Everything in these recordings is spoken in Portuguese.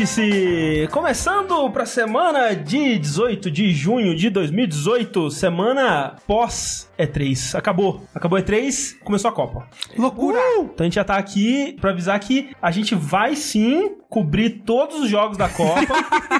Vértice! Começando pra semana de 18 de junho de 2018, semana pós E3. Acabou. Acabou E3, começou a Copa. Loucura! Então a gente já tá aqui pra avisar que a gente vai sim cobrir todos os jogos da Copa.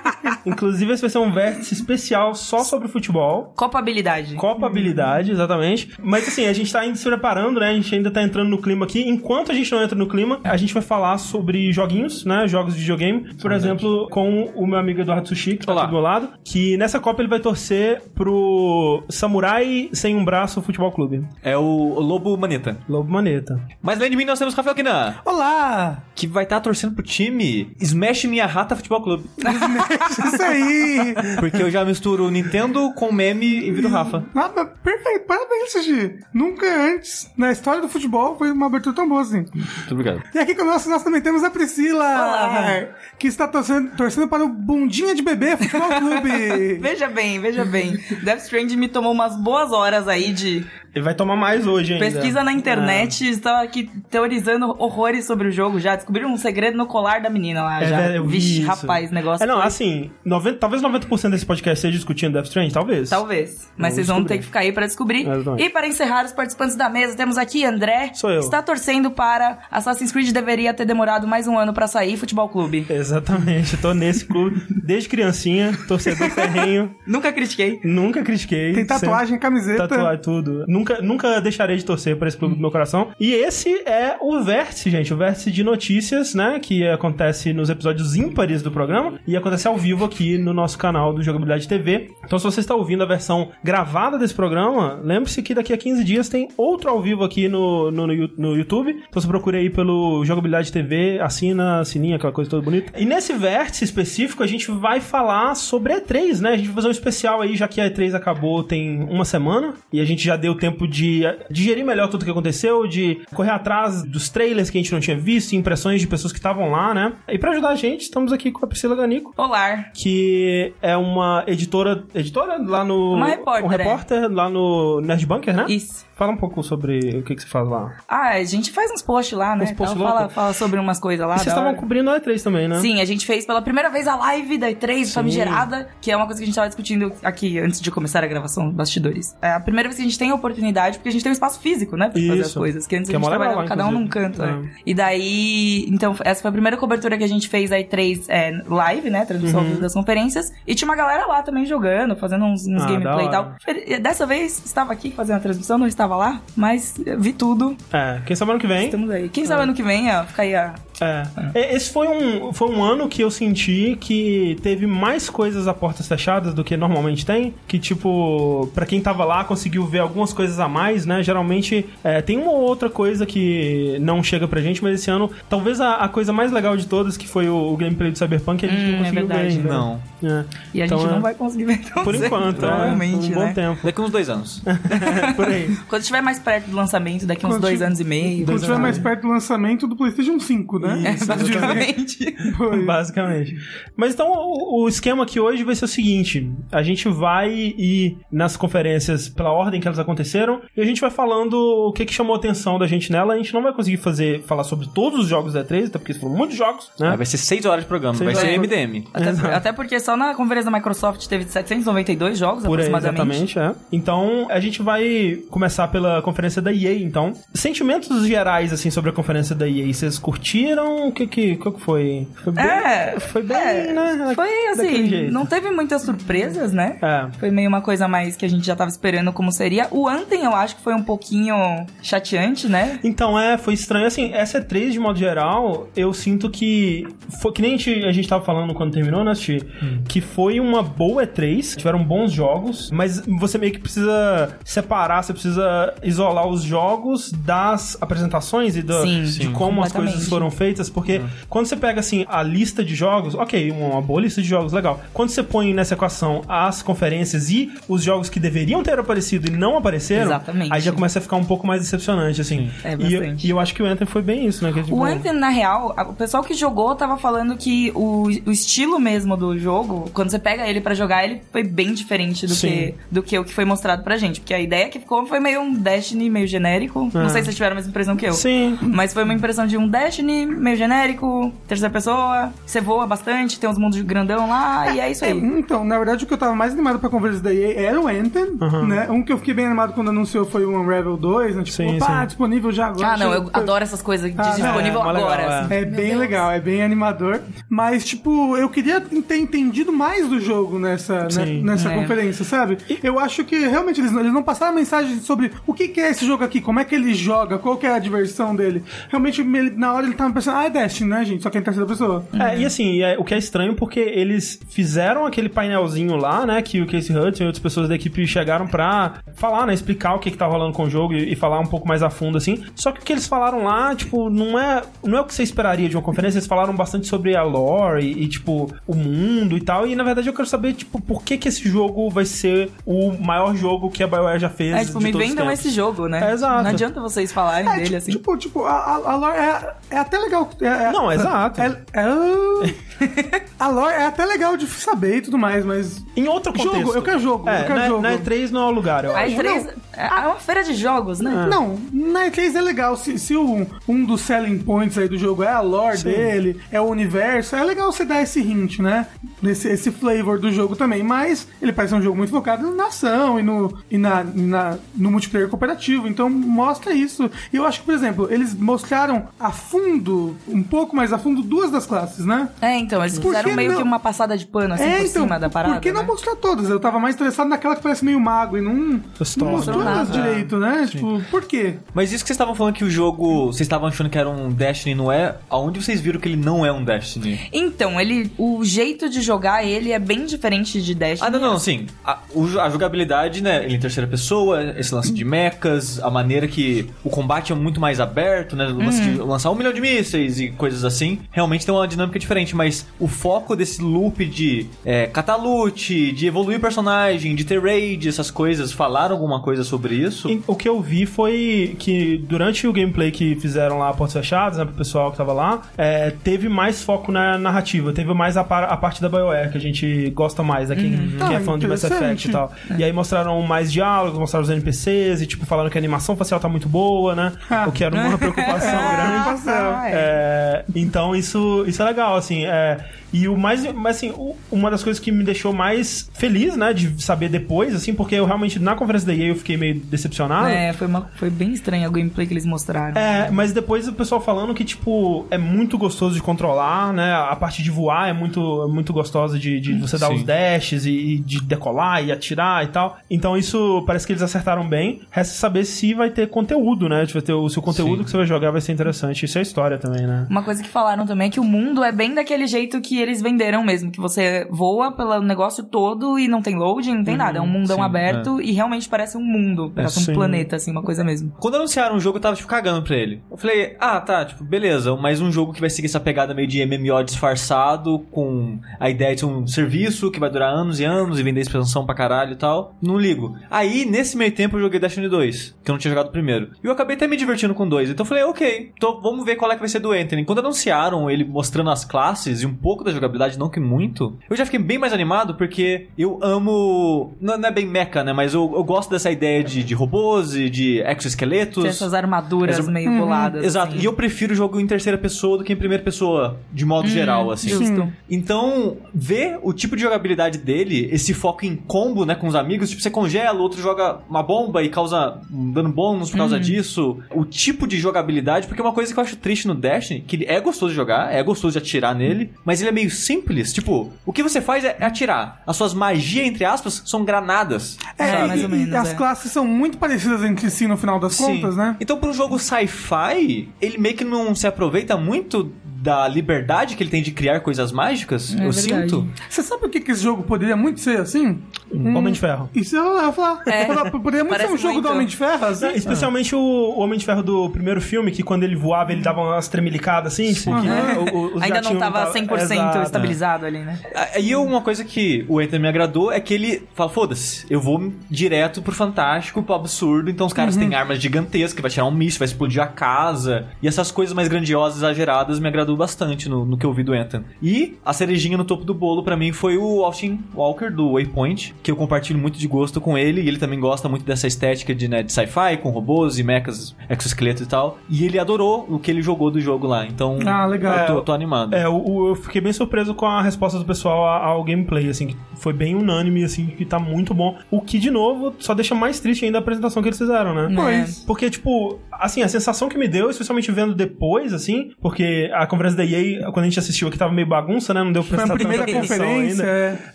Inclusive, esse vai ser um vértice especial só sobre futebol. Copa habilidade. Copa habilidade, exatamente. Mas assim, a gente tá ainda se preparando, né? A gente ainda tá entrando no clima aqui. Enquanto a gente não entra no clima, a gente vai falar sobre joguinhos, né? Jogos de videogame. Por exemplo, com o meu amigo Eduardo Sushi, que tá Olá. aqui do meu lado. Que nessa Copa ele vai torcer pro Samurai Sem Um Braço Futebol Clube. É o, Lobo Maneta. Lobo Maneta. Mas além de mim, nós temos Rafael Kinan, Olá! que vai estar torcendo pro time Smash Minha Rata Futebol Clube. Isso aí! Porque eu já misturo Nintendo com meme e viro Rafa. Nada, perfeito, parabéns, Sushi. Nunca antes, na história do futebol, foi uma abertura tão boa assim. Muito obrigado. E aqui conosco nós também temos a Priscila, Olá. que está torcendo, torcendo para o Bundinha de Bebê Futebol Clube. Veja bem, veja bem. Death Stranding me tomou umas boas horas aí de Ele vai tomar mais hoje ainda. pesquisa na internet. Estava aqui teorizando horrores sobre o jogo já. Descobriram um segredo no colar da menina lá É, já. eu vi Vixe, isso. rapaz, negócio. É, não, foi- assim, 90, talvez 90% desse podcast seja discutindo Death Stranding, talvez. Talvez. Mas vocês vão ter que ficar aí pra descobrir. Exatamente. E para encerrar os participantes da mesa, temos aqui André. Sou eu. Está torcendo para Assassin's Creed deveria ter demorado mais um ano pra sair Futebol Clube. Exatamente, eu tô nesse clube desde criancinha, torcedor ferrenho, Nunca critiquei. nunca critiquei. Tem tatuagem, sempre- camiseta. Tatuagem, tudo. Nunca, nunca deixarei de torcer para esse clube do meu coração. E esse é o vértice, gente, o vértice de notícias, né, que acontece nos episódios ímpares do programa e acontece ao vivo aqui no nosso canal do Jogabilidade TV. Então, se você está ouvindo a versão gravada desse programa, lembre-se que daqui a 15 dias tem outro ao vivo aqui no, no, no YouTube. Então, você procura aí pelo Jogabilidade TV, assina, sininho, aquela coisa toda bonita. E nesse vértice específico, a gente vai falar sobre a E3, né? A gente vai fazer um especial aí, já que a E3 acabou tem uma semana e a gente já deu tempo de eh, digerir melhor tudo que aconteceu, de correr atrás dos trailers que a gente não tinha visto, impressões de pessoas que estavam lá, né? E pra ajudar a gente, estamos aqui com a Priscila Ganico Olá. que é uma editora, editora lá no Uma repórter, um repórter lá no Nerd Bunker, né? Isso. Fala um pouco sobre o que, que você faz lá. Ah, a gente faz uns posts lá, né? Uns posts Então, fala, fala sobre umas coisas lá. E vocês estavam cobrindo a E3 também, né? Sim, a gente fez pela primeira vez a live da E3 famigerada, que é uma coisa que a gente tava discutindo aqui antes de começar a gravação, bastidores. É a primeira vez que a gente tem a oportunidade, porque a gente tem um espaço físico, né? Pra fazer as Isso. coisas. Que antes Que é a gente mó legal trabalhava lá, cada um num canto, né? É. E daí, então, essa foi a primeira cobertura que a gente fez a E3 é, live, né? Tradução vivo das conferências. E tinha uma galera lá também jogando, fazendo uns, uns Uhum. Ah, gameplay e tal. Dessa vez estava aqui fazendo a transmissão, não estava lá, mas vi tudo. É, quem sabe ano que vem. Estamos aí. Quem sabe ano que vem, ó, fica aí a. É. É, Esse foi um, foi um ano que eu senti que teve mais coisas a portas fechadas do que normalmente tem. Que, tipo, pra quem tava lá conseguiu ver algumas coisas a mais, né? Geralmente é, tem uma ou outra coisa que não chega pra gente, mas esse ano, talvez a, a coisa mais legal de todas, que foi o, o gameplay do Cyberpunk, a gente Hum, não é conseguiu ver verdade. ainda. Não. É. E a Então, gente é, não vai conseguir ver tão Por enquanto, é, provavelmente, um bom né? tempo. Daqui uns dois anos. Por aí. Quando estiver mais perto do lançamento, daqui uns Quando dois anos e meio. Quando estiver mais perto do lançamento do PlayStation 5, né? É, Isso, basicamente. Basicamente. Mas então o, o esquema aqui hoje vai ser o seguinte: a gente vai ir nas conferências pela ordem que elas aconteceram e a gente vai falando o que, que chamou a atenção da gente nela. A gente não vai conseguir fazer falar sobre todos os jogos da E3, até porque foram muitos jogos, né? Vai ser seis horas de programa. Seis vai ser. MDM. Até, até porque só na conferência da Microsoft teve 792 jogos, Por aí, aproximadamente. exatamente, é. Então, a gente vai começar pela conferência da EA, então. Sentimentos gerais, assim, sobre a conferência da EA. Vocês curtiram? O que que, que foi? Foi bem, É, foi bem é, né? Foi assim, jeito. não teve muitas surpresas, né? É. Foi meio uma coisa mais que a gente já tava esperando como seria. O Anthem eu acho que foi um pouquinho chateante, né? Então, é, foi estranho. Assim, essa E3, de modo geral, eu sinto que. Foi, que nem a gente, a gente tava falando quando terminou, né, Sushi? Que foi uma boa E3, tiveram bons jogos, mas você meio que precisa separar, você precisa isolar os jogos das apresentações e do- Sim, de sim. como as coisas foram feitas, porque quando você pega, assim, a lista de jogos, ok, uma boa lista de jogos, legal. Quando você põe nessa equação as conferências e os jogos que deveriam ter aparecido e não apareceram, Exatamente. aí já começa a ficar um pouco mais decepcionante, assim. É, E eu, e eu acho que o Anthem foi bem isso, né? Que, tipo, O Anthem, na real, o pessoal que jogou tava falando que o, o estilo mesmo do jogo, quando você pega ele pra jogar, ele foi bem diferente do Sim. que, do que o que foi mostrado pra gente. Porque a ideia que ficou foi meio um Destiny meio genérico. É. Não sei se vocês tiveram a mesma impressão que eu. Sim. Mas foi uma impressão de um Destiny meio genérico, terceira pessoa, você voa bastante, tem uns mundos grandão lá, e é isso É, aí. então, na verdade, o que eu tava mais animado pra conferência da EA era o Anthem, né? Um que eu fiquei bem animado quando anunciou foi o Unravel 2, né? Tipo, Sim, opa, sim. disponível já agora. Ah, não, eu adoro essas coisas de Ah, disponível é, mó legal, agora. é. assim. É bem Deus. legal, é bem animador. Mas, tipo, eu queria ter entendido mais do jogo nessa, né, nessa É. conferência, sabe? Eu acho que realmente eles, não- eles não passaram mensagem sobre o que, que é esse jogo aqui, como é que ele joga, qual que é a diversão dele. Realmente, ele- na hora ele tava pensando, ah, é Destiny, né, gente? Só que é em terceira pessoa. É, e assim, é, o que é estranho porque eles fizeram aquele painelzinho lá, né, que o Casey Hudson e outras pessoas da equipe chegaram pra falar, né, explicar o que que tá rolando com o jogo e, e falar um pouco mais a fundo, assim. Só que o que eles falaram lá, tipo, não é, não é o que você esperaria de uma conferência, eles falaram bastante sobre a lore e, e, tipo, o mundo e tal, e na verdade eu quero saber, tipo, por que que esse jogo vai ser o maior jogo que a BioWare já fez É, tipo, de me vendam esse jogo, né? É, exato. Não adianta vocês falarem É, dele tipo, assim. tipo, tipo, a, a, a lore é, é até legal. É- é- Não, é- exato. É, é- a lore é até legal de saber e tudo mais, mas. Em outro contexto. Jogo, eu quero jogo, É, eu quero na, jogo. na E3 não é o lugar, eu A acho. E3 é uma feira de jogos, né? Não, na E3 é legal. Se, se um, um dos selling points aí do jogo é a lore Sim. dele, é o universo, é legal você dar esse hint, né? Esse, esse flavor do jogo também. Mas ele parece ser um jogo muito focado na ação e no, e na, na- no multiplayer cooperativo. Então mostra isso. E eu acho que, por exemplo, eles mostraram a fundo, um pouco mais a fundo, duas das classes, né? É, então, eles Por fizeram que meio não? que uma passada de pano assim é, por então, cima da parada. por que não né? mostrar todas? Eu tava mais interessado naquela que parece meio mago e não, não mostrou né? elas Nada. direito, né? Tipo, por quê? Mas isso que vocês estavam falando que o jogo. Vocês estavam achando que era um Destiny, não é? Aonde vocês viram que ele não é um Destiny? Então, ele, o jeito de jogar ele é bem diferente de Destiny. Ah, não, não, sim. A, a jogabilidade, né? Ele em terceira pessoa, esse lance de mechas, a maneira que o combate é muito mais aberto, né? O lance de lançar um milhão de mísseis e coisas assim. Realmente tem uma dinâmica diferente, mas o foco desse loop de é, catar loot, de evoluir personagem, de ter raid, essas coisas, falaram alguma coisa sobre isso? E O que eu vi foi que durante o gameplay que fizeram lá a portas fechadas, né, pro pessoal que tava lá, é, teve mais foco na narrativa, teve mais a, par- a parte da BioWare, que a gente gosta mais, né? Quem, quem é Ah, fã de Mass Effect e tal. E aí mostraram mais diálogos, mostraram os NPCs e, tipo, falaram que a animação facial tá muito boa, né? Ah. o que era uma preocupação grande. É. Então isso, isso é legal, assim. é, e o mais, mas assim, o- uma das coisas que me deixou mais feliz, né, de saber depois, assim, porque eu realmente na conferência da EA eu fiquei meio decepcionado. É, foi, uma, foi bem estranho o gameplay que eles mostraram. É, mas depois o pessoal falando que, tipo, é muito gostoso de controlar, né? A parte de voar é muito, é muito gostosa de, de você dar Sim. os dashes e, e de decolar e atirar e tal. Então isso parece que eles acertaram bem. Resta saber se vai ter conteúdo, né? Se, vai ter, o- se o conteúdo Sim. que você vai jogar vai ser interessante. Isso é história também, né? Uma coisa que falaram também é que o mundo é bem daquele jeito que eles venderam mesmo, que você voa pelo negócio todo e não tem loading, não tem nada. É um mundão sim, aberto e realmente parece um mundo, parece sim. um planeta, assim, uma coisa mesmo. Quando anunciaram o jogo, eu tava, tipo, cagando pra ele. Eu falei, ah, tá, tipo, beleza, mais um jogo que vai seguir essa pegada meio de MMO disfarçado, com a ideia de ser um serviço que vai durar anos e anos e vender expansão pra caralho e tal. Não ligo. Aí, nesse meio tempo, eu joguei Destiny 2, que eu não tinha jogado primeiro. E eu acabei até me divertindo com dois. Então eu falei, ok, então vamos ver qual é que vai ser do Anthony. Quando anunciaram ele mostrando as classes e um pouco da jogabilidade, não que muito, eu já fiquei bem mais animado porque eu amo. Não, não é bem mecha, né? Mas eu, eu gosto dessa ideia de, de robôs e de exoesqueletos. Tem essas armaduras Essa- meio boladas. Exato, assim. e eu prefiro o jogo em terceira pessoa do que em primeira pessoa, de modo geral, assim. Justo. Então, ver o tipo de jogabilidade dele, esse foco em combo, né, com os amigos, tipo, você congela, o outro joga uma bomba e causa um dano bônus por causa disso. O tipo de jogabilidade, porque uma coisa que eu acho triste no Destiny, que ele é gostoso de jogar, é gostoso de atirar nele, mas ele é meio simples. Tipo, o que você faz é atirar. As suas magias, entre aspas, são granadas. É, e- mais ou menos, E as é. classes são muito parecidas entre si no final das contas, né? Então, para um jogo sci-fi, ele meio que não se aproveita muito da liberdade que ele tem de criar coisas mágicas. É eu verdade. sinto. Você sabe o que, que esse jogo poderia muito ser assim? Um Homem de Ferro. Isso eu ia falar. É. Poderia muito ser um jogo muito. do Homem de Ferro, assim? É, especialmente o, o Homem de Ferro do primeiro filme, que quando ele voava, ele dava umas tremelicadas assim, tipo, que o- o- Ainda não tava 100% Exato. estabilizado ali, né? Aí uma coisa que o Enter me agradou é que ele fala, foda-se, eu vou direto pro fantástico, pro absurdo, então os Uhum. caras têm armas gigantescas, que vai tirar um míssil, vai explodir a casa, e essas coisas mais grandiosas, exageradas, me agradou bastante no, no que eu vi do Anthem. E a cerejinha no topo do bolo pra mim foi o Austin Walker do Waypoint, que eu compartilho muito de gosto com ele, e ele também gosta muito dessa estética de, né, de sci-fi, com robôs e mechas, exoesqueletos e tal. E ele adorou o que ele jogou do jogo lá, então Ah, legal. eu tô, tô animado. É, o- eu fiquei bem surpreso com a resposta do pessoal ao gameplay, assim, que foi bem unânime, assim, que tá muito bom. O que, de novo, só deixa mais triste ainda a apresentação que eles fizeram, né? Pois. Porque, tipo, assim, a sensação que me deu, especialmente vendo depois, assim, porque a conferência da EA, quando a gente assistiu aqui, tava meio bagunça, né? Não deu pra Foi a prestar primeira tanta atenção conferência, ainda. é.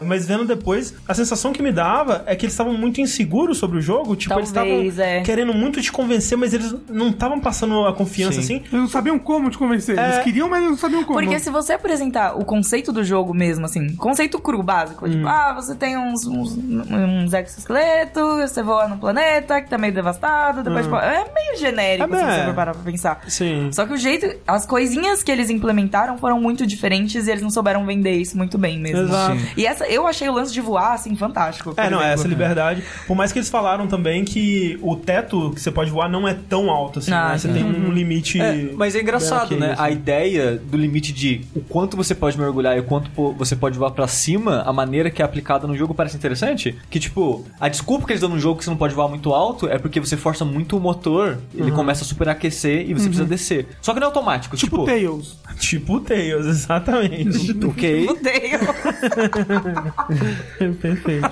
Mas vendo depois, a sensação que me dava é que eles estavam muito inseguros sobre o jogo. Tipo, eles Talvez, estavam é. querendo muito te convencer, mas eles não estavam passando a confiança, Sim. assim. Eles não sabiam como te convencer. Eles É. queriam, mas não sabiam como. Porque se você apresentar o conceito do jogo mesmo, assim, conceito cru básico, Hum. tipo, ah, você tem uns, uns, uns exoesqueletos, você voa no planeta que tá meio devastado, depois, tipo, é meio genérico, Hum. É, se é. você for parar pra pensar. Sim. Só que o jeito, as coisinhas que eles implementaram foram muito diferentes e eles não souberam vender isso muito bem mesmo. Exato. Sim. E essa, eu achei o lance de voar, assim, fantástico. É, não, exemplo. essa liberdade. Por mais que eles falaram também que o teto que você pode voar não é tão alto assim, Ah, né? Você tem um limite. É, mas é engraçado, né? assim. A ideia do limite de o quanto você pode mergulhar e o quanto você pode voar pra cima, a maneira que é aplicada no jogo parece interessante. Que, tipo, a desculpa que eles dão no jogo que você não pode voar muito alto é porque você força muito o motor, ele começa a superaquecer e você precisa descer. Só que não é automático. Tipo Tipo, Tails. Tipo o Tails, exatamente. ok. Odeio. Perfeito.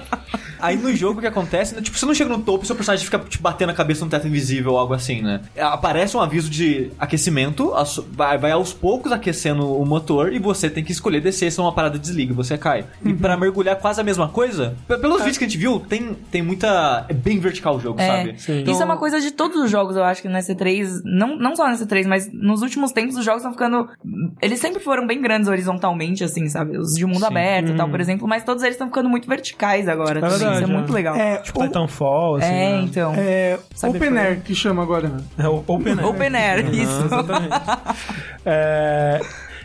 Aí no jogo o que acontece, né? Tipo, você não chega no topo e seu personagem fica te batendo a cabeça no teto invisível ou algo assim, né? Aparece um aviso de aquecimento, vai, vai aos poucos aquecendo o motor e você tem que escolher descer, se uma parada desliga, você cai. E pra mergulhar quase a mesma coisa, pe- pelos vídeos que a gente viu, tem, tem muita. É bem vertical o jogo, É. sabe? Sim. Isso é uma coisa de todos os jogos, eu acho que nessa 3 não, não só nessa 3 mas nos últimos tempos os jogos estão ficando. Eles sempre foram bem grandes horizontalmente, assim, sabe? Os de mundo Sim. aberto e tal, por exemplo, mas todos eles estão ficando muito verticais agora. também. Verdade, Isso é é. muito legal. É, Tipo o- Titanfall, assim. É, né? então. é Open? Air que chama agora. É o Open Air. Open Air, isso. Exatamente. É,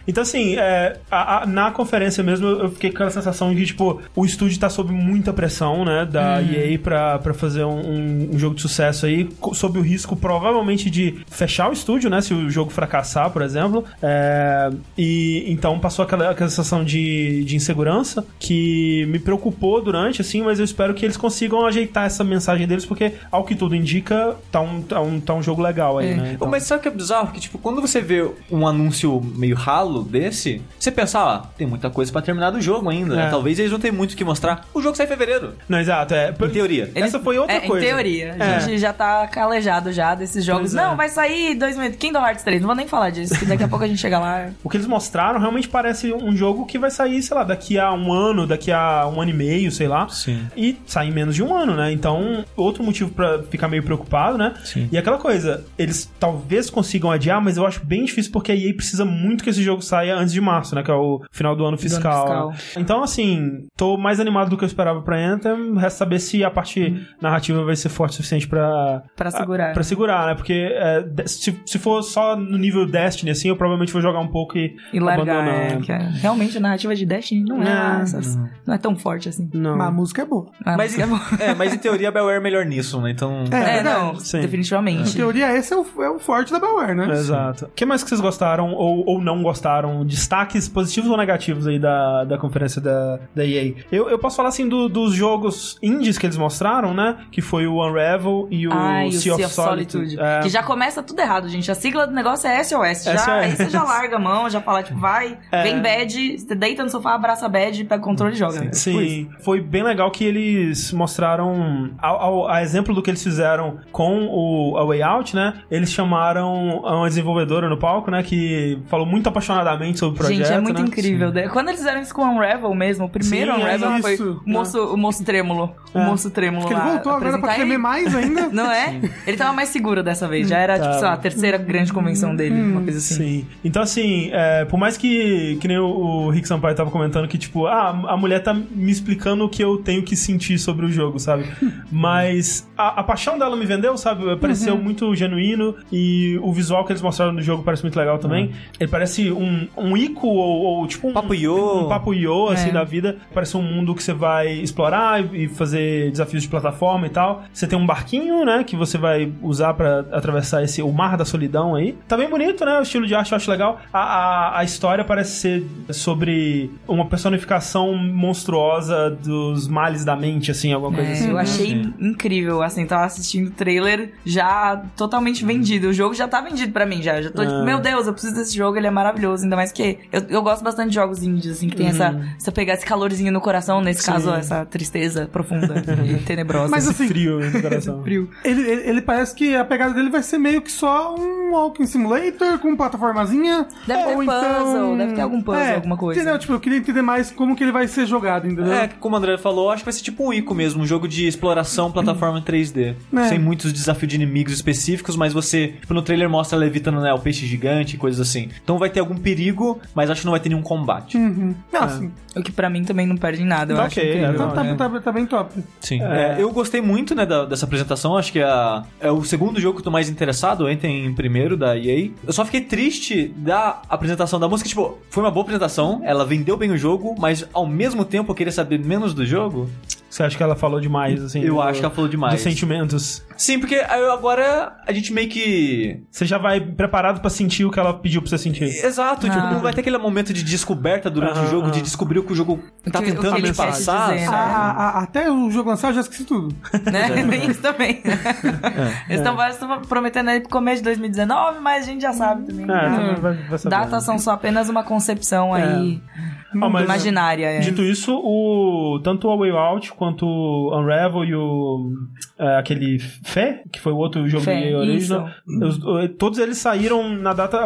Então, assim, é, a- a- na conferência mesmo, eu fiquei com aquela sensação de, tipo, o estúdio tá sob muita pressão, né, da Uhum. EA pra, pra fazer um, um- um jogo de sucesso aí, sob o risco, provavelmente, de fechar o estúdio, né, se o jogo fracassar, por exemplo. É, e então passou aquela, aquela sensação de, de insegurança que me preocupou durante, assim, mas eu espero que eles consigam ajeitar essa mensagem deles, porque, ao que tudo indica, tá um, tá um, tá um jogo legal aí, É. né? Então- Mas sabe o que é bizarro? Que, tipo, quando você vê um anúncio meio ralo desse, você pensa, ah, tem muita coisa pra terminar do jogo ainda, né? É. Talvez eles não tenham muito o que mostrar. O jogo sai em fevereiro. Não, exato, é. Em teoria. Essa foi outra é, coisa. Em teoria. A É. gente já tá calejado já desses jogos. Pois é. Não, vai sair 2000, Kingdom Hearts 3. Não vou nem falar disso, que daqui a pouco a gente chega lá. O que eles mostraram realmente parece um jogo que vai sair, sei lá, daqui a um ano, daqui a um ano e meio, sei lá. Sim. E sai em menos de um ano, né? Então, outro motivo pra ficar meio preocupado, né? Sim. E aquela coisa, eles talvez consigam adiar, mas eu acho bem difícil porque a EA precisa muito que esse jogo saia antes de março, né? Que é o final do ano fiscal. fiscal. né? Então, assim, tô mais animado do que eu esperava pra Anthem. Resta saber se a parte narrativa vai ser forte o suficiente pra. Pra segurar. Pra segurar, né? Porque é, se, se for só no nível Destiny, assim, eu provavelmente vou jogar um pouco e, E largar. abandonar. É, que é- realmente a narrativa de Destiny não é, Não, essas- não é tão forte assim. Não. Mas a música é boa. Ah, Mas, é bom. é, mas em teoria a BioWare é melhor nisso, né? Então. É, É, não, Sim. Em definitivamente. teoria, esse é o, é o forte da BioWare, né? Exato. O que mais que vocês gostaram ou, ou não gostaram? Destaques positivos ou negativos aí da, da conferência da, da EA? Eu, eu posso falar assim do- dos jogos indies que eles mostraram, né? Que foi o Unravel e o Ai, o Sea of Sea of Solitude. Solitude. É. Que já começa tudo errado, gente. A sigla do negócio é SOS. Já, SOS. Aí você já larga a mão, já fala, tipo, vai, É. vem bad, você deita no sofá, abraça bad, pega o controle e joga. né? Sim, foi bem legal que eles mostraram, ao, ao- a exemplo do que eles fizeram com o a Way Out, né? Eles chamaram uma desenvolvedora no palco, né? Que falou muito apaixonadamente sobre o projeto. Gente, é muito né? incrível. né? Quando eles fizeram isso com o Unravel mesmo, o primeiro Sim, é Unravel foi isso. o moço, o moço trêmulo. O É. moço trêmulo Porque ele lá voltou agora pra tremer mais ainda. Não é? Ele tava mais seguro dessa vez. Já era, tipo, Tava. sei lá, a terceira grande convenção dele, uma coisa assim. Sim. Então, assim, é, por mais que, que nem o, o Rick Sampaio tava comentando que, tipo, ah, a mulher tá me explicando o que eu tenho que sentir sobre o jogo, sabe? Mas a, a paixão dela me vendeu, sabe? Pareceu muito genuíno e o visual que eles mostraram no jogo parece muito legal também. Ele parece um um, um Ico ou, ou tipo um Papo Yo. um papo Yo, assim, É. da vida. Parece um mundo que você vai explorar e fazer desafios de plataforma e tal. Você tem um barquinho, né, que você vai usar pra atravessar esse, o mar da solidão aí. Tá bem bonito, né, o estilo de arte eu acho legal. A, a, a história parece ser sobre uma personificação monstruosa dos males da mente, assim, alguma coisa É, assim. eu achei incrível, assim, tava assistindo o trailer já totalmente vendido. O jogo já tá vendido pra mim, já. Eu já tô tipo, Ah. meu Deus, eu preciso desse jogo, ele é maravilhoso. Ainda mais que eu, eu gosto bastante de jogos indies, assim, que tem essa, essa pegar esse calorzinho no coração, nesse Sim. caso, essa tristeza profunda e tenebrosa. Mas assim, frio no coração. frio. Ele, ele, ele parece que a pegada dele vai ser meio que só um Walking Simulator com plataformazinha. Deve ter então- puzzle, deve ter algum puzzle, alguma coisa. Entendeu? Tipo, eu queria entender mais como que ele vai ser jogado, entendeu? É, como o André falou, acho que vai ser tipo um Ico mesmo, um jogo de exploração plataforma 3D. É. Sem muitos desafios de inimigos específicos, mas você, tipo, no trailer mostra levitando né, o peixe gigante e coisas assim. Então vai ter algum perigo, mas acho que não vai ter nenhum combate. Uhum. Não, assim, O que pra mim também não perde em nada, eu Tá acho ok, incrível. então não, tá, é. tá, tá bem top. Sim. É. É, eu gostei muito, né, da- dessa apresentação. Acho que é, a- é o segundo jogo que eu tô mais interessado. Entrem em primeiro da EA. Eu só fiquei triste da apresentação da música. Tipo, foi uma boa apresentação. Ela vendeu bem o jogo, mas ao mesmo tempo eu queria saber menos do jogo. Você acha que ela falou demais, assim? Eu do- acho que ela falou demais. Dos sentimentos. Sim, porque aí agora a gente meio que. Você já vai preparado pra sentir o que ela pediu pra você sentir. Exato, tipo, Ah. não vai ter aquele momento de descoberta durante Aham, o jogo, de aham. descobrir o que o jogo tá que- o que tentando te passar. dizer, né? sabe? a- a- até o jogo lançar eu já esqueci tudo. né? Tem isso também. Eles estão prometendo aí pro começo de 2019, mas a gente já sabe também. É, também vai, vai. Datas são só apenas uma concepção aí Ah, mas- imaginária. é. Dito isso, o, tanto o A Way Out quanto o Unravel e o é, aquele Fé, que foi o outro jogo Fé, original, os- todos eles saíram na data.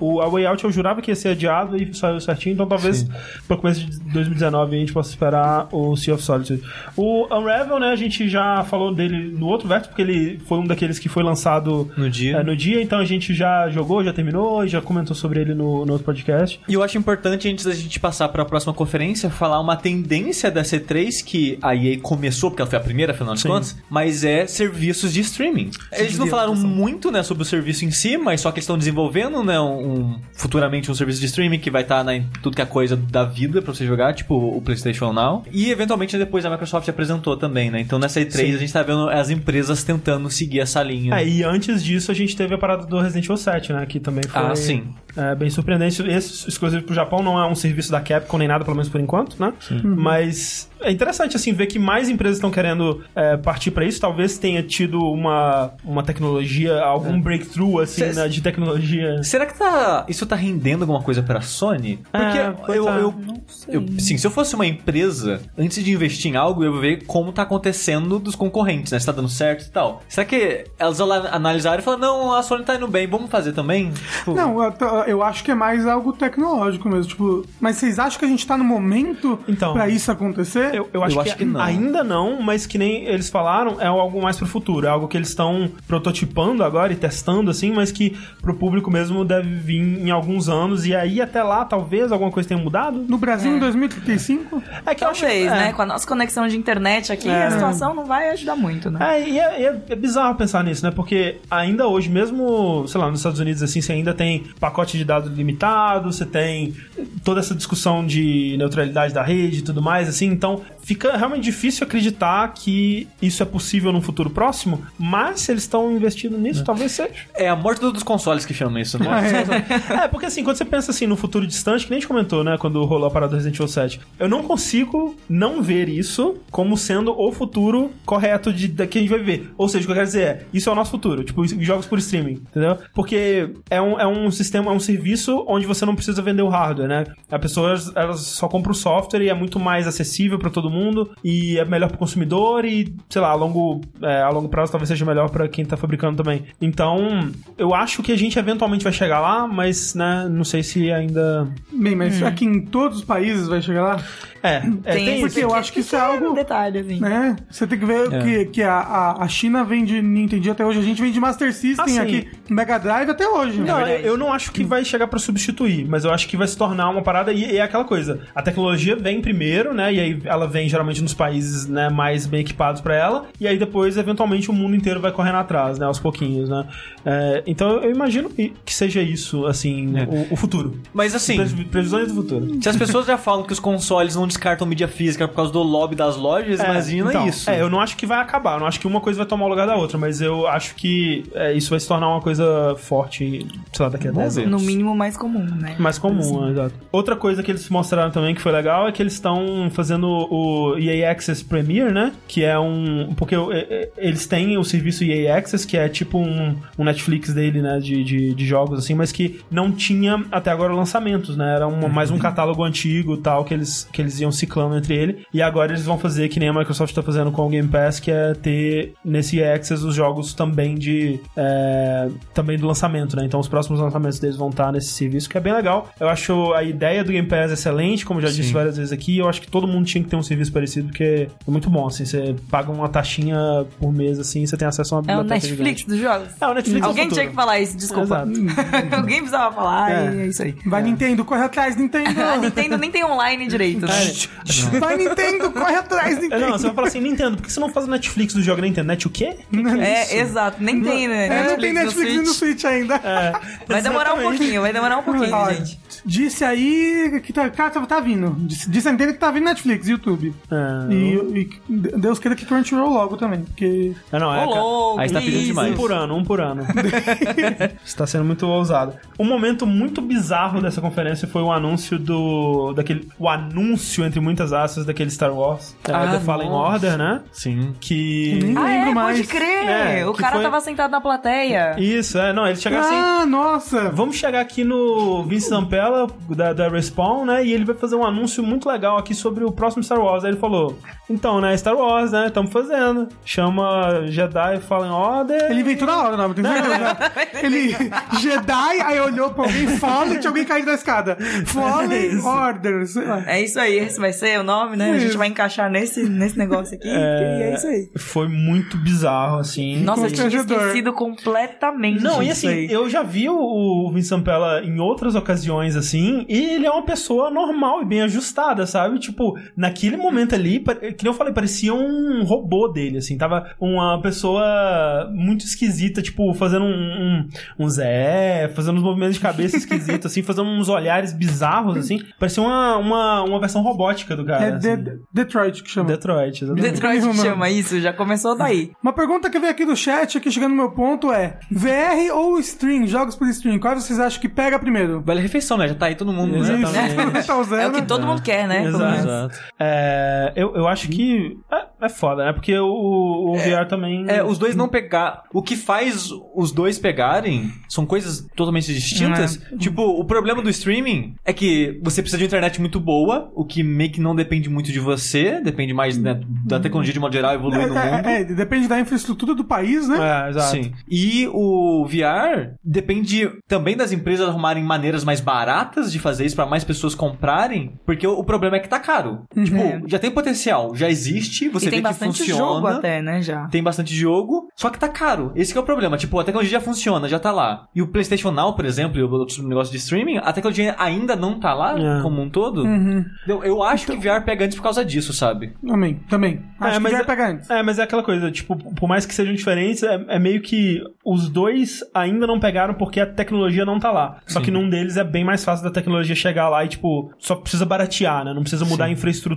O, A Way Out eu jurava que ia ser adiado e saiu certinho, então talvez para começo de 2019 a gente possa esperar o Sea of Solitude. O Unravel, né, a gente já falou dele no outro verso, porque ele foi um daqueles que foi lançado No dia. é, no dia, então a gente já jogou, já terminou e já comentou sobre ele no, no outro podcast. E eu acho importante, antes da gente passar para a próxima conferência, falar uma tendência da C3 que a EA começou, porque ela foi a primeira, afinal de Sim. contas, mas é serviços de streaming. Eles não falaram muito, né, sobre o serviço em si, mas só que eles estão desenvolvendo, né, um, futuramente um serviço de streaming que vai estar em tudo que é coisa da vida pra você jogar, tipo o PlayStation Now. E eventualmente depois a Microsoft apresentou também, né? Então nessa E3 Sim. a gente tá vendo as empresas tentando seguir essa linha. É, e antes disso a gente teve a parada do Resident Evil 7, né? Que também foi Ah, sim. é, bem surpreendente. Esse exclusivo pro Japão não é um serviço da Capcom nem nada, pelo menos por enquanto, né? Mas é interessante, assim, ver que mais empresas estão querendo é, partir pra isso. Talvez tenha tido uma, uma tecnologia, algum breakthrough, assim, né, de tecnologia. Será que tá, isso tá rendendo alguma coisa pra Sony? Porque É, eu, é. eu, eu- sim, se eu fosse uma empresa, antes de investir em algo, eu ia ver como tá acontecendo dos concorrentes, né? Se tá dando certo e tal. Será que elas lá analisaram e falaram, não, a Sony tá indo bem, vamos fazer também? Tipo, Não, eu, eu acho que é mais algo tecnológico mesmo. Tipo, mas vocês acham que a gente tá no momento Então. pra isso acontecer? Eu, eu acho, Eu que, acho que não. ainda não, mas que nem eles falaram, é algo mais pro futuro. É algo que eles estão prototipando agora e testando, assim, mas que pro público mesmo deve vir em alguns anos. E aí até lá, talvez alguma coisa tenha mudado. No Brasil, É. em 2035? É que eu acho que- Talvez, é. né? Com a nossa conexão de internet aqui, É. a situação não vai ajudar muito, né? É, e é, e é- é bizarro pensar nisso, né? Porque ainda hoje, mesmo, sei lá, nos Estados Unidos, assim, você ainda tem pacote de dados limitado, você tem toda essa discussão de neutralidade da rede e tudo mais, assim, então fica realmente difícil acreditar que isso é possível num futuro próximo, mas se eles estão investindo nisso, talvez seja. é a morte dos consoles que chama isso, né? É, porque assim, quando você pensa assim no futuro distante, que nem a gente comentou, né, quando rolou a parada do Resident Evil 7, eu não consigo não ver isso como sendo o futuro correto de, da que a gente vai ver. Ou seja, o que eu quero dizer é, isso é o nosso futuro, tipo, jogos por streaming, entendeu? Porque é um, é um sistema, é um serviço onde você não precisa vender o hardware, né? A pessoa, elas só compra o software e é muito mais acessível pra todo mundo e é melhor pro consumidor e, sei lá, a longo, é, a longo prazo talvez seja melhor pra quem tá fabricando também. Então, eu acho que a gente eventualmente vai chegar lá, mas, né, não sei se ainda... Bem, mas aqui em todos os países vai chegar lá? É, é tem, isso. porque eu acho que isso é algo- detalhe, assim. Né? Você tem que ver É. que, que a, a, a China vende Nintendo até hoje. A gente vende Master System Ah, aqui, Mega Drive até hoje. Não, né? eu, eu não acho que vai chegar pra substituir, mas eu acho que vai se tornar uma parada e, e é aquela coisa. A tecnologia vem primeiro, né? E aí ela vem geralmente nos países né, mais bem equipados pra ela. E aí depois, eventualmente, o mundo inteiro vai correndo atrás, né? Aos pouquinhos, né? É, então eu imagino que seja isso, assim, É. o, o futuro. Mas assim, Pre- Previsões do futuro. se as pessoas já falam que os consoles não descartam mídia física por causa do lobby das lojas, imagina então, isso. É, eu não acho que vai acabar. Eu não acho que uma coisa vai tomar o lugar da outra, mas eu acho que é, isso vai se tornar uma coisa forte, sei lá, daqui a 10 ver. anos. No mínimo mais comum, né? Mais comum, né, exato. Outra coisa que eles mostraram também que foi legal é que eles estão fazendo o EA Access Premier, né? Que é um. Porque e- e- eles têm o serviço EA Access, que é tipo um, um Netflix dele, né? De, de, de jogos, assim, mas que não tinha até agora lançamentos, né? Era um, mais um catálogo antigo e tal, que eles, que eles iam ciclando entre ele. E agora eles vão fazer que nem a Microsoft tá fazendo com o Game Pass, que é ter nesse EA Access os jogos também de. é, também do lançamento, né? Então os próximos lançamentos deles vão estar nesse serviço, que é bem legal. Eu acho a ideia do Game Pass excelente, como eu já disse Sim. várias vezes aqui. Eu acho que todo mundo tinha que ter um serviço parecido, porque é muito bom, assim. Você paga uma taxinha por mês, assim, e você tem acesso a uma É o biblioteca Netflix gigante. dos jogos. É o Netflix do Alguém tinha que falar isso, desculpa. Alguém precisava falar É. e é isso aí. Vai Nintendo, corre atrás, Nintendo! A Nintendo nem tem online direito, né? Vai Nintendo, corre atrás, É, Nintendo! não, você vai falar assim, Nintendo, por que você não faz o Netflix do jogo da Nintendo? Net o quê? É, exato. Nem tem, né? É, não tem Netflix no no Switch. Switch ainda. É, Vai demorar um pouquinho, vai demorar um pouquinho, gente. Disse aí que tá, cara, tá vindo. Disse, disse a Nintendo que tá vindo Netflix, YouTube. É, E, e Deus queira que Crunchyroll logo também, porque... É, não, é, cara, louco, aí você tá pedindo isso. demais. Um por ano, um por ano. Está sendo muito ousado. Um momento muito bizarro dessa conferência foi o anúncio do. daquele. O anúncio, entre muitas aspas, daquele Star Wars. é, Ah, The Fallen. Order, né? Sim. Que. Nem Ah, lembro é, mais. pode crer. É, o cara foi- tava sentado na plateia. Isso, é, não, eles chegaram assim. Ah, nossa! Vamos chegar aqui no Vince Zampella, da, da Respawn, né? E ele vai fazer um anúncio muito legal aqui sobre o próximo Star Wars. Aí ele falou: Então, né, Star Wars, né? Estamos fazendo. Chama Jedi Fallen Order. Ele inventou na hora o nome, tem certeza? Ele, Jedi, aí olhou pra alguém, Fallen, tinha alguém caído da escada. Fallen. Order, sei lá. É isso aí, esse vai ser o nome, né? A gente vai encaixar nesse, nesse negócio aqui. É... E é isso aí. Foi muito bizarro, assim. Nossa, eu tinha esquecido completamente Não, e assim, aí. eu já vi o, o Vince Zampella em outras ocasiões, assim, e ele é uma pessoa normal e bem ajustada, sabe? Tipo, naquele momento ali, pare- que nem eu falei, parecia um robô dele, assim, tava uma pessoa muito esquisita, tipo, fazendo um, um, um Zé, fazendo uns movimentos de cabeça esquisitos, assim, fazendo uns olhares bizarros, assim, parecia uma, uma, uma versão robótica do cara. É assim. De- Detroit que chama. Detroit, exatamente. Detroit não. chama isso, já começou daí. Uma pergunta que veio aqui do chat, aqui chegando no meu ponto é: VR ou stream? Jogos por stream, qual vocês acham que pega primeiro? Vale a refeição, né? Já tá aí todo mundo. né? Exatamente. Isso, tá usando. É o que todo mundo quer, né? Exato. Exato. É, eu, eu acho que é, é foda, né? Porque o, o VR também. É, os dois não pegar. O que faz os dois pegarem são coisas totalmente distintas. Tipo, o problema do streaming é que você precisa de uma internet muito boa, o que meio que não depende muito de você, depende mais né, da tecnologia de modo geral evoluir no É, mundo. é, é, depende da infraestrutura do país, né? É, exato. Sim. E o VR depende também das empresas arrumarem maneiras mais baratas de fazer isso pra mais pessoas comprarem, porque o, o problema é que tá caro. Tipo, É. já tem potencial, já existe, você e tem vê que bastante funciona. jogo até, né, já. Tem bastante jogo, só que tá caro. Esse que é o problema. Tipo, a tecnologia já funciona, já tá lá. E o PlayStation Now, por exemplo, e o negócio de streaming, a tecnologia ainda não tá lá É. como um todo. Uhum. Eu, eu acho que VR pega antes por causa disso, sabe? Também, também. Acho que mas vai é- pegar antes. É, mas é aquela coisa, tipo, por mais que sejam diferentes, é, é meio que os dois ainda não pegaram porque a tecnologia não tá lá. Só Sim. que num deles é bem mais fácil da tecnologia chegar lá e, tipo, só precisa baratear, né? Não precisa mudar a infraestrutura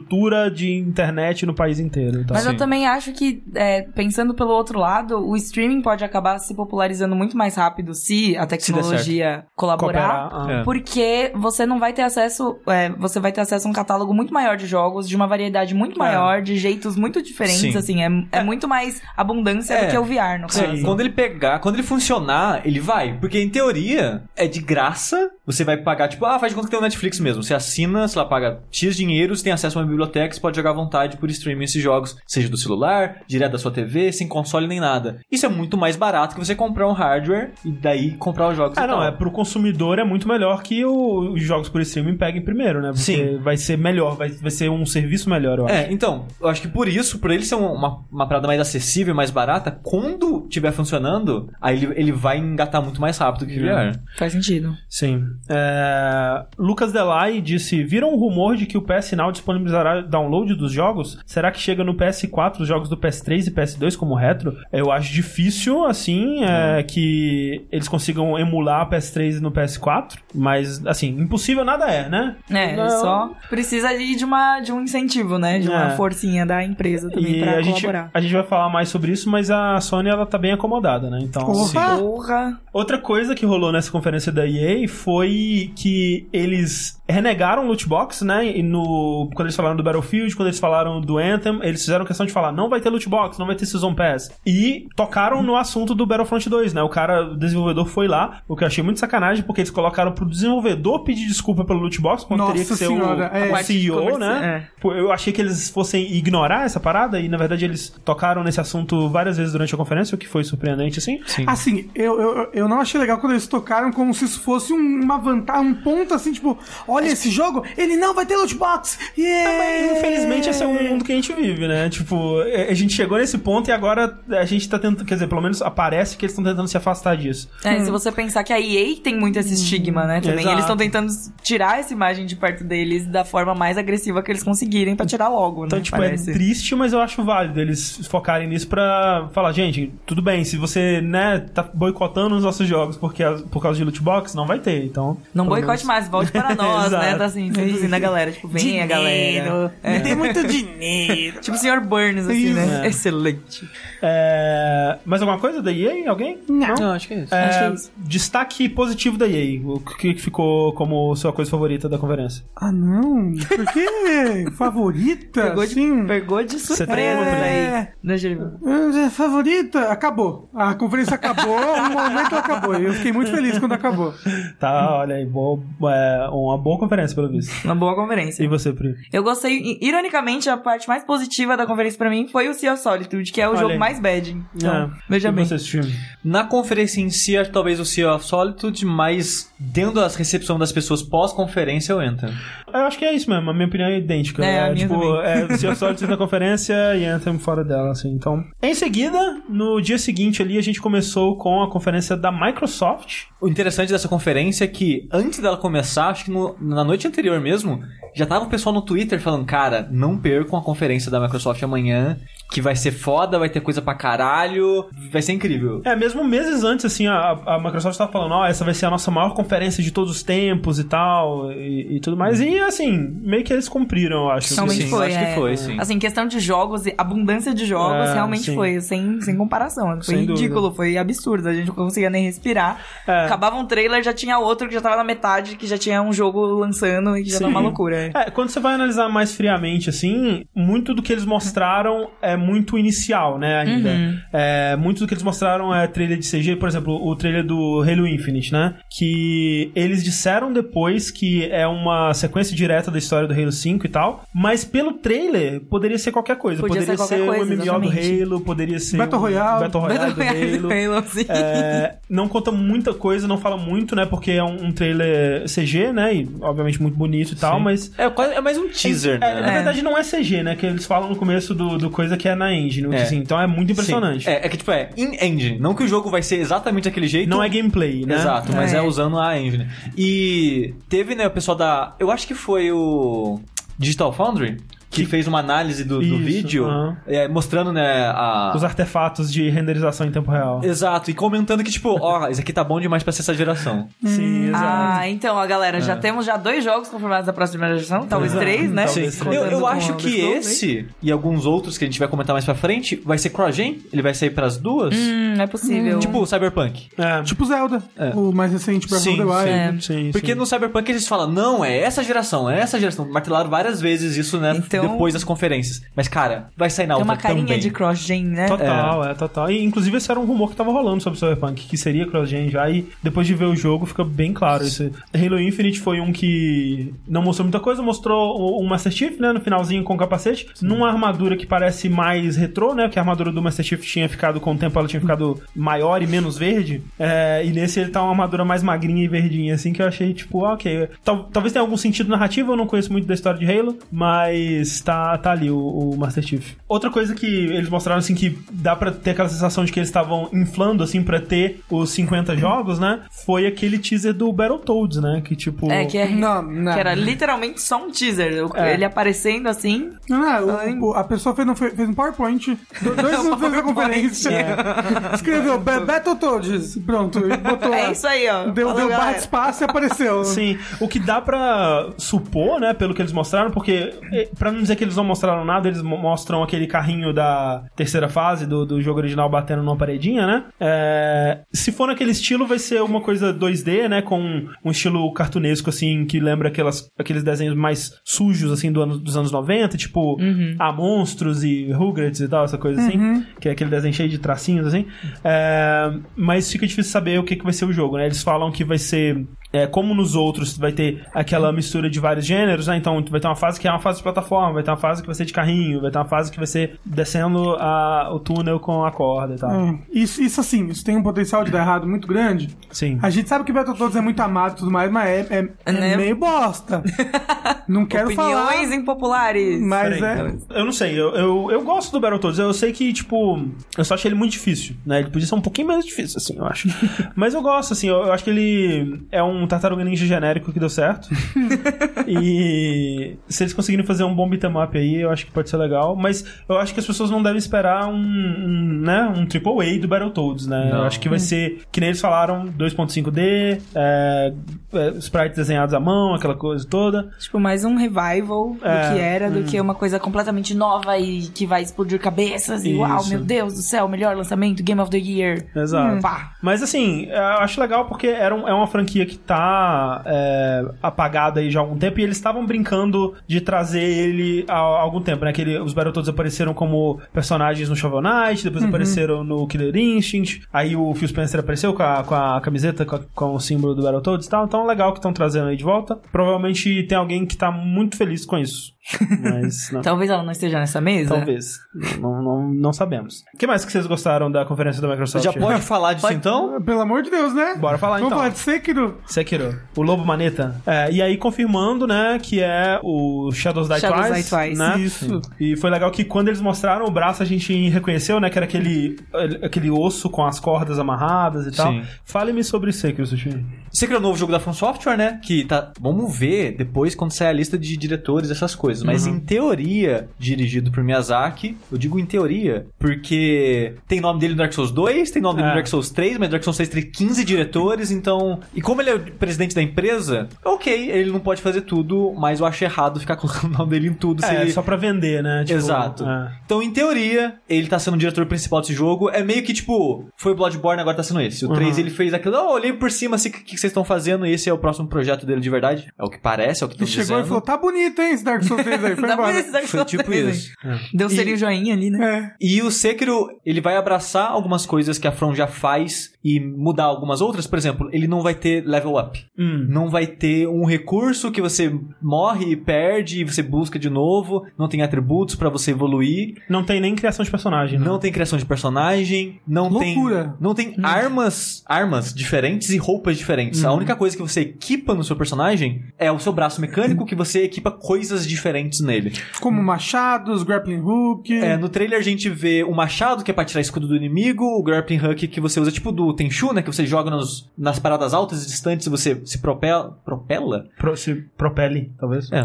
de internet no país inteiro. Então. Mas eu Sim. também acho que, é, pensando pelo outro lado, o streaming pode acabar se popularizando muito mais rápido se a tecnologia colaborar. Cooperar, ah. É. Porque você não vai ter acesso. é, você vai ter acesso a um catálogo muito maior de jogos, de uma variedade muito maior, de jeitos muito diferentes, Sim. assim. É, é muito mais abundância É. do que o VR, no Sim. caso. Quando ele pegar, quando ele funcionar, ele vai. Porque em teoria, é de graça. Você vai pagar, tipo, ah, faz de conta que tem o Netflix mesmo. Você assina, sei lá, paga X dinheiro, você tem acesso a uma biblioteca, você pode jogar à vontade por streaming esses jogos, seja do celular, direto da sua TV, sem console nem nada. Isso é muito mais barato que você comprar um hardware e daí comprar os jogos. Ah, e não, tal. é pro consumidor é muito melhor que o- os jogos por streaming peguem primeiro, né? Porque Sim. vai ser melhor, vai, vai ser um serviço melhor, eu acho. É, então, eu acho que por isso, por ele ser um- uma, uma parada mais acessível, mais barata, quando tiver funcionando, aí ele, ele vai engatar muito mais rápido que o VR. Faz sentido. Sim. É, Lucas Delay disse: Viram o rumor de que o PS Now disponibilizará download dos jogos? Será que chega no PS4 os jogos do PS3 e PS2 como retro? Eu acho difícil, assim, é, que eles consigam emular PS3 no PS4, mas, assim, impossível nada é, né? É, Não. só precisa ali de, uma, de um incentivo, né? De uma É. forcinha da empresa também E pra a gente, colaborar. a gente vai falar mais sobre isso, mas a Sony ela tá bem acomodada, né? Então, Porra! Porra! Outra coisa que rolou nessa conferência da EA foi que eles renegaram o loot box, né? E no, quando eles falaram do Battlefield, quando eles falaram do Anthem, eles fizeram questão de falar: não vai ter loot box, não vai ter Season Pass. E tocaram no assunto do Battlefront 2, né? O cara, o desenvolvedor foi lá, o que eu achei muito sacanagem, porque eles colocaram pro desenvolvedor pedir desculpa pelo loot box, quando Nossa teria que ser senhora, o, é. o CEO, né? Pô, Eu achei que eles fossem ignorar essa parada e, na verdade, eles tocaram nesse assunto várias vezes durante a conferência, o que foi surpreendente, assim. Sim. Assim, eu, eu, eu não achei legal quando eles tocaram como se isso fosse um- uma vantagem, um ponto assim, tipo, olha esse jogo, ele não vai ter loot box. Yeah! Mas, infelizmente, esse é o mundo que a gente vive, né? Tipo, é, a gente chegou nesse ponto e agora a gente tá tentando. Quer dizer, pelo menos aparece que eles estão tentando se afastar disso. É, se você pensar que a EA tem muito esse estigma, né? Também. exato. Eles estão tentando tirar essa imagem de perto deles da forma mais agressiva que eles conseguirem pra tirar logo, Então, né? tipo, Parece. é triste, mas eu acho válido eles focarem nisso pra falar, gente, tudo bem, se você, né, tá boicotando os nossos jogos porque, por causa de loot box, não vai ter, então... Não boicote menos- mais, volte para nós, né? Exato. Tá assim, seduzindo a galera. Tipo, vem a galera. É. Dê muito dinheiro. Tipo o Sr. Burns, assim, né? É. Excelente. É... Mais alguma coisa da EA? Alguém? Não. Não, acho que é isso. É, Acho que é isso. Destaque positivo da EA. O que que ficou como sua coisa favorita da conferência? Ah, não. Por que? Favorita? Pegou de, Sim. pegou de Você surpresa tem aí. Né? Ah, Favorita? Acabou. A conferência acabou, um momento acabou. Eu fiquei muito feliz quando acabou. Tá, olha aí, boa, é, uma boa conferência, pelo visto. Uma boa conferência. E você, Pri? Eu gostei, ironicamente, a parte mais positiva da conferência pra mim foi o Sea of Solitude, que é o Olha jogo aí. mais bad. Então, É. veja E bem. você, Steve? Na conferência em si, talvez o Sea of Solitude, mas dentro da recepção das pessoas pós-conferência, eu entro. Eu acho que é isso mesmo, a minha opinião é idêntica. É, a minha tipo, também. é o Sea of Solitude na conferência e Anthem fora dela, assim. Então, em seguida, no dia seguinte ali, a gente começou com a conferência da Microsoft. O interessante dessa conferência é que, antes dela começar, acho que no- na noite anterior mesmo, já tava o pessoal no Twitter falando, cara, não percam a conferência da Microsoft amanhã, que vai ser foda, vai ter coisa pra caralho, vai ser incrível. É, mesmo meses antes, assim, a, a Microsoft tava falando, ó, essa vai ser a nossa maior conferência de todos os tempos e tal, e, e tudo mais. E, assim, meio que eles cumpriram, eu acho. Realmente Sim, foi, acho que é. foi, sim. Assim, questão de jogos, e abundância de jogos, É, realmente sim. foi, sem, sem comparação. Foi Sem ridículo, dúvida. foi absurdo. A gente não conseguia nem respirar. É. Acabava um trailer, já tinha outro que já tava na metade, que já tinha um jogo lançando e que já Sim. tava uma loucura. É, quando você vai analisar mais friamente, assim, muito do que eles mostraram é muito inicial, né, ainda. Uhum. É, muito do que eles mostraram é trailer de CG, por exemplo, o trailer do Halo Infinite, né? Que eles disseram depois que é uma sequência direta da história do Halo 5 e tal, mas pelo trailer poderia ser qualquer coisa. Podia poderia ser qualquer o coisa, MMO exatamente. do Halo, poderia ser Battle um Royale. Battle Royale do Halo. Halo, assim. É, não conta muita coisa, não fala muito, né? Porque é um, um trailer CG, né? E obviamente muito bonito e tal, Sim. mas. É, quase- é mais um teaser, É, né? Na verdade, não é CG, né? Que eles falam no começo do, do coisa que é na engine. É. Assim, então é muito impressionante. É, é que, tipo, é in-engine. Não que o jogo vai ser exatamente daquele jeito. Não é gameplay, né? Exato, mas É. é. usando a engine. E teve, né, o pessoal da. Eu acho que foi o Digital Foundry que fez uma análise do, do Isso, vídeo, é, mostrando, né, a. Os artefatos de renderização em tempo real. Exato, e comentando que, tipo, ó, isso aqui tá bom demais pra ser essa geração. Sim, exato. Ah, então, ó, galera, já É. temos já dois jogos confirmados da próxima geração, talvez Exato. três, né? Talvez Sim. Eu, eu acho que esse e alguns outros que a gente vai comentar mais pra frente vai ser cross-gen? Ele vai sair pras duas? Hum, é possível. Tipo Cyberpunk. É. Tipo Zelda, É. o mais recente, of Sim. É. sim, Porque sim. no Cyberpunk eles falam, não, é essa geração, é essa geração. Martelaram várias vezes isso, né? Então- Depois das conferências. Mas, cara, vai sair na Tem outra uma carinha também. de cross-gen, né? Total, é. total. E inclusive esse era um rumor que tava rolando sobre Cyberpunk, que seria cross-gen já, e depois de ver o jogo fica bem claro isso. Halo Infinite foi um que não mostrou muita coisa, mostrou o, Master Chief, né, no finalzinho com o capacete, numa armadura que parece mais retrô, né, porque a armadura do Master Chief tinha ficado, com o tempo ela tinha ficado maior e menos verde, é, e nesse ele tá uma armadura mais magrinha e verdinha, assim, que eu achei, tipo, ok. Tal- talvez tenha algum sentido narrativo, eu não conheço muito da história de Halo, mas Mas tá, tá ali o, o Master Chief. Outra coisa que eles mostraram, assim, que dá pra ter aquela sensação de que eles estavam inflando, assim, pra ter os 50 jogos, né? Foi aquele teaser do Battletoads, né? Que tipo. É, que, é, Não, não. que era literalmente só um teaser. É. Ele aparecendo assim. Não, não, o- a pessoa fez, um- fez um PowerPoint, do- dois minutos antes da conferência, escreveu "Ba- Battletoads, pronto, e botou É isso aí, ó. Deu, Falou, deu galera. bate-espaço e apareceu. Sim, o que dá pra supor, né, pelo que eles mostraram, porque eh, pra não dizer que eles não mostraram nada, eles mo- mostram aquele carrinho da terceira fase do, do jogo original batendo numa paredinha, né? É, se for naquele estilo, vai ser uma coisa 2D, né, com um estilo cartunesco, assim, que lembra aquelas, aqueles desenhos mais sujos, assim, do ano, dos anos 90, tipo, ah, monstros e Rugrats e tal, essa coisa assim, que é aquele desenho cheio de tracinhos, assim. É, mas fica difícil saber o que, que vai ser o jogo, né? Eles falam que vai ser é, como nos outros, vai ter aquela mistura de vários gêneros, né? Então vai ter uma fase que é uma fase de plataforma, vai ter uma fase que vai ser de carrinho, vai ter uma fase que vai ser descendo a- o túnel com a corda e tal. É, Isso, isso assim, isso tem um potencial de dar errado muito grande. Sim. A gente sabe que Battletoads é muito amado e tudo mais, mas é, é- é Né? meio bosta. Não quero Opiniões falar, impopulares. mas Peraí, é... Eu não sei, eu, eu, eu gosto do Battletoads. Eu sei que, tipo, eu só achei ele muito difícil, né? Ele podia ser um pouquinho menos difícil, assim, eu acho. Mas eu gosto, assim, eu, eu acho que ele é um tartaruga ninja genérico que deu certo. e se eles conseguirem fazer um bom beat'em up aí, eu acho que pode ser legal. Mas eu acho que as pessoas não devem esperar um, um né, um triple A do Battletoads, né? Eu Não. acho que vai ser, que nem eles falaram, 2.5D, é, é, sprites desenhados à mão, aquela coisa toda. Tipo, mais um revival É, do que era, do que uma coisa completamente nova e que vai explodir cabeças. E uau, meu Deus do céu, melhor lançamento, Game of the Year. Exato. Hum. Mas assim, eu acho legal porque era um- é uma franquia que tá é, apagada aí já há algum tempo e eles estavam brincando de trazer ele há, há algum tempo, né? Que ele- os Battletoads apareceram como personagens no Shovel Knight, depois apareceram no Killer Instinct, aí o Phil Spencer apareceu com a, com a camiseta com, a- com o símbolo do Battletoads e tal, então legal que estão trazendo aí de volta. Provavelmente tem alguém que tá muito feliz com isso. Mas não. Talvez ela não esteja nessa mesa. Talvez. Não, não, não sabemos. O que mais que vocês gostaram da conferência da Microsoft? Já pode falar disso então? Pelo amor de Deus, né? Bora falar Vamos então. falar de Sekiro? Sekiro, o Lobo Maneta. É, e aí confirmando, né, que é o Shadows Die Shadows Twice, Die Twice. né? Isso. E foi legal que quando eles mostraram o braço, a gente reconheceu, né, que era aquele, aquele osso com as cordas amarradas e tal. Fale-me sobre Sekiro, Sushi. Sekiro é o novo jogo da From Software, né? Que tá. Vamos ver depois quando sair a lista de diretores essas coisas. Mas Uhum. em teoria, dirigido por Miyazaki. Eu digo em teoria, porque tem nome dele no Dark Souls 2, tem nome dele É. no Dark Souls 3, mas Dark Souls 3 tem 15 diretores, então. E como ele é o presidente da empresa, ok, ele não pode fazer tudo, mas eu acho errado ficar colocando o nome dele em tudo. se É, ele- só pra vender, né? Tipo, Exato. é. Então, em teoria, ele tá sendo o diretor principal desse jogo. É meio que tipo, foi o Bloodborne, agora tá sendo esse. O Uhum. 3 ele fez aquilo, oh, olhei por cima, assim, o que, que vocês estão fazendo? E esse é o próximo projeto dele de verdade. É o que parece, é o que Ele estão chegou dizendo. e falou, tá bonito, hein, esse Dark Souls 3 aí. Foi Dá embora. Dark Foi tipo 3, isso. hein? Deu E- seria o joinha ali, né? É. E o Sekiro, ele vai abraçar algumas coisas que a From já faz e mudar algumas outras. Por exemplo, ele não vai ter level up. Hum. Não vai ter um recurso que você morre e perde e você busca de novo. Não tem atributos pra você evoluir. Não tem nem criação de personagem, né? Não tem criação de personagem, não Loucura. tem não tem armas, armas diferentes e roupas diferentes. Uhum. A única coisa que você equipa no seu personagem é o seu braço mecânico que você equipa coisas diferentes nele. Como machados, grappling hook. É, no trailer a gente vê o machado que é pra tirar escudo do inimigo, o grappling hook que você usa tipo do Tenchu, né, que você joga nos, nas paradas altas e distantes e você se propela, propela? Pro- se propele, talvez. É.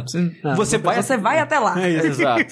Ah, você vai Você vai até lá. É isso. Exato.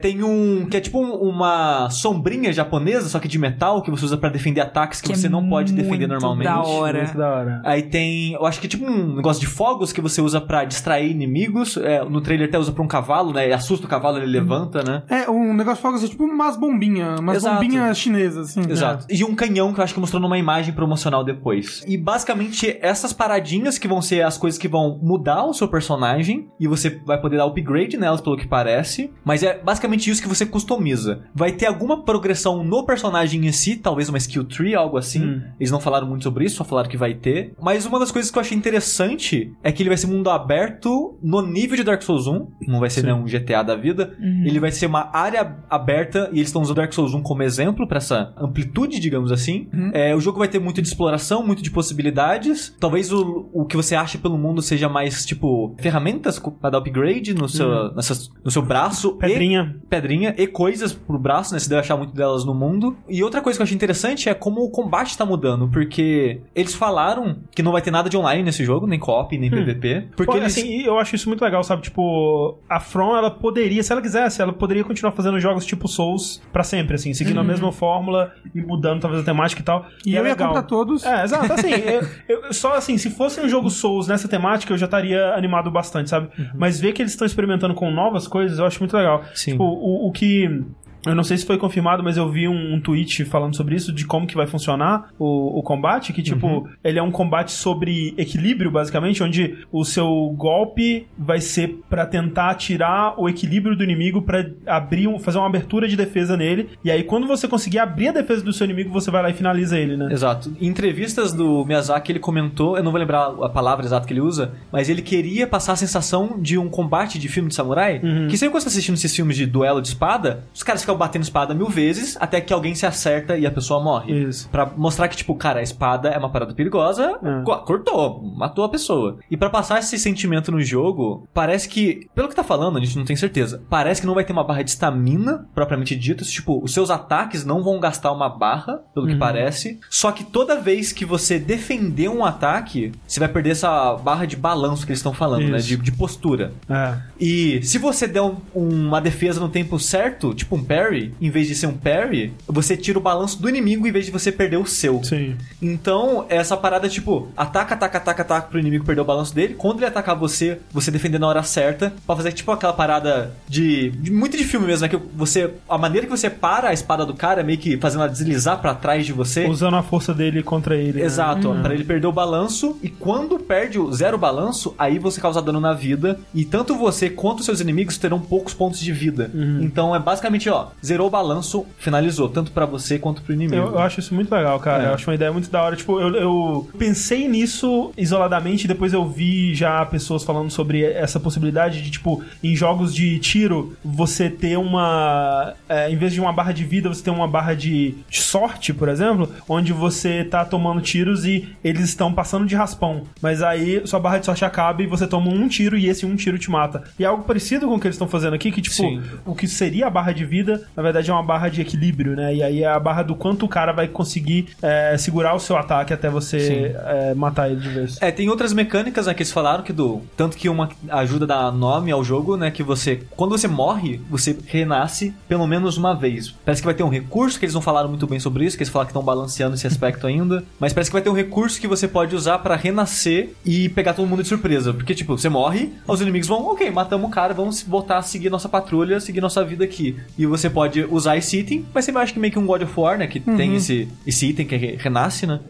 Tem um que é tipo um- uma sombrinha japonesa, só que de metal, que você usa pra defender ataques que, Que você é não pode defender normalmente. da hora. Muito da hora. Aí tem, eu acho que é tipo um negócio de fogos que você usa pra distrair inimigos. É, no trailer até usa pra um cavalo, né? Assusta o cavalo, ele levanta, né? É, um negócio de fogos é tipo umas bombinhas, umas Exato. bombinhas chinesas, assim. Exato. E um canhão que eu acho que mostrou numa imagem promocional depois. E basicamente essas paradinhas que vão ser as coisas que vão mudar o seu personagem e você vai poder dar upgrade nelas pelo que parece, mas é basicamente isso que você customiza. Vai ter alguma progressão no personagem em si, talvez uma skill tree, algo assim. Hum. Eles não falaram muito sobre isso, só falaram que vai ter. Mas uma das coisas que eu achei interessante é que ele vai ser mundo aberto no nível de Dark Souls 1, não vai ser Sim. né, um GTA da vida. Ele vai ser uma área aberta e eles estão usando Dark Souls 1 como exemplo pra essa amplitude, digamos assim. É, o jogo vai ter muito de exploração, muito de possibilidades. Talvez o, o que você acha pelo mundo seja mais, tipo, ferramentas co- pra dar upgrade no seu, nessas- no seu braço. e- Pedrinha. pedrinha e coisas pro braço, né? Você deve achar muito delas no mundo. E outra coisa que eu achei interessante é como o combate tá mudando, porque eles falaram que não vai ter nada de online nesse jogo, nem co-op, nem PVP. Porque Pô, eles. assim, eu acho isso muito legal, sabe? Tipo, a From, ela poderia, se ela quisesse, ela poderia continuar fazendo jogos tipo Souls pra sempre, assim, seguindo a mesma fórmula e mudando talvez a temática e tal. E é eu ia legal. comprar todos. É, exato. Assim, eu, eu- só assim, se fosse um jogo Souls nessa temática, eu já estaria animado bastante, sabe? Mas ver que eles estão experimentando com novas coisas, eu acho muito legal. Sim. Tipo, o, o que. Eu não sei se foi confirmado, mas eu vi um, um tweet falando sobre isso, de como que vai funcionar o, o combate, que, tipo, ele é um combate sobre equilíbrio, basicamente, onde o seu golpe vai ser pra tentar tirar o equilíbrio do inimigo pra abrir, um- fazer uma abertura de defesa nele, e aí quando você conseguir abrir a defesa do seu inimigo, você vai lá e finaliza ele, né? Exato. Em entrevistas do Miyazaki, ele comentou, eu não vou lembrar a palavra exata que ele usa, mas ele queria passar a sensação de um combate de filme de samurai. Que sempre quando você tá assistindo esses filmes de duelo de espada, os caras ficam batendo espada mil vezes até que alguém se acerta e a pessoa morre. Isso. Pra mostrar que, tipo, cara, a espada é uma parada perigosa, É. co- cortou, matou a pessoa. E pra passar esse sentimento no jogo, parece que, pelo que tá falando, a gente não tem certeza, parece que não vai ter uma barra de estamina, propriamente dita. Tipo, os seus ataques não vão gastar uma barra, pelo que parece. Só que toda vez que você defender um ataque, você vai perder essa barra de balanço que eles estão falando, né? Isso. De, de postura. É. E se você der um- uma defesa no tempo certo, tipo um parry, em vez de ser um parry, você tira o balanço do inimigo em vez de você perder o seu. Sim. Então, essa parada, tipo, ataca, ataca, ataca, ataca pro inimigo perder o balanço dele. Quando ele atacar você, você defender na hora certa. Pra fazer, tipo, aquela parada de. de- muito de filme mesmo, né? Que você. A maneira que você para a espada do cara é meio que fazendo ela deslizar pra trás de você. Usando a força dele contra ele. né? Exato, ó, pra ele perder o balanço. E quando perde o zero balanço, aí você causa dano na vida. E tanto você quanto seus inimigos terão poucos pontos de vida. Então é basicamente, ó, zerou o balanço, finalizou. Tanto pra você quanto pro inimigo. Eu, eu acho isso muito legal, cara. É. Eu acho uma ideia muito da hora. Tipo, eu, eu pensei nisso isoladamente e depois eu vi já pessoas falando sobre essa possibilidade de, tipo, em jogos de tiro, você ter uma. é, em vez de uma barra de vida, você ter uma barra de, de sorte, por exemplo, onde você tá tomando tiros e eles estão passando de raspão. Mas aí sua barra de sorte acaba e você toma um tiro e esse um tiro te mata. E é algo parecido com o que eles estão fazendo aqui, que, tipo, Sim. o que seria a barra de vida, na verdade é uma barra de equilíbrio, né? E aí é a barra do quanto o cara vai conseguir é, segurar o seu ataque até você é, matar ele de vez. É, tem outras mecânicas né, que eles falaram que do. Tanto que uma ajuda dá nome ao jogo, né? Que você. Quando você morre, você renasce pelo menos uma vez. Parece que vai ter um recurso, que eles não falaram muito bem sobre isso, que eles falaram que estão balanceando esse aspecto ainda. Mas parece que vai ter um recurso que você pode usar pra renascer e pegar todo mundo de surpresa. Porque, tipo, você morre, os inimigos vão, ok, matamos o cara, vamos voltar a seguir nossa patrulha, seguir nossa vida aqui. E você pode usar esse item, vai ser, eu acho que meio que um God of War, né? Que tem esse, esse item que é re- renasce, né?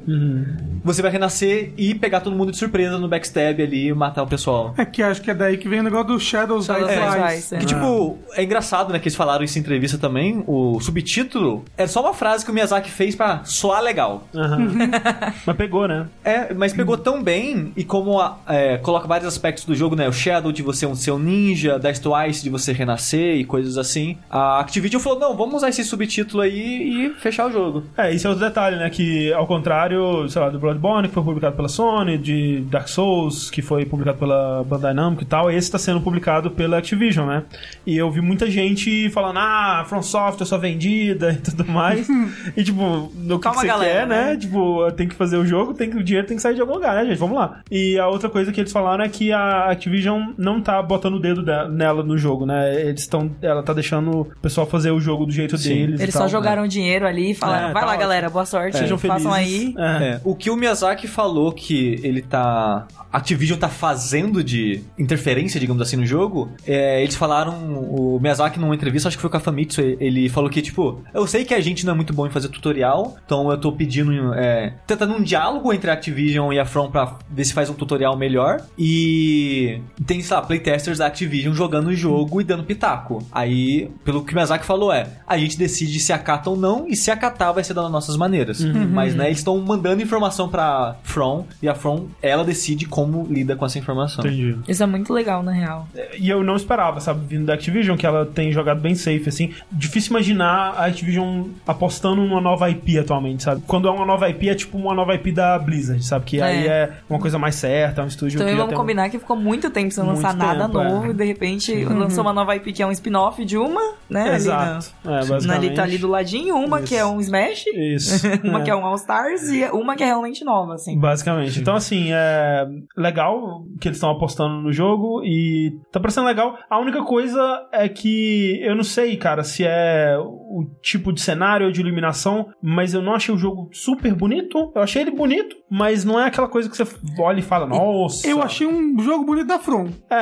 Você vai renascer e pegar todo mundo de surpresa no backstab ali e matar o pessoal. É que acho que é daí que vem o negócio do Shadows Shadows. Twice, é. Que, tipo, é engraçado, né, que eles falaram isso em entrevista também. O subtítulo é só uma frase que o Miyazaki fez pra soar legal. Aham. Mas pegou, né? É, mas pegou tão bem, e como a- é, coloca vários aspectos do jogo, né? O Shadow de você ser um ninja, Dice Twice de você renascer e coisas assim. A Activision falou: não, vamos usar esse subtítulo aí e fechar o jogo. É, esse é outro detalhe, né? Que ao contrário, sei lá, do Bloodborne, que foi publicado pela Sony, de Dark Souls, que foi publicado pela Bandai Namco e tal, esse tá sendo publicado pela Activision, né? E eu vi muita gente falando, ah, From Software só vendida e tudo mais. e tipo, no que, que você galera, quer, né? né? Tipo, tem que fazer o jogo, tem que, o dinheiro tem que sair de algum lugar, né, gente? Vamos lá. E a outra coisa que eles falaram é que a Activision não tá botando o dedo de- nela no jogo, né? Eles estão. Ela tá deixando o pessoal fazer o jogo do jeito Sim. deles. e Eles tal, só né? jogaram dinheiro ali e falaram: É, vai tá lá, ótimo. galera, boa sorte. Sejam felizes. Façam aí. É. É, o que o Miyazaki falou que ele tá. Activision tá fazendo de interferência, digamos assim, no jogo. é, eles falaram. O Miyazaki, numa entrevista, acho que foi com a Famitsu, ele falou que, tipo, eu sei que a gente não é muito bom em fazer tutorial, então eu tô pedindo. É, tentando um diálogo entre a Activision e a From pra ver se faz um tutorial melhor. E tem, sei lá, playtesters da Activision jogando o jogo e dando pitaco. Aí, pelo que o Miyazaki falou é: a gente decide se acata ou não, e se acatar vai ser das nossas maneiras. Mas, né, eles estão mandando informação pra From, e a From, ela decide como lida com essa informação. Entendi. Isso é muito legal, na real. E eu não esperava, sabe, vindo da Activision, que ela tem jogado bem safe, assim. Difícil imaginar a Activision apostando numa nova IP atualmente, sabe? Quando é uma nova IP, é tipo uma nova IP da Blizzard, sabe? Que É. aí é uma coisa mais certa, é um estúdio já vamos tem um- combinar que ficou muito tempo sem Muito lançar nada tempo, novo é. e de repente lançou uma nova IP que é um spin-off de uma, né? Exato. É, Ali, na, na, basicamente. ali tá ali do ladinho, uma Isso. que é um Smash, Isso. uma É. que é um All Stars e uma que é realmente nova, assim. Basicamente. Então, assim, é legal que eles estão apostando no jogo e tá parecendo legal. A única coisa é que eu não sei, cara, se é o tipo de cenário ou de iluminação, mas eu não achei o jogo super bonito. Eu achei ele bonito, mas não é aquela coisa que você olha e fala, nossa. Eu achei um jogo bonito da From. É.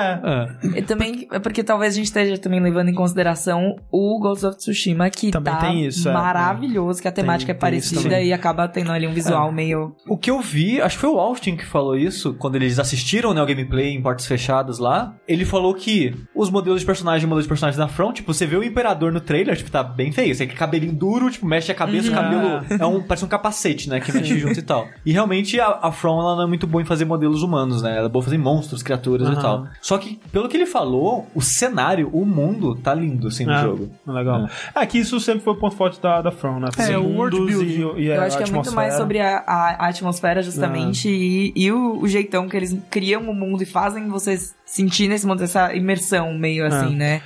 É. E também, é porque talvez a gente esteja também levando em consideração o Ghost of Tsushima, que Também tá tem isso, é. maravilhoso, que a temática é tem isso parecida e acaba tendo ali um visual meio... O que eu vi, acho que foi o Austin que falou isso, quando eles assistiram né, o gameplay em portas fechadas lá. Ele falou que os modelos de personagem e modelos de personagem da Front, tipo, você vê o Imperador no trailer, tipo, tá bem feio. Você tem cabelinho duro, tipo, mexe a cabeça, o cabelo é um, parece um capacete, né, que mexe junto e tal. E realmente a, a From, ela não é muito boa em fazer modelos humanos, né? Ela é boa em fazer monstros, criaturas Aham. e tal. Só que, pelo que ele falou, o cenário, o mundo, tá lindo, assim, no É, jogo. Legal. É. que isso sempre foi o ponto forte da, da From, né? É, o world building. E, e Eu acho que é muito mais sobre a, a- a atmosfera, justamente, e, e o, o jeitão que eles criam o mundo e fazem você sentir nesse mundo, essa imersão meio assim, né?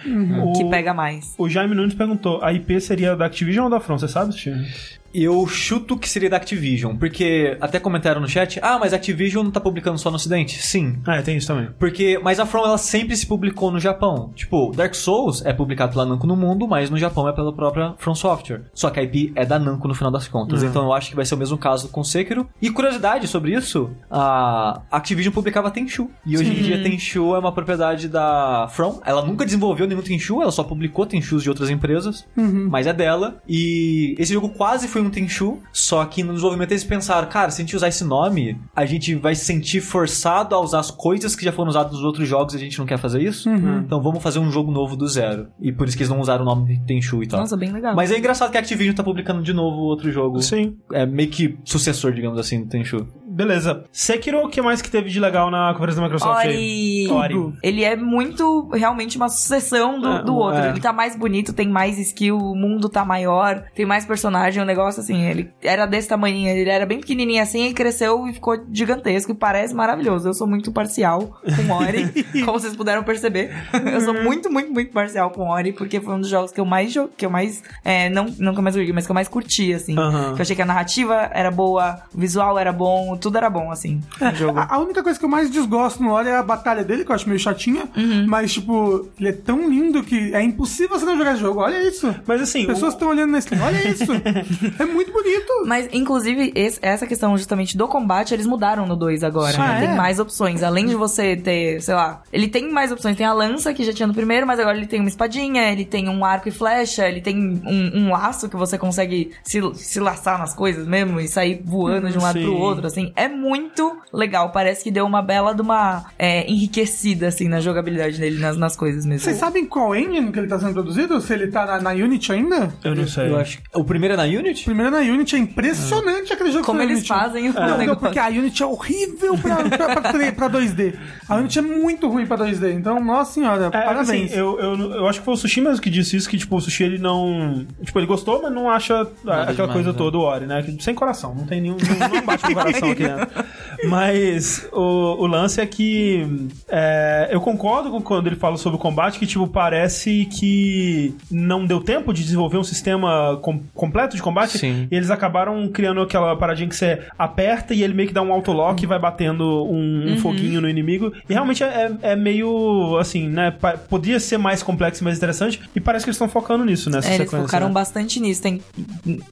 Que O- pega mais. O Jaime Nunes perguntou: a IP seria da Activision ou da From? Você sabe, Steve? Eu chuto que seria da Activision, porque até comentaram no chat, ah, mas a Activision não tá publicando só no ocidente. Sim, Ah, é, tem isso também. Porque, mas a From ela sempre se publicou no Japão. Tipo, Dark Souls é publicado pela Namco no mundo, mas no Japão é pela própria From Software. Só que a IP é da Namco no final das contas. Uhum. Então eu acho que vai ser o mesmo caso com Sekiro. E curiosidade sobre isso, a Activision publicava Tenchu. E hoje em dia Tenchu é uma propriedade da From. Ela nunca desenvolveu nenhum Tenchu, ela só publicou Tenchus de outras empresas, mas é dela. E esse jogo quase foi um Tenchu, só que no desenvolvimento eles pensaram, cara, se a gente usar esse nome, a gente vai se sentir forçado a usar as coisas que já foram usadas nos outros jogos e a gente não quer fazer isso. Então vamos fazer um jogo novo do zero. E por isso que eles não usaram o nome Tenchu e tal. Nossa, bem legal. Mas é engraçado que a Activision tá publicando de novo outro jogo. Sim. É meio que sucessor, digamos assim, do Tenchu. Beleza. Sekiro, o que mais que teve de legal na conferência da Microsoft aí? Ori. Ori. Ele é muito, realmente, uma sucessão do, É, do outro. é. Ele tá mais bonito, tem mais skill, o mundo tá maior, tem mais personagem, um negócio assim. Ele era desse tamanho, ele era bem pequenininho assim e cresceu e ficou gigantesco e parece maravilhoso. Eu sou muito parcial com Ori, como vocês puderam perceber. Eu sou muito, muito, muito parcial com Ori, porque foi um dos jogos que eu mais que eu mais, é, não, não que eu mais joguei, mas que eu mais curti, assim. Aham. Que eu achei que a narrativa era boa, o visual era bom, tudo era bom, assim, no jogo. A, a única coisa que eu mais desgosto no Ori é a batalha dele, que eu acho meio chatinha. Uhum. Mas, tipo, ele é tão lindo que é impossível você não jogar esse jogo. Olha isso. Mas assim, As pessoas o- estão olhando na stream. Olha isso. é muito bonito. Mas, inclusive, esse- essa questão justamente do combate, eles mudaram no 2 agora. Sim. né? Ah, Tem é? mais opções. Além de você ter, sei lá, ele tem mais opções. Tem a lança que já tinha no primeiro, mas agora ele tem uma espadinha, ele tem um arco e flecha, ele tem um, um laço que você consegue se, se laçar nas coisas mesmo e sair voando de um lado Sim. pro outro, assim. É muito legal. Parece que deu uma bela de uma é, enriquecida, assim, na jogabilidade dele, nas, nas coisas mesmo. Vocês sabem qual engine que ele tá sendo produzido? Se ele tá na, na Unity ainda? eu não sei. Eu acho. O primeiro é na Unity? Primeiro é na Unity, é impressionante aquele jogo Como eles Unity. fazem o Não, não, negócio. porque a Unity é horrível pra, pra, pra, pra 2D. A Unity é muito ruim pra 2D. Então, nossa senhora, É, parabéns. assim, eu, eu, eu acho que foi o Sushi mesmo que disse isso, que tipo, o Sushi ele não. Tipo, ele gostou, mas não acha ah, aquela demais, coisa né? toda o Ori, né? Sem coração, não tem nenhum. Não, não bate no coração aqui dentro. Mas o, o lance é que é, eu concordo com quando ele fala sobre o combate, que tipo, parece que não deu tempo de desenvolver um sistema com- completo de combate. Sim. E eles acabaram criando aquela paradinha que você aperta e ele meio que dá um autolock e vai batendo um, um foguinho no inimigo. E realmente é, é meio assim, né? Podia ser mais complexo e mais interessante. E parece que eles estão focando nisso nessa É, eles sequência. focaram né? bastante nisso. Tem,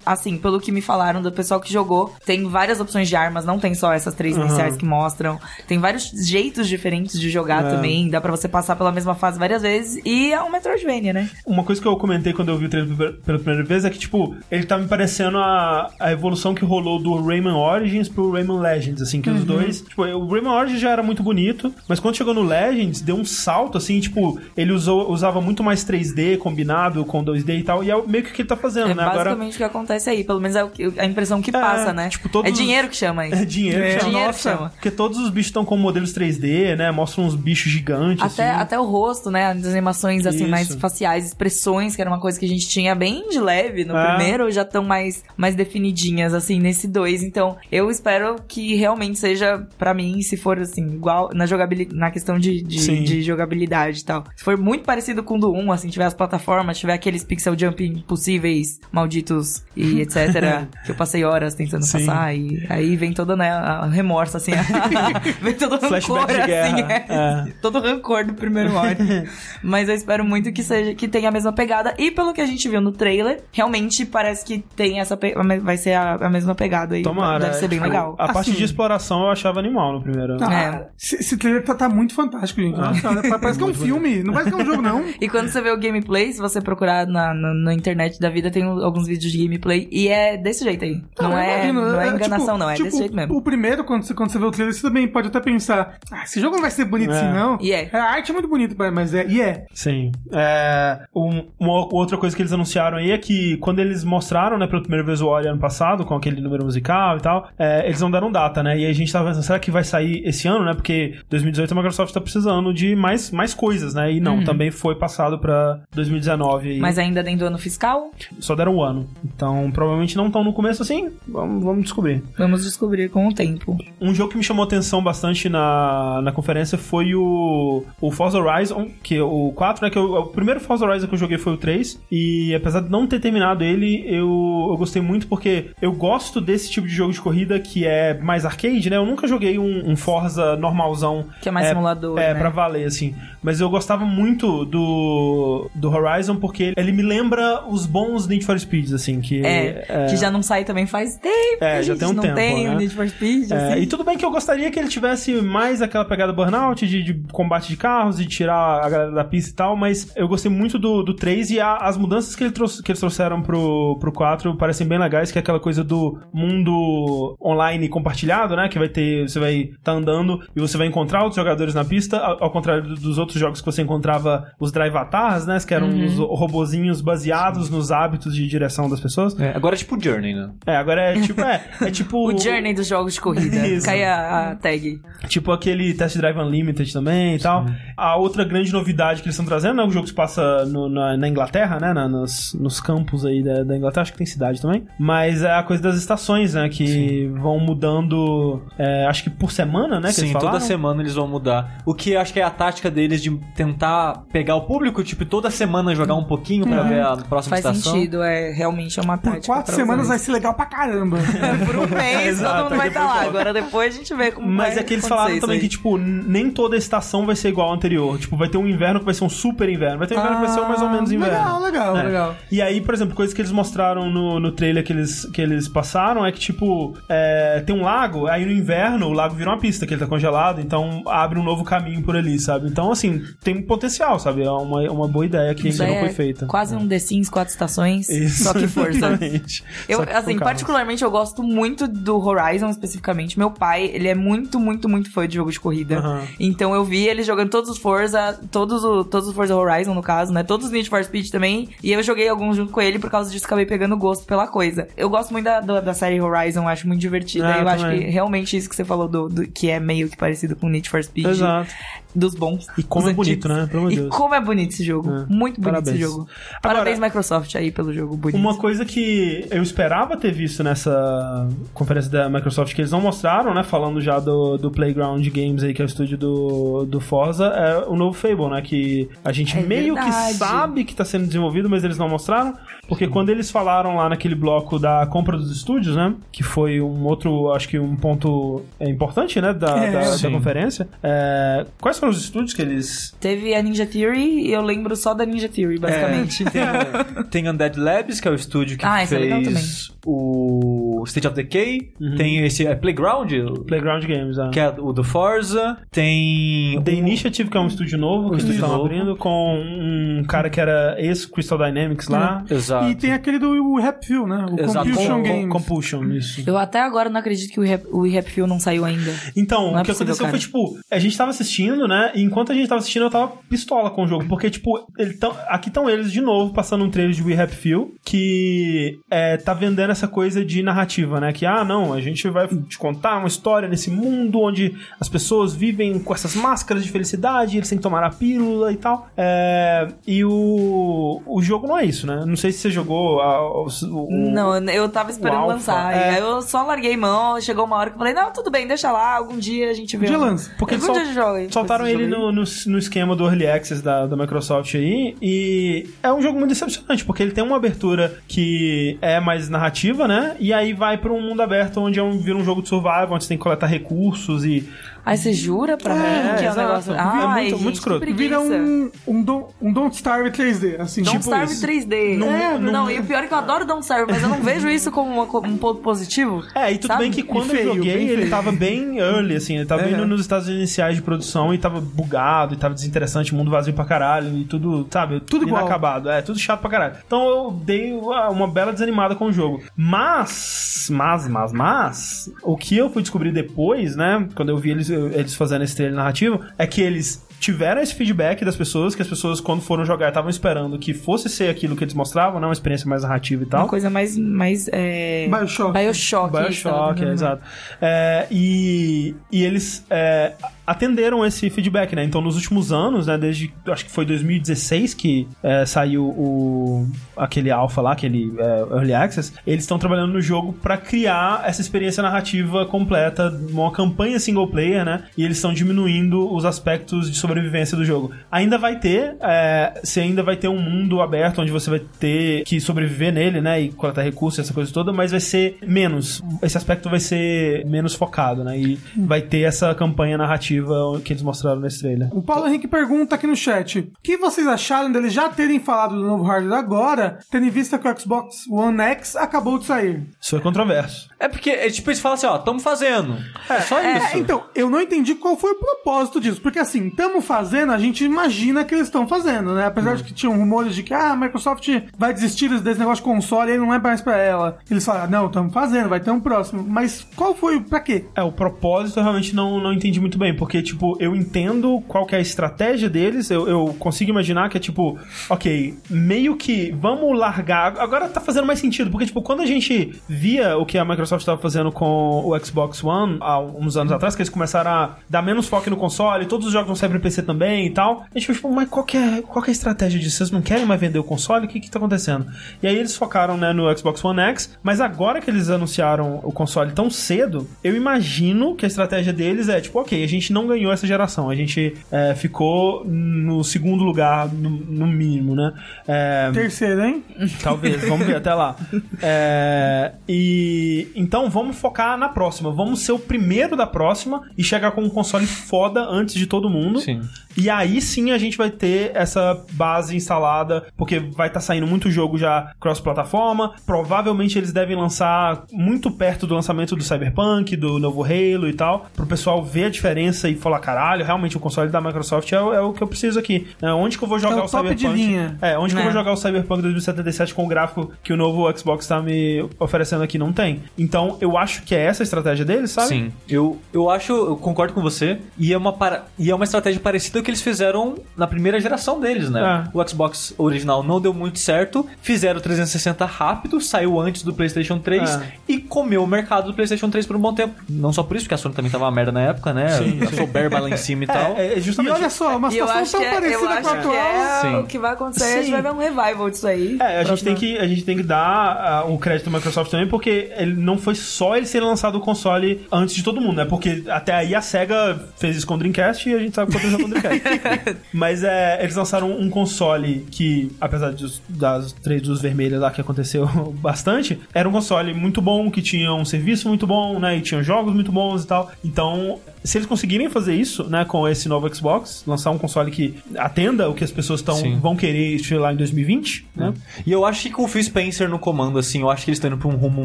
assim, pelo que me falaram do pessoal que jogou, tem várias opções de armas, não não tem só essas três iniciais que mostram. Tem vários jeitos diferentes de jogar É. também. Dá pra você passar pela mesma fase várias vezes. E é um Metroidvania, né? Uma coisa que eu comentei quando eu vi o trailer pela- primeira vez é que, tipo, ele tá me parecendo a, a evolução que rolou do Rayman Origins pro Rayman Legends, assim, que os dois. Tipo, o Rayman Origins já era muito bonito, mas quando chegou no Legends, deu um salto, assim, tipo, ele usou, usava muito mais 3D combinado com 2D e tal, e é meio que o que ele tá fazendo, É né? Agora. basicamente o que acontece aí. Pelo menos é a impressão que passa, né? tipo, todos é dinheiro que chama isso. É dinheiro, É, que chama. dinheiro que Nossa, chama. Porque todos os bichos estão com modelos 3D, né? Mostram uns bichos gigantes. Até, assim. até o rosto, né? As animações assim, Isso. mais faciais, expressões, que era uma coisa que a gente tinha bem de leve no É. primeiro, já estão mais, mais definidinhas, assim, nesse dois. Então, eu espero que realmente seja, pra mim, se for assim, igual na jogabilidade, na questão de, de, de jogabilidade e tal. Se for muito parecido com o do 1, assim, tiver as plataformas, tiver aqueles pixel jump impossíveis, malditos e etc. que eu passei horas tentando Sim. passar, e aí vem todo, né, a remorso, assim, vem todo rancor, Flashback de assim, guerra. é. É. todo rancor do primeiro mod. Mas eu espero muito que seja que tenha a mesma pegada. E pelo que a gente viu no trailer, realmente parece que tem essa pe- vai ser a, a mesma pegada aí. Tomara. Deve ser bem Tipo, legal. A parte Assim. de exploração eu achava animal no primeiro. Ah, É. esse, trailer tá, tá muito fantástico, gente. Nossa, olha, parece que é um filme, não parece que é um jogo, não. E quando você vê o gameplay, se você procurar na, na, na internet da vida, tem alguns vídeos de gameplay. E é desse jeito aí. Não, eu é, imagino, não é é, enganação, tipo- não. É tipo, desse jeito mesmo. O primeiro, quando você, quando você vê o trailer, você também pode até pensar: ah, esse jogo não vai ser bonito É. assim, não. E é. A arte é muito bonita, mas é. E é. Sim. É, um- uma outra coisa que eles anunciaram aí é que quando eles mostraram, né, pela primeira vez o Ori ano passado, com aquele número musical e tal, é, eles não deram data, né? E aí a gente tava pensando, será que vai sair esse ano, né? Porque 2018 a Microsoft tá precisando de mais, mais coisas, né? E não, também foi passado pra 2019 aí. Mas ainda dentro do ano fiscal, Só deram um ano. Então, provavelmente não estão no começo assim. Vamos, vamos descobrir. vamos descobrir com o tempo. Um jogo que me chamou atenção bastante na, na conferência foi o, o Forza Horizon, que é o 4, né? Que eu- o primeiro Forza Horizon que eu joguei foi o 3. E apesar de não ter terminado ele, eu, eu gostei muito porque eu gosto desse tipo de jogo de corrida que é mais arcade, né? Eu nunca joguei um, um Forza normalzão. Que é mais simulador, É, né? pra valer, assim. Mas eu gostava muito do, do Horizon porque ele me lembra os bons Need for Speeds, assim. Que, É, que já não sai também faz tempo. É, já tem um não tempo, tem né? o Need for Speed, É, assim. e tudo bem que eu gostaria que ele tivesse mais aquela pegada burnout de, de combate de carros e tirar a galera da pista e tal, mas eu gostei muito do, do 3 e a- as mudanças que, ele trouxe- que eles trouxeram pro, pro 4 parecem bem legais, que é aquela coisa do mundo online compartilhado, né? Que vai ter. Você vai estar andando e você vai encontrar outros jogadores na pista, ao, ao contrário do- dos outros jogos que você encontrava os drivatars, né? Que eram Uhum. os robozinhos baseados nos hábitos de direção das pessoas. É, agora é tipo Journey, né? É, agora é tipo. É, é tipo. O Journey dos jogos de corrida. Isso. Cai a, a tag. Tipo aquele Test Drive Unlimited também e tal. A outra grande novidade que eles estão trazendo, né? O jogo se passa no- na, na Inglaterra, né? na- nos, nos campos aí da, da Inglaterra, acho que tem cidade também. Mas é a coisa das estações, né? Que vão mudando, é, acho que por semana, né? Que Sim, eles toda semana eles vão mudar. O que acho que é a tática deles de tentar pegar o público, tipo, toda semana jogar um pouquinho pra ver a próxima Faz estação. sentido, é realmente é uma Por tática. quatro pra semanas usar vai ser legal pra caramba. Por um mês, Exato, todo mundo vai aí estar lá. volta. Agora depois a gente vê como Mas vai é que eles acontecer falaram isso também aí. que, tipo, n- nem toda estação vai ser igual à anterior. Tipo, vai ter um inverno que vai ser um super inverno. Vai ter um inverno que vai ser um mais ou menos inverno. Legal, legal, É. legal. E aí, por exemplo, coisas que eles mostraram no, no trailer que eles, que eles passaram é que, tipo, é, tem um lago, aí no inverno o lago vira uma pista, que ele tá congelado, então abre um novo caminho por ali, sabe? Então, assim, tem potencial, sabe? É uma, uma boa ideia que ainda não aí foi é feita. Quase um The Sims, quatro estações, Isso. só que força. Eu, que assim, particularmente eu gosto muito do Horizon especificamente. Meu pai, ele é muito, muito, muito fã de jogo de corrida. Aham. Então eu vi ele jogando todos os Forza, todos, o, todos os Forza Horizon, no caso, né? Todos os Need for Speed também. E eu joguei alguns junto com ele, por causa disso acabei pegando gosto pela coisa. Eu gosto muito da, da, da série Horizon, acho muito divertida. Ah, eu acho também. que realmente isso que você falou do, do- que é meio que parecido com Need for Speed. Exato. Dos bons. E como é bonito, né? Pelo amor de E Deus. como é bonito esse jogo. É. Muito bonito Parabéns. esse jogo. Agora- Parabéns, Microsoft, aí, pelo jogo bonito. Uma coisa que eu esperava ter visto nessa conferência da Microsoft que eles não mostraram, né? Falando já do, do Playground Games aí, que é o estúdio do, do Forza, é o novo Fable, né? Que a gente É meio que verdade. sabe que tá sendo desenvolvido, mas eles não mostraram. Porque quando eles falaram lá naquele bloco da compra dos estúdios, né? Que foi um outro, acho que um ponto importante, né? Da, É, da, da conferência. É, quais foram os estúdios que eles. Teve a Ninja Theory e eu lembro só da Ninja Theory, basicamente. É, tem, tem Undead Labs, que é o estúdio que Ah, é fez o State of Decay, tem esse é, Playground, Playground Games, ah. que é o do Forza, tem The o- Initiative, que é um estúdio novo que eles estúdio estão abrindo, com um cara que era ex-Crystal Dynamics lá. Exato. E tem aquele do Rapville, né? O Exato. Compulsion Com- Games. Compulsion, isso. Eu até agora não acredito que o Rap, o Rap Fuel não saiu ainda. Então, Não é o que possível, aconteceu cara. foi, tipo, a gente tava assistindo, né? E enquanto a gente tava assistindo, eu tava pistola com o jogo. Porque, tipo, ele tão, aqui estão eles de novo passando um trailer de We Happy Few que é, tá vendendo essa coisa de narrativa, né? Que, ah, não, a gente vai te contar uma história nesse mundo onde as pessoas vivem com essas máscaras de felicidade, eles têm que tomar a pílula e tal. É, e o, o jogo não é isso, né? Não sei se você jogou a- o, o- Não, eu tava esperando lançar. é. Eu só larguei mão, chegou uma hora que eu falei, não, tudo bem, deixa lá, algum dia a gente vê. dia um- lança. Porque algum dia a gente joga aí. Soltaram ele no, no, no esquema do Early Access da, da Microsoft aí, e é um jogo muito decepcionante, porque ele tem uma abertura que é mais narrativa, né? E aí vai pra um mundo aberto onde é um, vira um jogo de survival, onde você tem que coletar recursos e. Aí você jura pra É, mim que é um exato. negócio. É Ai, muito- gente, muito escroto. Vira um, um, Don't, um Don't Starve 3D, assim. Don't tipo Starve isso. 3D. Não- É, não- não, e o pior é que eu adoro Don't Starve, mas eu não vejo isso como uma- um ponto positivo. É, e tudo Sabe? bem que quando feio, eu joguei, ele feio. tava bem early, assim, ele tava É. nos estágios iniciais de produção e tava bugado, e tava desinteressante, mundo vazio pra caralho, e tudo, sabe, Tudo igual. inacabado. É, tudo chato pra caralho. Então eu dei uma uma bela desanimada com o jogo. Mas, mas, mas, mas, o que eu fui descobrir depois, né, quando eu vi eles, eles fazendo esse trailer narrativo, é que eles tiveram esse feedback das pessoas, que as pessoas, quando foram jogar, estavam esperando que fosse ser aquilo que eles mostravam, né, uma experiência mais narrativa e tal. Uma coisa mais. mais é... Bioshock. Bioshock. Bioshock, é, exato. É, e, e eles é, atenderam esse feedback, né? Então, nos últimos anos, né? Desde, acho que foi 2016 que é, saiu o, aquele alpha lá, aquele é, Early Access, eles estão trabalhando no jogo pra criar essa experiência narrativa completa, uma campanha single player, né? E eles estão diminuindo os aspectos de sobrevivência do jogo. Ainda vai ter, é, ainda vai ter um mundo aberto onde você vai ter que sobreviver nele, né? E coletar recursos, essa coisa toda, mas vai ser menos. Esse aspecto vai ser menos focado, né? E vai ter essa campanha narrativa que eles mostraram nesse trailer. O Paulo Henrique pergunta aqui no chat: O que vocês acharam deles já terem falado do novo hardware agora, tendo em vista que o Xbox One X acabou de sair? Isso foi controverso. É porque, é, tipo, eles falam assim, ó, tamo fazendo. É, só isso. É, então, eu não entendi qual foi o propósito disso. Porque assim, estamos fazendo, a gente imagina que eles estão fazendo, né? Apesar de que tinham rumores de que ah, a Microsoft vai desistir desse negócio de console e aí não é mais pra ela. Eles falaram, não, estamos fazendo, vai ter um próximo. Mas qual foi, o- pra quê? É, o propósito eu realmente não, não entendi muito bem, porque, tipo, eu entendo qual é a estratégia deles, eu, eu consigo imaginar que é, tipo, ok, meio que vamos largar, agora tá fazendo mais sentido, porque, tipo, quando a gente via o que a Microsoft estava fazendo com o Xbox One, há uns anos atrás, que eles começaram a dar menos foco no console, todos os jogos vão sair pra PC também e tal, a gente ficou, tipo, mas qual que é, qual que é a estratégia disso? Vocês não querem mais vender o console? O que que tá acontecendo? E aí eles focaram, né, no Xbox One X, mas agora que eles anunciaram o console tão cedo, eu imagino que a estratégia deles é, tipo, ok, a gente não ganhou essa geração, a gente é, ficou no segundo lugar, no, no mínimo, né? É, Terceiro, hein? Talvez, vamos ver até lá. É, e então vamos focar na próxima. Vamos ser o primeiro da próxima e chegar com um console foda antes de todo mundo. Sim. E aí sim a gente vai ter essa base instalada, porque vai estar saindo muito jogo já cross-plataforma. Provavelmente eles devem lançar muito perto do lançamento do Cyberpunk, do novo Halo e tal, pro pessoal ver a diferença e falar: caralho, realmente o console da Microsoft é, o- é o que eu preciso aqui. É, onde que eu vou jogar É o o Cyberpunk? linha. É, onde que eu vou jogar o Cyberpunk 2077 com o gráfico que o novo Xbox tá me oferecendo aqui? Não tem. Então eu acho que é essa a estratégia deles, sabe? Sim. Eu, eu acho, eu concordo com você. E é, uma para... e é uma estratégia parecida que eles fizeram na primeira geração deles, né? É. O Xbox original não deu muito certo. Fizeram o 360 rápido, saiu antes do PlayStation 3 É. e comeu o mercado do PlayStation 3 por um bom tempo. Não só por isso, porque a Sony também tava uma merda na época, né? Sim, a soberba lá em cima e tal. É, é E justamente. olha só, uma E eu situação tão é, eu parecida com a atual. é Sim. o que vai acontecer. A Sim. gente vai ver um revival disso aí. É, a gente, tem que, a gente tem que dar ah, o crédito à Microsoft também, porque ele não foi só ele ser lançado o console antes de todo mundo, né? Porque até aí a SEGA fez isso com o Dreamcast e a gente sabe o que aconteceu com o Dreamcast. Mas é, eles lançaram um console que, apesar de, das três luzes vermelhas lá que aconteceu bastante, era um console muito bom, que tinha um serviço muito bom, né? E tinha jogos muito bons e tal. Então, se eles conseguirem fazer isso, né, com esse novo Xbox, lançar um console que atenda o que as pessoas tão, Sim. vão querer lá em 2020, né? E eu acho que com o Phil Spencer no comando, assim, eu acho que eles estão indo pra um rumo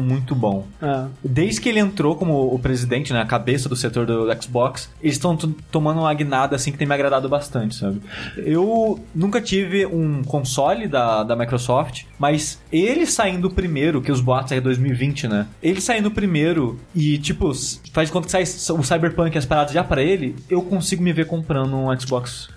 muito bom. É. Desde que ele entrou como o presidente, né, a cabeça do setor do Xbox, eles estão tomando uma guinada assim que tem me agradado bastante, sabe? Eu nunca tive um console da, da Microsoft, mas ele saindo primeiro, que os boatos é 2020, né? Ele saindo primeiro e, tipo, faz de conta que sai o Cyberpunk e as paradas já pra ele, eu consigo me ver comprando um Xbox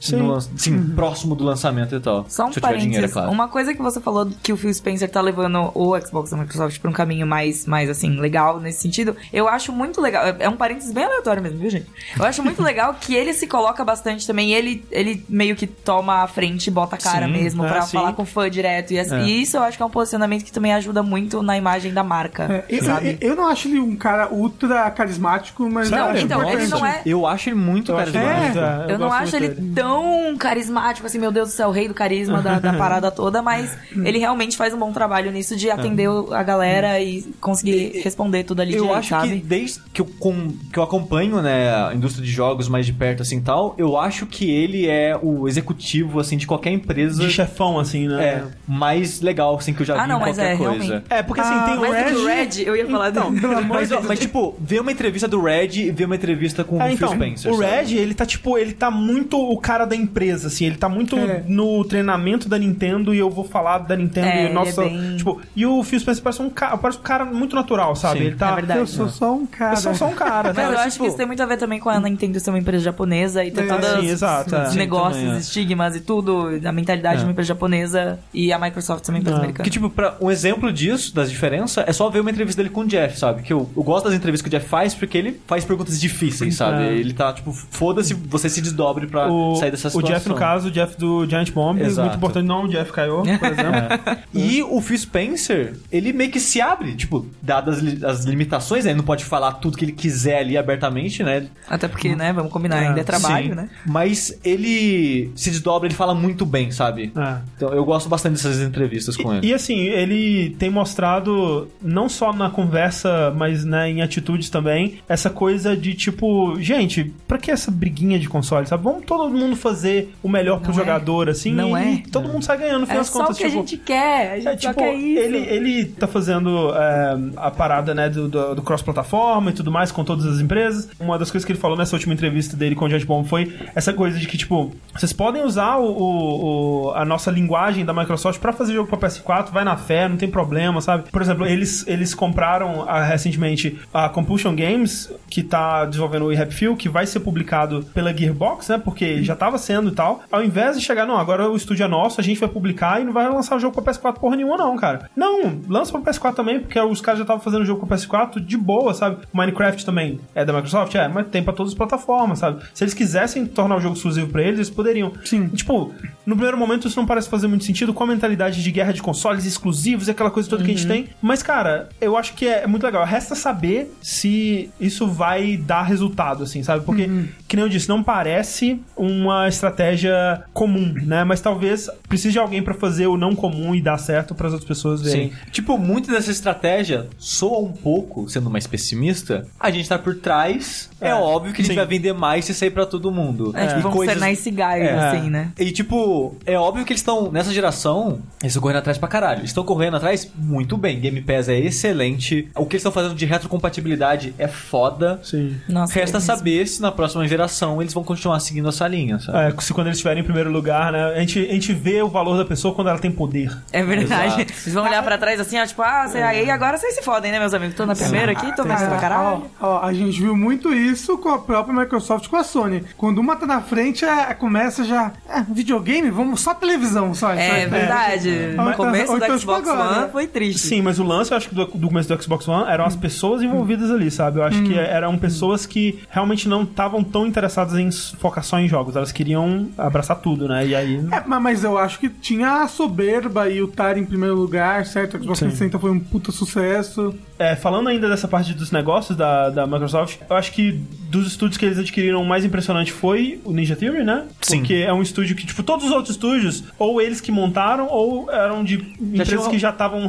Sim. no sim, próximo do lançamento e tal. Só um se eu tiver dinheiro, é parênteses. claro. Uma coisa que você falou que o Phil Spencer tá levando o Xbox da Microsoft pra um caminho mais, mais assim, legal nesse sentido. Eu acho muito legal. É um parênteses bem aleatório mesmo, viu, gente? Eu acho muito legal que ele se coloca bastante também. Ele, ele meio que toma a frente e bota a cara Sim, mesmo é, pra sim. falar com o fã direto. E, assim, É. e isso eu acho que é um posicionamento que também ajuda muito na imagem da marca. É, eu, sabe? eu- eu não acho ele um cara ultra carismático, mas Não, então, ele não é- Eu acho ele muito Eu carismático. é, Eu, não gosto acho ele dele. tão carismático, assim, meu Deus do céu, o rei do carisma da, da parada toda, mas ele realmente faz um bom trabalho nisso de atender o- a galera e conseguir responder tudo ali Eu direito, acho sabe? que desde que eu, com- que eu acompanho, né, a indústria de jogos mais de perto, assim, tal, eu acho que ele é o executivo, assim, de qualquer empresa De chefão, assim, né? é, mais legal, assim, que eu já Ah, vi não, em mas qualquer é, coisa. realmente. É, porque assim, Ah, tem o Red... do Red, eu ia falar Então, do... pelo amor Mas, de ó, Deus. mas, tipo, ver uma entrevista do Red e ver uma entrevista com É, o então, Phil Spencer. o sabe? Red, ele tá tipo, ele tá muito o cara da empresa, assim, ele tá muito É. no treinamento da Nintendo e eu vou falar da Nintendo É, e ele nossa, é bem- tipo, e o Phil Spencer parece um cara, parece um cara muito natural, sabe? Sim. Ele tá É verdade. Eu sou só um cara. Eu sou só um cara, Mas né? eu acho Tipo, que isso tem muito a ver também com a Nintendo ser uma empresa japonesa e ter É, todos sim, exato, é. os Sim, negócios, também, é. estigmas e tudo, a mentalidade É. de uma empresa japonesa e a Microsoft ser uma empresa Não. americana. Que, tipo, pra, um exemplo disso, das diferenças, é só ver uma entrevista dele com o Jeff, sabe? Que eu, eu gosto das entrevistas que o Jeff faz porque ele faz perguntas difíceis, sabe? É. Ele tá, tipo, foda-se, você se desdobre pra o, sair dessa o situação. Jeff, no caso, o Jeff do Giant Bomb, Exato. muito importante, não o Jeff Caio, por exemplo. E o Phil Spencer, ele meio que se abre, tipo, dadas li- as limitações, né? Ele não pode falar tudo que ele quiser ali abertamente, né? Até porque, né, vamos combinar, É, ainda é trabalho, Sim. né? Mas ele se desdobra, ele fala muito bem, sabe? É. Então eu gosto bastante dessas entrevistas com ele. E assim, ele tem mostrado, não só na conversa, mas né, em atitudes também, essa coisa de tipo, gente, pra que essa briguinha de console, sabe? Vamos todo mundo fazer o melhor pro Não é. jogador, assim, Não e é. todo mundo sai ganhando, no fim É das só contas. o que a tipo, gente quer, a gente É, só tipo, quer isso. ele, ele tá fazendo é, a parada, né, do, do, do cross-plataforma e tudo mais com todas as empresas. Uma das coisas que ele falou nessa última entrevista dele com o Giant Bomb foi essa coisa de que, tipo, vocês podem usar o, o- o- a nossa linguagem da Microsoft pra fazer jogo pra PS4, vai na fé, não tem problema, sabe? Por exemplo, eles, eles compraram ah, recentemente a Compulsion Games, que tá desenvolvendo o Happy Few, que vai ser publicado pela Gearbox, né, porque já tava sendo e tal. Ao invés de chegar, não, agora o estúdio é nosso, a gente vai publicar e não vai lançar o jogo pra PS4 porra nenhuma, não, cara. Não, lança pra PS4 também, porque os caras já estavam fazendo o jogo pra PS4 de boa, sabe? Minecraft também é da Microsoft? É, mas tem pra todas as plataformas, sabe? Se eles quisessem tornar o jogo exclusivo pra eles, eles poderiam. Sim. Tipo, no primeiro momento isso não parece fazer muito sentido com a mentalidade de guerra de consoles exclusivos e aquela coisa toda que a gente tem. Mas, cara, eu acho que é muito legal. Resta saber se isso vai dar resultado, assim, sabe? Porque, que nem eu disse, não parece uma estratégia comum, né? Mas talvez precise de alguém pra fazer o não comum e dar certo para as outras pessoas verem. Sim. Tipo, muito dessa estratégia soa um pouco, sendo mais pessimista, a gente tá por trás. É, É, óbvio que a gente sim. vai vender mais se sair pra todo mundo. É, tipo, E vamos ser nice guys, É. assim, né? E tipo, é óbvio que eles estão, nessa geração, eles estão correndo atrás pra caralho. Eles estão correndo atrás muito bem. Game Pass é excelente. O que eles estão fazendo de retrocompatibilidade é foda. Sim. Nossa, Resta é mesmo. saber se na próxima geração eles vão continuar seguindo essa linha, sabe? É, se quando eles estiverem em primeiro lugar, né? A gente, a gente vê o valor da pessoa quando ela tem poder. É verdade. Exato. Vocês vão olhar pra trás assim, ó, tipo, ah, cê, aí agora vocês se fodem, né, meus amigos? Tô na primeira aqui, tô vendo pra caralho. Ó, ó, a gente viu muito isso com a própria Microsoft com a Sony. Quando uma tá na frente, é, começa já. É, videogame? Vamos só televisão, só. É só- verdade. No então- começo ou do então, tipo, Xbox agora, One né? foi triste. Sim, mas o lance, eu acho que do, do começo do Xbox One eram as pessoas envolvidas ali, sabe? Eu acho que eram pessoas que realmente não estavam tão interessadas em focar só em jogos. Elas queriam abraçar tudo, né? E aí. É, ma- mas eu acho que tinha a soberba e o estar em primeiro lugar, certo? O Xbox Sim. 360 foi um puta sucesso. É, falando ainda dessa parte dos negócios da, da Microsoft, eu acho que dos estúdios que eles adquiriram, o mais impressionante foi o Ninja Theory, né? Sim. Porque é um estúdio que, tipo, todos os outros estúdios, ou eles que montaram, ou eram de empresas tinham- que já estavam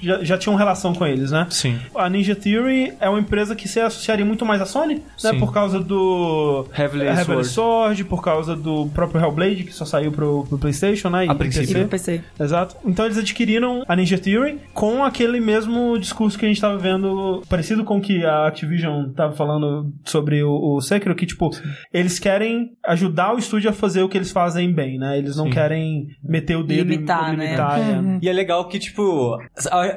já, já tinham relação com eles, né? Sim. A Ninja Theory é uma empresa que se associaria muito mais à Sony, né? Sim. Por causa do Heavily Heavenly Sword. Sword, por causa do próprio Hellblade, que só saiu pro, pro PlayStation, né? A e princípio. E PC. no PC. Exato. Então eles adquiriram a Ninja Theory com aquele mesmo discurso que a gente tava vendo, parecido com o que a Activision tava falando sobre o, o Sekiro, que, tipo, eles querem ajudar o estúdio a fazer o que eles fazem bem, né? Eles não Sim. querem meter o dedo Limitar, e né? limitar. é. E é legal que, tipo,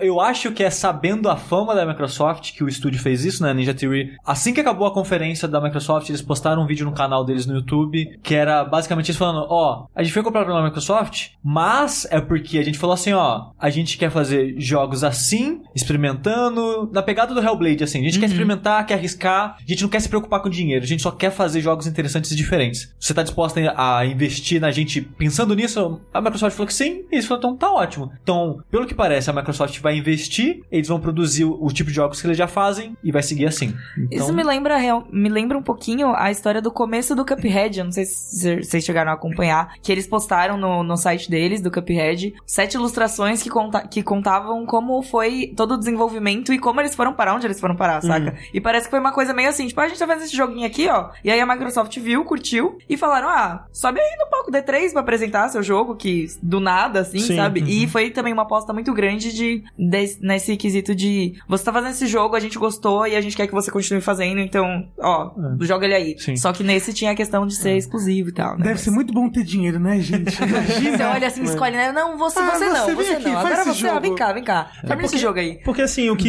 eu acho que é sabendo a fama da Microsoft que o estúdio fez isso, né? Ninja Theory. Assim que acabou a conferência da Microsoft, eles postaram um vídeo no canal deles no YouTube, que era basicamente eles falando: Ó, a gente foi comprar pela Microsoft, mas é porque a gente falou assim: ó, a gente quer fazer jogos assim, experimentando, na pegada do Hellblade, assim. A gente quer experimentar, quer arriscar, a gente não quer se preocupar com dinheiro, a gente só quer fazer jogos interessantes e diferentes. Você tá disposto a investir na gente pensando nisso? A Microsoft falou que sim, e eles falaram, então tá ótimo. Então, pelo que parece, a Microsoft vai investir, eles vão produzir o, o tipo de jogos que eles já fazem e vai seguir assim. Então, Isso me lembra, me lembra um pouquinho a história do começo do Cuphead. Eu não sei se vocês chegaram a acompanhar. Que eles postaram no, no site deles, do Cuphead, sete ilustrações que, conta- que contavam como foi todo o desenvolvimento e como eles foram parar, onde eles foram parar, saca? E parece que foi uma coisa meio assim, tipo, "Ah, a gente tá fazendo esse joguinho aqui, ó. E aí a Microsoft viu, curtiu e falaram: ah, sobe aí no palco D3 pra apresentar seu jogo, que do nada, assim, Sim, sabe? uhum. E foi também uma aposta muito grande de, des- nesse quesito de você tá fazendo esse jogo, a gente gostou e a gente quer que você continue fazendo, então, ó, joga ele aí. Sim. Só que nesse tinha a questão de ser exclusivo e tal, né? Deve ser muito bom ter dinheiro, né, gente? Você olha assim, escolhe, né? Não, você, Ah, você não, você você, aqui, não. faz Agora você, ah, jogo. vem cá, vem cá. Termina esse jogo aí. Porque assim, o que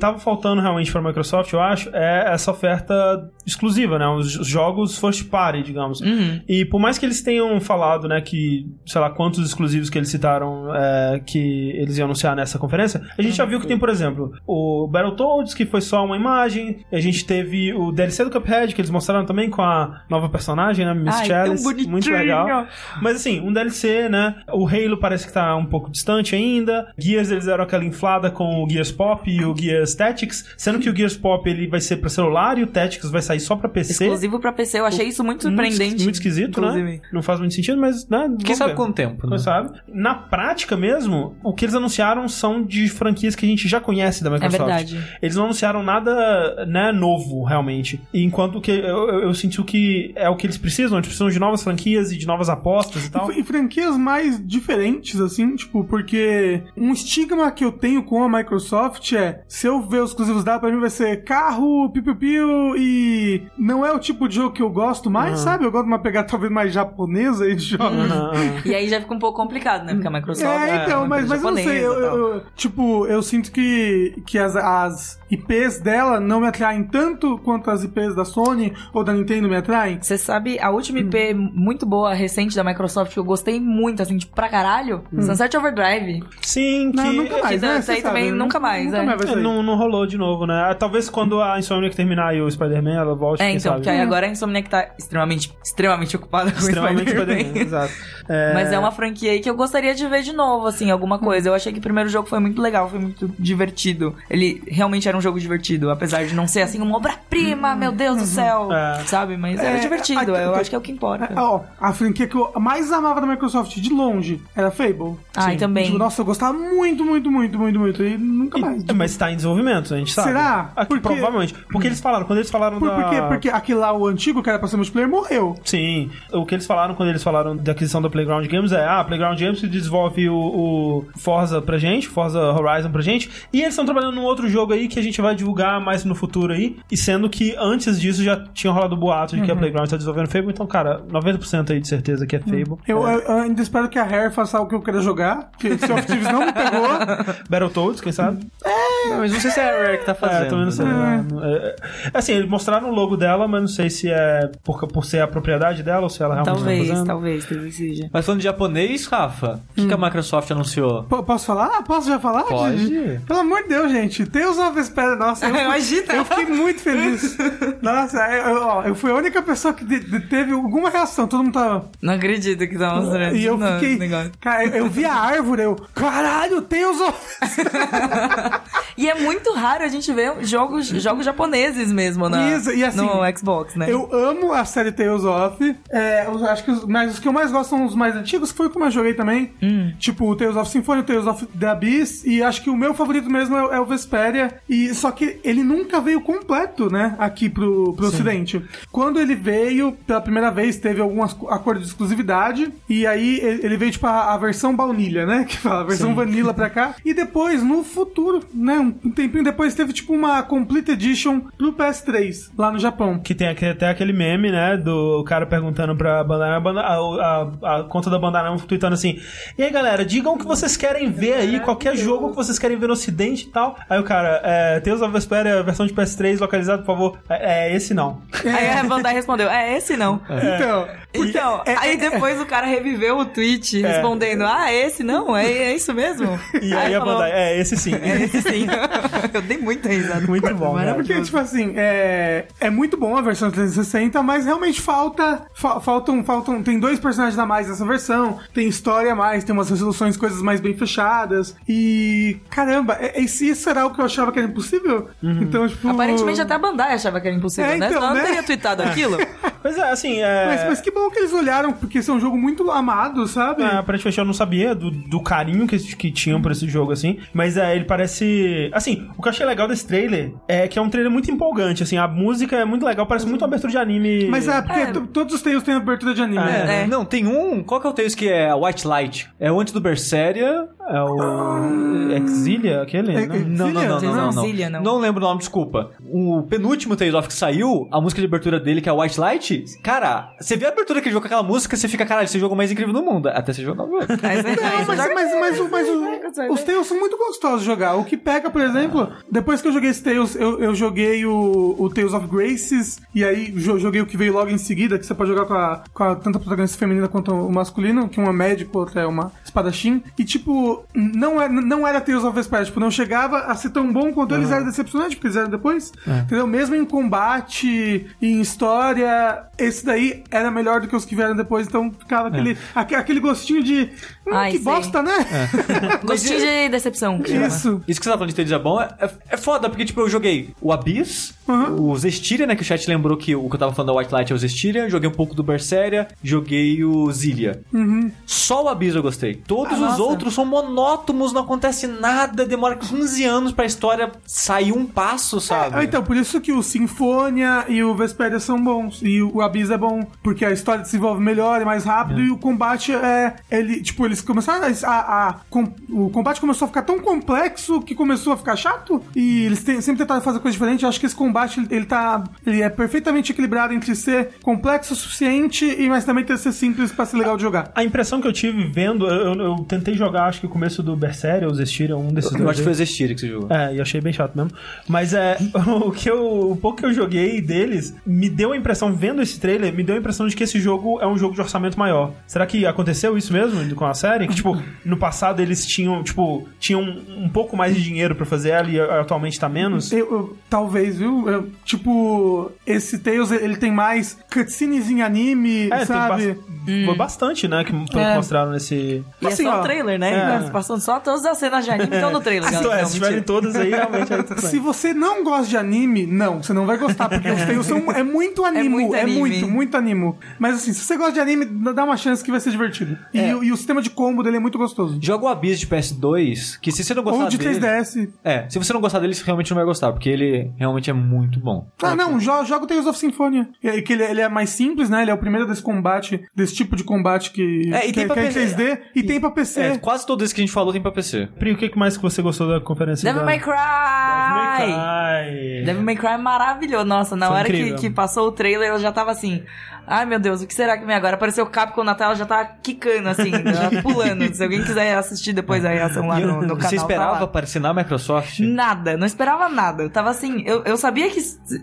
tava faltando realmente pra Microsoft, eu acho, é essa oferta exclusiva, né? Os os jogos first party, digamos. Uhum. E por mais que eles tenham falado, né, que, sei lá, quantos exclusivos que eles citaram é, que eles iam anunciar nessa conferência, a gente já viu que tem, por exemplo, o Battletoads, que foi só uma imagem, a gente teve o DLC do Cuphead, que eles mostraram também com a nova personagem, né, Miss Ai, Chalice, muito legal. Mas assim, um DLC, né, o Halo parece que tá um pouco distante ainda, Gears eles deram aquela inflada com o Gears Pop e o Gears Tactics, sendo que o Gears Pop ele vai ser pra celular e o Tactics vai sair só pra PC. Exclusivo pra PC, eu achei isso muito surpreendente. Muito, muito esquisito, né? inclusive. Não faz muito sentido, mas, né? Quem sabe ver. quanto tempo, né? Quem sabe? Na prática mesmo, o que eles anunciaram são de franquias que a gente já conhece da É Microsoft. verdade. Eles não anunciaram nada, né, novo, realmente. Enquanto que eu, eu, eu senti o que é o que eles precisam, eles precisam de novas franquias e de novas apostas e tal. E franquias mais diferentes, assim, tipo, porque um estigma que eu tenho com a Microsoft é: se eu ver os exclusivos dela, pra mim vai ser carro, piu-piu-piu, e não é o tipo de jogo que eu gosto mais, sabe? Eu gosto de uma pegada talvez mais japonesa aí de jogos. Ah. E aí já fica um pouco complicado, né? Porque a Microsoft É, então, uma mas, mas eu não sei, eu, japonesa tal. eu- tipo, eu sinto que, que as, as IPs dela não me atraem tanto quanto as IPs da Sony ou da Nintendo me atraem. Você sabe, a última IP Hum. muito boa, recente da Microsoft, que eu gostei muito, assim, tipo, pra caralho, Sunset Overdrive. Sim, que. Não, nunca mais, que né? isso aí Você sabe, também né? nunca mais, nunca é. mais vai É, sair. não, não rolou de novo, né? Ah, Talvez quando a Insomniac terminar e o Spider-Man, ela volte, É, quem então, sabe. porque aí agora a Insomniac tá extremamente, extremamente ocupada com Extremamente Spider-Man. Spider-Man, exato. Mas é uma franquia aí que eu gostaria de ver de novo, assim, alguma coisa. Eu achei que o primeiro jogo foi muito legal, foi muito divertido. Ele realmente era um jogo divertido, apesar de não ser, assim, uma obra-prima, meu Deus do céu, É. sabe? Mas era É, divertido, a- eu acho que é o que importa. É, Ó, a franquia que eu mais amava da Microsoft de longe era Fable. Ah, também. Tipo, nossa, eu gostava muito, muito, muito, muito, muito. E nunca mais. E- mas tá em desenvolvimento, a gente sabe. Será? Aqui, Porque- Provavelmente. Porque eles falaram, quando eles falaram Por, da... por quê? Porque aquele lá, o antigo, que era pra ser multiplayer, morreu. Sim, o que eles falaram quando eles falaram da aquisição da Playground Games é: ah, a Playground Games desenvolve o, o Forza pra gente, Forza Horizon pra gente, e eles estão trabalhando num outro jogo aí que a gente vai divulgar mais no futuro aí, e sendo que antes disso já tinha rolado o boato de que a Playground tá desenvolvendo Fable, então, cara, 90% aí de certeza que é Fable. Eu, É, eu- eu ainda espero que a Rare faça o que eu quero jogar, porque Sea of Thieves não me pegou. Battletoads, quem sabe? Não, mas não sei se é a Rare que tá fazendo. É, também não sei. né? É, é, assim, eles mostraram o logo dela, mas não sei se é por, por ser a propriedade dela, ou se ela realmente Talvez, tá fazendo. talvez, talvez seja. Mas falando de japonês, Rafa, o que, Hum. que a Microsoft anunciou? P- Posso falar? Posso já falar? Pode. Pelo amor de Deus, gente. Tales of Vesperia, nossa, eu, Imagina. eu fiquei muito feliz. Nossa, eu, ó, eu fui a única pessoa que de- de- teve alguma reação. Todo mundo tava. Não acredito que tá mostrando. E eu não, fiquei. negócio. Cara, eu, eu vi a árvore, eu. Caralho, of. E é muito raro a gente ver jogos, jogos japoneses mesmo na, Isso, e assim, no Xbox, né? Eu amo a série Tales of. É, eu acho que os, mas os que eu mais gosto são os mais antigos, que foi como eu joguei também. Hum. Tipo o Tales of Symphony, o Tales of the Abyss. E acho que o meu favorito mesmo é, o- é o Vesperia. E, só que ele nunca veio completo, né? Aqui pro, pro ocidente. Quando ele veio, pela primeira vez, teve alguns acordos de exclusividade. E aí ele veio, tipo, a, a versão baunilha, né? Que fala, a versão vanilla pra cá. E depois, no futuro, né? Um tempinho depois, teve, tipo, uma Complete Edition pro PS3, lá no Japão. Que tem aquele- até aquele meme, né? Do cara perguntando pra Bandai, a, Bandai- a, a- a conta da Bandai Namco tweetando assim: E aí galera, digam o que vocês querem ver aí, qualquer jogo que vocês querem ver no ocidente e tal. Aí o cara, é, Tales of Vesperia, versão de PS3 localizado, por favor. É, é esse não. Aí a Bandai respondeu, é esse não. Então, Então, é- aí é- depois o cara reviveu o tweet respondendo, ah, esse não? É, é isso mesmo? E aí, a falou, Bandai, é esse sim. É esse sim. Eu dei muita risada. Muito bom, né? Porque, tipo assim, é, é muito bom a versão 360, mas realmente falta. fa- faltam, faltam. Tem dois personagens a mais nessa versão, tem história a mais, tem umas resoluções, coisas mais bem fechadas. E. Caramba, é, é- isso era o que eu achava que era impossível? Então, tipo. Aparentemente até a Bandai achava que era impossível, É, né? então, Senão né? não teria tweetado aquilo. Pois é, assim, é. Mas, mas que bom que eles olharam, porque esse é um jogo muito amado, sabe? É, aparentemente eu não sabia do, do carinho que, que tinham por esse jogo, assim. Mas é, ele parece. Assim, o que eu achei legal desse trailer é que é um trailer muito empolgante, assim. A música é muito legal, parece muito uma abertura de anime. Mas é, porque É. to- todos os Tales têm abertura de anime. É. É. Não, tem um. Qual que é o Tales que é White Light? É o antes do Berseria. É o. Exilia, aquele? É, Não. é- Não, não, não, não, não, não. Zillia, não. Não lembro o nome, desculpa. O penúltimo Tales of que saiu, a música de abertura dele, que é White Light, cara, você vê a abertura daquele jogo com aquela música, você fica, caralho, esse jogo é o mais incrível do mundo. Até você jogar o jogo. Mas, é, Não, mas, mas, mas, o- mas o- os Tales são muito gostosos de jogar. O que pega, por exemplo, depois que eu joguei esse Tales, eu, eu joguei o, o Tales of Graces, e aí jo- joguei o que veio logo em seguida, que você pode jogar com a, com a tanto a protagonista feminina quanto o masculino, que uma é médico, outra é uma espadachim. E, tipo, não, é, não era Tales of Vesperia, tipo, não chegava a ser tão bom quanto eles eram decepcionantes, porque eles eram depois. Entendeu? Mesmo em combate, em história, esse daí era melhor do que os que vieram depois, então ficava aquele, aque- aquele gostinho de. Hum, Ai, que sei. bosta, né? Gostinho de decepção. que chama. Isso. Isso que você tá falando de é bom, é, é- é foda, porque, tipo, eu joguei o Abyss, Uhum. o Zestiria, né, que o chat lembrou que o que eu tava falando da White Light é o Zestiria, joguei um pouco do Berseria, joguei o Zilia. Só o Abyss eu gostei. Todos Ah, os nossa. outros são monótonos, não acontece nada, demora 15 anos pra história sair um passo, sabe? Ah, então, por isso que o Sinfonia e o Vesperia são bons. E o Abyss é bom, porque a história se desenvolve melhor, é mais rápido, e o combate é. Ele, tipo, eles começaram a. a- a- com- o combate começou a ficar tão complexo que começou a ficar chato. E eles sempre tentaram fazer coisa diferente. Eu acho que esse combate ele, ele tá. Ele é perfeitamente equilibrado entre ser complexo o suficiente e mas também ter ser simples pra ser legal de jogar. A impressão que eu tive vendo, eu, eu- eu tentei jogar, acho que o começo do Berseria ou Zestiria, um desses eu dois. acho que foi o Zestiria que você jogou. É, e achei bem chato mesmo. Mas é, o que eu, o pouco que eu joguei deles me deu a impressão, vendo esse trailer, me deu a impressão de que esse jogo é um jogo de orçamento maior. Será que aconteceu isso mesmo com a série? Que, tipo, no passado eles tinham, tipo, tinham um pouco mais de dinheiro pra fazer ela e atualmente tá menos? Eu, eu- talvez, viu? Eu- tipo, esse Tales ele tem mais cutscenes em anime, É, sabe? tem bas- foi bastante, né, que, É. mostraram nesse... E é Assim, só ó, o trailer, né? é. Passando só todas as cenas de anime estão no trailer, galera. É, Não, se tiverem todas aí, realmente é Se você não gosta de anime, não, você não vai gostar, porque os Tales são, é muito animo, muito é muito, anime. muito, animo. Mas assim, se você gosta de anime, dá uma chance que vai ser divertido. E, É. o- e o sistema de combo dele é muito gostoso. Joga o Abyss de PS2, que se você não gostar Ou de dele... 3DS. É, se você não gostar dele, você realmente não vai gostar, porque ele realmente é muito bom. Ah, não, jo joga o Tales of Symphonia. É, que ele, ele é mais simples, né? Ele é o primeiro desse combate, desse tipo de combate que, É, e que, tem pra que é em PC. 3D e, tem pra PC. É, quase todos esses que a gente falou tem pra PC. Pri, o que mais que você gostou da conferência? Devil da... May Cry! Devil May Cry. Devil May Cry é maravilhoso. Nossa, na Foi hora que, que passou o trailer, eu já tava assim. Ai meu Deus, o que será que vem agora? Apareceu o Capcom na tela, já tá quicando assim, já pulando. Se alguém quiser assistir depois a reação lá no, no canal. Você tá esperava lá. aparecer na Microsoft? Nada, não esperava nada. Eu tava assim, eu, eu sabia que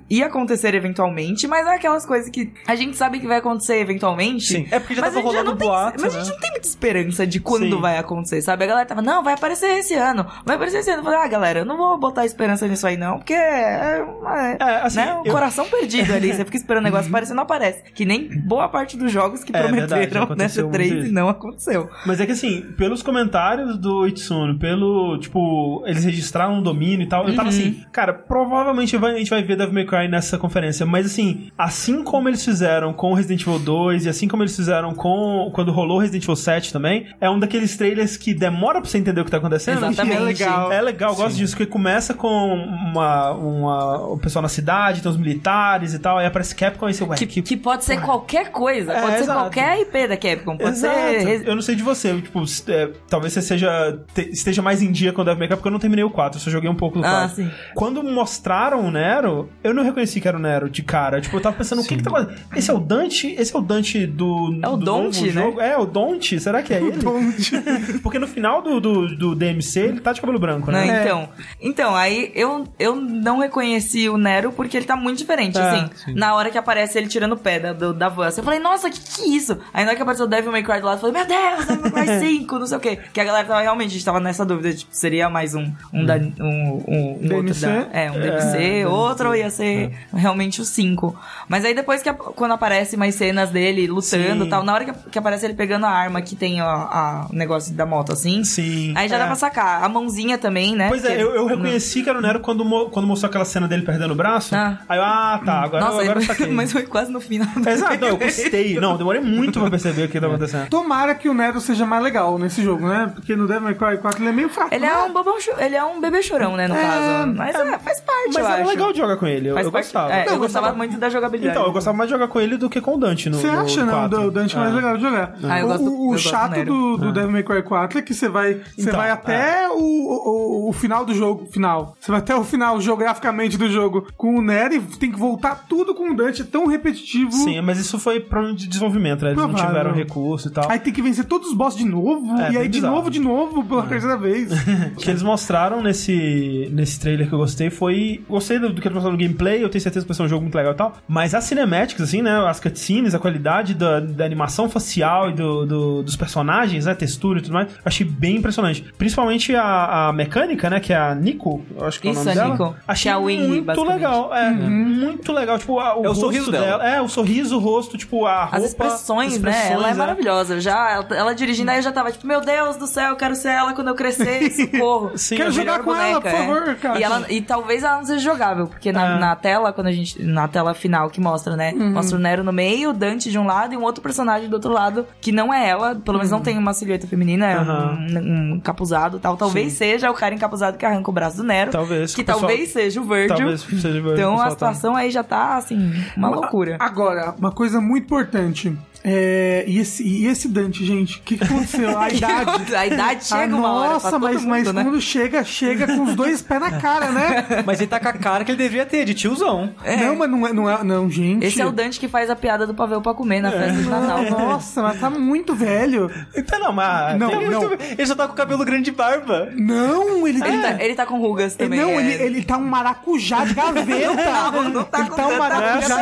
ia acontecer eventualmente, mas é aquelas coisas que a gente sabe que vai acontecer eventualmente. Sim, é porque já tava a rolando não tem, boato, Mas a né? gente não tem muita esperança de quando Sim. vai acontecer, sabe? A galera tava, não, vai aparecer esse ano, vai aparecer esse ano. Eu falei, ah, galera, eu não vou botar esperança nisso aí não, porque é, é, É, assim, né, um eu- coração perdido ali. Você fica esperando o negócio aparecer e não aparece. Que nem boa parte dos jogos que É, verdade, prometeram aconteceu nessa 3 muito e não aconteceu. Mas é que assim, pelos comentários do Itsuno, pelo, tipo, eles registraram um domínio e tal, eu Uhum. tava assim, cara, provavelmente a gente vai ver Devil May Cry nessa conferência, mas assim, assim como eles fizeram com Resident Evil 2 e assim como eles fizeram com quando rolou Resident Evil 7 também, é um daqueles trailers que demora pra você entender o que tá acontecendo. Exatamente. É legal. É legal, eu gosto disso, porque começa com uma, uma, o pessoal na cidade, tem os militares e tal, aí aparece Capcom e você, ué, Que, que que pode ser qualquer coisa, É, pode ser exato. qualquer IP da Capcom, pode Exato. ser. Eu não sei de você, tipo, é, talvez você seja te- esteja mais em dia com o Devil May Cry, porque eu não terminei o 4, eu só joguei um pouco do Ah, 4. sim. Quando mostraram o Nero, eu não reconheci que era o Nero de cara. Tipo, eu tava pensando, o que que tá acontecendo? Esse é o Dante? Esse é o Dante do. É o do novo né? jogo? É, o Don't? Será que é ele? porque no final do, do, do DMC ele tá de cabelo branco, Não, né? então, então, aí eu, eu não reconheci o Nero porque ele tá muito diferente, É, assim. Na hora que aparece ele tirando o pé da, do- da van, eu falei, nossa, que que é isso? Aí na hora que apareceu o Devil May Cry do lado, eu falei, meu Deus, Devil May Cry 5, não sei o quê. Que a galera tava realmente, a gente tava nessa dúvida, tipo, seria mais um, um, da, um, um, um outro da, É, um DMC, outro ia ser realmente o 5. Mas aí depois que quando aparece mais cenas dele lutando e tal, na hora que, que aparece ele pegando a arma que tem o negócio da moto assim, Sim. Aí já é. dá pra sacar. A mãozinha também, né? Pois é, eu, eu reconheci que era o Nero quando, quando mostrou aquela cena dele perdendo o braço. Ah. Aí eu, ah, tá, agora, Nossa, agora eu saquei. mas foi quase no final. Exato, não, eu gostei. Não, demorei muito pra perceber o que tá acontecendo. Tomara que o Nero seja mais legal nesse jogo, né? Porque no Devil May Cry 4 ele é meio fraco. Ele é né? um bobão, cho- ele é um bebê chorão, né, no É, caso. Mas é, faz parte, Mas eu era acho. legal de jogar com ele, eu, Faz eu parte- gostava. É, Não, eu gostava gostava- muito da jogabilidade. Então, eu gostava mais de jogar com ele do que com o Dante no Você no acha, não? 4. O Dante é mais É. legal de jogar. Ah, eu o gosto- eu o, o gosto do chato Nero. do, do Devil May Cry 4 é que você vai, você Então, vai até o, o, o final do jogo. Final. Você vai até o final geograficamente do jogo com o Nero e tem que voltar tudo com o Dante. É tão repetitivo. Sim, mas isso foi problema de desenvolvimento, né? Eles não Provável. tiveram recurso e tal. Aí tem que vencer todos os bosses de novo. É, e aí de bizarro. novo, de novo, pela terceira vez. O que eles mostraram nesse, nesse trailer que eu gostei foi. Gostei do, do que eles mostraram no gameplay, eu tenho certeza que vai ser um jogo muito legal e tal. Mas as cinemáticas, assim, né? As cutscenes, a qualidade da, da animação facial e do, do- dos personagens, né? Textura e tudo mais, eu achei bem impressionante. Principalmente a, a mecânica, né? Que é a Nico, acho que é o Isso, nome a dela. Nico. Achei Que é a Wing, muito legal. É, muito legal. Tipo, a- o, É o sorriso dela. É, o sorriso, o rosto, tipo, a roupa. As expressões, as né? Ela é expressões, maravilhosa. Já, ela, ela dirigindo aí eu já tava tipo, meu Deus do céu, eu quero ser ela quando eu crescer, socorro. Sim, Quero jogar com ela, por boneca, é. favor, cara. E, ela, e talvez ela não seja jogável, porque na, É. na tela, quando a gente. Na tela final que mostra, né? Uhum. Mostra o Nero no meio, o Dante de um lado e um outro personagem do outro lado, que não é ela, pelo menos não tem uma silhueta feminina, é Uhum. Um, um encapuzado e tal. Talvez Sim. seja o cara encapuzado que arranca o braço do Nero. Talvez. Que pessoal- talvez seja o Virgil. Talvez seja o Então pessoal a tá- situação aí já tá, assim, uma loucura. Agora, uma coisa muito importante. É, e, esse, e esse Dante, gente? O que, que aconteceu? A idade. A idade chega Ah, uma hora Nossa, pra todo mas, mundo, mas né? quando chega, chega com os dois pés na cara, né? Mas ele tá com a cara que ele deveria ter, de tiozão. Não, mas não é, não é. Não, gente. Esse é o Dante que faz a piada do pavê pra comer na festa de Natal. Nossa, mas tá muito velho. Então, não, mas. Não, Ele, não. muito- ele já tá com o cabelo grande de barba. Não, ele. Ele, tá, ele tá com rugas também. não, é. ele, ele tá um maracujá de gaveta. Não, não tá ele com tá um maracujá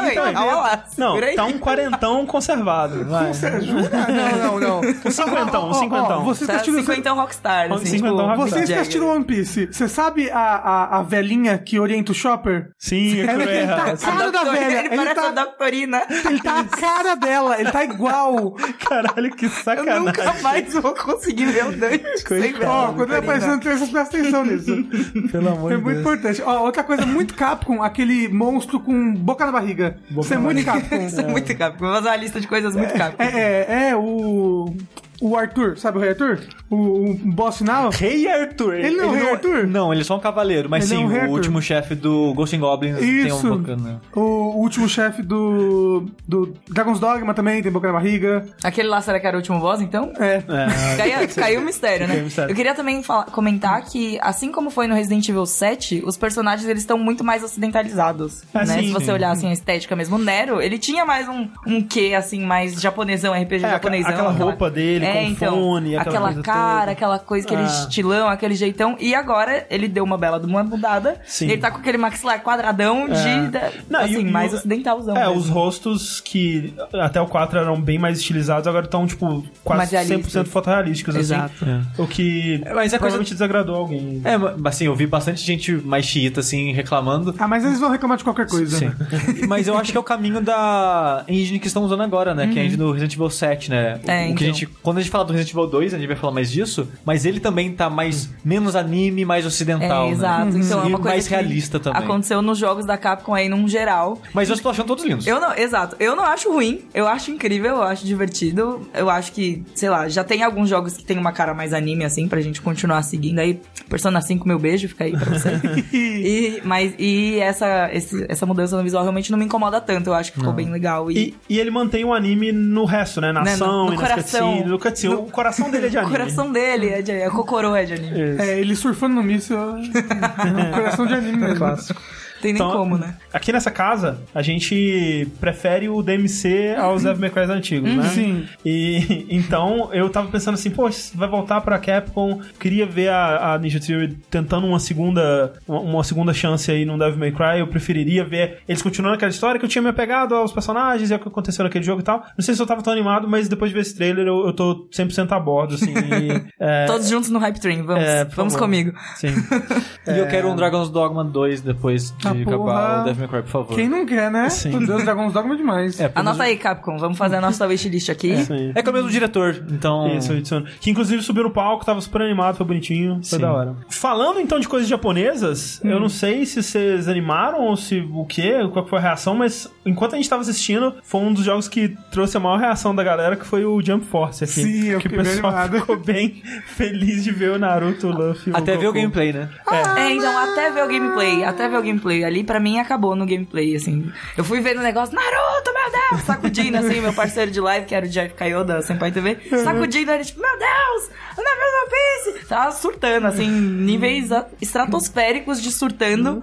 Não, aí. tá um quarentão conservado. Vai. Você? Não, não, não. Um cinquentão, um cinquentão. Você Tá assistindo. 50 Rockstar, assim, Cinquentão tipo, Rockstar. Vocês que assistiram One Piece, você sabe a, a, a velhinha que orienta o shopper? Sim, Ela- ele é tá-. A cara da velha, Ele ele parece tá- a doutorina. Ele tá a cara dela, ele tá igual. Caralho, que Eu sacanagem. nunca mais vou conseguir ver o Dante sem Ó, quando ele aparecer no trailer, você presta atenção nisso. Pelo amor É de muito Deus. importante. Ó, outra coisa muito Capcom, aquele monstro com boca na barriga. Boca Isso é muito. Capcom. Isso é muito Capcom. Vou fazer uma lista de coisas muito Capcom. É, é, é, o. o Arthur, sabe o Rei Arthur? O, o boss final? Rei Arthur. Ele não é o Rei Arthur? Não, ele é só um cavaleiro. Mas Ele é sim, um Rei o Arthur. último chefe do Ghost and Goblins tem um Isso. bacana. O último chefe do, do Dragon's Dogma também tem boca na barriga. Aquele lá, será que era o último boss, então? É. Caiu, caiu o mistério, né? Caiu o mistério. Eu queria também fala- comentar que, assim como foi no Resident Evil 7, os personagens eles estão muito mais ocidentalizados. Ah, né? sim, Se você sim. olhar assim a estética mesmo, o Nero, ele tinha mais um, um quê, assim, mais japonesão, RPG É, japonesão. aquela roupa dele, com então, fone, aquela aquela coisa cara, toda. aquela coisa, aquele Ah. estilão, aquele jeitão. E agora ele deu uma bela de uma mudada. Sim. E ele tá com aquele maxilar quadradão de. É. da- Não, e assim, o- mais e ocidentalzão. É, mesmo. os rostos que até o 4 eram bem mais estilizados, agora estão, tipo, quase Mais realistas. 100% fotorrealísticos, Exato. assim. O que É, mas é coisa- provavelmente desagradou alguém. É, mas, assim, eu vi bastante gente mais xiita, assim, reclamando. Ah, mas eles vão reclamar de qualquer coisa. Sim. Mas eu acho que é o caminho da engine que estão usando agora, né? Que é a engine do Resident Evil 7, né? O- É, o que então. a gente, quando a gente fala do Resident Evil 2, a gente vai falar mais disso, mas ele também tá mais menos anime, mais ocidental, É, né? exato. Então é E uma coisa mais realista também. Aconteceu nos jogos da Capcom aí num geral. Mas eu estou achando todos lindos. Eu não, exato. Eu não acho ruim. Eu acho incrível, eu acho divertido. Eu acho que, sei lá, já tem alguns jogos que tem uma cara mais anime, assim, pra gente continuar seguindo aí. Persona 5, meu beijo, fica aí pra você. e, mas, e essa, esse- essa mudança no visual realmente não me incomoda tanto. Eu acho que ficou bem legal. E, E, e ele mantém o anime no resto, né? Na Né, no- ação no e nas coração. No cutscene. O coração dele é de o anime. coração dele é de. É Kokoro é de anime. É, ele surfando no míssil. é coração de anime mesmo. Clássico. Tem nem Então, como, né? Aqui nessa casa, a gente prefere o DMC aos Devil May Cry antigos, né? Sim. E então eu tava pensando assim, poxa, vai voltar pra Capcom, queria ver a, a Ninja Theory tentando uma segunda uma, uma segunda chance aí no Devil May Cry, eu preferiria ver eles continuando aquela história que eu tinha me apegado aos personagens e ao que aconteceu naquele jogo e tal. Não sei se eu tava tão animado, mas depois de ver esse trailer eu, eu tô 100% a bordo, assim. e, é, Todos juntos no Hype Train, vamos. É, vamos favor. comigo. Sim. E eu quero um Dragon's Dogma 2 depois de Ah, acabar o Devil May Cry, por favor. Quem não quer, né? Sim. Meu Deus, Dragon's Dogma é demais. É, Anota aí, Capcom. Vamos fazer a nossa wishlist aqui. É que é o mesmo diretor, então... Isso. Que inclusive subiu no palco, tava super animado, foi bonitinho, foi Sim. da hora. Falando então de coisas japonesas, eu não sei se vocês animaram ou se o quê, qual foi a reação, mas enquanto a gente tava assistindo, foi um dos jogos que trouxe a maior reação da galera, que foi o Jump Force aqui. Sim, eu que o bem pessoal animado. ficou bem feliz de ver o Naruto, o Luffy, Até ver o gameplay, né? É, então até ver o gameplay, até ver o gameplay. Ali pra mim acabou no gameplay, assim. Eu fui vendo o negócio, Naruto, meu Deus! Sacudindo, assim, meu parceiro de live, que era o Jeff Caio da Senpai TV, sacudindo, ele tipo, meu Deus! Do One Piece! Tava surtando, assim, níveis a- estratosféricos de surtando.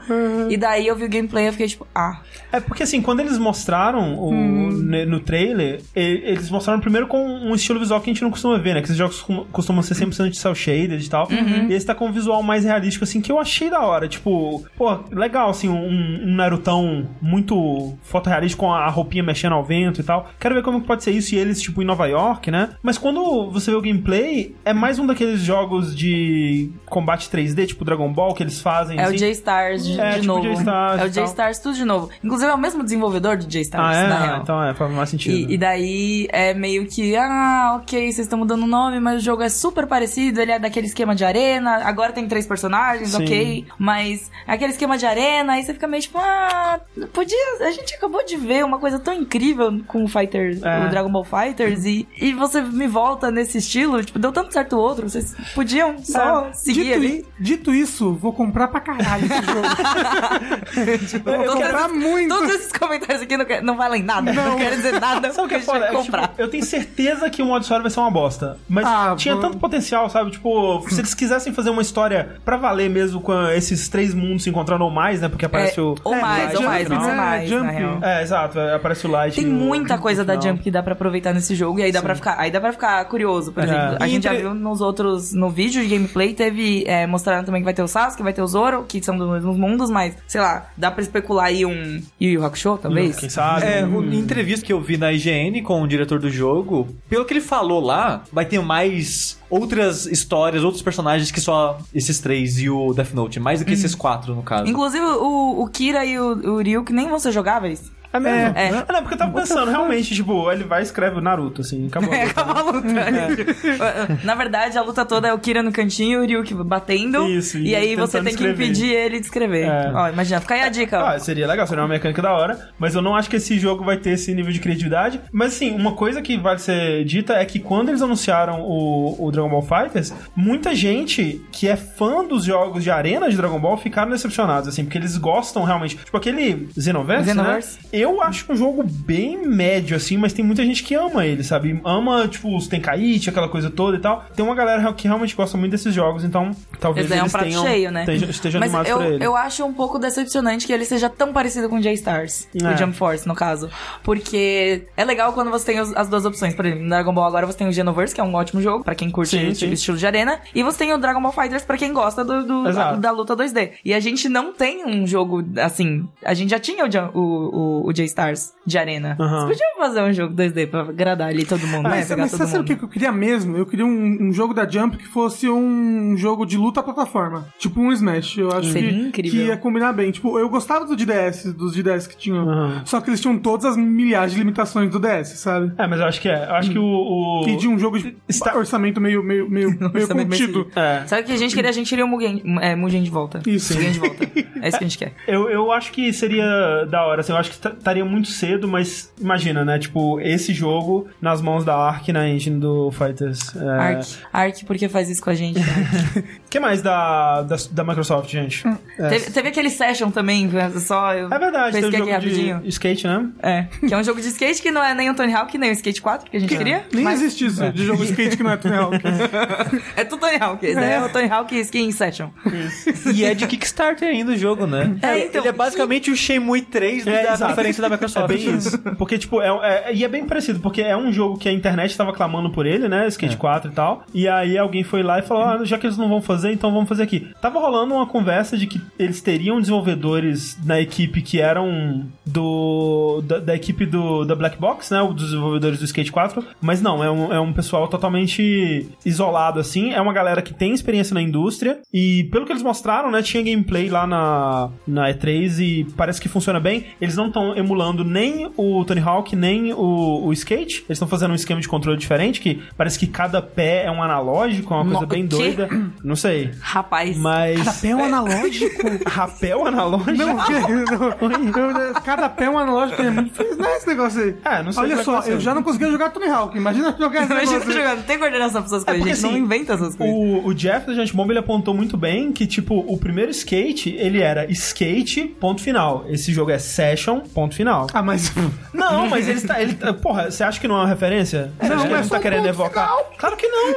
E daí eu vi o gameplay e eu fiquei tipo, ah. É porque assim, quando eles mostraram o, ne- no trailer, eles mostraram primeiro com um estilo visual que a gente não costuma ver, né? Que esses jogos costumam ser 100% de cel shaded e tal. E esse tá com um visual mais realístico, assim, que eu achei da hora. Tipo, pô, legal, assim, um, um Narutão muito fotorrealístico com a roupinha mexendo ao vento e tal. Quero ver como que pode ser isso e eles, tipo, em Nova York, né? Mas quando você vê o gameplay, é mais um daqueles jogos de combate 3D, tipo Dragon Ball, que eles fazem. É o assim. J-Stars de, É, de tipo novo. J-Stars é o. J-Stars tudo de novo. Inclusive é o mesmo desenvolvedor do J-Stars, Ah, é? na Ah, real. Então é, faz mais sentido. E, e daí é meio que, ah, ok, vocês estão mudando o nome, mas o jogo é super parecido, ele é daquele esquema de arena, agora tem três personagens, Sim. ok, mas é aquele esquema de arena, aí você fica meio tipo, ah, podia, a gente acabou de ver uma coisa tão incrível com o Fighters, É. o Dragon Ball Fighters, e, e você me volta nesse estilo, tipo, deu tanto certo o outro, vocês podiam só É, seguir dito, ali. dito isso, vou comprar pra caralho esse jogo. vou Todos comprar esses- muito. Todos esses comentários aqui não, quer- não valem nada, não, querem dizer nada, o que é a gente É comprar. tipo, eu tenho certeza que o modo história vai ser uma bosta. Mas Ah, tinha vou- tanto potencial, sabe? Tipo, se eles quisessem fazer uma história pra valer mesmo com esses três mundos se encontrando ou mais, né? Porque aparece É, o. ou É, mais, Light ou mais, ser né? mais, Jump. na real. É, exato. é, Aparece o Light. Tem muita coisa da. Jump que dá pra aproveitar nesse jogo e aí dá pra ficar, aí dá para ficar curioso, por É. exemplo. A gente já entre- viu nos outros no vídeo de gameplay teve é, mostrando também que vai ter o Sasuke, vai ter o Zoro, que são dos mesmos mundos, mas sei lá, dá pra especular aí um Yu Yu Hakusho, talvez. Quem sabe? É, um- o- em entrevista que eu vi na IGN com o diretor do jogo, pelo que ele falou lá, vai ter mais outras histórias, outros personagens que só esses três e o Death Note, mais do que esses quatro, no caso. Inclusive o, o Kira e o, o Ryu que nem vão ser jogáveis. É mesmo? É. É, não, porque eu tava pensando, realmente, tipo, ele vai e escreve o Naruto, assim, acabou. É, acabou a luta. Na verdade, a luta toda é o Kira no cantinho e o Ryuki batendo. Isso, e E aí você tem que escrever. impedir ele de escrever. É. Ó, imagina, fica aí a dica. ó. Ah, seria legal, seria uma mecânica da hora, mas eu não acho que esse jogo vai ter esse nível de criatividade. Mas assim, uma coisa que vale ser dita é que quando eles anunciaram o, o Dragon Ball Fighters, muita gente que é fã dos jogos de arena de Dragon Ball ficaram decepcionados, assim, porque eles gostam realmente. Tipo aquele Xenoverse, Xenoverse. né? Eu acho um jogo bem médio, assim, mas tem muita gente que ama ele, sabe? Ama, tipo, os Tenkaichi, aquela coisa toda e tal. Tem uma galera que realmente gosta muito desses jogos, então talvez é um eles prato tenham, cheio, né? estejam, estejam Mas animados eu, pra ele. eu acho um pouco decepcionante que ele seja tão parecido com o J-Stars. É. O Jump Force, no caso. Porque é legal quando você tem as duas opções. Por exemplo, no Dragon Ball agora você tem o Xenoverse, que é um ótimo jogo, pra quem curte Sim, sim. estilo de arena. E você tem o Dragon Ball Fighters pra quem gosta do, do- da, da luta 2D. E a gente não tem um jogo assim. A gente já tinha o, o, o, o J-Stars de arena. Aham. Você podia fazer um jogo 2D pra agradar ali todo mundo, né? Mas, Pegar mas todo sabe o mundo. que que eu queria mesmo? Eu queria um, um jogo da Jump que fosse um jogo de luta plataforma. Tipo um Smash. Eu acho Seria que, incrível. que ia combinar bem. Tipo, eu gostava do DS, dos DS que tinham. Aham. Só que eles tinham todas as milhares de limitações do DS, sabe? É, mas eu acho que é. Eu acho que o. o... E de um jogo de Está- orçamento meio, meio, meio, meio Orçamento meio contido. É. Sabe o que a gente queria? A gente queria o Mugen, é, Mugen de volta. Isso. Mugen de volta. É isso que a gente quer. Eu, eu acho que seria da hora, assim, eu acho que t- estaria muito cedo, mas imagina, né? Tipo, esse jogo nas mãos da Ark na engine do Fighters. É... Ark. Ark, por que faz isso com a gente? né? O que mais da, da, da Microsoft, gente? É, teve, teve aquele Session também, só eu é verdade, um pesquei jogo aqui rapidinho. de skate, né? É, que é um jogo de skate que não é nem o Tony Hawk, nem o Skate 4 que a gente queria. Nem mas existe isso de jogo skate que não é Tony Hawk. É tudo Tony Hawk. Esse é. o Tony Hawk Skin Session. E é de Kickstarter ainda o jogo, né? É, então, Ele é basicamente o Shenmue 3 É, da exato. Conferência da Microsoft. É bem isso. Porque, tipo, é, é- e é bem parecido, porque é um jogo que a internet tava clamando por ele, né? Skate 4 e tal. E aí alguém foi lá e falou: ah, já que eles não vão fazer, então vamos fazer aqui. Tava rolando uma conversa de que eles teriam desenvolvedores na equipe que eram do. da, da equipe do, da Black Box, né? Dos desenvolvedores do Skate 4. Mas não, é um, é um pessoal totalmente isolado, assim. É uma galera que tem experiência na indústria. E pelo que eles mostraram, né? Tinha gameplay lá na, na E3 e parece que funciona bem. Eles não estão emulando nem o Tony Hawk, nem o, o skate. Eles estão fazendo um esquema de controle diferente, que parece que cada pé é um analógico, é uma No- coisa bem doida. Não sei. Rapaz. Mas. Cada pé é um analógico? Rapel analógico? Não, que- não, cada pé é um analógico. É muito difícil, né, esse negócio aí. É, não sei Olha é só, eu já não conseguia jogar Tony Hawk. Imagina jogar esse Imagina negócio. jogando. Não tem coordenação pra essas coisas, porque, gente. não assim, inventa essas coisas. O, o Jeff da Giant Bomb ele apontou muito bem que, tipo, o primeiro skate, ele era skate, ponto final. Esse jogo é session, ponto final. Ah, mas... Não, mas ele está. Ele, tá- porra, você acha que não é uma referência? Você Não, acha que ele é não só tá um querendo ponto evocar? final. Claro que não!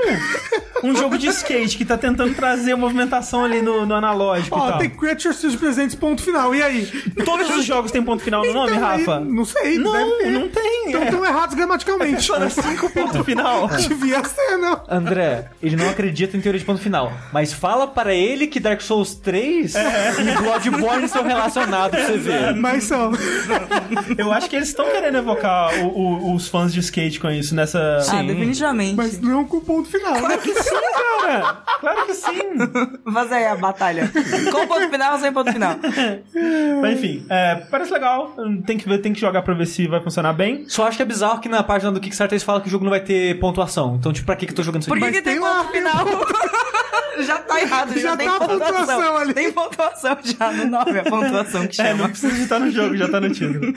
Um jogo de skate que tá tentando trazer a movimentação ali no, no analógico e Ó, tal. tem Creatures seus presentes, ponto final. E aí? Todos os jogos têm ponto final no nome, Então, aí, Rafa? Não sei, Não, ter. não tem. Então É estão errados gramaticalmente. só no cinco ponto final. Devia ser, não. André, ele não acredita em teoria de ponto final. Mas fala para ele que Dark Souls 3 e Bloodborne são relacionados pra você ver. Mas são. Eu acho que eles estão querendo evocar o- o- os fãs de skate com isso nessa. Ah, definitivamente. Mas não com ponto final. Claro que sim, cara! Claro que sim! Fazer aí a batalha. Com ponto final ou sem ponto final? Mas enfim, é, parece legal. Tem que ver, tem que jogar pra ver se vai funcionar bem. Só acho que é bizarro que na página do Kickstarter eles falam que o jogo não vai ter pontuação. Então, tipo, pra que que eu tô jogando isso Por aqui? que, que tem tem lá, ponto final? já tá errado, já, Já tem tá a pontuação. pontuação ali. Tem pontuação já no nome, a pontuação que É, chama. não precisa estar no jogo, já tá no título.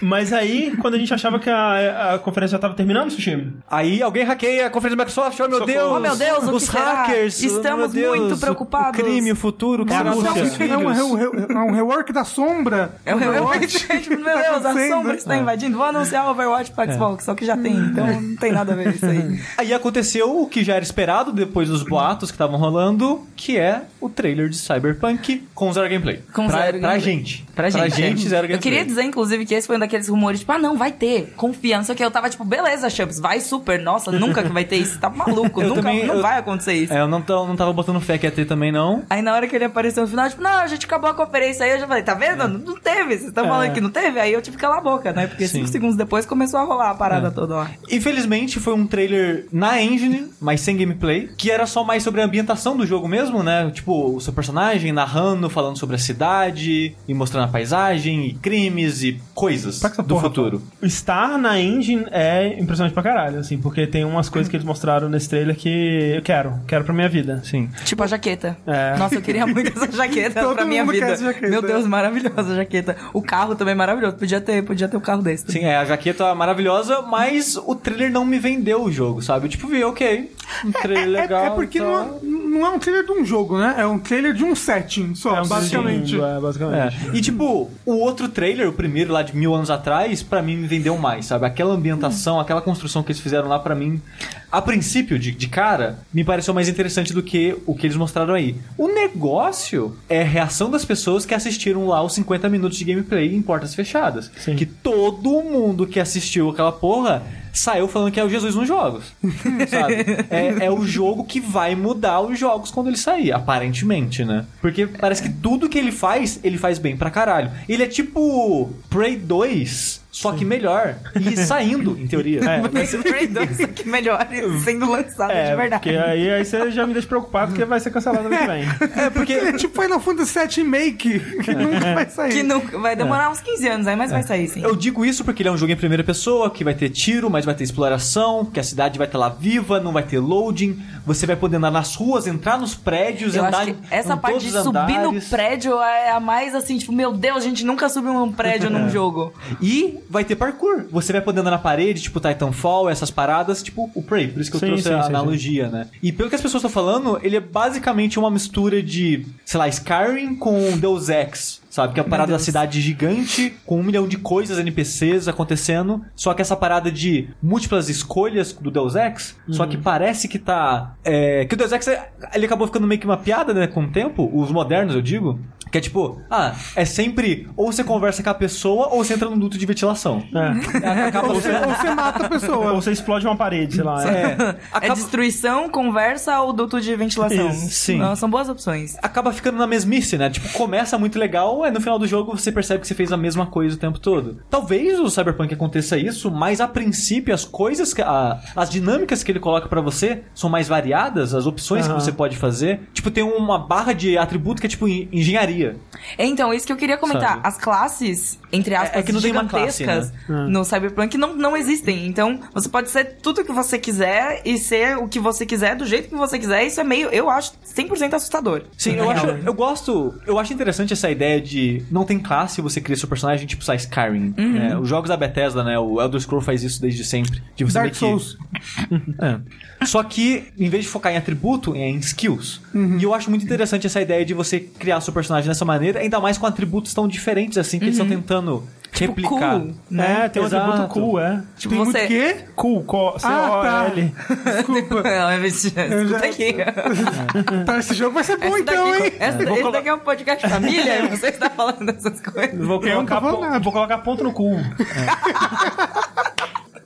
Mas aí, quando a gente achava que a, a conferência já tava terminando, Sushi, Aí alguém hackeia a conferência da Microsoft, oh meu Socorro. Deus! Oh, meu Deus, o os que será? hackers! Estamos meu Deus, muito preocupados. O crime, o futuro, o que É será nossos É um, re- re- é um rework da sombra. É meu Overwatch. Meu Deus, a sombra está invadindo. Vou anunciar o Overwatch pro Xbox, só que já tem, então não tem nada a ver isso aí. Aí aconteceu o que já era esperado depois dos boatos que estavam rolando, que é o trailer de Cyberpunk com zero gameplay. Com pra, zero pra gameplay. gente. Pra gente. zero gameplay. Eu queria dizer, inclusive, que esse foi um aqueles rumores, tipo, ah, não, vai ter. Confiança que eu tava, tipo, beleza, Champs, vai super. Nossa, nunca que vai ter isso. Tá maluco. Nunca, também- não eu- vai acontecer isso. É, eu não, não tava botando fé que ia ter também, não. Aí na hora que ele apareceu no final, tipo, não, a gente acabou a conferência aí, eu já falei, tá vendo? Não, não teve, vocês estão falando que não teve? Aí eu tive que calar a boca, né? Porque Sim. cinco segundos depois começou a rolar a parada toda lá. Infelizmente foi um trailer na engine, mas sem gameplay, que era só mais sobre a ambientação do jogo mesmo, né? Tipo, o seu personagem narrando, falando sobre a cidade, e mostrando a paisagem, e crimes e coisas Pra que essa do porra, futuro. Estar na engine é impressionante pra caralho, assim, porque tem umas coisas que eles mostraram nesse trailer que eu quero, quero pra minha vida. Sim. Tipo a jaqueta. É. Nossa, eu queria muito essa jaqueta Todo pra minha mundo quer vida. essa jaqueta. Meu Deus, maravilhosa a jaqueta. O carro também é maravilhoso. Podia ter, podia ter um carro desse. Sim, é, a jaqueta maravilhosa, mas o trailer não me vendeu o jogo, sabe? Eu, tipo, vi, ok, um trailer É, legal. é porque tá. não, é- não é um trailer de um jogo, né? É um trailer de um setting só, É um basicamente. segundo, é, basicamente. É. E tipo, o outro trailer, o primeiro lá de mil anos atrás, pra mim me vendeu mais, sabe? Aquela ambientação, aquela construção que eles fizeram lá pra mim, a princípio, de, de cara, me pareceu mais interessante do que o que eles mostraram aí. O negócio é a reação das pessoas que assistiram lá os 50 minutos de gameplay em portas fechadas. Sim. Que todo mundo que assistiu aquela porra saiu falando que é o Jesus nos jogos. sabe? É, é o jogo que vai mudar os jogos quando ele sair, aparentemente, né? Porque parece que tudo que ele faz, ele faz bem pra caralho. Ele é tipo Prey 2, só que melhor. E saindo, em teoria. É, Prey 2 aqui melhor sendo lançado É, de verdade. porque aí, aí você já me deixa preocupado porque vai ser cancelado que vem. É, porque É tipo Final Fantasy VII Remake, que nunca vai sair. Que nunca, vai demorar uns 15 anos aí, mas vai sair sim. Eu digo isso porque ele é um jogo em primeira pessoa, que vai ter tiro, mas vai ter exploração, que a cidade vai estar lá viva, não vai ter loading, você vai poder andar nas ruas, entrar nos prédios, Eu andar acho que essa em parte todos de subir no andares. prédio é a mais assim, tipo, meu Deus, a gente nunca subiu num prédio num jogo. E vai ter parkour. Você vai poder andar na parede, tipo Titanfall, essas paradas, tipo o Prey. Por isso que eu Sim, trouxe sim, a sim, analogia, né? E pelo que as pessoas estão falando, ele é basicamente uma mistura de, sei lá, Skyrim com Deus Ex. Sabe? Que é a parada da cidade gigante, com um milhão de coisas, NPCs acontecendo. Só que essa parada de múltiplas escolhas do Deus Ex, só que parece que tá. é, que o Deus Ex é- ele acabou ficando meio que uma piada, né? Com o tempo, os modernos, eu digo. Que é tipo, ah, é sempre ou você conversa com a pessoa ou você entra num duto de ventilação. É. Acaba Ou você, ou você mata a pessoa. Ou você explode uma parede, sei lá. É. É, É acaba, destruição, conversa ou duto de ventilação. Isso, sim. Não, São boas opções. acaba ficando na mesmice, né? Tipo, começa muito legal, aí no final do jogo você percebe que você fez a mesma coisa o tempo todo. Talvez o Cyberpunk aconteça isso, mas a princípio as coisas, que, a- as dinâmicas que ele coloca pra você são mais variadas, as opções que você pode fazer. Tipo, tem uma barra de atributo que é tipo en- engenharia. Então, isso que eu queria comentar. Sabe? As classes, entre aspas, É- é que não tem uma classe, gigantescas né? no Cyberpunk não, não existem. Então, você pode ser tudo que você quiser e ser o que você quiser, do jeito que você quiser. Isso é meio, eu acho, 100% assustador. Sim, eu acho, eu gosto, eu acho interessante essa ideia de não tem classe, você cria seu personagem tipo sai Skyrim. né? Os jogos da Bethesda, né? O Elder Scrolls faz isso desde sempre. De você Dark meio que- Souls. É. Só que, em vez de focar em atributo, é em skills. E eu acho muito interessante essa ideia de você criar seu personagem dessa maneira, ainda mais com atributos tão diferentes assim que eles estão tentando replicar. Cool, né? É, tem um Exato. atributo cool, é. Tipo, Tem você... muito quê? Cool, co- Ah, tá. C-O-L. Desculpa. Não, é mentira. Eu já- Escuta aqui. Tá, esse jogo vai ser bom Essa então, daqui, hein? essa- Vou esse colo- daqui é um podcast de família e você está falando dessas coisas. Vou Eu não colocar, falando po- nada. vou colocar ponto no cu.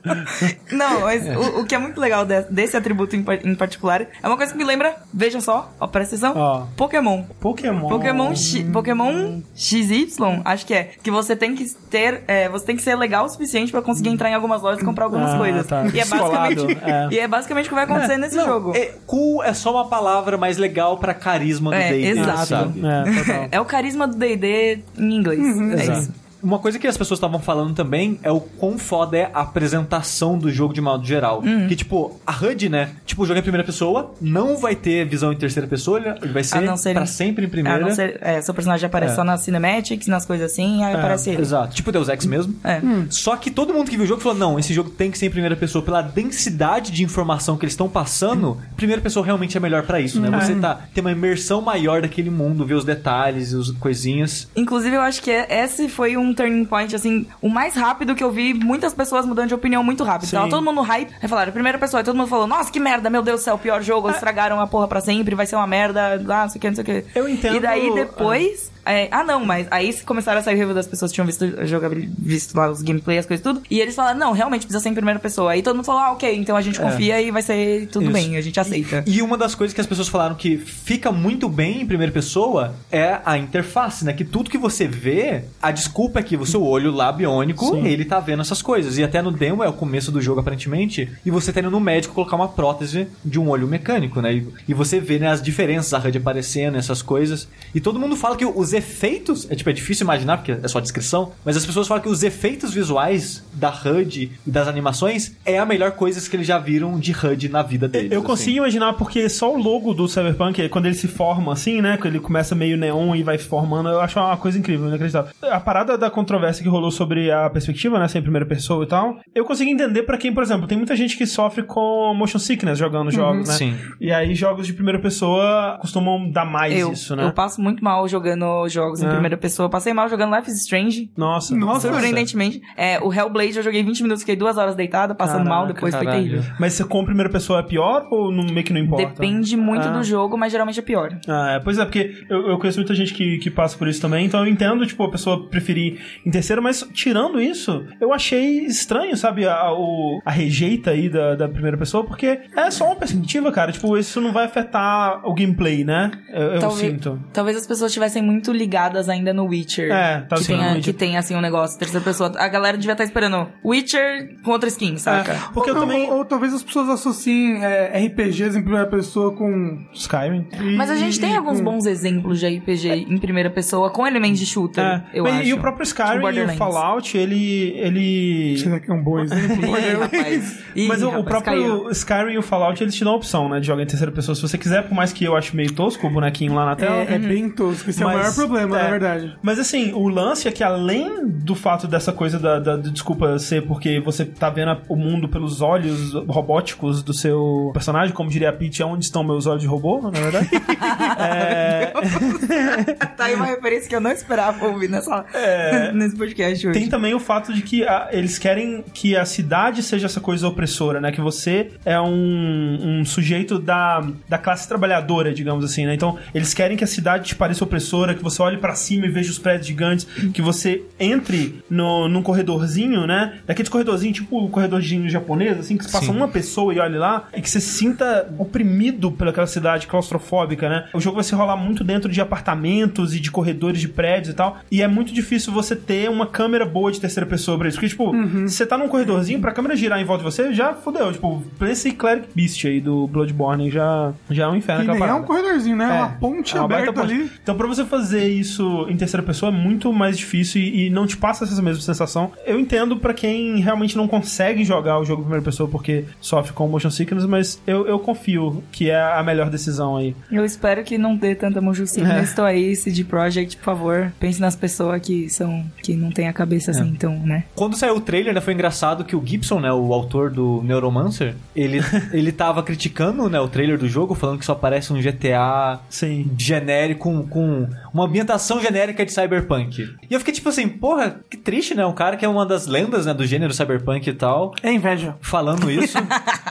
Não, mas o, o que é muito legal de- desse atributo em, em particular é uma coisa que me lembra, veja só, ó, presta atenção, Ó. Pokémon. Pokémon. Pokémon, X, Pokémon XY, acho que é. Que você tem que ter. é, você tem que ser legal o suficiente pra conseguir entrar em algumas lojas e comprar algumas Ah, coisas. tá. E, é basicamente, é. e é basicamente o que vai acontecer nesse Não, jogo. é- cool é só uma palavra mais legal pra carisma do É, D&D, exato. sabe? É, total. É o carisma do DD em inglês. é exato. isso. Uma coisa que as pessoas estavam falando também é o quão foda é a apresentação do jogo de modo geral. Hum. Que, tipo, a HUD, né? Tipo, o jogo é em primeira pessoa, não vai ter visão em terceira pessoa, ele vai ser ser- pra sempre em A primeira. não ser, é, seu personagem aparece É. só nas cinematics, nas coisas assim, aí aparece ele. Exato. Tipo Deus Ex mesmo. É. Só que todo mundo que viu o jogo falou: não, esse jogo tem que ser em primeira pessoa. Pela densidade de informação que eles estão passando, primeira pessoa realmente é melhor pra isso, né? Você tá, tem uma imersão maior daquele mundo, ver os detalhes, os coisinhas. Inclusive, eu acho que esse foi um turning point, assim, o mais rápido que eu vi muitas pessoas mudando de opinião muito rápido. Sim. Tava todo mundo no hype, aí falaram, primeira pessoa, aí todo mundo falou, nossa, que merda, meu Deus do céu, pior jogo, estragaram a porra pra sempre, vai ser uma merda, ah, não sei o que, não sei o que. Eu entendo- E daí depois. É, ah, não, mas aí começaram a sair review das pessoas que tinham visto, jogabil- visto lá os gameplay, as coisas tudo. E eles falaram, não, realmente precisa ser em primeira pessoa. Aí todo mundo falou, ah, ok, então a gente confia e vai ser tudo Isso. bem, a gente aceita. E uma das coisas que as pessoas falaram que fica muito bem em primeira pessoa é a interface, né? Que tudo que você vê, a desculpa é que o seu olho lá biônico, ele tá vendo essas coisas. E até no demo é o começo do jogo, aparentemente, e você tá indo no médico colocar uma prótese de um olho mecânico, né? E, e você vê né, as diferenças, a HUD aparecendo, essas coisas. E todo mundo fala que os efeitos, é tipo, é difícil imaginar, porque é só descrição, mas as pessoas falam que os efeitos visuais da HUD e das animações é a melhor coisa que eles já viram de HUD na vida deles. Eu assim. consigo imaginar porque só o logo do Cyberpunk, quando ele se forma assim, né? Quando ele começa meio neon e vai se formando, eu acho uma coisa incrível, inacreditável. A parada da controvérsia que rolou sobre a perspectiva, né? Sem primeira pessoa e tal, eu consigo entender pra quem, por exemplo, tem muita gente que sofre com motion sickness jogando jogos, né? Sim. E aí jogos de primeira pessoa costumam dar mais Eu, isso, né? eu passo muito mal jogando jogos em É. primeira pessoa. Passei mal jogando Life is Strange. Nossa. Nossa. Surpreendentemente. É, o Hellblade eu joguei 20 minutos, fiquei duas horas deitada, passando Caraca, mal, depois foi terrível. Mas você com primeira pessoa é pior ou não, meio que não importa? Depende muito Ah. do jogo, mas geralmente é pior. Ah, é, pois é, porque eu, eu conheço muita gente que, que passa por isso também, então eu entendo, tipo, a pessoa preferir em terceiro, mas tirando isso, eu achei estranho, sabe, a, o, a rejeita aí da, da primeira pessoa, porque é só uma perspectiva, cara, tipo, isso não vai afetar o gameplay, né? Eu, eu Talvez- sinto. Talvez as pessoas estivessem muito ligadas ainda no Witcher. É, tá que, tem, a- Witcher. que tem assim um negócio, terceira pessoa. A galera devia estar esperando Witcher com outra skin, saca? É, porque eu Ou- também... Ou, ou talvez as pessoas associem é, RPGs em primeira pessoa com. Skyrim. e- Mas a gente tem e alguns com- bons exemplos de RPG em primeira pessoa com elementos de shooter, É, eu e, acho. e o próprio Tipo Skyrim e o. Fallout, ele... ele... Será que é um bom exemplo? Ih, rapaz. Ih, Mas o, o rapaz, próprio caiu. Skyrim e o Fallout, eles te dão a opção, né, de jogar em terceira pessoa. Se você quiser, por mais que eu ache meio tosco o bonequinho lá na tela. É, é bem tosco. Esse é o Mas- maior problema, é. na verdade. Mas assim, o lance é que além do fato dessa coisa da, da- da desculpa ser porque você tá vendo a- o mundo pelos olhos robóticos do seu personagem, como diria a Peach, é onde estão meus olhos de robô, na verdade. é, Tá aí uma referência que eu não esperava ouvir nessa, nesse podcast hoje. tem também o fato de que a- eles querem que a cidade seja essa coisa opressora, né? Que você é um, um sujeito da, da classe trabalhadora, digamos assim, né? Então, eles querem que a cidade te pareça opressora, que você olhe pra cima e veja os prédios gigantes, que você entre no, num corredorzinho, né? Daqueles corredorzinhos, tipo o corredorzinho japonês, assim, que você passa Sim. uma pessoa e olhe lá, e que você se sinta oprimido pelaquela cidade claustrofóbica, né? O jogo vai se rolar muito dentro de apartamentos e de corredores de prédios e tal, e é muito difícil você ter uma câmera boa de terceira pessoa pra isso, porque, tipo, se você tá num corredorzinho, pra câmera girar em volta de você, já fodeu, tipo, esse Cleric Beast aí do Bloodborne já, já é um inferno E aquela nem é parada. um corredorzinho, né? É uma ponte é uma aberta ponte. ali. Então, pra você fazer isso em terceira pessoa é muito mais difícil e, e não te passa essa mesma sensação. Eu entendo pra quem realmente não consegue jogar o jogo em primeira pessoa porque sofre com motion sickness, mas eu, eu confio que é a melhor decisão aí. Eu espero que não dê tanta mojucinha. É. Estou aí, CD Projekt, por favor. Pense nas pessoas que são. que não tem a cabeça assim, então, né? Quando saiu o trailer, né, foi engraçado que o Gibson, né, o autor do Neuromancer, ele, ele tava criticando, né, o trailer do jogo, falando que só parece um GTA Sim. genérico, com, com uma ambientação genérica de cyberpunk. E eu fiquei tipo assim, porra, que triste, né, um cara que é uma das lendas, né, do gênero cyberpunk e tal, É inveja. falando isso.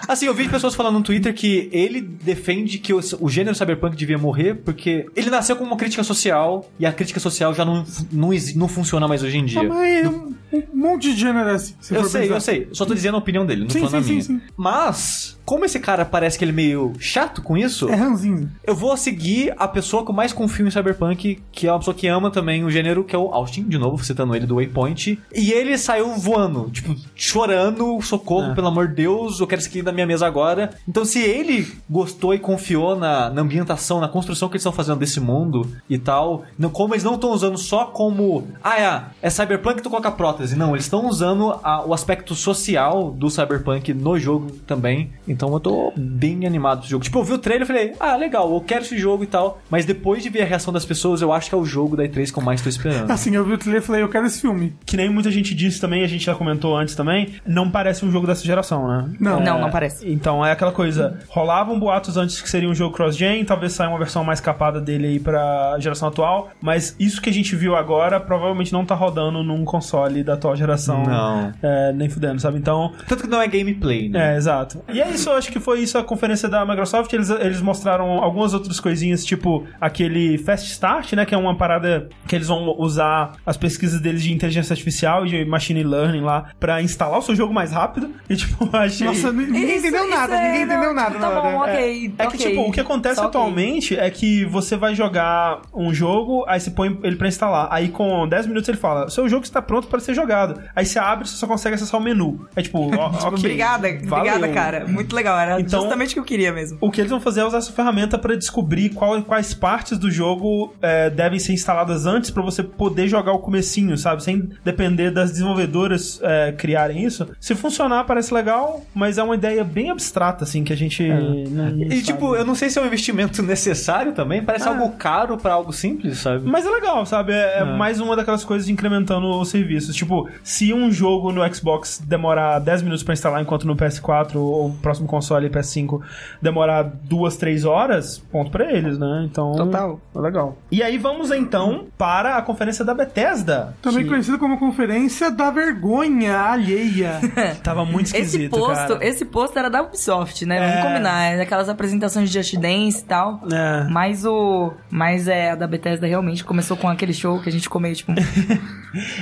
assim, eu vi pessoas falando no Twitter que ele defende que o, o gênero cyberpunk devia morrer porque ele nasceu com uma crítica social e a crítica social já não, não, não funciona mais hoje em dia. Ah, mas um, um monte de gênero é assim. se Eu sei, pensar. eu sei. Só tô dizendo a opinião dele, não Sim, falando a sim, minha. sim, sim. Mas, como esse cara parece que ele é meio chato com isso, É ranzinho. eu vou seguir a pessoa que eu mais confio em Cyberpunk, que é uma pessoa que ama também o gênero, que é o Austin, de novo, citando ele do Waypoint. E ele saiu voando, tipo, chorando, socorro, É. pelo amor de Deus, eu quero aqui da minha mesa agora. Então, se ele gostou e confiou na, na ambientação, na construção que eles estão fazendo desse mundo e tal, não, como eles não estão usando só como, ah, é, é Cyberpunk que tu coloca prótese. Não, eles estão usando a- o aspecto social do Cyberpunk no jogo também. Então eu tô bem animado esse jogo. Tipo, eu vi o trailer e falei, ah, legal, eu quero esse jogo e tal. Mas depois de ver a reação das pessoas, eu acho que é o jogo da E3 que eu mais tô esperando. Assim, eu vi o trailer e falei, eu quero esse filme. Que nem muita gente disse também, a gente já comentou antes também, não parece um jogo dessa geração, né? Não. Não, não parece. Então é aquela coisa, rolavam boatos antes que seria um jogo cross-gen, talvez saia uma versão mais capada dele aí pra geração atual, mas isso que a gente viu agora provavelmente não tá rodando num console da atual geração. Não. É, nem fudendo, sabe? Então, Tanto que não é gameplay, né? é, exato. E é isso, isso, eu acho que foi isso a conferência da Microsoft. Eles, eles mostraram algumas outras coisinhas, tipo aquele Fast Start, né? Que é uma parada que eles vão usar as pesquisas deles de inteligência artificial e de machine learning lá pra instalar o seu jogo mais rápido. E, tipo, eu achei. Nossa, ninguém Isso- entendeu isso nada, é- ninguém entendeu não, nada. Tá hora. bom, ok. É que, ok. tipo, o que acontece Só atualmente é que você vai jogar um jogo, aí você põe ele pra instalar. Aí com 10 minutos ele fala: seu jogo está pronto para ser jogado. Aí você abre, você só consegue acessar o menu. É tipo, ó, Tipo, ok. Obrigada, valeu. obrigada, cara. Muito legal. Era Então- justamente o que eu queria mesmo. O que eles vão fazer é usar essa ferramenta para descobrir qual- quais partes do jogo é, devem ser instaladas antes para você poder jogar o comecinho, sabe? Sem depender das desenvolvedoras é, criarem isso. Se funcionar, parece legal, mas é uma ideia bem abstrata, assim, que a gente não, não E sabe. tipo, eu não sei se é um investimento necessário também, parece Ah. algo caro pra algo simples, sabe? Mas é legal, sabe? É, é mais uma daquelas coisas incrementando os serviços. Tipo, se um jogo no Xbox demorar 10 minutos pra instalar, enquanto no PS4 ou o próximo console PS5 demorar duas, três horas, ponto pra eles, né? Então. Total. É legal. E aí vamos então para a conferência da Bethesda. Também que conhecido como Conferência da Vergonha Alheia. Tava muito Esse esquisito, posto, cara. esse posto era da Ubisoft, né? É. Vamos combinar. É Aquelas apresentações de Just Dance e tal. É. Mas o. Mas é, a da Bethesda realmente começou com aquele show que a gente comeu, tipo.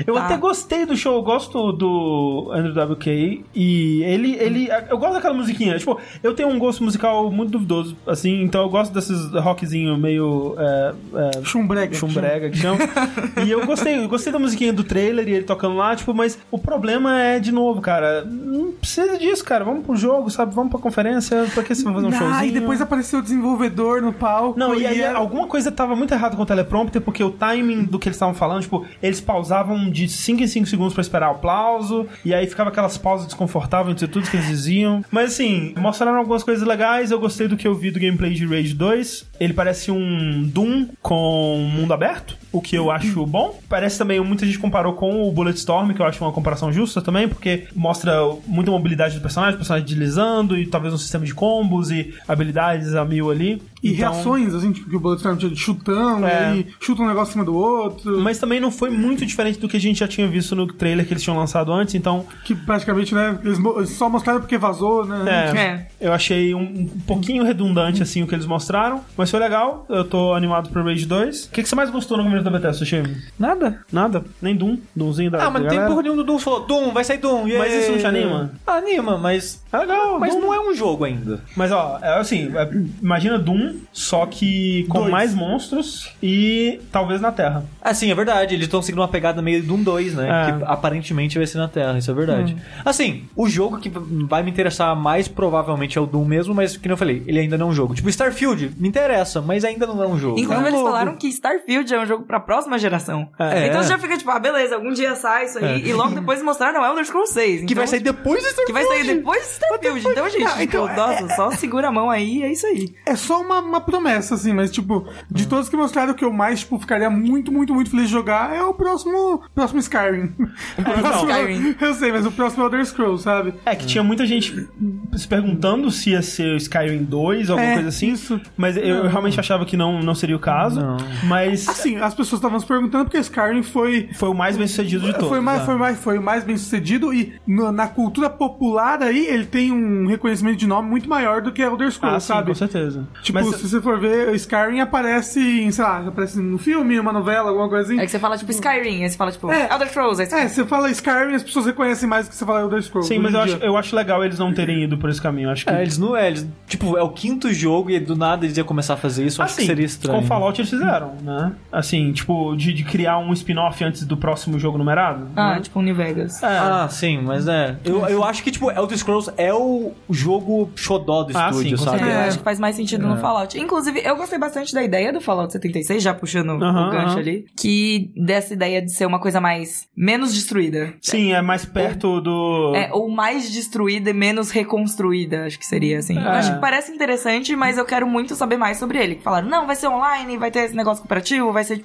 Eu Tá. até gostei do show, eu gosto do Andrew WK e ele, ele, eu gosto daquela musiquinha. Tipo, eu tenho um gosto musical muito duvidoso, assim, então eu gosto desses rockzinho meio é, é, Chumbrega. chumbrega que chama. e eu gostei, eu gostei da musiquinha do trailer e ele tocando lá, tipo, mas o problema é de novo, cara, não precisa disso, cara. Vamos pro jogo, sabe? Vamos pra conferência, pra que você vai fazer um showzinho? Ah, e depois apareceu o desenvolvedor no palco. Não, e aí era- alguma coisa tava muito errado com o teleprompter, porque o timing do que eles estavam falando, tipo, eles pausavam de 5 em 5 segundos pra esperar o aplauso, e aí ficava aquelas pausas desconfortáveis entre tudo que eles diziam. Mas assim, mostraram algumas coisas legais, eu gostei do que eu vi do gameplay de Rage 2. Ele parece um Doom com mundo aberto, o que eu acho bom. Parece também, muita gente comparou com o Bulletstorm, que eu acho uma comparação justa também, porque mostra muita mobilidade do personagem, o personagem deslizando, e talvez um sistema de combos e habilidades a mil ali. E Então- reações, assim, tipo, que o Bulletstorm tinha de chutão, É. e chuta um negócio em cima do outro. Mas também não foi muito diferente do que a gente já tinha visto no trailer que eles tinham lançado antes, então Que praticamente, né, eles só mostraram porque vazou, né? é, É. eu achei um, um pouquinho redundante assim o que eles mostraram, mas foi legal. Eu tô animado pro Rage 2. O que, que você mais gostou no começo da Bethesda, Sushi? Nada. Nada? Nem Doom? Doomzinho da Ah, mas não tem galera? porra nenhuma do Doom. Você falou, Doom, vai sair Doom. Mas yay. isso não te anima? Ah, anima, mas... É legal, Mas Doom. não é um jogo ainda. Mas ó, é assim, é- imagina Doom, só que com Dois. mais monstros e talvez na Terra. Ah, sim, é verdade. Eles estão seguindo uma pegada meio Doom 2, né? É. Que aparentemente vai ser na Terra, isso é verdade. Assim, o jogo que vai me interessar mais provavelmente é o Doom mesmo, mas, que eu falei, ele ainda não é um jogo. Tipo, Starfield me interessa, mas ainda não é um jogo. Inclusive, É um eles jogo. falaram que Starfield é um jogo pra próxima geração. É. Então já fica tipo, ah, beleza, algum dia sai isso aí. E logo depois mostraram Elder Scrolls 6. Que então, vai sair depois do Starfield. Que vai sair depois de Starfield. Então, gente, Ah, então, tipo, nossa, só segura a mão aí, é isso aí. É só uma, uma promessa, assim, mas, tipo, de todos que mostraram, o que eu mais, tipo, ficaria muito, muito, muito feliz de jogar é o próximo, próximo Skyrim. O próximo- Skyrim. Eu sei, mas o próximo Elder Scrolls, sabe? É que tinha muita gente se perguntando se ia ser o Skyrim 2 ou alguma É, coisa assim. isso. Mas eu, eu realmente achava que não, não seria o caso. Não. Mas Assim, as pessoas estavam se perguntando porque Skyrim foi... foi o mais bem sucedido de todos. Foi mais, né? foi, mais, foi o mais bem sucedido e no- na cultura popular aí ele tem um reconhecimento de nome muito maior do que Elder Scrolls, Ah, sim, sabe? com certeza. Tipo, Mas- se você for ver, Skyrim aparece em, sei lá, aparece no filme, uma novela, alguma coisa assim. É que você fala, tipo, Skyrim, aí você fala, tipo, É. Elder Scrolls, aí você É, você fala Skyrim, as pessoas reconhecem mais do que você fala Elder Scrolls. Sim, mas eu acho, eu acho legal eles não terem ido por esse caminho. Acho que. É, eles não é, eles, tipo, é o quinto jogo e do nada eles iam começar a fazer isso, eu acho assim, que seria estranho. com Fallout eles fizeram, né? Assim, tipo, de, de criar um spin-off antes do próximo jogo numerado. Ah, né? tipo, um New Vegas. É. Ah, sim, mas é. Eu, eu acho que, tipo, Elder Scrolls é o jogo xodó do Ah, estúdio, sim, sabe? É, acho que faz mais sentido no Fallout. Inclusive, eu gostei bastante da ideia do Fallout 76, já puxando o gancho ali. Que dessa ideia de ser uma coisa mais. menos destruída. Sim, é mais perto do. É, ou mais destruída e menos reconstruída, acho que seria assim. É. Acho que parece interessante, mas eu quero muito saber mais sobre ele. Falaram, não, vai ser online, vai ter esse negócio cooperativo, vai ser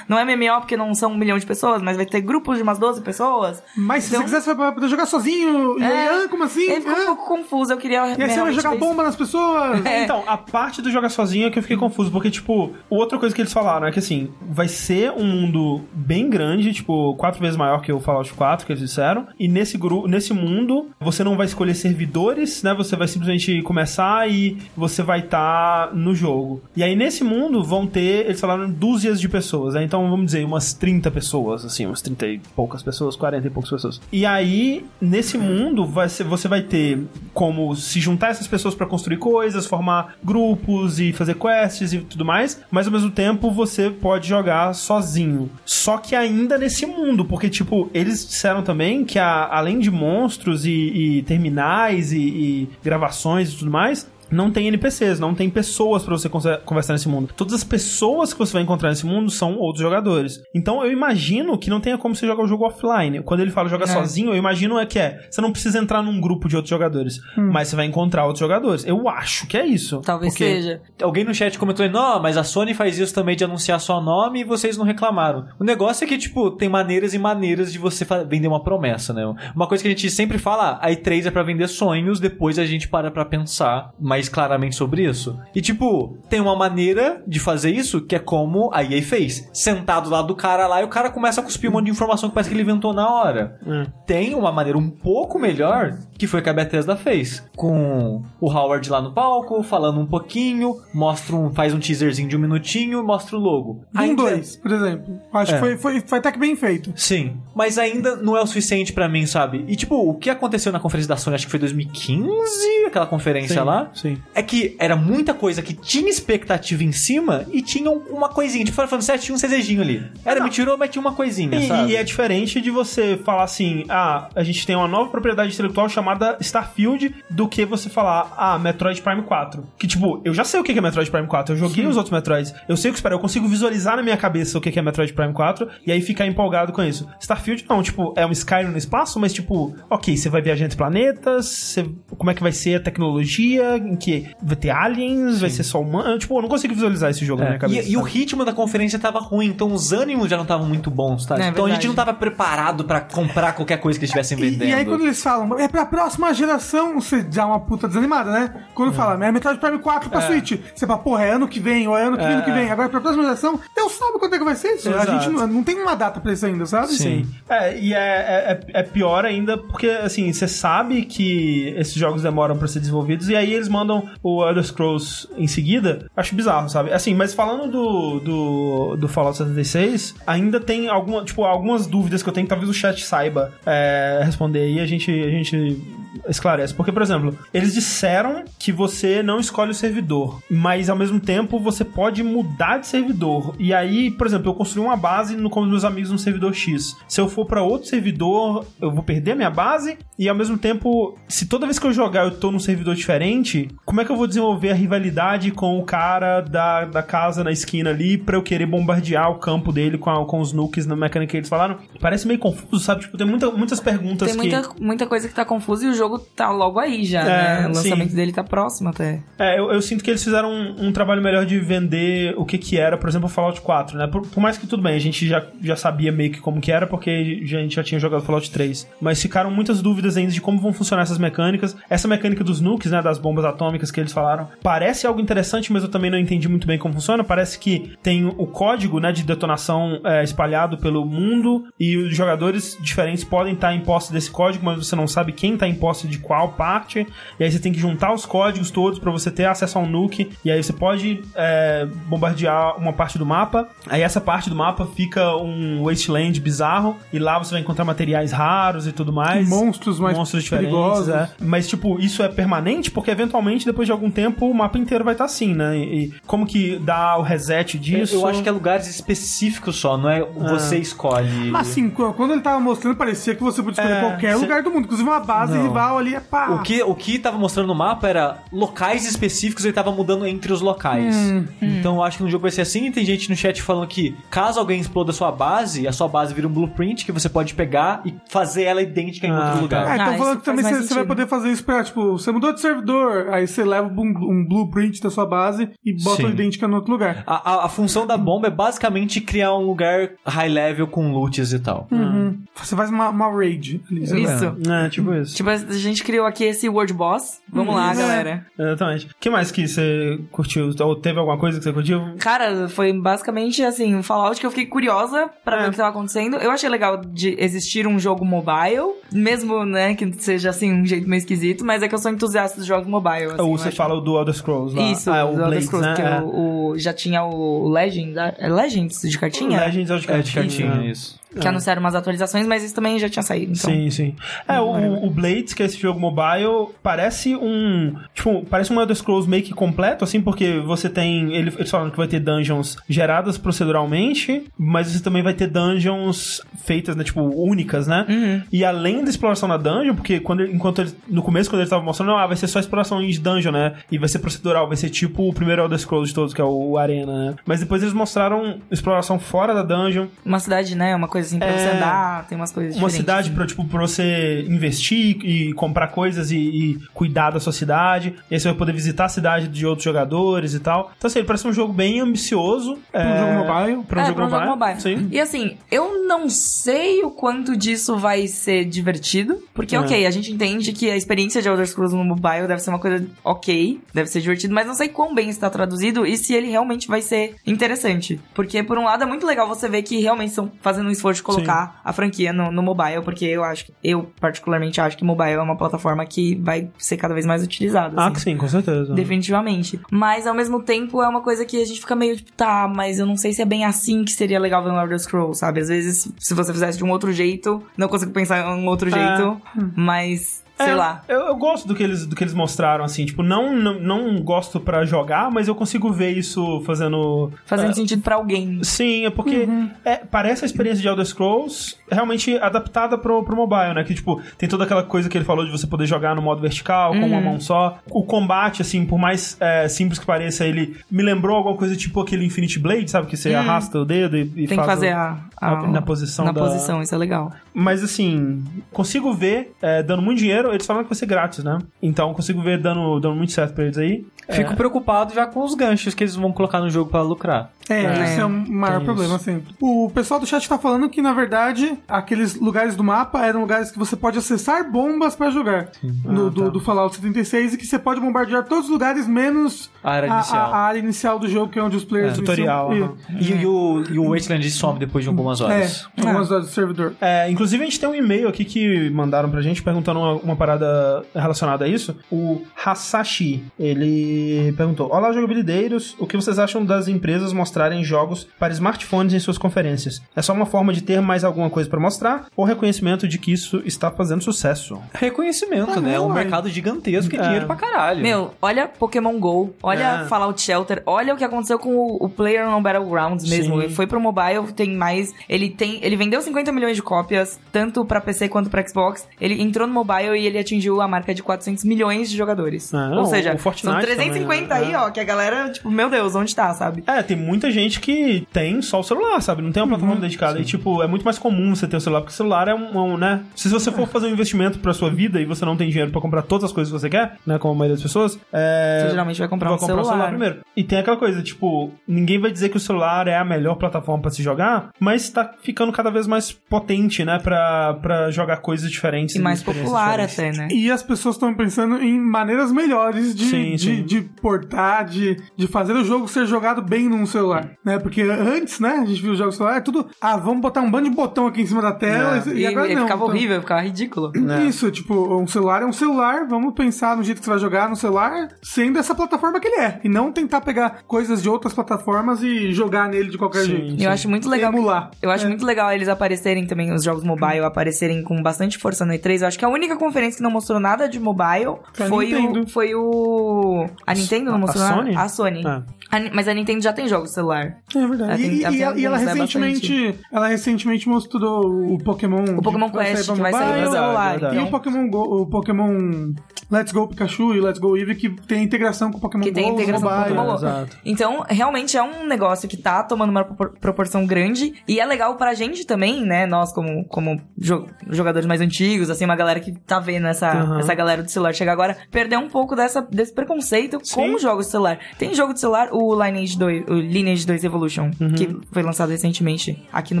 não é MMO porque não são um milhão de pessoas, mas vai ter grupos de umas 12 pessoas. Mas se Então- você quiser, você vai poder jogar sozinho. E aí, ah, como assim? Ele ficou um Ah? pouco confuso, eu queria E aí você vai jogar bomba nas pessoas? É. Então, a parte do jogar sozinho é que eu fiquei confuso, porque, tipo, outra coisa que eles falaram é que, assim, vai ser um mundo bem grande, tipo, quatro vezes maior que o Fallout 4, que eles disseram, e nesse grupo, nesse mundo, você não vai escolher servidores, né, você vai simplesmente começar e você vai estar no jogo. E aí, nesse mundo, vão ter, eles falaram, dúzias de pessoas, né, então, vamos dizer, umas 30 pessoas, assim, umas 30 e poucas pessoas, 40 e poucas pessoas. E aí, nesse mundo, vai ser, você vai ter como se juntar essas pessoas pra construir coisas, formar grupos e fazer quests e tudo mais, mas ao mesmo tempo você pode jogar sozinho. Só que ainda nesse mundo, porque, tipo, eles disseram também que a- além de monstros e, e terminais e, e gravações e tudo mais, não tem NPCs, não tem pessoas pra você conversar nesse mundo. Todas as pessoas que você vai encontrar nesse mundo são outros jogadores. Então eu imagino que não tenha como você jogar o jogo offline. Quando ele fala jogar É. sozinho, eu imagino é que é, você não precisa entrar num grupo de outros jogadores, mas você vai encontrar outros jogadores. Eu acho que é isso. Talvez Porque- seja. Alguém no chat comentou, não, mas a Sony faz isso também de anunciar só nome e vocês não reclamaram. O negócio é que, tipo, tem maneiras e maneiras de você vender uma promessa, né? Uma coisa que a gente sempre fala, a E3 é pra vender sonhos, depois a gente para pra pensar mais claramente sobre isso. E, tipo, tem uma maneira de fazer isso que é como a EA fez. Sentado do lado do cara lá e o cara começa a cuspir um monte de informação que parece que ele inventou na hora. É. Tem uma maneira um pouco melhor que foi que a Bethesda fez. Com o Howard lá no palco, falando um pouquinho, mostra um, faz um teaserzinho de um minutinho e mostra o logo. Um 2, por exemplo. Acho É. que foi, foi, foi até que bem feito. Sim, mas ainda não é o suficiente pra mim, sabe? E tipo, o que aconteceu na conferência da Sony, acho que foi 2015, aquela conferência Sim, lá, sim. É que era muita coisa que tinha expectativa em cima e tinha um- uma coisinha. Tipo, Fantasy VII tinha um CZzinho ali. Era, me tirou, mas tinha uma coisinha, E, sabe? e é diferente de você falar assim, ah, a gente tem uma nova propriedade intelectual chamada Starfield, do que você falar, ah, Metroid Prime 4. Que, tipo, eu já sei o que é Metroid Prime 4, eu joguei os outros Metroids, eu sei o que esperar, eu consigo visualizar na minha cabeça o que é Metroid Prime 4, e aí ficar empolgado com isso. Starfield não, tipo, é um Skyrim no espaço, mas, tipo, ok, você vai viajar entre planetas, você- como é que vai ser a tecnologia, em que vai ter aliens, vai ser só humano, tipo, eu não consigo visualizar esse jogo na minha É. cabeça. E, e o ritmo da conferência tava ruim, então os ânimos já não estavam muito bons, tá? É então a gente verdade. não tava preparado pra comprar qualquer coisa que eles estivessem E, vendendo. e aí quando eles falam, é pra próxima geração, você dá uma puta desanimada, né? Quando fala, é Metroid Prime 4 pra Switch, você fala, porra, é ano que vem, ou é ano que vem, ano que vem. Agora pra próxima geração, Deus sabe quando é que vai ser isso. A Exato. gente não, não tem uma data pra isso ainda, sabe? Sim. É, e é, é, é pior ainda porque, assim, você sabe que esses jogos demoram pra ser desenvolvidos e aí eles mandam o Elder Scrolls em seguida. Acho bizarro, sabe? Assim, mas falando do, do, do Fallout 76, ainda tem alguma, tipo, algumas dúvidas que eu tenho talvez o chat saiba é, responder e a gente, a gente esclarece. Porque, por exemplo, eles disseram que você não escolhe o servidor, mas ao mesmo tempo você pode mudar de servidor. E aí, por exemplo, eu construí uma base no, com os meus amigos no servidor X. Se eu for pra outro servidor, eu vou perder a minha base e ao mesmo tempo, se toda vez que eu jogar eu tô num servidor diferente, como é que eu vou desenvolver a rivalidade com o cara da, da casa na esquina ali pra eu querer bombardear o campo dele com, a- com os nukes na mecânica que eles falaram? Parece meio confuso, sabe? Tipo, tem muita, muitas perguntas Tem que... muita, muita coisa que tá confusa e o jogo tá logo aí já, É, né? O lançamento sim. dele tá próximo até. É, eu, eu sinto que eles fizeram um, um trabalho melhor de vender o que que era, por exemplo, o Fallout 4, né? Por, por mais que tudo bem, a gente já, já sabia meio que como que era, porque já- a gente já tinha jogado Fallout 3. Mas ficaram muitas dúvidas ainda de como vão funcionar essas mecânicas. Essa mecânica dos nukes, né? Das bombas atômicas que eles falaram. Parece algo interessante, mas eu também não entendi muito bem como funciona. Parece que tem o código, né? De detonação é, espalhado pelo mundo e os jogadores diferentes podem estar em posse desse código, mas você não sabe quem tá em posse de qual parte. E aí você tem que juntar os códigos todos pra você ter acesso ao nuke. E aí você pode é, bombardear uma parte do mapa. Aí essa parte do mapa fica um wasteland bizarro. E lá você vai encontrar materiais raros e tudo mais. E monstros mais monstros diferentes. perigosos. é. Mas, tipo, isso é permanente porque eventualmente, depois de algum tempo, o mapa inteiro vai estar assim, né? E, e como que dá o reset disso? Eu acho que é lugares específicos só, não é você escolhe. Mas assim, qu- quando ele tava mostrando, parecia que você podia escolher É, qualquer cê- lugar do mundo. Inclusive uma base Não. Rival ali é pá. O que, o que tava mostrando no mapa era locais específicos ele tava mudando entre os locais. Então eu acho que no jogo vai ser assim. E tem gente no chat falando que caso alguém exploda a sua base, a sua base vira um blueprint que você pode pegar e fazer ela idêntica em Ah, outro tá. lugar. Ah, então Ah, falando que também você, você vai poder fazer isso pra, tipo, você mudou de servidor, aí você leva um, um blueprint da sua base e bota Sim. a idêntica no outro lugar. A, a- a função da bomba é basicamente criar um lugar high level com loots e tal. Uhum. Você faz uma, uma raid. ali. Isso. É, tipo isso. Tipo, a gente criou aqui esse World Boss. Vamos lá, Isso. galera. Exatamente. O que mais que você curtiu? Ou teve alguma coisa que você curtiu? Cara, foi basicamente assim, um Fallout que eu fiquei curiosa pra É. ver o que tava acontecendo. Eu achei legal de existir um jogo mobile, mesmo, né, que seja assim, um jeito meio esquisito, mas é que eu sou entusiasta dos jogos mobile. Assim, Ou você acho. fala do Elder Scrolls lá? Isso, ah, do o Elder Blades, Scrolls, né? que É. o, o- já tinha o Legend, é Legends de cartinha? Legends of É, de cartinha, né? isso. Que anunciaram umas atualizações, mas isso também já tinha saído. Então. Sim, sim. É, o, o Blades, que é esse jogo mobile, parece um. Tipo, parece um Elder Scrolls meio que completo, assim, porque você tem. Ele, eles falam que vai ter dungeons geradas proceduralmente, mas você também vai ter dungeons feitas, né, tipo, únicas, né? Uhum. E além da exploração na dungeon, porque quando enquanto ele- no começo, quando ele tava mostrando, ah, vai ser só exploração de dungeon, né? E vai ser procedural, vai ser tipo o primeiro Elder Scrolls de todos, que é o Arena, né? Mas depois eles mostraram exploração fora da dungeon, Uma cidade, né? Uma coisa assim pra É. você andar, tem umas coisas uma diferentes. cidade pra, tipo, pra você investir e comprar coisas e, e cuidar da sua cidade. E aí você vai poder visitar a cidade de outros jogadores e tal. Então, assim, ele parece um jogo bem ambicioso. Pra um jogo mobile. Pra um, é, jogo, pra um mobile. jogo mobile. Sim. E assim, eu não sei o quanto disso vai ser divertido. Porque, É. ok, a gente entende que a experiência de Elder Scrolls no mobile deve ser uma coisa ok, deve ser divertido, mas não sei quão bem está traduzido e se ele realmente vai ser interessante. Porque, por um lado, é muito legal você ver que realmente estão fazendo um esforço de colocar a franquia no, no mobile, porque eu acho que, eu particularmente acho que mobile é uma plataforma que vai ser cada vez mais utilizada. Ah, assim. sim, com certeza. Definitivamente. Mas ao mesmo tempo é uma coisa que a gente fica meio tipo, tá, mas eu não sei se é bem assim que seria legal ver um Elder Scrolls, sabe? Às vezes, se você fizesse de um outro jeito, não consigo pensar em um outro É. jeito, mas sei É, lá. Eu, eu gosto do que, eles, do que eles mostraram, assim. Tipo, não, não, não gosto pra jogar, mas eu consigo ver isso fazendo. Fazendo é, sentido pra alguém. Sim, é porque é, parece a experiência de Elder Scrolls realmente adaptada pro, pro mobile, né? Que, tipo, tem toda aquela coisa que ele falou de você poder jogar no modo vertical, com uma mão só. O combate, assim, por mais é, simples que pareça, ele me lembrou alguma coisa tipo aquele Infinity Blade, sabe? Que você arrasta o dedo e, e Tem que faz fazer o- a, a- na posição Na da- posição, isso é legal. Mas assim, consigo ver é, dando muito dinheiro, eles falam que vai ser grátis, né? Então consigo ver dando, dando muito certo pra eles aí. Fico preocupado já com os ganchos que eles vão colocar no jogo pra lucrar. É, É, esse é o maior tem problema, isso. assim. O pessoal do chat tá falando que, na verdade, aqueles lugares do mapa eram lugares que você pode acessar bombas pra jogar. No, Ah, do, tá. do Fallout 76 e que você pode bombardear todos os lugares, menos A área inicial. a área inicial do jogo, que é onde os players... É, tutorial, iniciam-. E, e o, e o Wasteland some depois de algumas É, horas. algumas horas do servidor. É, inclusive a gente tem um e-mail aqui que mandaram pra gente perguntando uma, uma parada relacionada a isso. O Hasashi, ele perguntou: Olá, jogabilideiros, o que vocês acham das empresas mostrarem jogos para smartphones em suas conferências? É só uma forma de ter mais alguma coisa pra mostrar ou reconhecimento de que isso está fazendo sucesso? Reconhecimento, Ah, né? É um mercado gigantesco e É. dinheiro pra caralho. Meu, olha Pokémon GO, olha É. Fallout Shelter, olha o que aconteceu com o, o Player on Battlegrounds mesmo. Sim. Ele foi pro mobile, tem mais. Ele tem. Ele vendeu 50 milhões de cópias, tanto pra PC quanto pra Xbox. Ele entrou no mobile e ele atingiu a marca de 400 milhões de jogadores. Ah, Ou seja, são 350 também, aí, né? ó, que a galera, tipo, meu Deus, onde tá, sabe? É, tem muita gente que tem só o celular, sabe? Não tem uma plataforma dedicada. E, tipo, é muito mais comum você ter o celular, porque o celular é um, um, né? Se você for fazer um investimento pra sua vida e você não tem dinheiro pra comprar todas as coisas que você quer, né? Como a maioria das pessoas, é... Você geralmente vai comprar vai um comprar o celular celular. primeiro. E tem aquela coisa, tipo, ninguém vai dizer que o celular é a melhor plataforma pra se jogar, mas tá ficando cada vez mais potente, né? Pra, pra jogar coisas diferentes. E mais popular diferentes. até, né? E as pessoas estão pensando em maneiras melhores de, Sim, de, sim. de portar, de, de fazer o jogo ser jogado bem num celular, né? Porque antes, né, a gente viu os jogos no celular, é tudo, ah, vamos botar um bando de botão aqui em cima da tela, É. e, E, agora e não. ficava então- horrível, ficava ridículo. É. Isso, tipo, um celular é um celular, vamos pensar no jeito que você vai jogar no celular, sendo essa plataforma que ele é, e não tentar pegar coisas de outras plataformas e jogar nele de qualquer Sim. jeito. E eu acho muito legal. Emular. Eu acho É. muito legal eles aparecerem também, os jogos mobile aparecerem com bastante força no E3. Eu acho que a única conferência que não mostrou nada de mobile Foi a o, foi o. A Nintendo não A mostrou nada? Sony? A Sony. Ah. A mas a Nintendo já tem jogos de celular. É verdade. Ela tem- e, ela e ela, recentemente, ela recentemente mostrou o Pokémon. O Pokémon Quest, que vai sair mobile, pra celular. E o Pokémon Go, o Pokémon Let's Go Pikachu e Let's Go Eevee que tem integração com o Pokémon Que tem Go, os integração com o mobile. Pokémon Go. exato. Então, realmente é um negócio que tá tomando uma propor- proporção grande. E é legal pra gente também, né? Nós, como, como jo- jogadores mais antigos, assim, uma galera que tá vendo essa, Aham. essa galera do celular chegar agora, perder um pouco dessa, desse preconceito com Sim. os jogos de celular. Tem jogo de celular, o Lineage 2, o Lineage 2 Evolution, Uhum. que foi lançado recentemente aqui no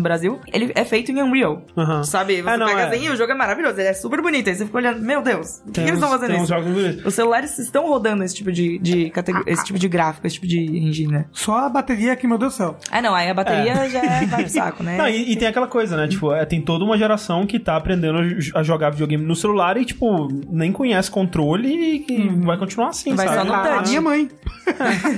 Brasil. Ele é feito em Unreal. Aham. Sabe? Você Ah, não, pega é. assim e o jogo é maravilhoso, ele é super bonito. Aí você fica olhando, meu Deus, por que, que eles estão fazendo isso? Os celulares estão rodando esse tipo de, de esse tipo de gráfico, esse tipo de engine, né? Só a bateria aqui, meu Deus do céu. Ah, não, aí a bateria já é, vai pro saco, né? Não, e, e tem aquela coisa, né? Tipo, é, tem toda uma geração que tá aprendendo a jogar videogame no celular e, tipo, nem conhece controle e, e vai continuar assim, Vai sabe? só no A, a touch. minha mãe.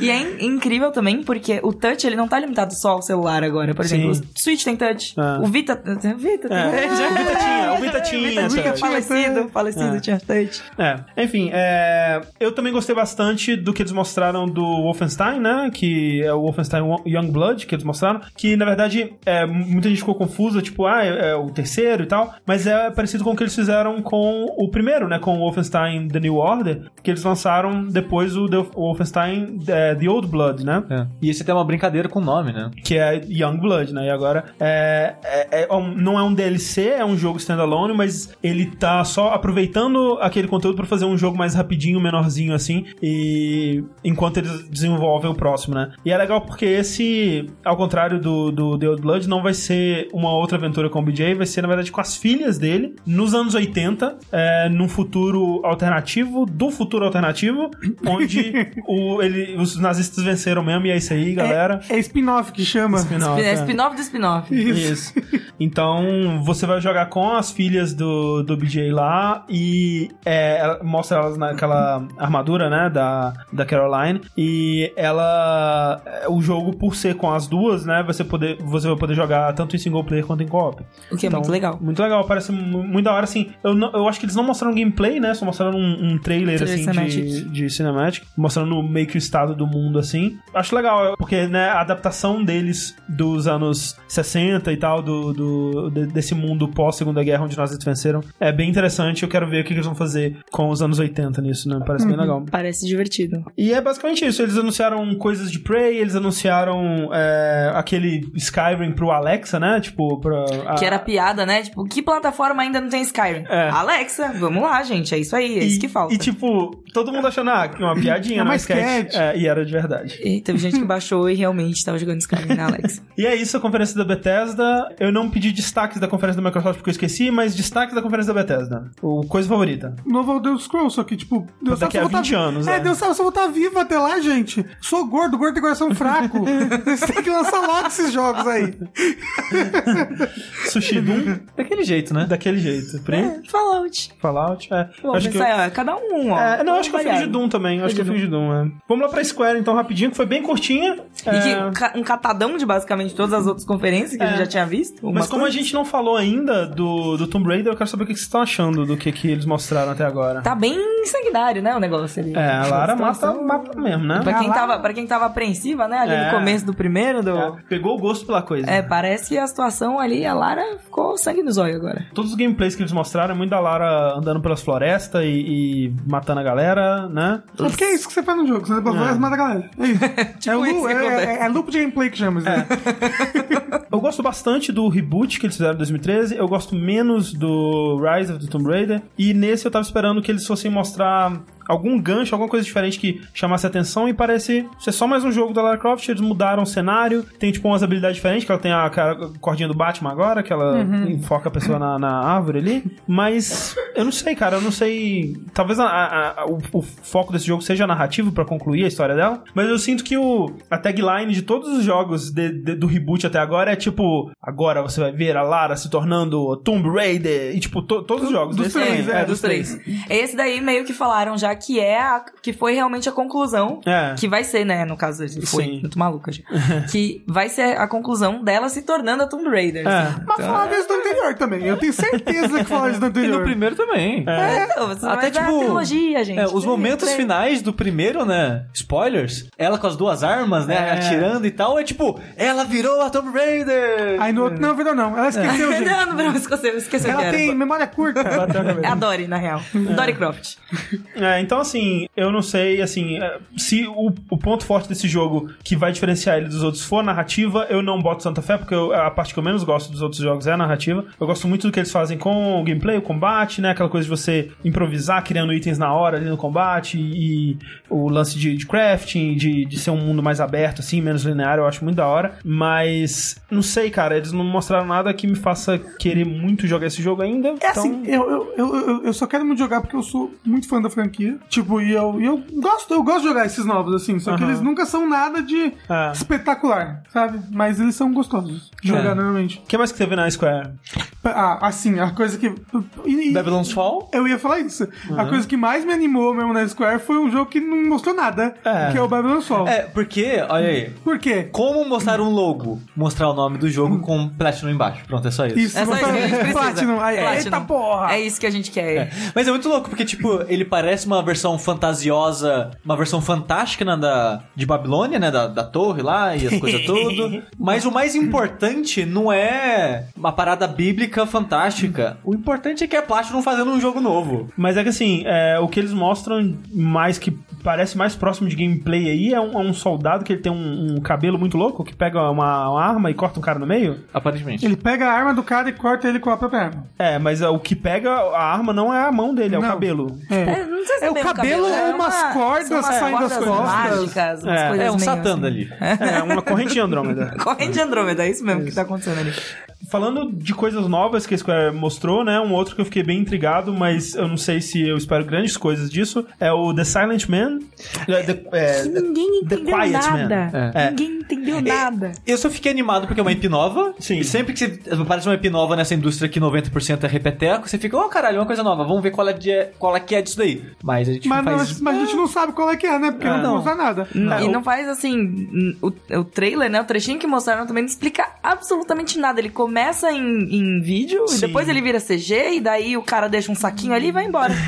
E é in- incrível também porque o touch ele não tá limitado só ao celular agora. Por exemplo, Sim. o Switch tem touch. É. O Vita. O Vita tem É, touch. o Vita tinha, o Vita tinha, O Vita touch. falecido, falecido É. tinha touch. É, enfim, é, eu também gostei bastante do que eles mostraram do Wolfenstein, né? Que é o Wolfenstein Youngblood que eles mostraram. Que na verdade é, muita gente ficou confusa, tipo, ah, é, é o terceiro e tal. Mas é parecido com o que eles fizeram com o primeiro, né? Com o Wolfenstein The New Order, que eles lançaram depois o, The- o Wolfenstein é, The Old Blood, né? É. E esse tem uma brincadeira com o nome, né? que é Youngblood, né? E agora é, é- é não é um DLC, é um jogo standalone, mas ele tá só aproveitando aquele conteúdo pra fazer um jogo mais rapidinho, menorzinho assim, e enquanto eles desenvolvem o próximo, né? E é legal porque esse, ao contrário do, do The Old Blood, não vai ser uma outra aventura com o BJ, vai ser na verdade com as filhas dele nos anos 80, é, num futuro alternativo do futuro alternativo, onde o, ele, os nazistas venceram mesmo, e é isso aí, galera. É spin-off que chama. Spin-off, É é. spin-off do spin-off. Isso. Então, você vai jogar com as filhas do, do BJ lá e é, mostra elas naquela armadura, né, da, da Caroline. E ela. é, O jogo, por ser com as duas, né, você, poder, você vai poder jogar tanto em single player quanto em co-op. O que é Então, muito legal. Muito legal, parece mu- muito da hora, assim. Eu, não- eu acho que eles não mostraram gameplay, né? Só mostraram um, um trailer, Trailer assim, cinematic. de, de cinematic, mostrando meio que o estado do mundo, assim. Acho legal, porque, né, a adaptação deles dos anos 60 e tal, do, do- de- desse mundo pós-Segunda Guerra, onde nós venceram, é bem interessante. Eu quero ver o que eles vão fazer com os anos 80 nisso, né? Parece bem legal. Parece divertido. E é basicamente isso. Eles anunciaram coisas de Prey, eles anunciaram é, aquele Skyrim pro Alexa, né? Tipo, pra. a- Que era piada, né? Tipo, que plataforma ainda não tem Skyrim? É. Alexa, vamos lá, gente. É isso aí, é isso que falta. E tipo, todo mundo achando, ah, que uma piadinha, É né? uma sketch. sketch. É, e era de verdade. E teve gente que baixou e realmente tava jogando Skyrim na Alexa. E é isso, a conferência da Bethesda. Eu não pedi destaques da conferência da Microsoft porque eu esqueci, mas destaques da conferência da Bethesda. O coisa favorita. Novo Elder Scrolls, só que, tipo, Deus Daqui sabe a se eu vou 20 tá- anos, É, é. Deus sabe se eu vou estar vivo até lá, gente. Sou gordo, gordo tem coração fraco. Vocês têm que lançar logo esses jogos aí. Sushi Doom, Daquele jeito, né? daquele jeito. É, Fallout. Fallout, é. Vamos acho que eu... pensar, ó, cada um, ó. É, não, acho que eu fiz de. Doom também. Acho que eu fiz de Doom, é. Vamos lá pra Square, então, rapidinho, que foi bem curtinha. E É, que ca- um catadão de basicamente todas as outras conferências que a gente É. já tinha visto. Mas umas como a gente não falou ainda do, do Tomb Raider, eu quero saber o que vocês estão achando do que, que eles mostraram até agora. Tá bem sanguinário, né, o negócio ali. É, a Lara mata, mata mesmo, né? Pra quem, A Lara- tava, pra quem tava apreensiva, né, ali É. no começo do primeiro, do... É, Pegou o gosto pela coisa. É, parece que a situação ali, a Lara ficou sangue nos olhos agora. Todos os gameplays que eles mostraram é muito da Lara andando pelas florestas e, e matando a galera, né? É porque é isso que você faz no jogo. Você vai É. é. mata a galera. É isso. Tipo é, o isso é, é, é loop de gameplay que chama isso. né? Eu gosto bastante do reboot que eles fizeram em 2013. Eu gosto menos do Rise of the Tomb Raider. E nesse eu tava esperando que eles fossem mostrar algum gancho, alguma coisa diferente que chamasse atenção. E parece ser só mais um jogo da Lara Croft. Eles mudaram o cenário. Tem, tipo, umas habilidades diferentes. Que ela tem a cordinha do Batman agora, que ela enfoca a pessoa na, na árvore ali. Mas eu não sei, cara. Eu não sei. Talvez a- a- a- o, o foco desse jogo seja narrativo pra concluir a história dela. Mas eu sinto que o, a tagline de todos os jogos de- de- do reboot até agora é tipo: agora você vai ver a Lara se tornando Tomb Raider. E tipo, to- todos os jogos. dos desse três, também. é, dos três. Esse daí meio que falaram já que é a, que foi realmente a conclusão. É. Que vai ser, né? No caso, a gente foi Sim. muito maluca já. que vai ser a conclusão dela se tornando a Tomb Raider. É. assim. Mas falaram isso do anterior também. Eu tenho certeza que falaram isso do E anterior. no primeiro também. É, você Até, a tipo, trilogia, gente. É, os momentos finais do primeiro, né? Spoilers. Ela com as duas armas, né? É. Atirando e tal. É tipo, ela virou a Tomb Raider. Aí no outro, não, virou não. Ela esqueceu, gente. não, não, esqueceu, esqueceu que Ela era. tem memória curta. É a Dory, na real. Dory Croft. É, então assim, eu não sei, assim, é, se o, o ponto forte desse jogo que vai diferenciar ele dos outros for a narrativa, eu não boto tanta fé, porque eu- a parte que eu menos gosto dos outros jogos é a narrativa. Eu gosto muito do que eles fazem com o gameplay, o combate, né? Aquela coisa de você improvisar, criando itens na hora ali no combate e, e o lance de, de crafting, de, de ser um mundo mais aberto, assim, menos linear, eu acho muito da hora. Mas, não sei, cara, eles não mostraram nada que me faça querer muito jogar esse jogo ainda. É então... assim, eu, eu, eu- eu só quero muito jogar porque eu sou muito fã da franquia. Tipo, e eu, e eu gosto, eu gosto de jogar esses novos, assim. Só que Aham. eles nunca são nada de É. espetacular, sabe? Mas eles são gostosos de jogar É. normalmente. O que mais que teve na Square? Ah, assim, a coisa que. e- e- Babylon's Fall. eu ia falar isso. A coisa que mais me animou mesmo na Square foi um jogo que não mostrou nada, É. que é o Babylon Fall. É, porque, olha aí. Por quê? Como mostrar um logo? Mostrar o nome do jogo com Platinum embaixo. Pronto, é só isso. Isso, É só isso que a gente precisa. Platinum. Aí, Platinum. Eita porra! É isso que a gente quer. É. Mas é muito louco, porque, tipo, ele parece uma versão fantasiosa, uma versão fantástica né, da, de Babilônia, né? Da, da torre lá e as coisas tudo. Mas o mais importante não é uma parada bíblica fantástica. O importante é que é Platinum fazendo um jogo novo. Mas é que assim, é, o que eles mostram mais que parece mais próximo de gameplay aí é um, é um soldado que ele tem um, um cabelo muito louco, que pega uma, uma arma e corta um cara no meio. Aparentemente. Ele pega a arma do cara e corta ele com a própria arma. É, mas é, o que pega a arma não é a mão dele, é o Não. cabelo. É. É, não sei se É o cabelo ou é umas uma- cordas são umas saindo das costas. mágicas, umas É, coisas É um Satã assim. dali. É, uma corrente de Andrômeda. Corrente de Andrômeda, é isso mesmo que tá acontecendo ali. Falando de coisas novas que a Square mostrou, né? Um outro que eu fiquei bem intrigado, mas eu não sei se eu espero grandes coisas disso, é o The Silent Man. É, The, é, Ninguém The entendeu Quiet nada. Man. É. Ninguém entendeu nada. Eu só fiquei animado porque é uma IP nova. Sim. E sempre que você aparece uma IP nova nessa indústria que 90% é repeteco, você fica, oh caralho, é uma coisa nova, vamos ver qual é, de, qual é que é disso daí. Mas a gente Mas, faz... mas a gente não sabe qual é que é, né? Porque É, não não. mostra nada. Não, e não faz assim. O, o trailer, né? O trechinho que mostraram também não explica absolutamente nada. Ele começa em, em vídeo Sim. e depois ele vira CG e daí o cara deixa um saquinho ali e vai embora.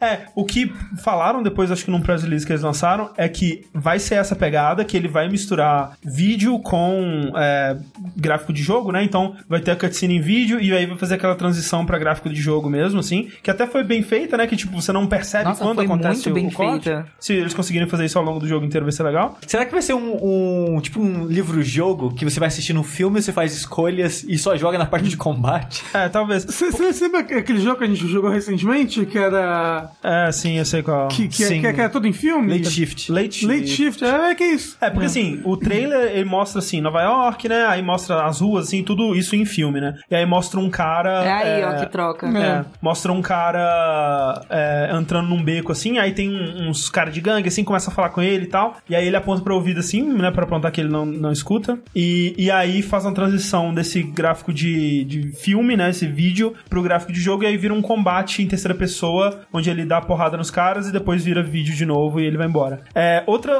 É, o que falaram depois, acho que num press release que eles lançaram, é que vai ser essa pegada, que ele vai misturar vídeo com é, gráfico de jogo, né? Então vai ter a cutscene em vídeo e aí vai fazer aquela transição pra gráfico de jogo mesmo, assim, que até foi bem feita, né? Que tipo, você não percebe Nossa, quando foi acontece muito o, bem corte. feita. Se eles conseguirem fazer isso ao longo do jogo inteiro, vai ser legal. Será que vai ser um, um- tipo um livro-jogo que você vai assistir um filme, você faz escolhas e só joga na parte de combate? É, talvez. Você lembra aquele jogo que a gente jogou recentemente, que era. É, sim, eu sei qual. que, que, sim. que, que era todo em filme? Late Shift. Late, Late Shift, é, é que é isso. É, porque assim, o trailer ele mostra assim, Nova York, né? Aí mostra as ruas, assim, tudo isso em filme, né? E aí mostra um cara. É aí, é, ó, que troca. É, mostra um cara é, entrando num beco assim, aí tem uns caras de gangue assim, começa a falar com ele e tal. E aí ele aponta pro ouvido assim, né, pra apontar que ele não, não escuta. E, e aí faz uma transição desse gráfico de, de filme, né, esse vídeo, pro gráfico de jogo. E aí vira um combate em terceira pessoa, onde ele dá porrada nos caras e depois vira vídeo de novo e ele vai embora. É, outra.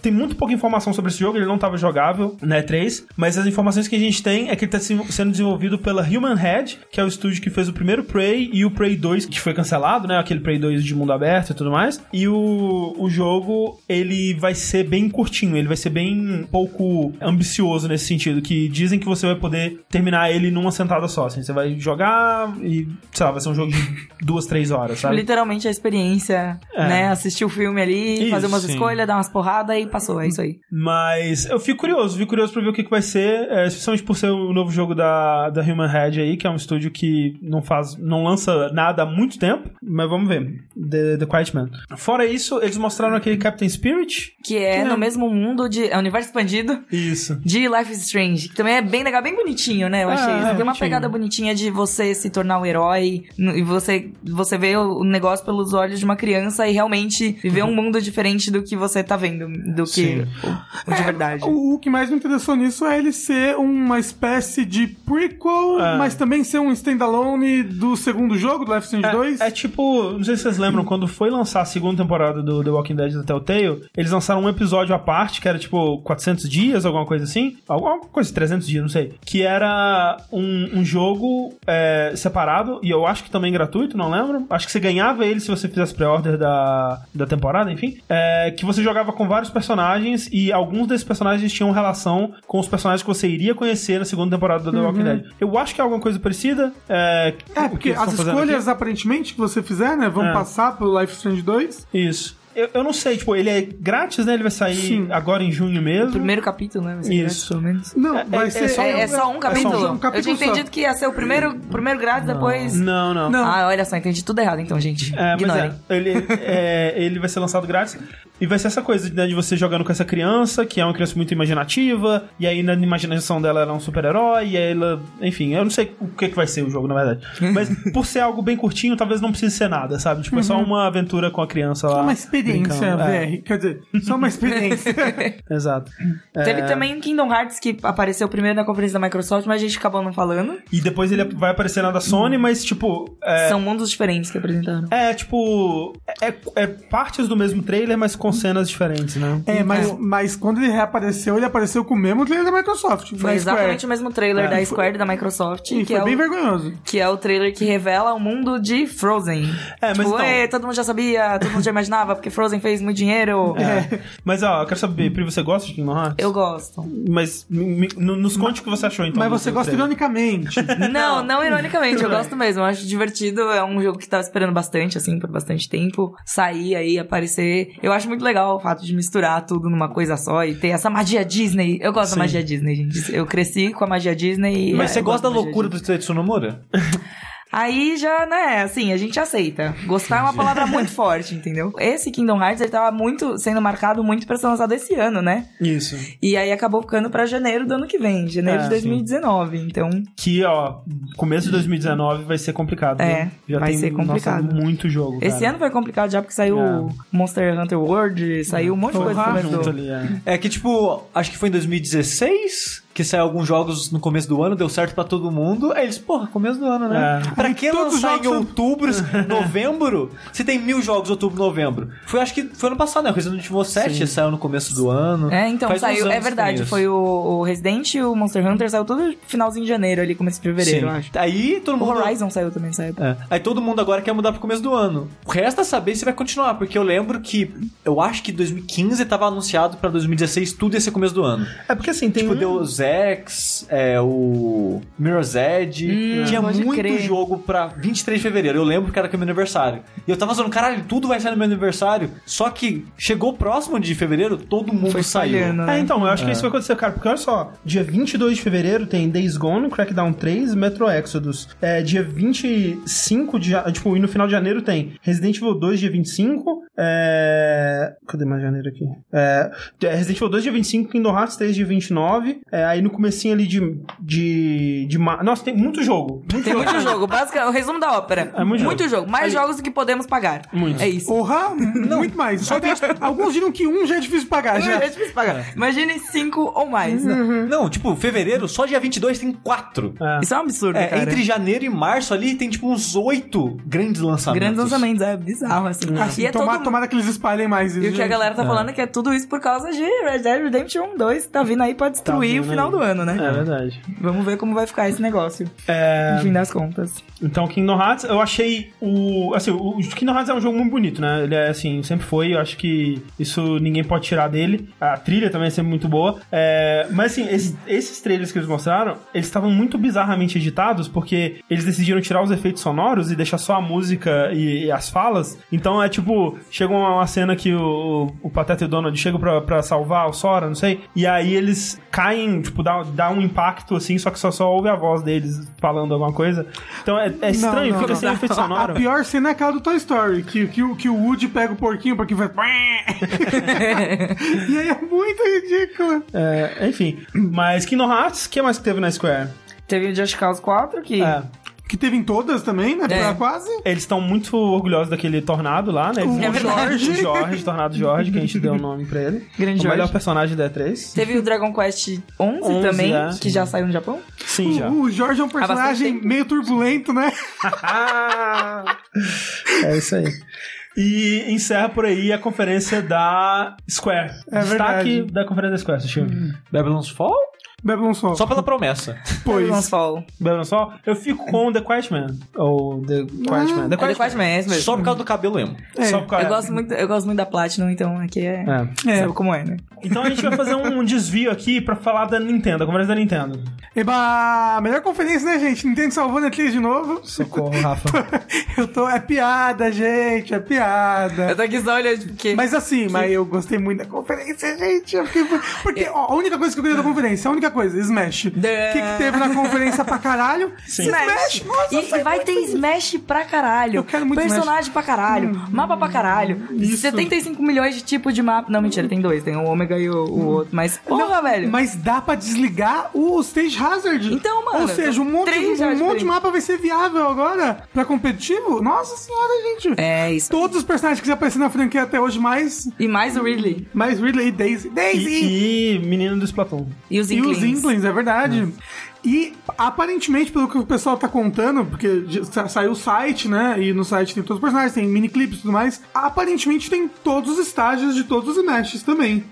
Tem muito pouca informação sobre esse jogo, ele não tava jogável, né, 3. Mas as informações que a gente tem é que ele tá se- sendo desenvolvido pela Human Head, que é o estúdio que fez o primeiro Prey e o Prey 2, que foi cancelado, né? Aquele Prey 2 de mundo aberto e tudo mais. E o, o jogo, ele vai ser bem curtinho, ele vai ser bem pouco ambicioso nesse sentido, que dizem que você vai poder terminar ele numa sentada só, assim. Você vai jogar e, sei lá, vai ser um jogo de duas, três horas, sabe? Literalmente a experiência, É. né? Assistir o filme ali, Isso, fazer umas sim. escolhas, dar umas porradas e passou. É isso aí. Mas eu fico curioso, fico curioso pra ver o que, que vai ser, é, especialmente por ser o novo jogo da, da Human Head aí, que é um estúdio que não faz, não lança nada há muito tempo, mas vamos ver. The, The Quiet Man. Fora isso, eles mostraram aquele Captain Spirit. Que é no mesmo mundo de. É universo expandido Isso. de Life is Strange. Que também é bem legal, bem bonitinho, né? Eu achei. É, Tem uma pegada bonitinha de você se tornar o herói e você, você vê o negócio pelos olhos de uma criança e realmente viver um mundo diferente do que você tá vendo, do que o, o de verdade. O, o que mais me interessou nisso é ele ser uma espécie de prequel, É. mas também ser um standalone do segundo jogo, do Life is Strange 2. É, é tipo, não sei se vocês lembram, quando foi lançar a segunda temporada do The Walking Dead da Telltale, eles lançaram um episódio à parte, que era tipo 400 dias, alguma coisa assim. Alguma coisa, 300 dias, não sei. Que era um, um jogo é, separado, e eu acho que também gratuito, não lembro. Acho que você ganhava ele se você fizesse pré-order da, da temporada, enfim. É, que você jogava com vários personagens, e alguns desses personagens tinham relação com os personagens que você iria conhecer na segunda temporada do The Walking Dead. Eu acho que é alguma coisa parecida. É, É, porque as fazendo aqui. escolhas, aparentemente, que você fizer, né, vão É. passar pelo Life Strange 2. Isso. Eu, eu não sei, tipo, ele é grátis, né? Ele vai sair Sim. agora em junho mesmo. O primeiro capítulo, né? Vai ser Isso. grátis, pelo menos. Não, É- vai é- ser... é só É, é só um capítulo? um eu capítulo tinha só. entendido que ia ser o primeiro, primeiro grátis, depois. Não, não. Não. Ah, olha só, entendi tudo errado então, gente. É, mas Ignorem. é, ele, é, ele vai ser lançado grátis e vai ser essa coisa né, de você jogando com essa criança, que é uma criança muito imaginativa, e aí na imaginação dela ela é um super-herói, e aí ela. Enfim, eu não sei o que, que vai ser o jogo, na verdade. Mas por ser algo bem curtinho, talvez não precise ser nada, sabe? Tipo, é só uma aventura com a criança lá. Só uma experiência, brincando. É, VR. Quer dizer, só uma experiência. exato. Teve É, também Kingdom Hearts que apareceu primeiro na conferência da Microsoft, mas a gente acabou não falando. E depois ele vai aparecer na da Sony, mas tipo. É, São mundos diferentes que apresentaram. É, tipo. É, é partes do mesmo trailer, mas com cenas diferentes, né? é, mas, mas quando ele reapareceu, ele apareceu com o mesmo trailer da Microsoft. Foi exatamente Square. o mesmo trailer É, da Square e da Microsoft, E que foi é, bem o, vergonhoso. que é o trailer que revela o mundo de Frozen. É, mas tipo, então- "Ê, todo mundo já sabia, todo mundo já imaginava, porque Frozen fez muito dinheiro. É. Mas ó, eu quero saber, Pri, você gosta de Kingdom Hearts? Eu gosto. Mas me- me- nos conte o que você achou então. Mas você gosta ironicamente. Não, não ironicamente, eu gosto mesmo. Eu acho divertido, é um jogo que tava esperando bastante, assim, por bastante tempo. Sair aí, aparecer. Eu acho muito legal o fato de misturar tudo numa coisa só e ter essa magia Disney. Eu gosto Sim. da magia Disney, gente. Eu cresci com a magia Disney. e Mas é, você gosta da loucura Disney. do Tetsu Nomura? Aí já, né, assim, a gente aceita. Gostar é uma palavra muito forte, entendeu? Esse Kingdom Hearts, ele tava muito, sendo marcado muito pra ser lançado esse ano, né? Isso. E aí acabou ficando pra janeiro do ano que vem, janeiro É, de 2019. Então, Que, ó, começo de 2019 vai ser complicado. É, né? Já vai tem, ser complicado. Nossa, muito jogo. esse cara. ano foi complicado já porque saiu É. Monster Hunter World, saiu um monte de coisa ali, é. É que, tipo, acho que foi em 2016 que saiu alguns jogos no começo do ano, deu certo pra todo mundo. Aí eles, porra, começo do ano, né? É. Pra que Todos os lançar em outubro, novembro? Se tem mil jogos outubro, novembro. Foi, acho que foi ano passado, né? Resident Evil 7 saiu no começo do ano. É, então Faz saiu, é verdade, foi o, o Resident e o Monster Hunter saiu tudo finalzinho de janeiro ali, começo de fevereiro, eu acho. Aí todo O mundo. Horizon saiu também, saiu. É. Aí todo mundo agora quer mudar pro começo do ano. Resta saber se vai continuar, porque eu lembro que eu acho que 2015 tava anunciado pra 2016 tudo ia ser começo do ano. É porque assim, tem Tipo, um... Deus Ex, é, o Mirror's Edge. Hum, tinha pode muito crer. jogo pra 23 de fevereiro. Eu lembro que era que é meu aniversário. E eu tava falando, caralho, tudo vai sair no meu aniversário. Só que chegou próximo de fevereiro, todo mundo Foi saiu. falhando, né? É, então, eu acho que isso vai acontecer, cara, porque olha só, dia 22 de fevereiro tem Days Gone, Crackdown 3, Metro Exodus. É, dia 25 de tipo, e no final de janeiro tem Resident Evil 2, dia 25, é... Cadê mais janeiro aqui? É, Resident Evil 2, dia 25, Kingdom Hearts 3, dia 29, é, aí no comecinho ali de... de, de ma- Nossa, tem muito jogo. Muito Tem jogo. muito jogo, basicamente, o resumo da ópera. É muito jogo. Mais jogos do que podemos pagar. Muito. É isso. Porra, muito mais. Só tem- alguns diram que um já é difícil de pagar. Já. É difícil pagar. Imagine cinco ou mais. Não, tipo, fevereiro, só dia 22 tem quatro. É. Isso é um absurdo, É, cara. entre janeiro e março ali tem tipo uns oito grandes lançamentos. Grandes lançamentos, é bizarro, assim. Assim, e é tomara, todo... tomara que eles espalhem mais isso. E o que a galera tá falando é que é tudo isso por causa de Red Dead Redemption 2, que tá vindo aí pra destruir vindo o final do ano, né? É verdade. Vamos ver como vai ficar esse negócio, É... no fim das contas. Então, Kingdom Hearts, eu achei o. Assim, o o Kingdom Hearts é um jogo muito bonito, né? Ele é assim, sempre foi, eu acho que isso ninguém pode tirar dele. A trilha também é sempre muito boa. É, mas assim, esses, esses trailers que eles mostraram, eles estavam muito bizarramente editados, porque eles decidiram tirar os efeitos sonoros e deixar só a música e, e as falas. Então é tipo, chega uma, uma cena que o, o Pateta e o Donald chegam pra, pra salvar o Sora, não sei, e aí eles caem, tipo, dá, dá um impacto assim, só que só, só ouve a voz deles falando alguma coisa. Então é, é estranho, não, fica não. sem efeito A, a sonoro. pior cena é aquela do Toy Story, que, que, o- que o Woody pega o porquinho porque vai. e aí é muito ridículo. É, enfim, mas Kingdom Hearts, o que mais que teve na Square? Teve o Just Cause 4, que É. Que teve em todas também, né? É. Pra quase. Eles estão muito orgulhosos daquele Tornado lá, né? Eles- O É. O Jorge, Tornado Jorge, que a gente deu o nome pra ele. Grande o melhor Jorge. personagem da E3. Teve o Dragon Quest 11, 11, também, é. que já saiu no Japão. Sim, já. O, o Jorge é um personagem meio turbulento, né? é isso aí. E encerra por aí a conferência da Square. É Destaque verdade. da conferência da Square, Sushi. Babylon's Fall? Babylon Sol. Só pela promessa. Pois. Babylon's Fall. Belo só, eu fico com The Quiet Man. Ou The Quiet Man. The É The Quiet Man, é mesmo. Só por causa do cabelo emo. É. Só por causa- Eu gosto, muito, eu gosto muito da Platinum, então aqui é... É. É. Sabe como é, né? Então a gente vai fazer um desvio aqui pra falar da Nintendo, a conferência da Nintendo. Eba, melhor conferência, né, gente? Nintendo salvando a 3 de novo. Socorro, Rafa. Eu tô. É piada, gente, é piada. Eu tô aqui só olhando, porque... Mas assim, mas eu gostei muito da conferência, gente. Eu fiquei- Porque ó, a única coisa que eu queria da conferência, a única coisa, Smash. O que, que teve na conferência pra caralho? Sim. Smash! Nossa, E, vai ter Smash pra caralho. Eu quero muito Personagem pra caralho. Mapa pra caralho. Isso. 75 milhões de tipos de mapa. Não, mentira, tem dois. Tem o Omega e o, o outro. Mas, porra, Não, velho. Mas dá pra desligar o Stage Hazard. Então, mano, Ou seja, um monte, um monte de mapa vai ser viável agora pra competitivo. Nossa senhora, gente. É isso. Todos os personagens que já apareceram na franquia até hoje, mais, E mais o Ridley. mais Ridley e Daisy. Daisy! E, e menino do Splatoon. E os E os Inklings. É verdade. E aparentemente, pelo que o pessoal tá contando, porque saiu o site, né? E no site tem todos os personagens, tem mini clips e tudo mais. Aparentemente tem todos os estágios de todos os Smashes também.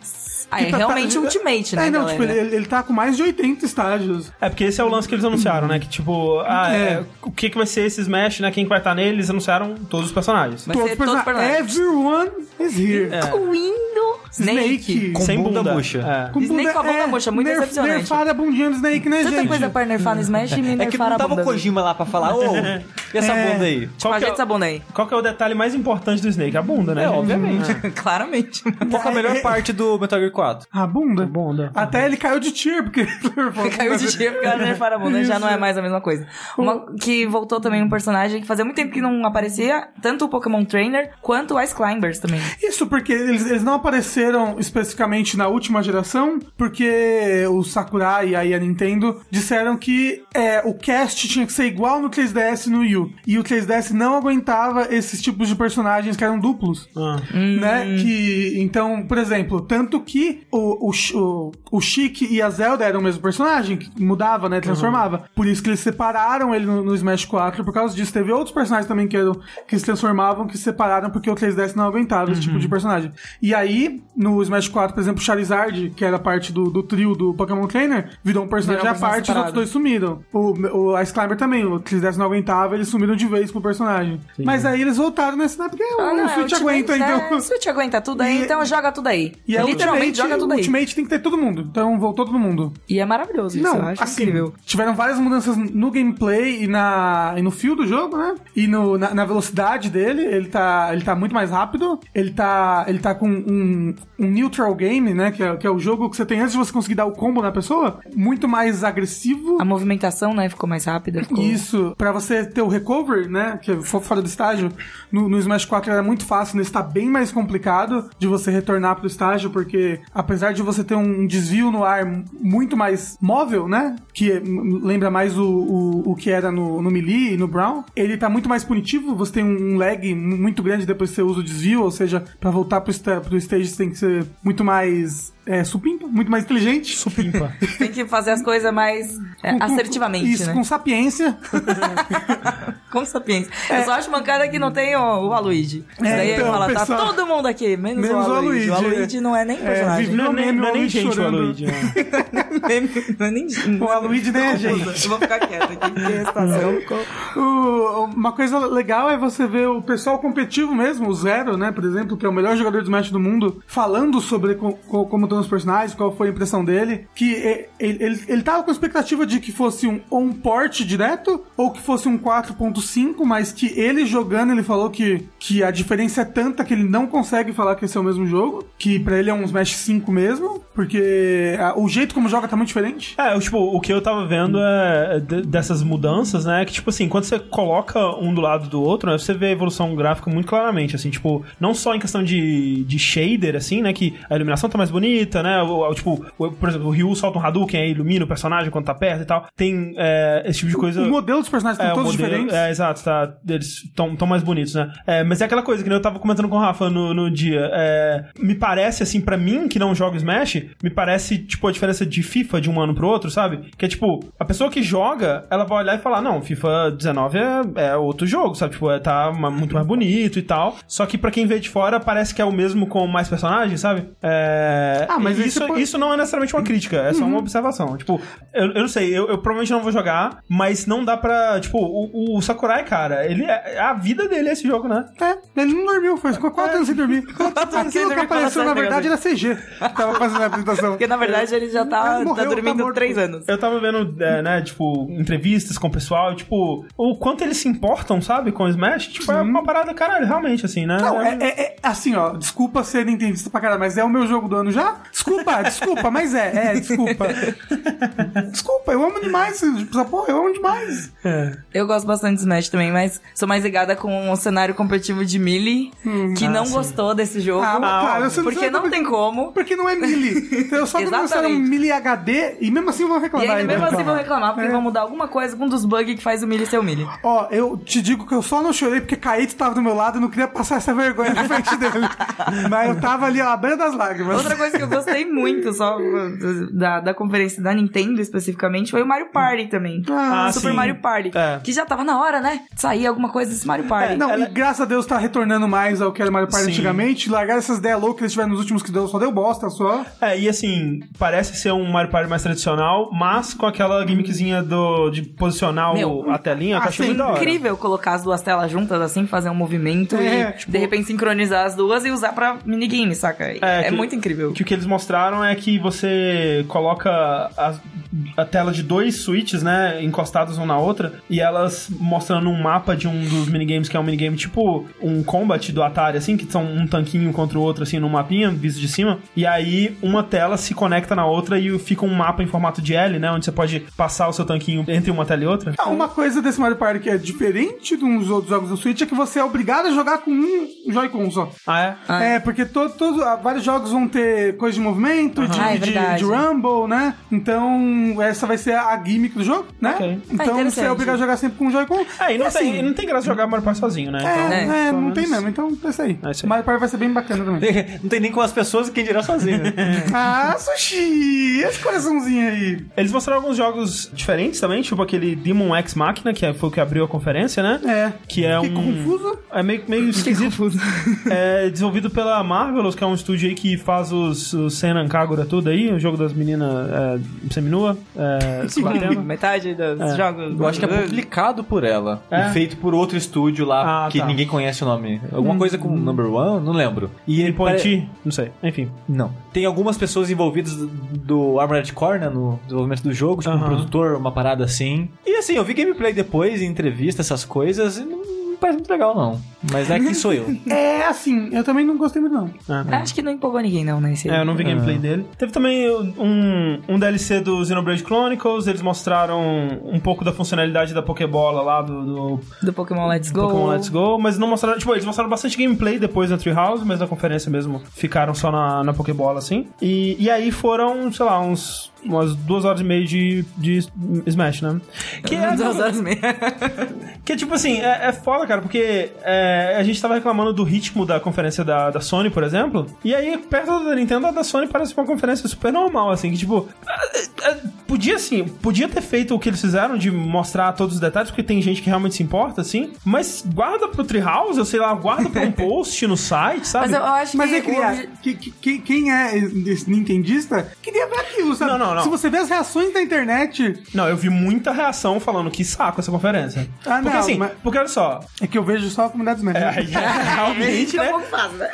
Ah, é Que tá- realmente tá- Ultimate, né, É, não, galera? tipo, ele, ele tá com mais de 80 estágios. É, porque esse é o lance que eles anunciaram, né? Que tipo, ah, é, É. o que, que vai ser esse Smash, né? Quem que vai estar nele? Eles anunciaram todos os personagens. Vai todos ser os todos os personagens. Everyone is here. É. Incluindo Snake. Snake. Com Sem bunda bunda. murcha. É. Com Snake com a bunda murcha, muito nerf, decepcionante. Nerfada a bundinha do Snake, né, Tanta gente? coisa pra nerfar no Smash e me É que nerfar não tava bunda. o Kojima lá pra falar, ô, e essa É. bunda aí? Tipo, Qual que, ajeita é, essa bunda aí. qual que é o detalhe mais importante do Snake? A bunda, né? É, obviamente. Claramente. Qual que é a melhor É, é- parte do Metal Gear 4? A bunda? A bunda. Até ele caiu de tier, porque... Caiu de dia porque ela nerfaram a bunda, já não é mais a mesma coisa. Uma que voltou também um personagem que fazia muito tempo que não aparecia, tanto o Pokémon Trainer quanto o Ice Climbers também. Isso porque eles, eles não apareceram especificamente na última geração, porque o Sakurai e a Nintendo disseram que é, o cast tinha que ser igual no 3DS e no Wii U. E o 3DS não aguentava esses tipos de personagens que eram duplos. Ah. Né? Que, então, por exemplo, tanto que o, o, o, o Chic e a Zelda eram o mesmo personagem, que mudava, né? Transformava. Por isso que eles separaram ele no, no Smash 4, por causa disso. Teve outros personagens também que, eram, que se transformavam, que se separaram porque o 3DS não aguentava esse tipo de personagem. E aí, no Smash 4, por exemplo, o Charizard, que era parte do, do trio do Pokémon Trainer, virou um personagem Virou à parte e os outros dois sumiram. O, o Ice Climber também, o 3DS não aguentava, eles sumiram de vez pro personagem. Mas aí eles voltaram nesse, né? Porque Ah, o não, Switch aguenta, então. É, o Switch aguenta tudo aí, E- então joga tudo aí. E a Literalmente joga tudo aí. Ultimate tem que ter todo mundo. Então voltou todo mundo. E é maravilhoso isso, eu Não, acho assim, incrível. tiveram várias mudanças no gameplay e, na, e no fio do jogo, né? E no, na, na velocidade dele, ele tá, ele tá muito mais rápido. Ele tá, ele tá com um, um neutral game, né? Que é, que é o jogo que você tem antes de você conseguir dar o combo na pessoa. Muito mais agressivo. A movimentação, né, ficou mais rápida. Ficou... Isso, pra você ter o recover, né, que é fo- fora do estágio, no, no Smash 4 era muito fácil, nesse tá bem mais complicado de você retornar pro estágio, porque apesar de você ter um desvio no ar muito mais móvel, né, que lembra mais o, o, o que era no, no Melee e no Brown, ele tá muito mais punitivo, você tem um lag muito grande depois que você usa o desvio, ou seja, pra voltar pro, pro stage você tem que ser muito mais é, supimpa, muito mais inteligente. Supimpa. Tem que fazer as coisas mais é, Com- com- assertivamente, Isso, né? com sapiência. Com sapiência. Eu só acho mancada que não tem o, o. É, Daí então, ele fala, pessoal- tá todo mundo aqui, menos, Menos o Aluigi. O Aluigi, Aluigi não é nem personagem. Não é nem, meme, não é nem gente o né? não é nem... O Aluigi nem é gente. Eu vou ficar quieta aqui, porque a situação ficou... O- uma coisa legal é você ver o pessoal competitivo mesmo, o Zero, né, por exemplo, que é o melhor jogador de Smash do mundo, falando sobre co- co- como estão os personagens, qual foi a impressão dele, que e- ele, ele, ele tava com a expectativa de que fosse um, um port direto, ou que fosse um 4.5, mas que ele jogando, ele falou que, que a diferença é tanta que ele não consegue falar que esse é o mesmo jogo, que pra ele é um Smash 5 mesmo, Porque ah, o jeito como joga tá muito diferente. É, tipo, o que eu tava vendo é de- dessas mudanças, né? Que, tipo assim, quando você coloca um do lado do outro, né? Você vê a evolução gráfica muito claramente, assim, tipo, não só em questão de, de shader, assim, né? Que a iluminação tá mais bonita, né? O, o- tipo, o- por exemplo, o Ryu solta um Hadouken, aí ilumina o personagem quando tá perto e tal. Tem é, esse tipo de coisa. O modelo dos personagens estão É, o todos modelo- diferentes. É, exato, tá. Eles estão tão mais bonitos, né? É, mas é aquela coisa que eu tava comentando com o Rafa no, no dia. é, me parece, assim, pra mim, que não joga Smash, me parece, tipo, a diferença de FIFA de um ano pro outro, sabe? Que é tipo, a pessoa que joga, ela vai olhar e falar: não, FIFA 19 é, é outro jogo, sabe? Tipo, é, tá muito mais bonito e tal. Só que pra quem vê de fora, parece que é o mesmo com mais personagens, sabe? É, Ah, mas isso, pode- isso não é necessariamente uma crítica, é só uma observação. Tipo, eu, eu não sei, eu, eu provavelmente não vou jogar, mas não dá pra. Tipo, o, o Sakurai, cara, ele é, a vida dele é esse jogo, né? É, ele não dormiu, foi ficou quatro anos sem dormir. anos sem Aquilo que dormir, apareceu, na verdade, era CG. Tava fazendo a apresentação. Porque na verdade ele já tá, Ele morreu, tá tá dormindo morto. três anos. Eu tava vendo, é, né, tipo, entrevistas com o pessoal, e, tipo, o quanto eles se importam, sabe, com o Smash, tipo, é uma parada, caralho, realmente, assim, né? Não, é, é- é assim, ó, desculpa ser nintendista pra caralho, mas é o meu jogo do ano já? Desculpa, desculpa, mas é, é, desculpa. Desculpa, eu amo demais essa porra, eu amo demais. Eu gosto bastante Smash também, mas sou mais ligada com o cenário competitivo de Melee, que não gostou desse jogo. Ah, cara, você porque você- não tem como. Porque não é Melee. Então, eu só Exatamente. Melee HD e mesmo assim vão E reclamar. ainda mesmo ainda. assim vão reclamar, porque É. vão mudar alguma coisa com um dos bugs que faz o Melee ser o Melee. Ó, eu te digo que eu só não chorei porque Caíto tava do meu lado e não queria passar essa vergonha na frente dele. Mas eu tava ali, ó, à beira das lágrimas. Outra coisa que eu gostei muito só da, da conferência da Nintendo especificamente foi o Mario Party também. Ah, Super sim. Mario Party. É. Que já tava na hora, né? Sair alguma coisa desse Mario Party. Não, Ela- e graças a Deus tá retornando mais ao que era Mario Party Sim. antigamente. Largar essas ideias loucas que eles tiveram nos últimos que deu, só deu bosta só. É, e assim, parece ser um Mario Party mais tradicional, mas com aquela gimmickzinha do, de posicionar o- Meu, a telinha, que eu achei assim, muito da hora. incrível colocar as duas telas juntas, assim, fazer um movimento É, e tipo- de repente sincronizar as duas e usar pra minigame, saca? É, que- muito incrível. Que o que eles mostraram é que você coloca a, a tela de dois switches, né, encostados uma na outra, e elas mostrando um mapa de um dos minigames que é um minigame tipo um combat do Atari, assim, que são um tanquinho contra o outro, assim, no mapinha, visto de cima, e aí uma tela se conecta na outra e fica um mapa em formato de L, né, onde você pode passar o seu tanquinho entre uma tela e outra. Ah, uma coisa desse Mario Party que é diferente dos outros jogos do Switch é que você é obrigado a jogar com um Joy-Con só. Ah, é? Ah. É, porque to, todo- ah, vários jogos vão ter coisa de movimento, de, Ah, é de- de Rumble, né? Então, essa vai ser a gimmick do jogo, né? Ok. Então, Ah, você é obrigado a jogar sempre com um Joy-Con. É, e não, assim, tem, não tem graça jogar Mario Party sozinho, né? É, Então, é, pelo não menos- tem mesmo. Então, é isso aí. É isso aí. Mario Party vai ser bem bacana também. Não tem nem com as pessoas, quem dirá sozinho. ah, Sushi! Esse coraçãozinho aí. Eles mostraram alguns jogos diferentes também, tipo aquele Demon X Machina, que é- foi o que abriu a conferência, né? É. Que é Fiquei um. confuso. É meio, meio esquisito. é desenvolvido pela Marvelous, que é um estúdio aí que faz os, os Senan Kagura tudo aí, o jogo das meninas é, seminua, é. Metade dos É. jogos. Eu acho que é publicado por ela. É? E feito por outro estúdio lá, Ah, que tá. ninguém conhece o nome. Alguma coisa com Number One? Não lembro. E ele pare- Point, não sei, enfim. Não. Tem algumas pessoas envolvidas do, Armored Core, né, no desenvolvimento do jogo, tipo um Aham. produtor, uma parada assim. E assim, eu vi gameplay depois, entrevista, essas coisas, e não me parece muito legal, não. Mas é quem sou eu. É assim, eu também não gostei muito, não. Acho que não empolgou ninguém, não, né? Esse É, eu não vi gameplay dele. Teve também um, um DLC do Xenoblade Chronicles, eles mostraram um pouco da funcionalidade da Pokébola lá do, do Do Pokémon Let's Go. Pokémon Let's Go, mas não mostraram, tipo, eles mostraram bastante gameplay depois na Treehouse, mas na conferência mesmo ficaram só na, na Pokébola, assim. E, e aí foram, sei lá, uns umas duas horas e meia de, de Smash, né? Que é, Duas horas e meia. que tipo assim, é, é foda, cara, porque é, a gente tava reclamando do ritmo da conferência da, da Sony, por exemplo, e aí, perto da Nintendo, a da Sony parece uma conferência super normal, assim, que tipo, é, é, podia assim, podia ter feito o que eles fizeram de mostrar todos os detalhes, porque tem gente que realmente se importa, assim, mas guarda pro Treehouse, eu sei lá, guarda pra um post no site, sabe? Mas eu acho Mas que. é que- que- que- quem é esse nintendista queria ver aquilo, sabe? Não, não, não. Se você vê as reações da internet, Não, eu vi muita reação falando que saco essa conferência. Ah, porque não, assim, mas- porque olha só, é que eu vejo só a comunidade Smash. É, realmente, né?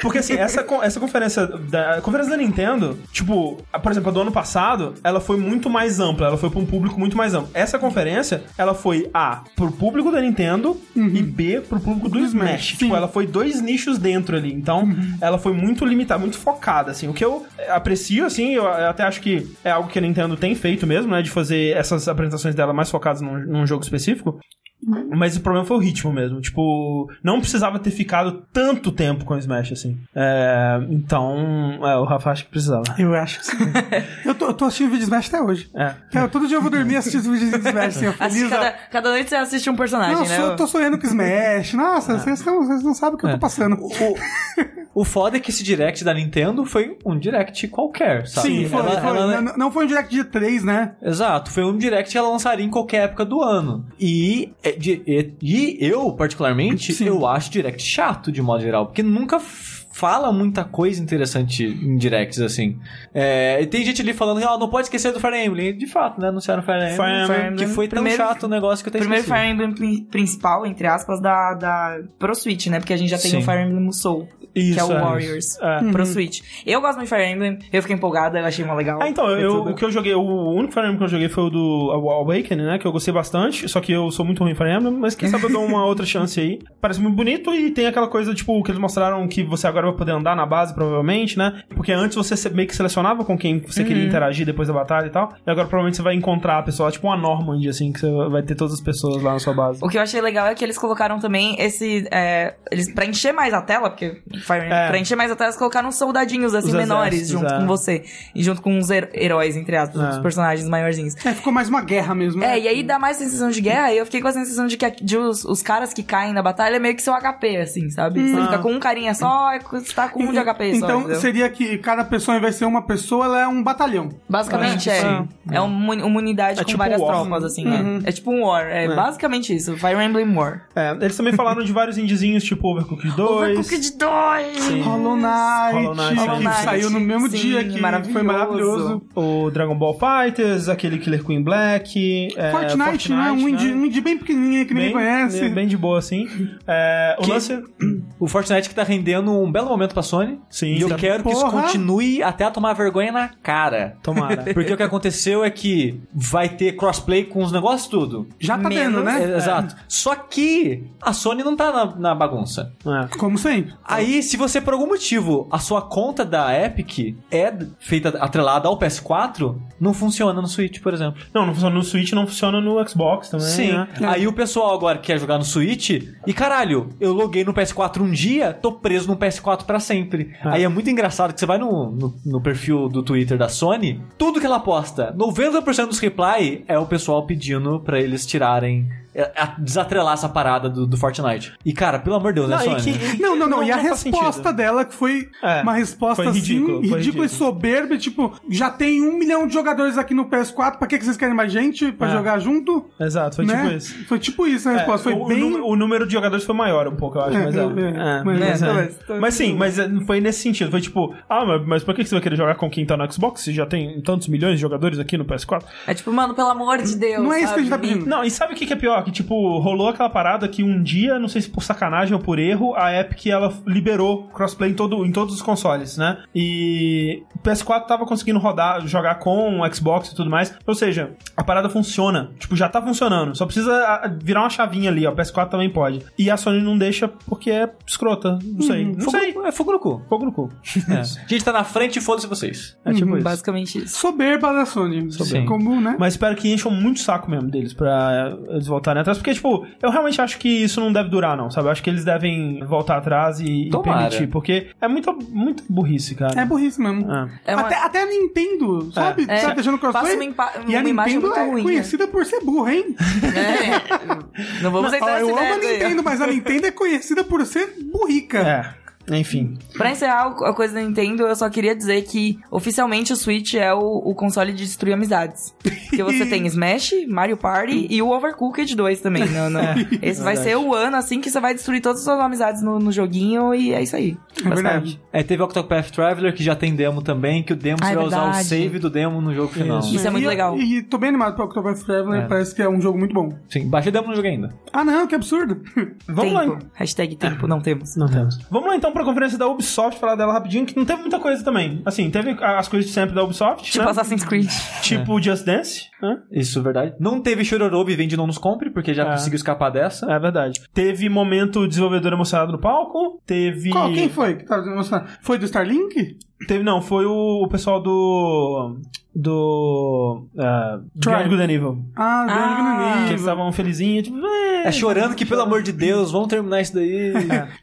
Porque assim, essa, essa conferência da a conferência da Nintendo, tipo, por exemplo, a do ano passado, ela foi muito mais ampla. ela foi pra um público muito mais amplo. Essa conferência, ela foi A, pro público da Nintendo e B, pro público do Smash. Smash, Tipo, sim. ela foi dois nichos dentro ali. Então, ela foi muito limitada, muito focada, assim. O que eu aprecio, assim, eu até acho que é algo que a Nintendo tem feito mesmo, né? De fazer essas apresentações dela mais focadas num, num jogo específico. Mas o problema foi o ritmo mesmo. Tipo, não precisava ter ficado tanto tempo com o Smash, assim. É, então, é, o Rafa acha que precisava. Eu acho que sim. eu, tô, eu tô assistindo vídeo de Smash até hoje. É. Cara, todo dia eu vou dormir assistindo vídeos de Smash, assim, eu Assim, feliz. cada, cada noite você assiste um personagem, Não, né? eu tô sonhando com Smash. Nossa, vocês, não, vocês não sabem o que eu tô passando. O, o foda é que esse direct da Nintendo foi um direct qualquer, sabe? Sim, foi, Ela- foi. ela- Não, não foi um direct de 3, né? Exato, foi um direct que ela lançaria em qualquer época do ano. E, é de- e, e eu, particularmente, Sim. eu acho direct chato de modo geral, porque nunca fala muita coisa interessante em directs, assim. É, e tem gente ali falando que ó, não pode esquecer do Fire Emblem. De fato, né? Anunciaram Fire Emblem. Fire Emblem. Que foi tão Primeiro- chato o negócio que eu até Primeiro esqueci. Fire Emblem pri- principal, entre aspas, da, da Pro Switch, né? Porque a gente já tem Sim. o Fire Emblem Soul, que é o Isso, Warriors. isso. É. Pro Switch. Eu gosto muito de Fire Emblem, eu fiquei empolgada, eu achei mó legal. Ah, então, eu, o que eu joguei, o único Fire Emblem que eu joguei foi o do Awakening, né? Que eu gostei bastante, só que eu sou muito ruim em Fire Emblem, mas quem sabe eu dou uma outra chance aí. Parece muito bonito e tem aquela coisa, tipo, que eles mostraram que você agora vai poder andar na base, provavelmente, né? Porque antes você meio que selecionava com quem você Uhum. queria interagir depois da batalha e tal, e agora provavelmente você vai encontrar a pessoa, tipo uma Normand, assim, que você vai ter todas as pessoas lá na sua base. O que eu achei legal é que eles colocaram também esse. É, eles, pra encher mais a tela, porque É. pra encher mais a tela, eles colocaram soldadinhos assim Os menores junto é. com você. E junto com os her- heróis, entre aspas, É. os personagens maiorzinhos. É, ficou mais uma guerra mesmo. né? É, e aí dá mais sensação de guerra, e eu fiquei com a sensação de que de os, os caras que caem na batalha é meio que seu HP, assim, sabe? Você Ah. fica com um carinha só, você tá com um de HP só. Então entendeu? seria que cada pessoa, ao invés de ser uma pessoa, ela é um batalhão. Basicamente é. sim. É uma, uma unidade É com tipo várias War. tropas, assim. Uhum. É. é tipo um War. É, basicamente isso. Fire Emblem War. É, eles também falaram de vários indizinhos, tipo Overcooked 2. Overcooked 2! Sim. Hollow Knight, Hollow Knight, Hollow Knight, saiu no mesmo sim, dia que maravilhoso. foi maravilhoso. O Dragon Ball Fighters, aquele Killer Queen Black. é, Fortnite, né? Um indie, um indie bem pequenininho que ninguém bem, conhece. Bem de boa, assim. É, o Que- lance. O Fortnite que tá rendendo um belo momento pra Sony. Sim, E eu tá- quero que isso Porra. continue até a tomar vergonha na cara. Tomara. Porque o que aconteceu é que vai ter crossplay com os negócios tudo. Já tá Menos. tendo, né? É, Exato. Só que a Sony não tá na, na bagunça. É. Como sempre. Aí, se você por algum motivo a sua conta da Epic é feita atrelada ao PS4, não funciona no Switch, por exemplo. Não, não funciona no Switch, não funciona no Xbox também. Sim. né? Aí o pessoal agora quer jogar no Switch e caralho, eu loguei no PS4 um dia, tô preso no PS4 pra sempre. Aí é muito engraçado que você vai no, no, no perfil do Twitter da Sony, tudo que ela posta, 90% dos reply é o pessoal pedindo pra eles tirarem, é, desatrelar essa parada do, do Fortnite. E cara, pelo amor de Deus, né, Não, e Sony? que- Não, não, não. e a resposta sentido. dela, que foi É, uma resposta foi ridículo, assim, ridícula ridículo. e soberba. Tipo, já tem um milhão de jogadores aqui no PS4, pra que, que vocês querem mais gente pra É. jogar junto? Exato, foi né? tipo isso. Foi tipo isso a É, resposta. Foi o, bem. o número de jogadores foi maior um pouco, eu acho, É, mas é. é, É, é, mas, é. é, sim, mas é, foi nesse sentido. Foi tipo, ah, mas, mas por que você vai querer jogar com quem tá no Xbox se já tem tantos milhões de jogadores aqui no PS4? É tipo, mano, pelo amor de Deus. Não é isso que a gente tá pedindo. Não, e sabe o que, que é pior? Que, tipo, rolou aquela parada que um dia, não sei se por sacanagem ou por erro, a Epic, ela liberou crossplay em, todo, em todos os consoles, né? E o PS4 tava conseguindo rodar, jogar com o Xbox e tudo mais. Ou seja, a parada funciona. Tipo, já tá funcionando. Só precisa ah, virar uma chavinha ali, ó. O PS4 também pode. E a Sony não deixa porque é escrota. Não sei. Não Fogo sei. no- é fogo no cu. Fogo no cu. É. A gente tá na frente e foda-se vocês. É tipo Uhum, isso. Basicamente isso. Soberba da Sony. Soberba. Como, né? Mas espero que encham muito o saco mesmo deles pra eles voltarem atrás. Porque, tipo, eu realmente acho que isso não deve durar, não, sabe? Eu acho que eles devem voltar atrás e, e permitir. Porque é muita, muita burrice, cara. É burrice mesmo. É. É uma- Até, até a Nintendo, sabe? É. Tá deixando crossplay. Passa uma impa- e a Nintendo muito é ruim, né? conhecida por ser burra, hein? É. Não vamos Ó, entrar eu amo a aí. Nintendo, mas a Nintendo é conhecida por ser burrica. É. Enfim. Pra encerrar a coisa da Nintendo, eu só queria dizer que oficialmente o Switch é o, o console de destruir amizades. Porque você tem Smash, Mario Party e o Overcooked 2 também. No, no- Esse vai verdade. ser o ano, assim, que você vai destruir todas as suas amizades no, no joguinho e é isso aí. É verdade. É, teve o Octopath Traveler, que já tem demo também, que o demo Ah, você é vai usar o verdade. save do demo no jogo final. Isso. Isso é muito e, legal. E tô bem animado pro Octopath Traveler, É. parece que é um jogo muito bom. Sim, baixei o demo no jogo ainda. Ah, não, que absurdo. Vamos lá. tempo. Hashtag tempo não temos. Não temos. Vamos lá então então pra conferência da Ubisoft, falar dela rapidinho, que não teve muita coisa também. Assim, teve as coisas de sempre da Ubisoft, Tipo né? Assassin's Creed. Tipo Just Dance, né? Isso é verdade. Não teve Chororobi vende não nos compre, porque já É. conseguiu escapar dessa. É verdade. Teve momento desenvolvedor emocionado no palco, teve... Qual, quem foi que tava mostrando? Foi do Starlink? Teve, não, foi o, o pessoal do... Do... Uh, Beyond Good and Evil. Ah, Ah. Grande Que eles Nível. estavam felizinhos, tipo... É chorando que, pelo amor de Deus, vamos terminar isso daí.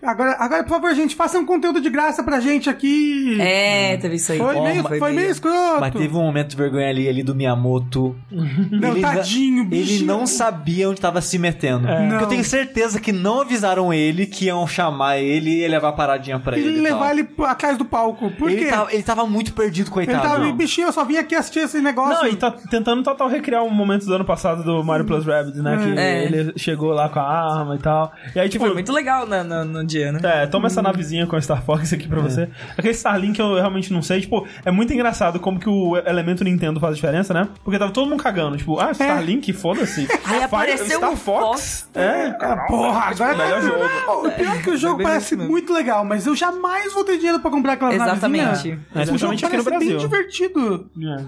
Agora, agora, por favor, gente, faça um conteúdo de graça pra gente aqui. É, teve isso aí. Foi, Ó, meio, mas foi meio escroto. Mas teve um momento de vergonha ali, ali do Miyamoto. Não, Ele tadinho, Ele bichinho. não sabia onde tava se metendo. É. Porque Não. eu tenho certeza que não avisaram ele que iam chamar ele e levar a paradinha pra ele. Ele e levar tal. ele atrás do palco. Por ele quê? tava, ele tava muito perdido, Ele coitado. tava, bichinho, eu só vim aqui assistir esse negócio. Não, e tá tentando total recriar um momento do ano passado do Mario Plus Rabbids, né? Que É. ele chegou lá com a arma e tal. E aí, tipo... Foi muito legal no, no, no dia, né? É, toma essa navezinha com a Star Fox aqui pra você. Aquele Starlink eu realmente não sei. Tipo, é muito engraçado como que o elemento Nintendo faz diferença, né? Porque tava todo mundo cagando. Tipo, ah, Starlink, foda-se. Aí apareceu Star um Fox. Fox. É, Ah, porra, agora melhor jogo. Oh, O pior é que o jogo bem parece muito legal, mas eu jamais vou ter dinheiro pra comprar aquelas Exatamente. navezinhas. É, O jogo exatamente parece bem divertido. É.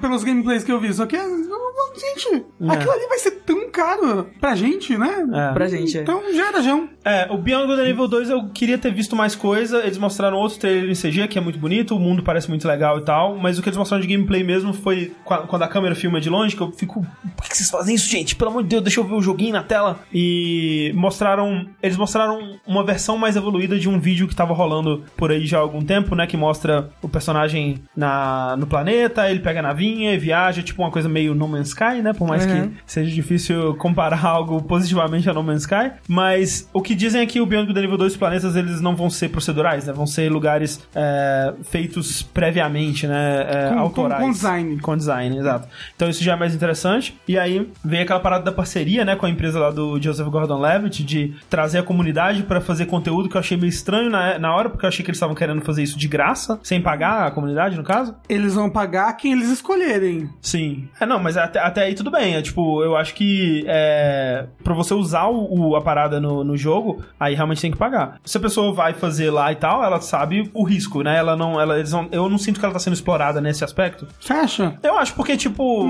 Pelos gameplays que eu vi. Só que, gente, aquilo ali vai ser tão caro pra gente, né? É. Pra gente, é. Então já era, já. É, o Beyond Good and Evil 2 eu queria ter visto mais coisa. Eles mostraram outro trailer em CG, que é muito bonito, o mundo parece muito legal e tal. Mas o que eles mostraram de gameplay mesmo foi qua- quando a câmera filma de longe, que eu fico. Por que vocês fazem isso, gente? Pelo amor de Deus, deixa eu ver o joguinho na tela. E mostraram. Eles mostraram uma versão mais evoluída de um vídeo que tava rolando por aí já há algum tempo, né? Que mostra o personagem na, no planeta, ele pega a navinha e viaja, tipo uma coisa meio No Man's Sky, né? Por mais Uhum. que seja difícil comparar algo positivamente a No Man's Sky. Mas o que dizem é que o Beyond Good and Evil 2 os planetas eles não vão ser procedurais, né? Vão ser lugares é, feitos previamente, né? É, Com- autorais. com design. Com design, exato. Então isso já é mais interessante. E aí vem aquela parada da parceria, né? Com a empresa lá do Joseph Gordon-Levitt de trazer a comunidade pra fazer conteúdo que eu achei meio estranho na, na hora, porque eu achei que eles estavam querendo fazer isso de graça, sem pagar a comunidade, no caso. Eles vão pagar quem eles escolherem. Sim. É, não, mas até, até aí tudo bem. É tipo, eu acho que é, pra você usar o, o- a parada no, no jogo, aí realmente tem que pagar. Se a pessoa vai fazer lá e tal, ela sabe o risco, né? Ela não. Ela, eles não eu não sinto que ela tá sendo explorada nesse aspecto. Você acha? Eu acho, porque, tipo,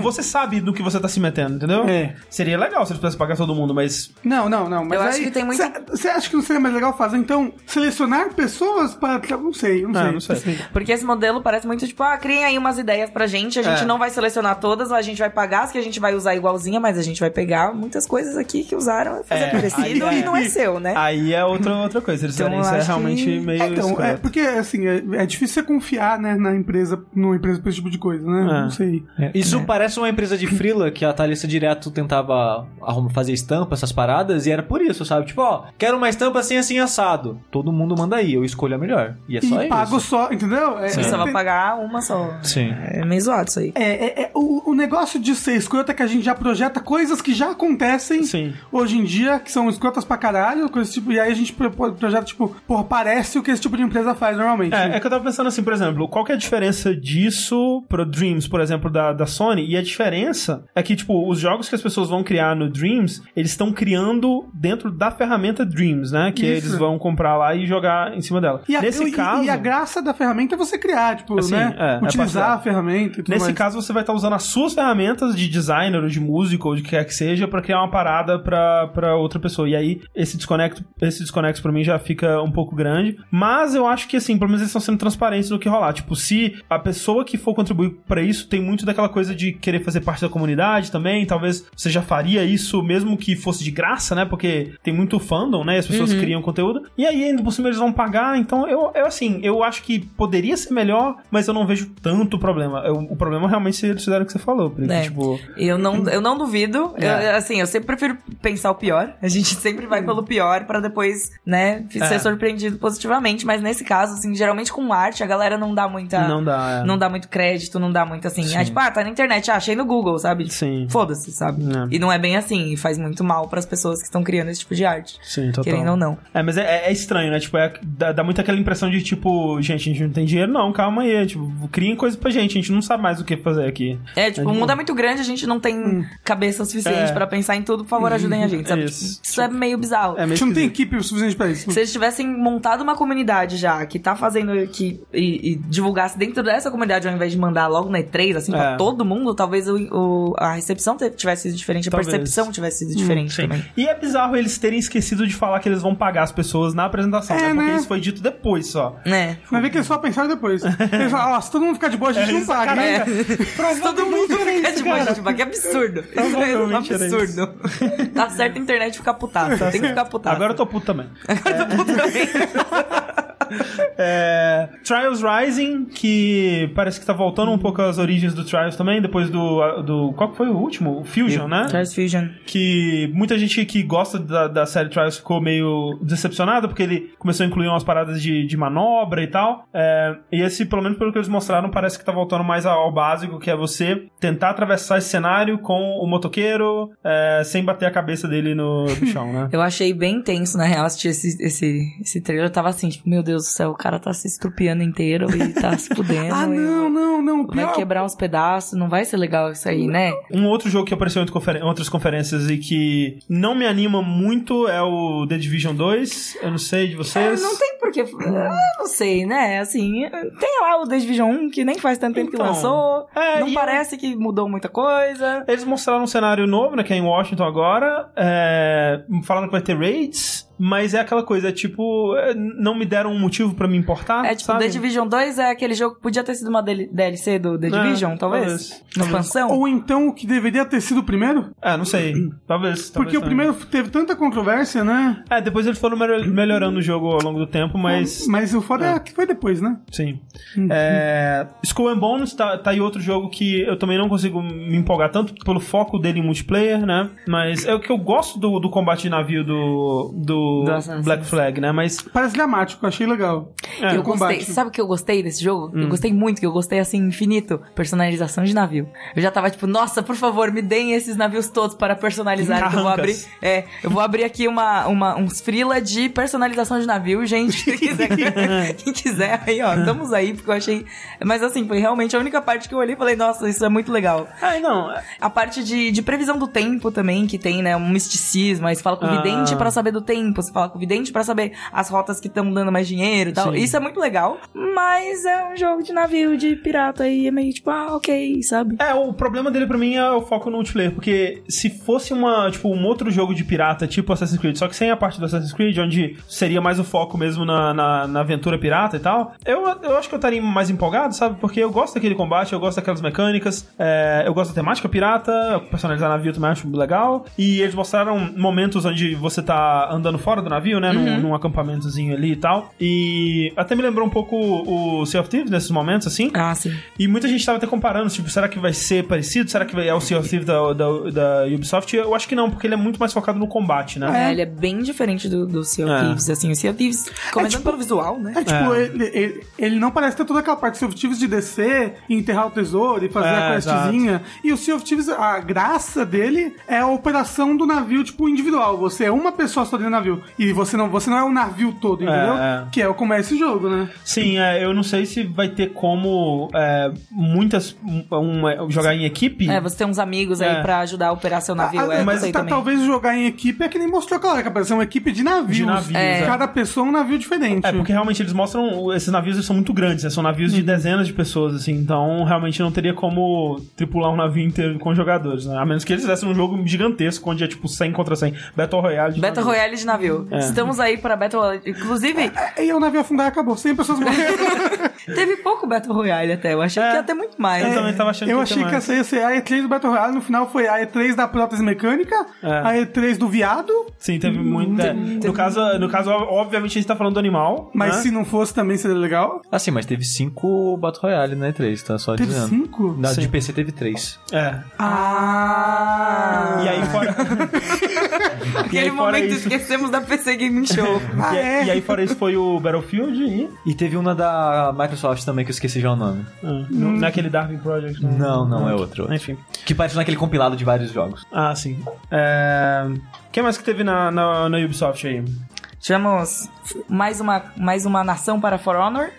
você sabe do que você tá se metendo, entendeu? É. Seria legal se eles pudessem pagar todo mundo, mas. Não, não, não. Mas Eu aí, acho que tem muito- Você acha que não seria mais legal fazer, então, selecionar pessoas para. Não sei, não Ah, sei. não sei. Porque esse modelo parece muito tipo, ah, criem aí umas ideias pra gente, a gente É. não vai selecionar todas, a gente vai pagar as que a gente vai usar igualzinha, mas a gente vai pegar muitas coisas aqui que usaram e fazer É, parecido aí e é. não é seu, né? Aí é outra, outra coisa. Eles Então, isso é realmente que- meio. É, então, é porque, assim, é, é difícil você confiar, né, na empresa, numa empresa pra esse tipo de coisa, né? É. Não sei. Isso parece uma empresa de freela que a Thalissa direto tentava arrumar, fazer estampa, essas paradas, e era por isso, sabe? Tipo, ó, quero uma estampa assim, assim, assado. Todo mundo manda aí, eu escolho a melhor. E é só e isso. pago só, entendeu? É, Você é, vai pagar uma só. Sim. É meio zoado isso aí. É, é, é, o, o negócio de ser escroto é que a gente já projeta coisas que já acontecem Sim. hoje em dia, que são escrotas pra caralho, coisas tipo, e aí a gente pro- pro- projeta, tipo, porra, parece o que esse tipo de empresa faz normalmente. É, é que eu tava pensando assim, por exemplo, qual que é a diferença disso pro Dreams, por exemplo, da, da Sony? E a diferença é que, tipo, os jogos que as pessoas vão criar no Dreams, eles estão criando dentro da ferramenta Dreams, né? Que Isso. eles vão comprar lá e jogar em cima dela. E a, Nesse e- caso. e a graça da ferramenta é você criar, tipo, Assim, né? é, é Utilizar parcial. a ferramenta e tudo Nesse mais. caso, você vai estar usando as suas ferramentas de designer ou de músico ou de que quer que seja pra criar uma parada pra, pra outra pessoa. E aí, esse desconecto, esse desconexo pra mim já fica um pouco grande. Mas eu acho que, assim, pelo menos eles estão sendo transparentes no que rolar. Tipo, se a pessoa que for contribuir pra isso tem muito daquela coisa de querer fazer parte da comunidade também, talvez você já faria isso mesmo que fosse de graça, né? Porque tem muito fandom, né? E as pessoas criam conteúdo. E aí, ainda por cima, eles vão pagar. Então, eu, eu assim, eu acho que poderia ser melhor, mas eu não vejo tanto problema. Eu- o problema realmente se eles fizeram o que você falou, Pri, É. tipo... Eu não, eu não duvido. É. Eu, assim, eu sempre prefiro pensar o pior. A gente sempre vai pelo pior pra depois, né, É. ser surpreendido positivamente. Mas nesse caso, assim, geralmente com arte, a galera não dá muita. Não dá, é. Não dá muito crédito, não dá muito assim. Sim. Ah, tipo, ah, tá na internet, ah, achei no Google, sabe? Sim. Foda-se, sabe? É. E não é bem assim. E faz muito mal pras pessoas que estão criando esse tipo de arte. Sim, total. Querendo ou não. É, mas é, é- é estranho, né? Tipo, é- dá, dá muito aquela impressão de, tipo, gente, a gente não tem dinheiro, não, calma aí. Tipo, criem coisa pra gente, a gente não sabe mais o que fazer aqui. É, tipo, o mundo é muito grande, a gente não tem cabeça suficiente É. pra pensar em tudo. Por favor, ajudem a gente, sabe? Isso. Tipo, isso é meio bizarro. É A meio gente não tem equipe o suficiente pra isso. Se eles tivessem montado uma comunidade já, que tá fazendo que e, e divulgasse dentro dessa comunidade ao invés de mandar logo na E3, assim, pra É. todo mundo, talvez o, o- a recepção tivesse sido diferente, a Talvez. percepção tivesse sido diferente Sim. também. E é bizarro eles terem esquecido de falar que eles vão pagar as pessoas na apresentação, É, né? Porque né? isso foi dito depois só. Né? Vai ver que eles só pensaram depois. Eles falaram, ó, se todo mundo ficar de boa, a gente É, não paga. caraca. hein? Todo mundo fica de cara. tipo, que absurdo. É um absurdo. tá certo a internet ficar putaça. Tem que ficar putaça. Agora eu tô puto também. Agora eu tô puto também. É, Trials Rising, que parece que tá voltando um pouco às origens do Trials também, depois do. do qual foi o último? O Fusion, né? Trials Fusion. que muita gente que gosta da, da série Trials ficou meio decepcionada, porque ele começou a incluir umas paradas de, de manobra e tal. É, e esse, pelo menos pelo que eles mostraram, parece que tá voltando mais ao básico, que é você tentar atravessar esse cenário com o motoqueiro é, sem bater a cabeça dele no, no chão, né? Eu achei bem tenso, na real, assistir esse, esse, esse trailer. Eu tava assim, tipo, meu Deus do céu, o cara tá se estrupiando inteiro e tá se fudendo. Ah, não, não, não. Vai Pior- quebrar uns pedaços, não vai ser legal isso aí, né? Um outro jogo que apareceu em outras conferências e que não me anima muito é o The Division 2. Eu não sei de vocês. Não tem porquê. Eu não sei, né? Assim, tem lá o The Division 1, que nem faz tanto tempo que Então, lançou. é, não e parece que mudou muita coisa. Eles mostraram um cenário novo, né? Que é em Washington agora. É, falando que vai ter raids. Mas é aquela coisa, é tipo, é, não me deram um motivo pra me importar. É tipo, sabe? The Division 2 é aquele jogo que podia ter sido uma DL- DLC do The É, Division, talvez? talvez. Uma expansão? Ou então o que deveria ter sido o primeiro? É, não sei. Talvez. Porque talvez o primeiro teve tanta controvérsia, né? É, depois eles foram melhor- melhorando o jogo ao longo do tempo, mas. Mas o foda é, É. que foi depois, né? Sim. É, Skull and Bones tá, tá aí outro jogo que eu também não consigo me empolgar tanto pelo foco dele em multiplayer, né? Mas é o que eu gosto do, do combate de navio do, do, Do Assassin's. Black Flag, né? Mas. Parece dramático, achei legal. É, eu o combate. gostei. Sabe o que eu gostei desse jogo? Hum. Eu gostei muito, que eu gostei assim, infinito. Personalização de navio. Eu já tava tipo, nossa, por favor, me deem esses navios todos para personalizar. que eu vou abrir. É, eu vou abrir aqui uma, uma, uns frila de personalização de navio, gente. Quem quiser, quem quiser aí, ó, estamos aí, porque eu achei. Mas assim, foi realmente a única parte que eu olhei e falei, nossa, isso é muito legal. Ah, não. é- A parte de, de previsão do tempo também, que tem, né? Um misticismo. Aí você fala com o Ah. vidente pra saber do tempo. Você fala com o vidente pra saber as rotas que estão dando mais dinheiro e tal. Sim. Isso é muito legal. Mas é um jogo de navio, de pirata. E é meio tipo, ah, ok, sabe? É, o problema dele pra mim é o foco no multiplayer, porque se fosse uma, tipo, um outro jogo de pirata, tipo Assassin's Creed, só que sem a parte do Assassin's Creed, onde seria mais o foco mesmo na, na, na aventura pirata e tal, eu, eu acho que eu estaria mais empolgado, sabe? Porque eu gosto daquele combate, eu gosto daquelas mecânicas, é, eu gosto da temática pirata, personalizar navio também acho legal, e eles mostraram momentos onde você tá andando fora do navio, né? Num, num acampamentozinho ali e tal, e até me lembrou um pouco o Sea of Thieves nesses momentos, assim, Ah, sim. e muita gente tava até comparando, tipo, será que vai ser parecido? Será que é o Sea of Thieves da, da, da Ubisoft? Eu acho que não, porque ele é muito mais focado no combate, né? É, ele é bem diferente do, do Sea of É. Thieves, assim. O Sea of Thieves, começando tipo- pelo visual, né? É tipo, É. Ele, ele, ele não parece ter toda aquela parte do Sea of Thieves de descer e enterrar o tesouro e fazer É, a questzinha. E o Sea of Thieves, a graça dele é a operação do navio, tipo, individual. Você é uma pessoa só dentro do navio. E você não, você não é o navio todo, entendeu? é. Que é como é esse jogo, né? Sim, é, eu não sei se vai ter como é, muitas um, um, jogar em equipe. É, você tem uns amigos É. aí pra ajudar a operar seu navio. Ah, é, mas tá- talvez jogar em equipe é que nem mostrou aquela hora, que apareceu uma equipe de navios. De navios, É. Cada pessoa é um navio diferente. É, porque realmente eles mostram. Esses navios eles são muito grandes, né? São navios de dezenas de pessoas, assim. Então, realmente não teria como tripular um navio inteiro com jogadores, né? A menos que eles fizessem um jogo gigantesco, onde é tipo 100 contra 100. Battle Royale de Battle navio. Royale de navio. É. Estamos aí pra Battle Royale. Inclusive, E o navio afundar e acabou. 100 pessoas morreram. teve pouco Battle Royale até. Eu achei É. que ia ter muito mais. Eu também tava achando Eu que ia achei ter que essa ia ser a E3 do Battle Royale, no final foi a E3 da prótese mecânica, É. a E3 do viado, Sim, teve muito. é. No, caso, no caso, obviamente, a gente tá falando do animal. mas né? se não fosse também seria legal. Assim, mas teve cinco Battle Royale na E3, tá? Só Teve dizendo. cinco? Na, de. PC teve três. É. Ah! E aí, fora. Aquele momento isso. esquecemos da PC Gaming Show. Ah, E, é? e aí, fora isso, foi o Battlefield e. E teve uma da Microsoft também, que eu esqueci já o nome. Ah, não, não é aquele Darwin Project, né? Não, não, é outro. outro. Enfim. Que parece naquele compilado de vários jogos. Ah, sim. É... Quem mais que teve na, na, na Ubisoft aí? Tivemos mais uma, mais uma nação para For Honor.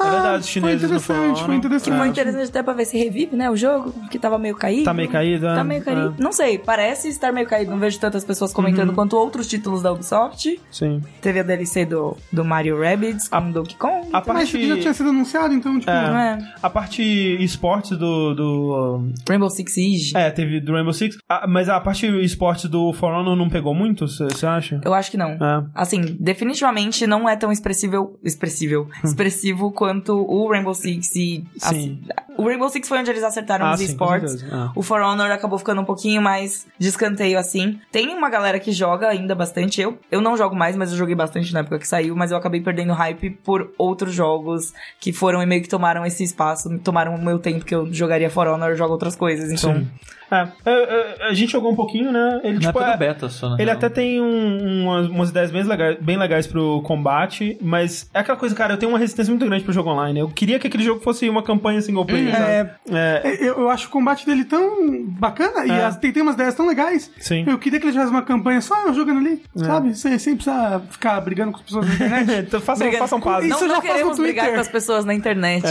É verdade, os Ah, foi chineses não interessante, foram, foi né? interessante. Foi interessante até pra ver se revive, né? O jogo, que tava meio caído. Tá meio caído, é? Tá meio caído. Não sei, parece estar meio caído. Não vejo tantas pessoas comentando Uhum. quanto outros títulos da Ubisoft. Sim. Teve a DLC do, do Mario Rabbids com Donkey Kong. A Mas parte... já tinha sido anunciado, então, tipo... É. Não é? A parte esportes do. do Rainbow Six Siege. é, teve do Rainbow Six. Ah, mas a parte esportes do For Honor não pegou muito, você acha? Eu acho que não. É. Assim, definitivamente não é tão expressível, expressível, expressivo quanto o Rainbow Six e... Sim. o Rainbow Six foi onde eles acertaram Ah, os esportes. É. O For Honor acabou ficando um pouquinho mais de escanteio assim. Tem uma galera que joga ainda bastante. Eu, eu não jogo mais, mas eu joguei bastante na época que saiu. Mas eu acabei perdendo hype por outros jogos que foram e meio que tomaram esse espaço. Tomaram o meu tempo que eu jogaria For Honor e jogo outras coisas. Então, Sim. É, é, é, a gente jogou um pouquinho, né? Ele, Na tipo, época é- do beta só, na Ele até tem um- umas, umas ideias bem legais, bem legais pro combate, mas é aquela coisa, cara, eu tenho uma resistência muito grande pro jogo online. Eu queria que aquele jogo fosse uma campanha single player, sabe? É, É, eu, acho o combate dele tão bacana e as- tem, tem umas ideias tão legais. Sim. Eu queria que ele tivesse uma campanha só eu jogando ali, sabe? Sem, sem precisar ficar brigando com as pessoas na internet. então façam, Brigando façam com- paz. Isso não, não queremos brigar com as pessoas na internet.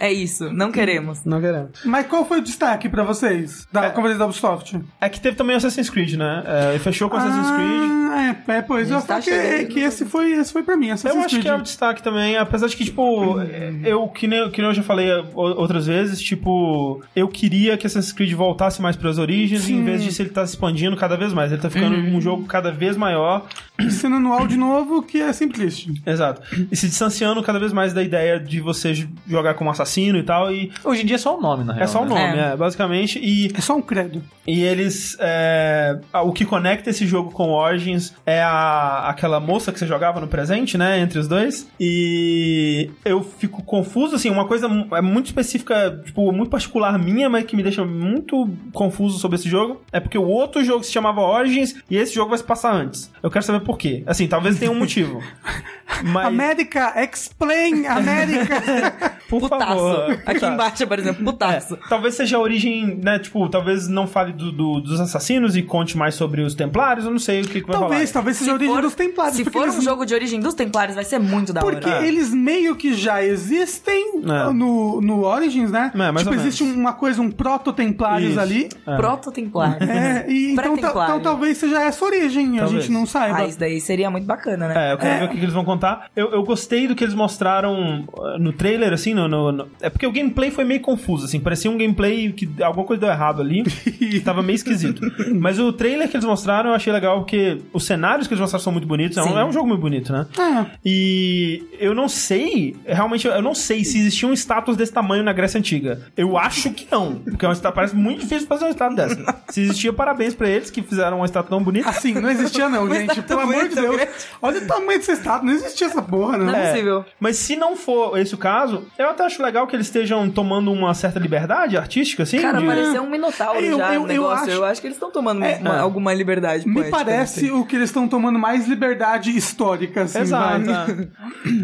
É, isso, não queremos. Não queremos. Mas qual foi o destaque pra vocês da da Ubisoft? É que teve também Assassin's Creed, né? É, ele fechou com Assassin's Creed. Ah, é, é, pois. A Eu tá falo que, que esse, foi, esse foi pra mim, Assassin's Eu acho Creed. que é o destaque também, apesar de que, tipo, eu, que nem, que nem eu já falei outras vezes, tipo, eu queria que Assassin's Creed voltasse mais pras origens, e em vez disso ele tá se expandindo cada vez mais. Ele tá ficando um jogo cada vez maior. Cena anual de novo, que é sempre triste. Exato. E se distanciando cada vez mais da ideia de você jogar como assassino e tal, e Hoje em dia é só o nome, na real. é só o né? nome, É. é, basicamente, e É só um credo. E eles. é, o que conecta esse jogo com Origins é a, aquela moça que você jogava no presente, né? Entre os dois. E eu fico confuso, assim, uma coisa é muito específica, tipo, muito particular minha, mas que me deixa muito confuso sobre esse jogo. É porque o outro jogo se chamava Origins e esse jogo vai se passar antes. Eu quero saber por quê. Assim, talvez tenha um motivo. Mas, América, explain, América. por Putaço. favor. Aqui putaço. embaixo, por exemplo, putaço. É, talvez seja a origem, né? Tipo, talvez não fale do- do- dos assassinos e conte mais sobre os templários. Eu não sei o que, que vai talvez, talvez seja a origem for- dos Templários. Se for eles um jogo de origem dos Templários, vai ser muito da hora. Porque É. eles meio que já existem É. no, no Origins, né? É, mais tipo, ou existe menos. uma coisa, um proto-templários ali. Proto-Templário. É, e então, então talvez seja essa origem, a Talvez. gente não saiba. Ah, isso daí seria muito bacana, né? É, eu quero ver o que que eles vão contar. Eu, eu gostei do que eles mostraram uh, no trailer, assim, no, no- no- É porque o gameplay foi meio confuso, assim. Parecia um gameplay que alguma coisa deu errado ali. Tava meio esquisito. Mas o trailer que eles mostraram eu achei legal, porque os cenários que eles mostraram são muito bonitos. É um, é um jogo muito bonito, né? É. E eu não sei, realmente, eu não sei se existia um status desse tamanho na Grécia Antiga. Eu acho que não, porque é um status, parece muito difícil fazer um status dessa. Se existia, parabéns pra eles que fizeram uma estátua tão bonita. Assim, não existia não, Mas gente. tá Pelo amor de Deus. né? Olha o tamanho desse estado. Não existia essa porra, não. Não é possível. Mas se não for esse o caso, eu até acho legal que eles estejam tomando uma certa liberdade artística, assim. Cara, de- pareceu um minotauro Eu- já eu- no eu negócio. acho- Eu acho que eles estão tomando É. uma- alguma liberdade Me poética, parece assim. o que eles estão tomando mais liberdade histórica, assim, Exato. vai. é.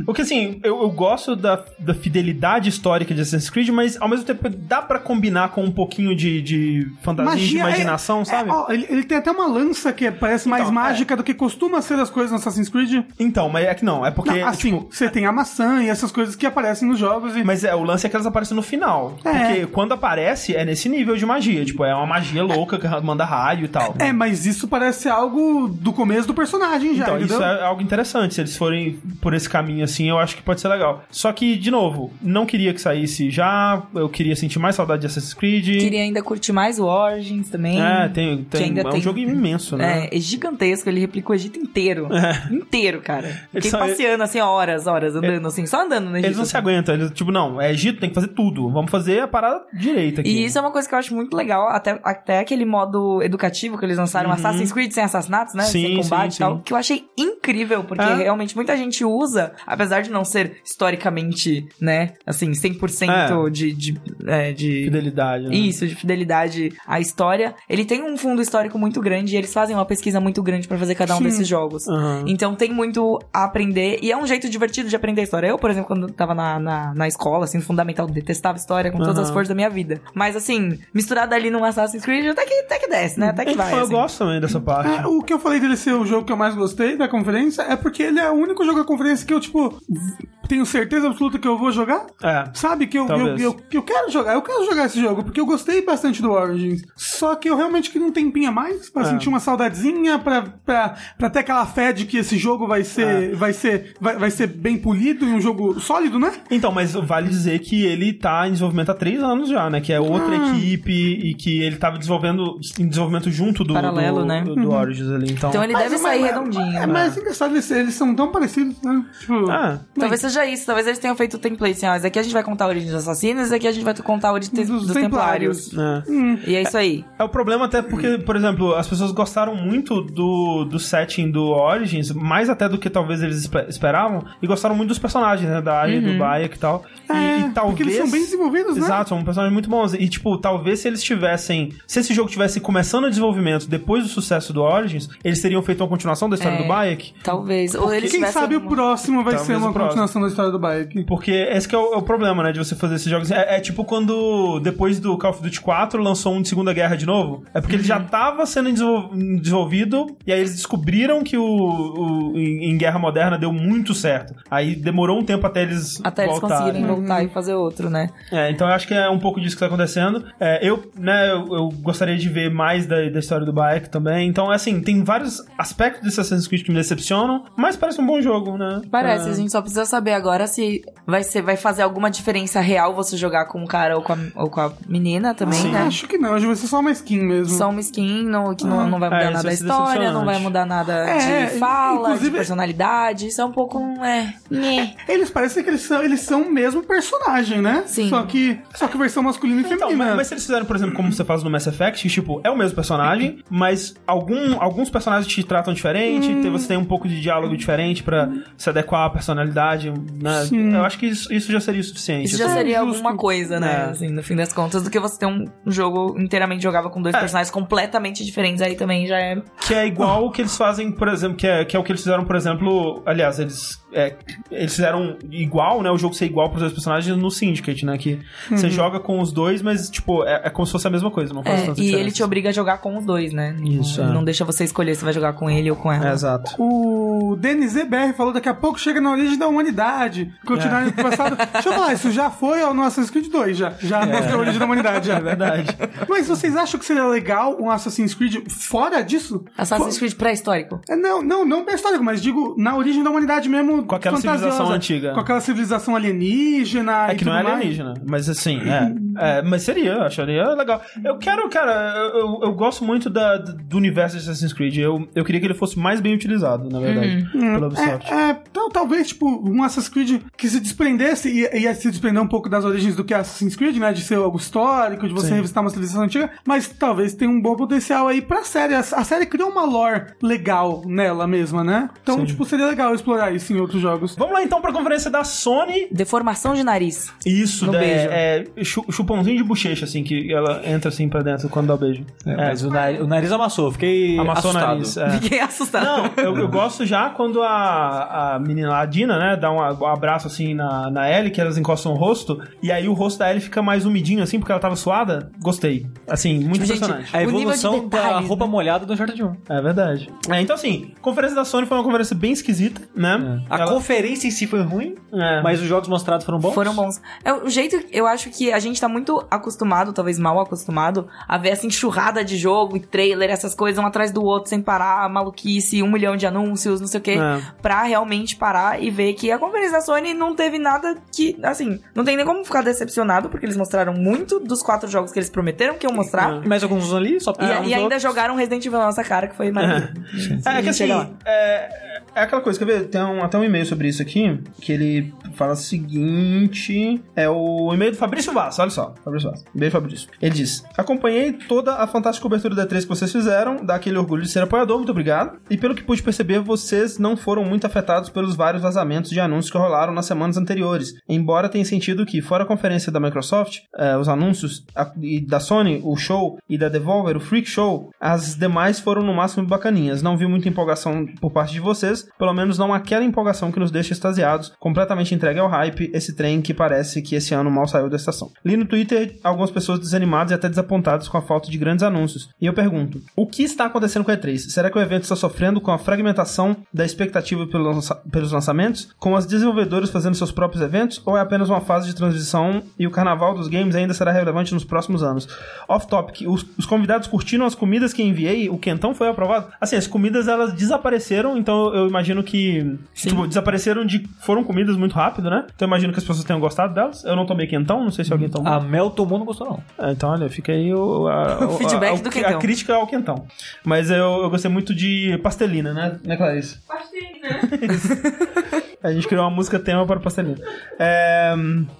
Porque assim, eu, eu gosto da, da fidelidade histórica de Assassin's Creed, mas ao mesmo tempo dá pra combinar com um pouquinho de, de fantasia, de é- imaginação, é- sabe? ó, ele, ele tem até uma lança que parece mais Então, mágica do que costuma ser as coisas no Assassin's Creed. Então, mas é que não, é porque. Não, assim, tipo, você tem a maçã e essas coisas que aparecem nos jogos. Mas é, o lance é que elas aparecem no final. É. Porque quando aparece, é nesse nível de magia. Tipo, é uma magia louca que manda raio e tal. É, mas isso parece algo do começo do personagem já, Então, entendeu? isso é algo interessante. Se eles forem por esse caminho assim, eu acho que pode ser legal. Só que, de novo, não queria que saísse já. Eu queria sentir mais saudade de Assassin's Creed. Queria ainda curtir mais o Origins também. É, tem, tem, ainda é um tem- jogo imenso, né? É, é gigantesco, ele replica o Egito inteiro. Inteiro, cara. Fiquei só- passeando assim, horas, horas, andando assim, só andando no Egito. Eles não se aguentam. Eles, tipo, não, é Egito, tem que fazer tudo. Vamos fazer a parada direita aqui. E isso é uma coisa que eu acho muito legal, até, até aquele modo educativo que eles lançaram, Assassin's Creed sem assassinatos, né? Uhum. Sim, sem combate sim, e tal, sim. que eu achei incrível, porque É. realmente muita gente usa, apesar de não ser historicamente, né, assim, 100% É. de, de, é, de Fidelidade, né? Isso, de fidelidade à história. Ele tem um fundo histórico muito grande e eles fazem uma pesquisa muito grande pra fazer cada um Sim. desses jogos. Aham. Então tem muito a aprender e é um jeito divertido de aprender a história. Eu, por exemplo, quando tava na, na, na escola, assim, no fundamental, detestava história com todas Aham. as forças da minha vida. Mas assim, misturado ali num Assassin's Creed, até que, até que desce, né? Até que vai. Eu assim. gosto também dessa parte. É, o que eu falei dele ser o jogo que eu mais gostei da conferência é porque ele é o único jogo da conferência que eu, tipo, tenho certeza absoluta que eu vou jogar. É. Sabe que eu, eu, eu, eu quero jogar, eu quero jogar esse jogo, porque eu gostei bastante do Origins. Só que eu realmente queria um tempinho a mais, pra É. sentir uma saudadezinha, pra, pra, pra ter aquela fé de que esse jogo vai ser, É. vai ser, vai, vai ser bem polido e um jogo sólido, né? Então, mas vale dizer que ele tá em desenvolvimento há três anos já, né? Que é outra Ah. equipe e que ele tava desenvolvendo em desenvolvimento junto do, Paralelo, do, né? do, do Origins ali. Então, Então ele deve sair redondinho. É, mas engraçado, eles, eles são tão parecidos, né? Tipo, Ah, Talvez seja isso, talvez eles tenham feito o template assim, ó, esse aqui a gente vai contar a origem dos assassinos, esse aqui a gente vai contar a origem dos, Dos templários. Templários. é. E é isso aí. É o problema até porque, por exemplo, as pessoas gostaram muito do, do setting do Origins, mais até do que talvez eles espe- esperavam, e gostaram muito dos personagens, né? Da área do Bayek e tal. E, É, e porque talvez... eles são bem desenvolvidos, né? Exato, são personagens muito bons. E, tipo, talvez se eles tivessem... Se esse jogo tivesse começando o desenvolvimento depois do sucesso do Origins, eles teriam feito uma continuação da história É. do Bayek. Talvez. Ou eles Quem sabe o próximo vai Talvez ser uma continuação da história do Bayek. Porque esse que é o, é o problema, né, de você fazer esses jogos. É, é tipo quando, depois do Call of Duty 4, lançou um de Segunda Guerra de novo. É porque ele Uhum. já tava sendo desenvol- desenvolvido, e aí eles descobriram que o, o- em, em Guerra Moderna deu muito certo. Aí demorou um tempo até eles Até eles voltarem. conseguirem voltar e fazer outro, né? É, então eu acho que é um pouco disso que tá acontecendo. É, eu, né, eu, eu gostaria de ver mais da, da história do Bayek também. Então, assim, tem vários aspectos desse Assassin's Creed que me decepcionam, mas parece um bom jogo, né? Parece, É. a gente só precisa saber agora se vai, ser, vai fazer alguma diferença real você jogar com o cara ou com a, ou com a menina também, Sim. né? Acho que não, acho que vai ser só uma skin mesmo. Só uma skin no- que não, não vai mudar É, nada a história, não vai mudar nada É, de fala, inclusive- de personalidade. Isso é um pouco. um, É. nhé. Eles parecem que eles são, eles são o mesmo personagem, né? Sim. Só que, só que versão masculina e Então, feminina. mas, mas se eles fizeram, por exemplo, como você faz no Mass Effect, que, tipo, é o mesmo personagem, mas algum, alguns personagens te tratam diferente, Hum. você tem um pouco de diálogo diferente pra se adequar à personalidade, né? Sim. Eu acho que isso, isso já seria o suficiente. Isso já assim. seria justo. alguma coisa, né? É. Assim, no fim das contas, do que você ter um jogo inteiramente jogável com dois É. personagens completamente diferentes. Aí também já é. Que é igual o que eles fazem, por exemplo, que é, que é o que eles fizeram, por exemplo, aliás, eles, é, eles fizeram igual, né, o jogo ser igual pros dois personagens no Syndicate, né, que você joga com os dois, mas, tipo, é, é como se fosse a mesma coisa, não faz É, tanta e diferença. ele te obriga a jogar com os dois, né? Isso, Não, é. não deixa você escolher se vai jogar com ele ou com ela. É, exato. O DNZBR falou daqui a pouco chega na origem da humanidade. Continuar no passado. Deixa eu falar, isso já foi ao nosso Assassin's Creed 2, já. Já mostrou a origem da humanidade, já. É verdade. Mas vocês acham que seria legal um Assassin's Creed fora disso? Assassin's Creed pré-histórico. É, não, não, não pré-histórico, mas digo na origem da humanidade mesmo. Com aquela fantasiosa. civilização antiga. Com aquela civilização alienígena. É que não é mais. alienígena, mas assim, é, é, Mas seria, eu acharia legal. Eu quero, cara, eu, eu, gosto muito da, do universo de Assassin's Creed. Eu, eu queria que ele fosse mais bem utilizado, na verdade, pela Ubisoft. É, é, tal- talvez, tipo, um Assassin's Creed que se desprendesse e ia se desprender um pouco das origens do que é Assassin's Creed, né? De ser algo histórico, de você Sim. revisitar uma civilização antiga, mas talvez tenha um bom potencial aí pra série. A, a série criou uma lore legal nela mesma, né? Então, Sim. tipo, seria legal explorar isso em outros jogos. Vamos lá então pra conferência da Sony. Deformação de nariz. Isso, No né, beijo. é, chu- chupãozinho de bochecha, assim, que ela entra assim pra dentro quando dá o beijo. É, mas o nariz, o nariz amassou, fiquei Amassou o assustado. nariz. é. Fiquei assustada. Não, eu, eu gosto já quando a, a menina, a Dina, né, dá um, um abraço assim na, na Ellie, que elas encostam o rosto, e aí o rosto da Ellie fica mais umidinho assim, porque ela tava suada. Gostei. Assim, muito Tipo, gente, impressionante. A nível de evolução da detalhes, roupa né? molhada do Uncharted 1. É verdade. É, então, assim, a conferência da Sony foi uma conferência bem esquisita, né? A Ela- conferência em si foi ruim, é. mas os jogos mostrados foram bons. Foram bons. É o jeito, eu acho que a gente tá muito acostumado, talvez mal acostumado, a ver essa enxurrada de jogo e trailer, essas coisas um atrás do outro, sem parar, maluquice, um milhão de anúncios, não sei o quê, É. pra realmente parar e ver que a conferência da Sony não teve nada que, assim, não tem nem como ficar decepcionado, porque eles mostraram muito dos quatro jogos que eles prometeram que iam mostrar. E mais alguns ali, só E, pra... e ainda jogaram Resident Evil na nossa cara, que foi maravilhoso. É, é que assim, é, é aquela coisa, quer ver? Tem um, até um e-mail sobre isso aqui, que ele fala o seguinte: é o e-mail do Fabrício Vaz, olha só, Fabrício Vaz. Beijo, Fabrício. Ele diz: Acompanhei toda a fantástica cobertura da 3 que vocês fizeram, dá aquele orgulho de ser apoiador, muito obrigado. E pelo que pude perceber, vocês não foram muito afetados pelos vários vazamentos de anúncios que rolaram nas semanas anteriores. Embora tenha sentido que, fora a conferência da Microsoft, eh, os anúncios a- e da Sony, o show, e da Devolver, o Freak Show, as demais foram no máximo bacaninhas. Não vi muita empolgação por parte de vocês, pelo menos não aquela empolgação que nos deixa extasiados, completamente entregue ao hype, esse trem que parece que esse ano mal saiu da estação. Li no Twitter algumas pessoas desanimadas e até desapontadas com a falta de grandes anúncios. E eu pergunto: o que está acontecendo com a E3? Será que o evento está sofrendo com a fragmentação da expectativa pelos lançamentos, com as desenvolvedoras fazendo seus próprios eventos, ou é apenas uma fase de transição e o carnaval dos games ainda será relevante nos próximos anos? Off topic, os, os convidados curtiram as comidas que enviei, o quentão foi aprovado? Assim, as comidas elas desapareceram, então eu imagino que tipo, desapareceram de foram comidas muito rápido, né? Então eu imagino que as pessoas tenham gostado delas. Eu não tomei quentão, não sei se alguém tomou. A Mel tomou, não gostou, não. Ah, então, olha, fica aí o, a, O feedback a, do a, quentão. A crítica ao quentão. Mas eu, eu gostei muito de pastelina, né, né Clarice? A gente criou uma música tema para pastelina. É,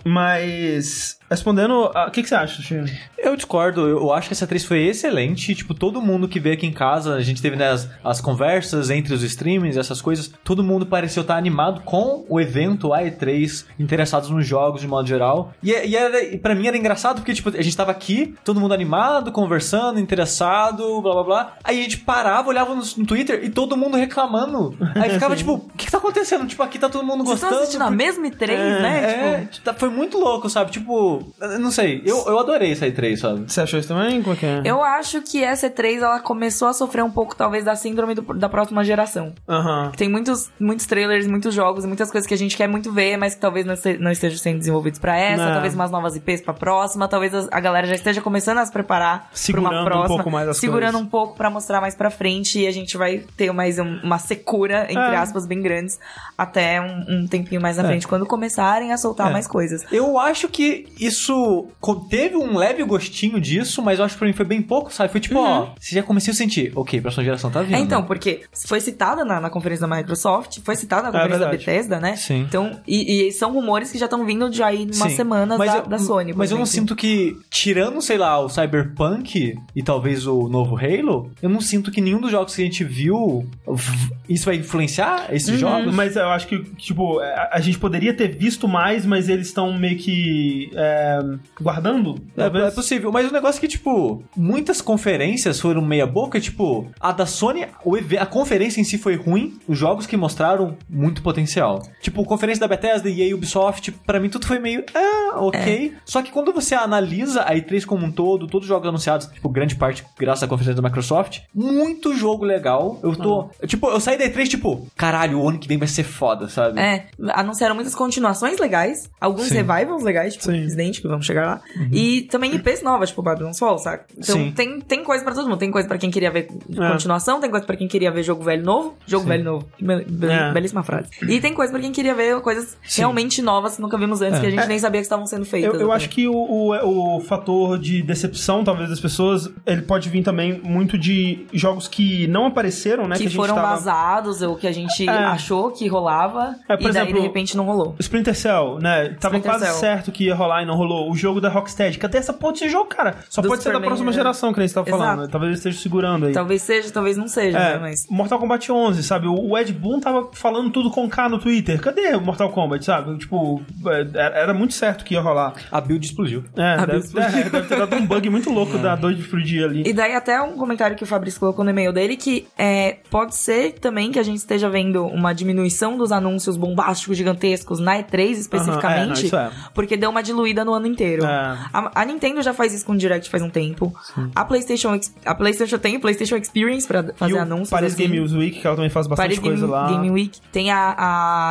mas, respondendo, a- o que, que você acha, Chico? Eu discordo, eu acho que essa atriz foi excelente. Tipo, todo mundo que veio aqui em casa, a gente teve né, as, as conversas entre os streamings, essas coisas. Todo mundo pareceu estar animado com o evento, a E3, interessados nos jogos de modo geral. E, e, era, e pra mim era engraçado porque, tipo, a gente tava aqui, todo mundo animado, conversando, interessado, blá blá blá. Aí a gente parava, olhava no, no Twitter e todo mundo reclamando. Aí ficava, tipo, o que, que tá acontecendo? Tipo, aqui tá todo mundo Vocês estão gostando. assistindo a mesma E3, né? É, Tipo, tipo, tá- foi muito louco, sabe? Tipo, não sei, eu, eu adorei essa E3, sabe? Você achou isso também? Como é que é? eu acho que essa E3 ela começou a sofrer um pouco, talvez, da síndrome do- da próxima geração. Aham. Tem muitos, muitos trailers, muitos jogos, muitas coisas que a gente quer muito ver, mas que talvez não, este- não estejam sendo desenvolvidos pra essa, É. talvez umas novas IPs pra próxima, talvez a galera já esteja começando a se preparar Segurando pra um uma próxima, pouco mais as segurando coisas. um pouco pra mostrar mais pra frente e a gente vai ter mais um- uma secura, entre É. aspas, bem grandes, até um, um tempinho mais na frente, quando começarem a soltar É. mais coisas. Eu acho que isso teve um leve gostinho disso, mas eu acho que pra mim foi bem pouco, sabe? Foi tipo, ó, você já comecei a sentir, ok, próxima geração tá vindo. É, então, porque foi citada na, na conferência da Microsoft, foi citada na conferência da É verdade. Bethesda, né? Sim. Então, e, e são rumores que já estão vindo de aí umas Sim. semanas Mas da, eu- da Sony. Mas eu não exemplo. sinto que, tirando, sei lá, o Cyberpunk e talvez o novo Halo, eu não sinto que nenhum dos jogos que a gente viu, isso vai influenciar esses Uhum. jogos. Mas eu acho que, tipo, a, a gente poderia ter visto mais, mas eles estão meio que é, guardando. É, é possível, mas o negócio é que, tipo, muitas conferências foram meia boca, tipo, a da Sony, a conferência em si foi ruim, os jogos que mostraram muito potencial. Tipo, a conferência da Bethesda e a Ubisoft, pra mim tudo foi meio, ah, ok. Só que quando você analisa a E3 como um todo, todos os jogos anunciados, tipo, grande parte graças à conferência da Microsoft, muito jogo legal. Eu tô, tipo, eu saí da E3, tipo, caralho, o ano que vem vai ser foda, sabe? É, anunciaram muitas continuações legais, alguns Sim. revivals legais, tipo Sim. Resident, que vamos chegar lá, e também IPs novas, tipo Babylon's Fall, saca? Então Sim. tem, tem coisa pra todo mundo, tem coisa pra quem queria ver continuação, tem coisa pra quem queria ver jogo velho novo, jogo velho novo, Be- be- É. belíssima frase. E tem coisa pra quem queria ver coisas realmente novas que nunca vimos antes, que a gente nem sabia que estavam sendo feitas. Eu, eu né? acho que o, o, o fator de decepção, talvez, das pessoas, ele pode vir também muito de jogos que não apareceram, né? que, gente foram tava- vazados, ou que a gente É. achou que rolava, É, por e daí exemplo, de repente não rolou. Splinter Cell, né? Tava Splinter quase Cell. certo que ia rolar e não rolou. O jogo da Rocksteady. Cadê essa porra desse jogo, cara? Só Do pode ser da Superman, próxima né? geração que a gente tava falando. Exato. né? Talvez ele esteja segurando aí. Talvez seja, talvez não seja, É, né? Mas. Mortal Kombat 11, sabe? O Ed Boon tava falando tudo com K no Twitter. Cadê o Mortal Kombat, sabe? Tipo, é, era muito certo que ia rolar. A build explodiu. É, deve, Absurdo. é, deve ter dado um bug muito louco da dois de explodir ali. E daí até um comentário que o Fabrício colocou no e-mail dele que é, pode ser também que a gente esteja vendo uma diminuição dos anúncios bombásticos gigantescos na E3 especificamente, é, não, isso é. porque deu uma diluída no ano inteiro. É. A, a Nintendo já faz isso com o Direct faz um tempo. A PlayStation a PlayStation tem o PlayStation Experience pra fazer e anúncios Paris assim. Game Week, que ela também faz bastante Paris coisa Game, lá. Game Week. Tem a,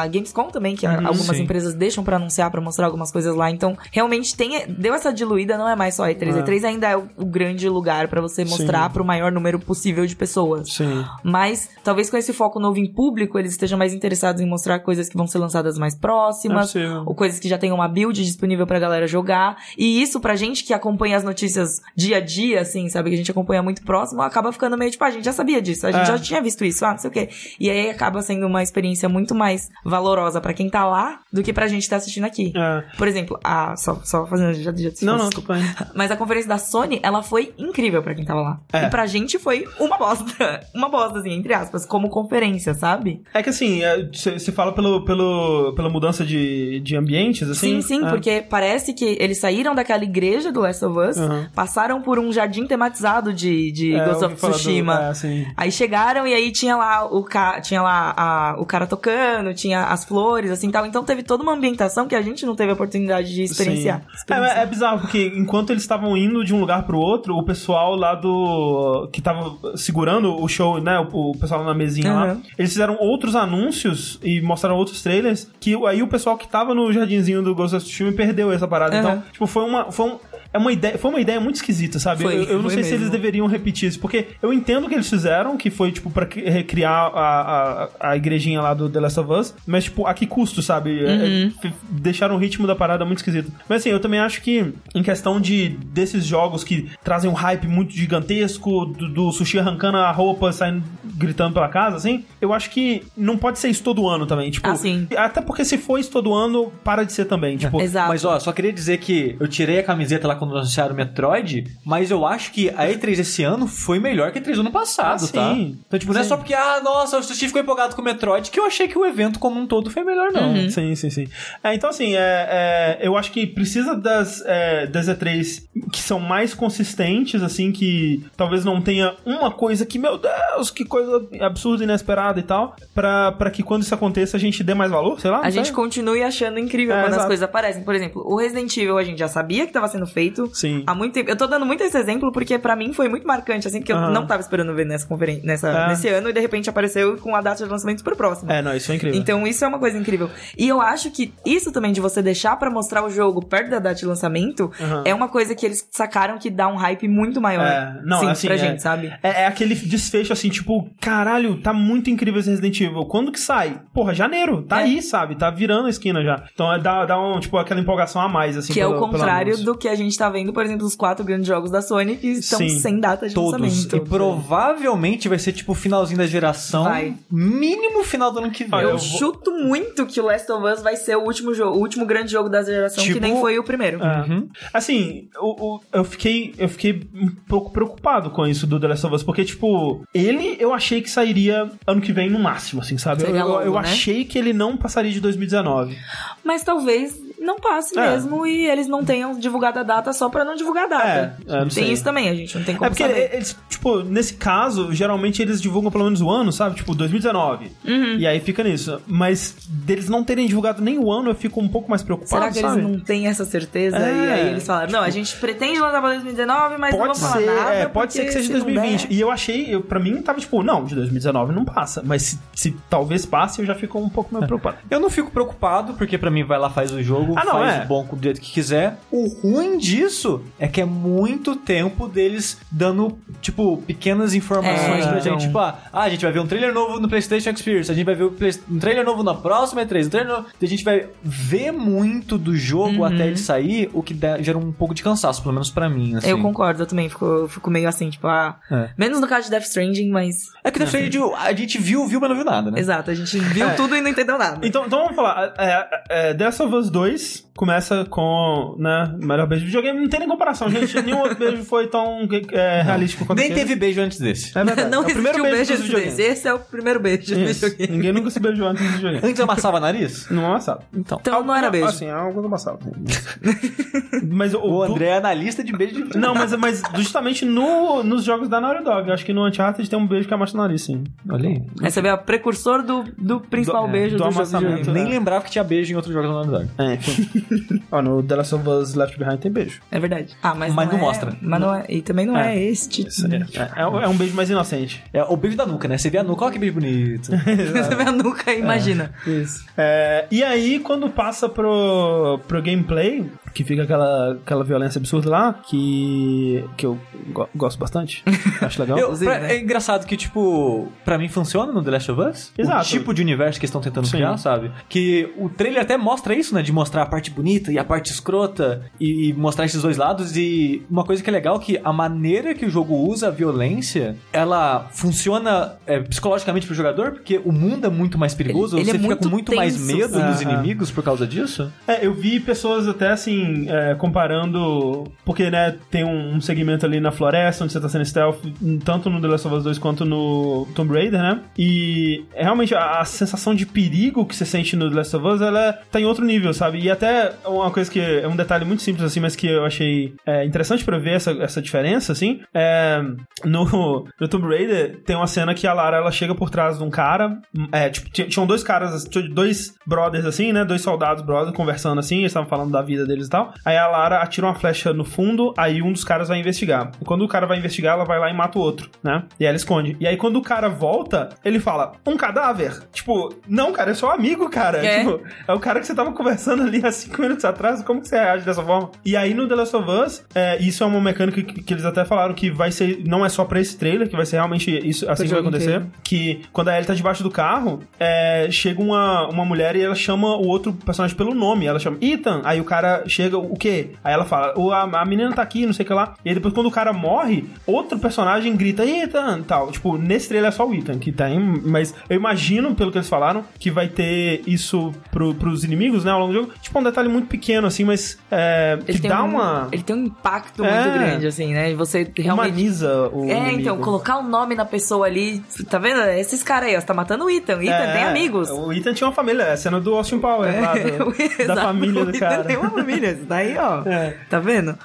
a Gamescom também, que Uhum, algumas sim. empresas deixam pra anunciar, pra mostrar algumas coisas lá. Então, realmente tem, deu essa diluída, não é mais só a E3. É. E3 ainda é o, o grande lugar pra você mostrar pro maior número possível de pessoas. Sim. Mas, talvez com esse foco novo em público, eles estejam mais interessados em mostrar coisas que vão ser lançadas mais É próximas. possível. ou coisas que já tenham uma build disponível pra galera jogar. E isso, pra gente que acompanha as notícias dia a dia, assim, sabe? Que a gente acompanha muito próximo, acaba ficando meio tipo, ah, a gente já sabia disso, a gente É. já tinha visto isso, ah, não sei o quê. E aí acaba sendo uma experiência muito mais valorosa pra quem tá lá do que pra gente tá assistindo aqui. É. Por exemplo, a. Só, só fazendo. Já, já, Não, não, desculpa. Mas a conferência da Sony, ela foi incrível pra quem tava lá. É. E pra gente foi uma bosta. Uma bosta, assim, entre aspas, como conferência, sabe? É que assim, você fala pelo, pelo, pela mudança de, de ambientes, assim. Sim, sim, é. porque parece parece que eles saíram daquela igreja do Last of Us, Uhum. passaram por um jardim tematizado de, de É, Ghost of falar do- Tsushima. é. Aí chegaram e aí tinha lá o, ca... tinha lá a- o cara tocando, tinha as flores, assim tal. Então teve toda uma ambientação que a gente não teve a oportunidade de experienciar. Experienciar. É, é bizarro, porque enquanto eles estavam indo de um lugar pro outro, o pessoal lá do. que tava segurando o show, né? O, o pessoal lá na mesinha lá, Uhum. eles fizeram outros anúncios e mostraram outros trailers que aí o pessoal que tava no jardinzinho do Ghost of Tsushima perdeu essa parada. Uhum. Então, tipo, foi uma. Foi um, é uma ideia, foi uma ideia muito esquisita, sabe? Foi, eu, eu não sei se mesmo. eles deveriam repetir isso, porque eu entendo o que eles fizeram, que foi, tipo, pra cri- recriar a, a, a igrejinha lá do The Last of Us, mas, tipo, a que custo, sabe? É, Uhum. é, deixaram o ritmo da parada muito esquisito. Mas, assim, eu também acho que, em questão de desses jogos que trazem um hype muito gigantesco, do, do sushi arrancando a roupa, saindo, gritando pela casa, assim, eu acho que não pode ser isso todo ano também. Tipo, Ah, sim. até porque se for isso todo ano, para de ser também. Tipo, Exato. Mas ó, só queria dizer que eu tirei a camiseta lá quando anunciaram o Metroid, mas eu acho que a E3 esse ano foi melhor que a E3 do ano passado, Ah, tá? sim. Então, tipo, não é Sim. só porque, ah, nossa, o Sushi ficou empolgado com o Metroid, que eu achei que o evento como um todo foi melhor, não. Uhum. Sim, sim, sim. É, então, assim, é, é, eu acho que precisa das, é, das E3 que são mais consistentes, assim, que talvez não tenha uma coisa que, meu Deus, que coisa absurda, inesperada e tal, pra, pra que quando isso aconteça a gente dê mais valor, sei lá. A gente continue achando incrível É, quando as exato. coisas aparecem. Por exemplo, o Resident Evil a gente já sabia que estava sendo feito Sim. há muito tempo. Eu tô dando muito esse exemplo porque pra mim foi muito marcante, assim, porque eu não tava esperando ver nessa conferência, nessa, É. nesse ano e de repente apareceu com a data de lançamento super próxima. É, não, isso é incrível. Então isso é uma coisa incrível. E eu acho que isso também de você deixar pra mostrar o jogo perto da data de lançamento é uma coisa que eles sacaram que dá um hype muito maior. É, não, sim, assim, pra é- gente, sabe? É, é aquele desfecho assim, tipo, caralho, tá muito incrível esse Resident Evil. Quando que sai? Porra, janeiro. Tá É. aí, sabe? Tá virando a esquina já. Então é, dá, dá um, tipo, aquela empolgação a mais, assim. Que é o pelo- pelo contrário anúncio. do que a gente tá vendo, por exemplo, os quatro grandes jogos da Sony que estão Sim. sem data de Todos. lançamento. E provavelmente vai ser tipo o finalzinho da geração. Vai. Mínimo final do ano que vem. Eu, eu vou- chuto muito que o Last of Us vai ser o último jogo, o último grande jogo da geração, Tipo- que nem foi o primeiro. É. Uhum. Assim, o, o- eu, fiquei, eu fiquei um pouco preocupado com isso do The Last of Us, porque, tipo, ele eu achei que sairia ano que vem no máximo, assim, sabe? Eu, Seria eu- logo, eu né? achei que ele não passaria de 2019. Mas talvez não passe É. mesmo e eles não tenham divulgado a data só pra não divulgar a data. É, é, não Tem sei. isso também, a gente não tem como É porque saber. eles, tipo, nesse caso, geralmente eles divulgam pelo menos o ano, sabe? Tipo, 2019. Uhum. E aí fica nisso. Mas deles não terem divulgado nem o ano, eu fico um pouco mais preocupado, Será que sabe? eles não têm essa certeza? É, e aí eles falaram, não, a gente pretende lançar pra 2019, mas não Pode vamos falar ser, nada. é, pode ser que seja se de não 2020. der- E eu achei, eu, pra mim, tava tipo, não, de 2019 não passa. Mas se, se talvez passe, eu já fico um pouco mais preocupado. Eu não fico preocupado, porque pra mim vai lá, faz o jogo, Ah, não, faz é. o bom do jeito que quiser. O ruim disso é que é muito tempo deles dando, tipo, pequenas informações É, pra então. gente. Tipo, ah, ah, a gente vai ver um trailer novo no PlayStation Experience, a gente vai ver um trailer novo na próxima E3, um trailer novo... A gente vai ver muito do jogo Uhum. até ele sair, o que dá- gera um pouco de cansaço, pelo menos pra mim, assim. Eu concordo, eu também fico, fico meio assim, tipo, ah. É. Menos no caso de Death Stranding, mas. É que Death Stranding, a gente viu, viu, mas não viu nada, né? Exato, a gente viu É. tudo e não entendeu nada. Então, então vamos falar. É, é, Last of Us 2 começa com, né, o melhor beijo de videogame. Não tem nem comparação, gente. Nenhum outro beijo foi tão é, realístico quanto Nem aquele. teve beijo antes desse. É verdade. não é o primeiro existiu beijo, beijo antes videogames. desse. Esse é o primeiro beijo do videogame. Ninguém nunca se beijou antes do videogame. Antes amassava nariz? Não amassava. Então. Então não era beijo. Assim, algo do amassava. Mas o, O André é analista de beijo de Não, mas, mas justamente no, nos jogos da Naughty Dog. Acho que no Uncharted tem um beijo que amassa o nariz, sim. Olha aí. Você vê o precursor do, do principal Do- beijo do do, jogo videogame. Nem lembrava que tinha beijo em outros jogos da Naughty Dog. É, enfim. Ó, no The Last of Us Left Behind tem beijo. É verdade. Ah, mas, Mas não é- mostra. Mas não é, e também não é, É. este. Isso é, é, é um- é um beijo mais inocente. É o beijo da nuca, né? Você vê a nuca, olha que beijo bonito. Você vê a nuca e imagina. Isso. É, e aí, quando passa pro, pro gameplay, que fica aquela, aquela violência absurda lá, que, que eu go- gosto bastante. Acho legal. Eu- pra- né? É engraçado que, tipo, pra mim funciona no The Last of Us. Exato. O tipo de universo que eles estão tentando Sim. criar, sabe? Que o trailer até mostra isso, né? De mostrar a parte bonita e a parte escrota e, e mostrar esses dois lados. E uma coisa que é legal é que a maneira que o jogo usa a violência, ela funciona é, psicologicamente pro jogador, porque o mundo é muito mais perigoso. Ele- ele você é fica muito com muito mais tenso, medo assim. dos inimigos por causa disso. É, eu vi pessoas até assim, é, comparando. Porque, né, tem um, um segmento ali na floresta onde você tá sendo stealth, tanto no The Last of Us 2 quanto no Tomb Raider, né? E é realmente a, a sensação de perigo que você sente no The Last of Us, ela tá em outro nível, sabe? E até uma coisa que é um detalhe muito simples assim, mas que eu achei é, interessante pra ver essa, essa diferença, assim, é, no, no Tomb Raider tem uma cena que a Lara, ela chega por trás de um cara, é, tipo, tinha- tinham dois caras, dois brothers assim, né, dois soldados brothers conversando assim, eles estavam falando da vida deles e tal, aí a Lara atira uma flecha no fundo, aí um dos caras vai investigar. E quando o cara vai investigar, ela vai lá e mata o outro, né, e aí ela esconde. E aí quando o cara volta, ele fala, um cadáver? Tipo, não, cara, é só amigo, cara. É. Tipo, é o cara que você tava conversando ali há cinco minutos atrás, como que você reage dessa forma? E aí no The Last of Us, é, isso é uma mecânica que, que eles até falaram que vai ser, não é só pra esse trailer, que vai ser realmente isso, assim que vai acontecer. inteiro. Que quando a Ellie tá debaixo do carro, é, chega uma, uma mulher e ela chama o outro personagem pelo nome. Ela chama Ethan. Aí o cara chega, o quê? Aí ela fala, "O- a, a menina tá aqui, não sei o que lá. E aí depois quando o cara morre, outro personagem grita Ethan tal. Tipo, nesse trailer é só o Ethan que tem, mas eu imagino, pelo que eles falaram, que vai ter isso pro, pros inimigos, né, ao longo do jogo. Tipo, um detalhe muito pequeno, assim, mas é, que tem dá um, uma... Ele tem um impacto É. muito grande, assim, né? Você realmente. humaniza o É, inimigo. então, colocar o nome na pessoa ali, tá vendo? Esses caras aí, ó, você tá matando o Ethan. O Ethan É, tem amigos. O Ethan tinha uma família, é a cena do Austin Power, lá, do- da família o do Ethan cara. Tem uma família, isso daí, ó. É. Tá vendo?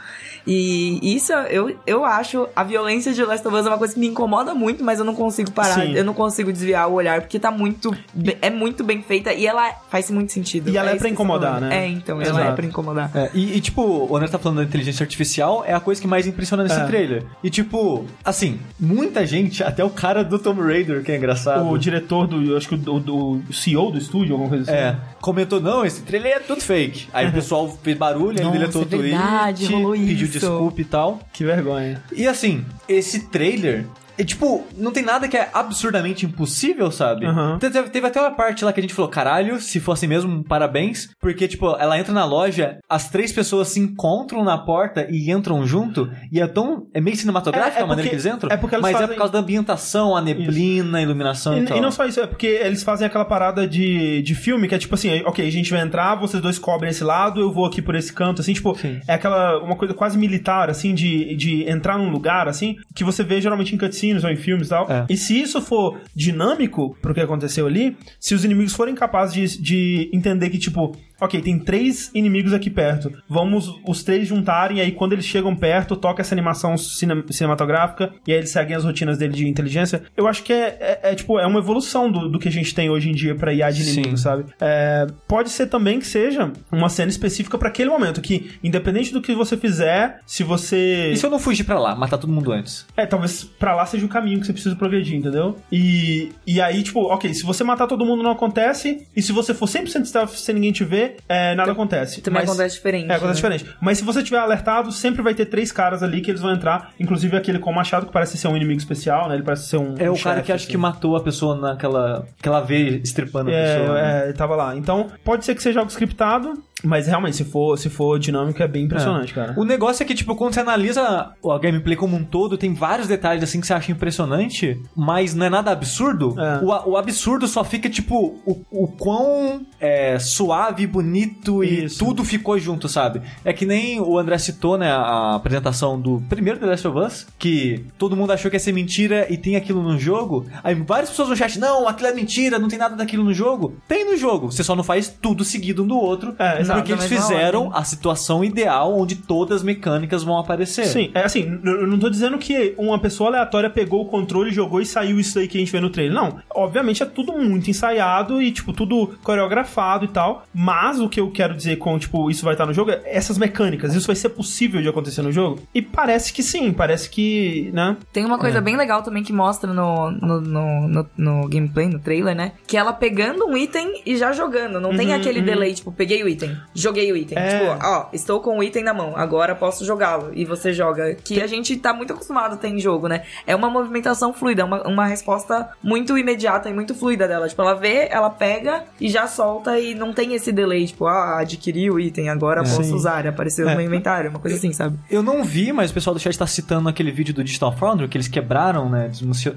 E isso eu, eu acho a violência de Last of Us é uma coisa que me incomoda muito, mas eu não consigo parar. Sim. Eu não consigo desviar o olhar, porque tá muito. É muito bem feita e ela faz muito sentido. E ela é isso pra incomodar, né? É, então, ela Exato. é pra incomodar. É, e, e, tipo, o André tá falando da inteligência artificial, é a coisa que mais impressiona nesse É. trailer. E tipo, assim, muita gente, até o cara do Tomb Raider, que é engraçado. O diretor do, eu acho que do, do CEO do estúdio, alguma coisa assim. É, comentou, não, esse trailer é tudo fake. Aí o pessoal fez barulho, ele deletou é o tweet, verdade, rolou pediu isso. Desculpa e tal. Que vergonha. E assim, esse trailer. É, tipo, não tem nada que é absurdamente impossível, sabe? Te- Teve, teve até uma parte lá que a gente falou, caralho, se fosse mesmo, parabéns. Porque, tipo, ela entra na loja, as três pessoas se encontram na porta e entram junto. E é tão. É meio cinematográfica É- é a maneira porque- que eles entram. é porque eles mas é fazem- por causa da ambientação, a neblina, a iluminação e, E, tal. e não só isso, é porque eles fazem aquela parada de, de filme que é tipo assim, ok, a gente vai entrar, vocês dois cobrem esse lado, eu vou aqui por esse canto, assim, tipo, Sim. é aquela, uma coisa quase militar, assim, de, de entrar num lugar, assim, que você vê geralmente em cutscenes ou em filmes e tal. É. E se isso for dinâmico pro que aconteceu ali, se os inimigos forem capazes de, de entender que, tipo, ok, tem três inimigos aqui perto, vamos os três juntarem, e aí quando eles chegam perto, toca essa animação cine- cinematográfica, e aí eles seguem as rotinas dele de inteligência. Eu acho que é, é- é, tipo, é uma evolução do, do que a gente tem hoje em dia pra IA de Sim. inimigo, sabe? É, pode ser também que seja uma cena específica pra aquele momento, que independente do que você fizer, se você... E se eu não fugir pra lá, matar todo mundo antes? É, talvez pra lá seja o caminho que você precisa progredir, entendeu? E, e aí, tipo, ok, se você matar todo mundo não acontece, e se você for 100% stealth sem ninguém te ver, é, nada acontece. Também Mas- acontece diferente. É, acontece né? diferente. Mas se você tiver alertado, sempre vai ter três caras ali que eles vão entrar, inclusive aquele com o machado que parece ser um inimigo especial, né? Ele parece ser um É um o cara que acho assim. que matou a pessoa naquela. que ela vê estripando a pessoa. né? É, é, ele tava lá. Então, pode ser que seja algo scriptado, mas realmente, se for, se for dinâmico, é bem impressionante, cara. O negócio é que, tipo, quando você analisa a gameplay como um todo, tem vários detalhes assim que você acha impressionante, mas não é nada absurdo. É. O, o absurdo só fica, tipo, o, o quão é, suave, bonito e Isso. tudo ficou junto, sabe? É que nem o André citou, né, a apresentação do primeiro The Last of Us, que todo mundo achou que ia ser mentira e tem aquilo no jogo. Aí várias pessoas no chat, não, aquilo é mentira, não tem nada daquilo no jogo. Tem no jogo, você só não faz tudo seguido um do outro, É, exato. porque eles fizeram ordem. a situação ideal onde todas as mecânicas vão aparecer. Sim, é assim, eu não tô dizendo que uma pessoa aleatória pegou o controle, jogou e saiu isso aí que a gente vê no trailer. Não. Obviamente é tudo muito ensaiado e, tipo, tudo coreografado e tal. Mas o que eu quero dizer com, tipo, isso vai estar no jogo é essas mecânicas. Isso vai ser possível de acontecer no jogo? E parece que sim, parece que, né? Tem uma É. coisa bem legal também que mostra no, no, no, no- no gameplay, no trailer, né? Que ela pegando um item e já jogando. Não tem Uhum, aquele uhum. delay, tipo, peguei o item, joguei o item. É. Tipo, ó, estou com o item na mão, agora posso jogá-lo. E você joga. Que a gente tá muito acostumado a ter em jogo, né? É uma movimentação fluida, uma, uma resposta muito imediata e muito fluida dela. Tipo, ela vê, ela pega e já solta e não tem esse delay, tipo, ah, adquiri o item, agora posso Sim. usar, apareceu É. no meu inventário, uma coisa assim, sabe? Eu não vi, mas o pessoal do chat tá citando aquele vídeo do Digital Foundry, que eles quebraram, né?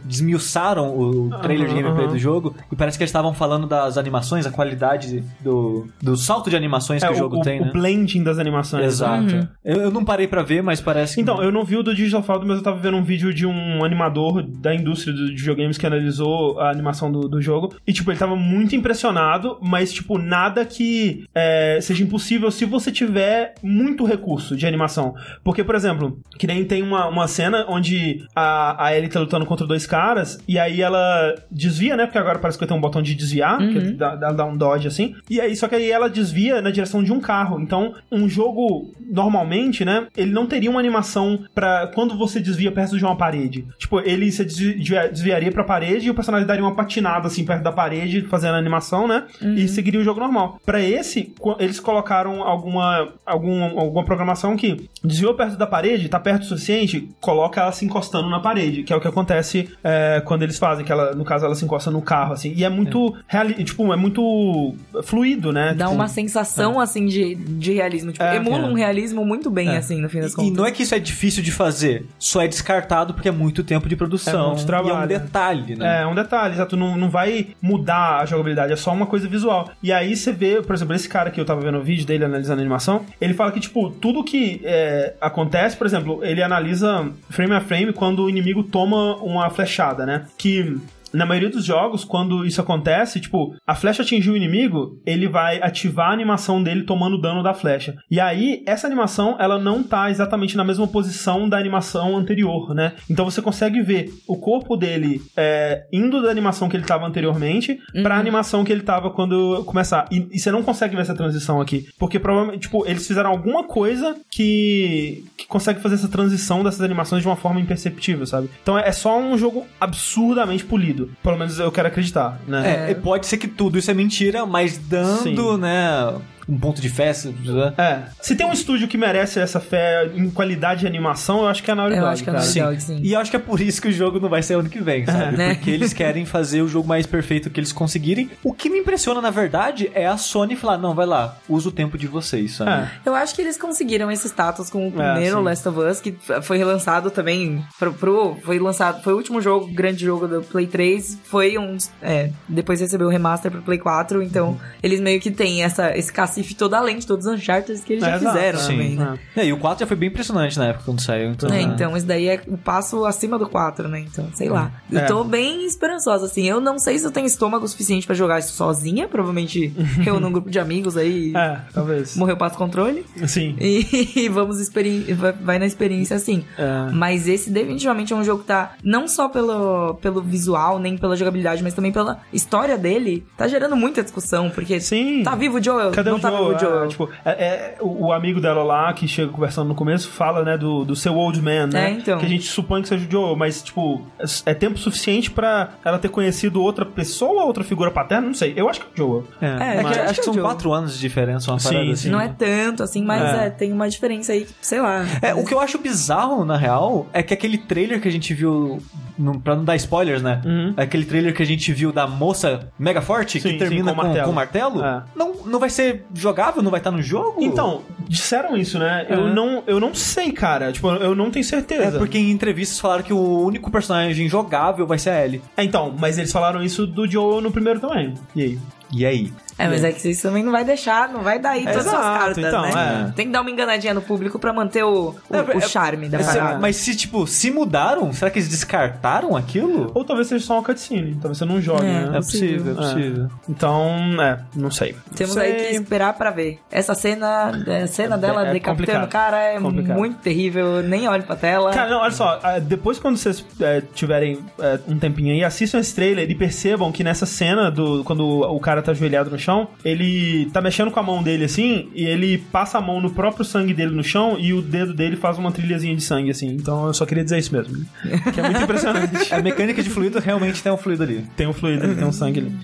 Desmiuçaram o trailer de Aham, gameplay do jogo. E parece que eles estavam falando das animações, a qualidade do, do salto de animações animações É, que o o, jogo o- tem, o né? blending das animações. Exato. Uhum. Eu, eu não parei pra ver, mas parece que... Então, eu não vi o do Digital Foundry, mas eu tava vendo um vídeo de um animador da indústria do- de videogames que analisou a animação do, do jogo. E, tipo, ele tava muito impressionado, mas, tipo, nada que é, seja impossível se você tiver muito recurso de animação. Porque, por exemplo, que nem tem uma, uma cena onde a, a Ellie tá lutando contra dois caras, e aí ela desvia, né? Porque agora parece que tem um botão de desviar, que dá, dá, dá um dodge assim. E aí, só que aí ela desvia na direção de um carro. Então, um jogo, normalmente, né? Ele não teria uma animação pra quando você desvia perto de uma parede. Tipo, ele se desvi- desviaria pra parede e o personagem daria uma patinada assim perto da parede, fazendo a animação, né? E seguiria o jogo normal. Pra esse, eles colocaram alguma, algum, alguma programação que desviou perto da parede, tá perto o suficiente, coloca ela se encostando na parede, que é o que acontece é, quando eles fazem, que ela, no caso, ela se encosta no carro, assim. E é muito, reali tipo, é muito fluido, né? Dá Tipo, uma sensação, assim, de, de realismo. Tipo, É, emula é. um realismo muito bem, assim, no fim das E, e contas. não é que isso é difícil de fazer, só é descartado porque é muito tempo de produção. É muito e é trabalho. um detalhe, né? É, um detalhe, exato. Não, não vai mudar a jogabilidade, é só uma coisa visual. E aí você vê, por exemplo, esse cara que eu tava vendo o vídeo dele analisando a animação, ele fala que, tipo, tudo que é, acontece, por exemplo, ele analisa frame a frame quando o inimigo toma uma flechada, né? Que. Na maioria dos jogos, quando isso acontece, tipo, a flecha atingiu o inimigo, ele vai ativar a animação dele tomando dano da flecha. E aí, essa animação, ela não tá exatamente na mesma posição da animação anterior, né? Então você consegue ver o corpo dele é, indo da animação que ele tava anteriormente pra animação que ele tava quando começar. E, e você não consegue ver essa transição aqui. Porque provavelmente, tipo, eles fizeram alguma coisa que, que consegue fazer essa transição dessas animações de uma forma imperceptível, sabe? Então é, é só um jogo absurdamente polido. Pelo menos eu quero acreditar, né? É, e pode ser que tudo isso é mentira, mas dando, Sim. né, um ponto de fé. se- né? É. Se tem um estúdio que merece essa fé em qualidade de animação, eu acho que é a Naughty Eu Dog, acho que é a. Naughty Dog, sim. E eu acho que é por isso que o jogo não vai ser ano que vem, sabe? Né? Porque eles querem fazer o jogo mais perfeito que eles conseguirem. O que me impressiona, na verdade, é a Sony falar: não, vai lá, usa o tempo de vocês, sabe? É. Eu acho que eles conseguiram esse status com o É, primeiro sim. Last of Us, que foi relançado também pro, pro- foi lançado, foi o último jogo, grande jogo do Play 3, foi um, é, depois recebeu o remaster pro Play 4, então Uhum. eles meio que têm essa, esse cacife toda além de todos os Uncharted que eles já É, exato, fizeram sim. também, né? É, e o 4 já foi bem impressionante na época quando saiu. Então, É, né? então, esse daí é o passo acima do 4, né? Então, sei lá. Eu É. tô bem esperançosa, assim. Eu não sei se eu tenho estômago suficiente pra jogar isso sozinha. Provavelmente reúno um grupo de amigos aí. É, talvez. Morreu passo controle. Sim. E vamos experi vai- na experiência assim. É. Mas esse definitivamente é um jogo que tá não só pelo, pelo visual, nem pela jogabilidade, mas também pela história dele. Tá gerando muita discussão, porque Sim. tá vivo o Joel, Cadê não o vivo o Joel. É, tipo, é, é, o, o amigo dela lá, que chega conversando no começo, fala, né, do, do seu old man, né? É, então. Que a gente supõe que seja o Joel, mas, tipo, é, é tempo suficiente pra ela ter conhecido outra pessoa, outra figura paterna? Não sei. Eu acho que é o Joel. É, É, é que mas- acho que são acho que é o quatro anos de diferença, uma Sim, parada sim. assim. Não é tanto, assim, mas É. é, tem uma diferença aí, sei lá. É, o que eu acho bizarro, na real, é que aquele trailer que a gente viu, não, pra não dar spoilers, né? Uhum. Aquele trailer que a gente viu da moça mega forte, Sim, que termina sim, com com, martelo. com martelo, É. não, não vai ser jogável, não vai estar no jogo? Então, disseram isso, né? Eu, É. não, eu não sei, cara. Tipo, eu não tenho certeza. É porque em entrevistas falaram que o único personagem jogável vai ser a Ellie. É, então, mas eles falaram isso do Joel no primeiro também. E aí? E aí? É, mas é que isso também não vai deixar, não vai dar aí todas as Exato, cartas, então, né? é. Tem que dar uma enganadinha no público pra manter o, o, É, o é- charme da É, parada. mas se, tipo, se mudaram, será que eles descartaram aquilo? Ou talvez seja só uma cutscene. Talvez você não jogue, É, né? É possível, é possível. Então, é, não sei. Temos Sei. aí que esperar pra ver. Essa cena, a cena dela É decapitando complicado. o cara é Complicado. muito terrível. Nem olhe pra tela. Cara, não, olha só, depois quando vocês é, tiverem é, um tempinho aí, assistam esse trailer e percebam que nessa cena do quando o cara tá ajoelhado no chão, ele tá mexendo com a mão dele assim, e ele passa a mão no próprio sangue dele no chão e o dedo dele faz uma trilhazinha de sangue assim. Então eu só queria dizer isso mesmo. Que é muito impressionante. A mecânica de fluido realmente tem um fluido ali. Tem um fluido, ali, tem um sangue ali.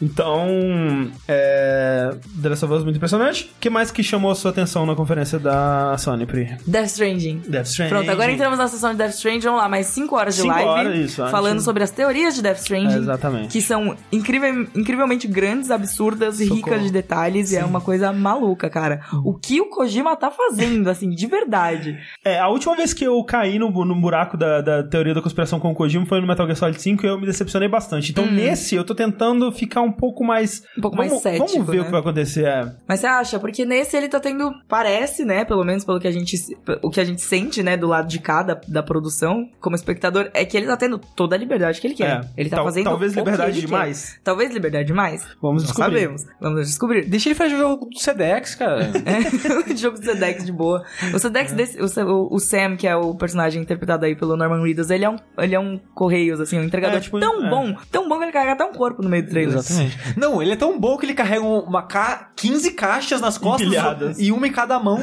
Então, é. The Last of Us muito impressionante. O que mais que chamou a sua atenção na conferência da Sony, Pri? Death Stranding. Death Stranding. Pronto, agora entramos na sessão de Death Stranding. Vamos lá, mais 5 horas de Cinco live. horas, isso, falando antes- sobre as teorias de Death Stranding. É, exatamente. Que são incrível, incrivelmente grandes grandes, absurdas e Socorro. ricas de detalhes. E é uma coisa maluca, cara. O que o Kojima tá fazendo, assim, de verdade. É, a última vez que eu caí no, no buraco da, da teoria da conspiração com o Kojima foi no Metal Gear Solid 5 e eu me decepcionei bastante. Então, nesse, eu tô tentando ficar um pouco mais. Um pouco vamos, mais cético, Vamos ver né? o que vai acontecer. É. Mas você acha? Porque nesse ele tá tendo, parece, né? Pelo menos pelo que a gente, o que a gente sente, né? Do lado de cá da, da produção, como espectador, é que ele tá tendo toda a liberdade que ele quer. É. Ele tá Tal- fazendo talvez liberdade quer. demais. Talvez liberdade demais. Vamos Não descobrir. sabemos. Vamos descobrir. Deixa ele fazer o jogo do CDX, cara. É, jogo do Sedex de boa. O Sedex desse, o, o, Sam, que é o personagem interpretado aí pelo Norman Reedus, ele é um, ele é um Correios, assim, um entregador É, tipo, tão é. bom, tão bom que ele carrega até um corpo no meio do trailer. Exatamente. Não, ele é tão bom que ele carrega uma ca... 15 caixas nas costas Empilhadas. e uma em cada mão.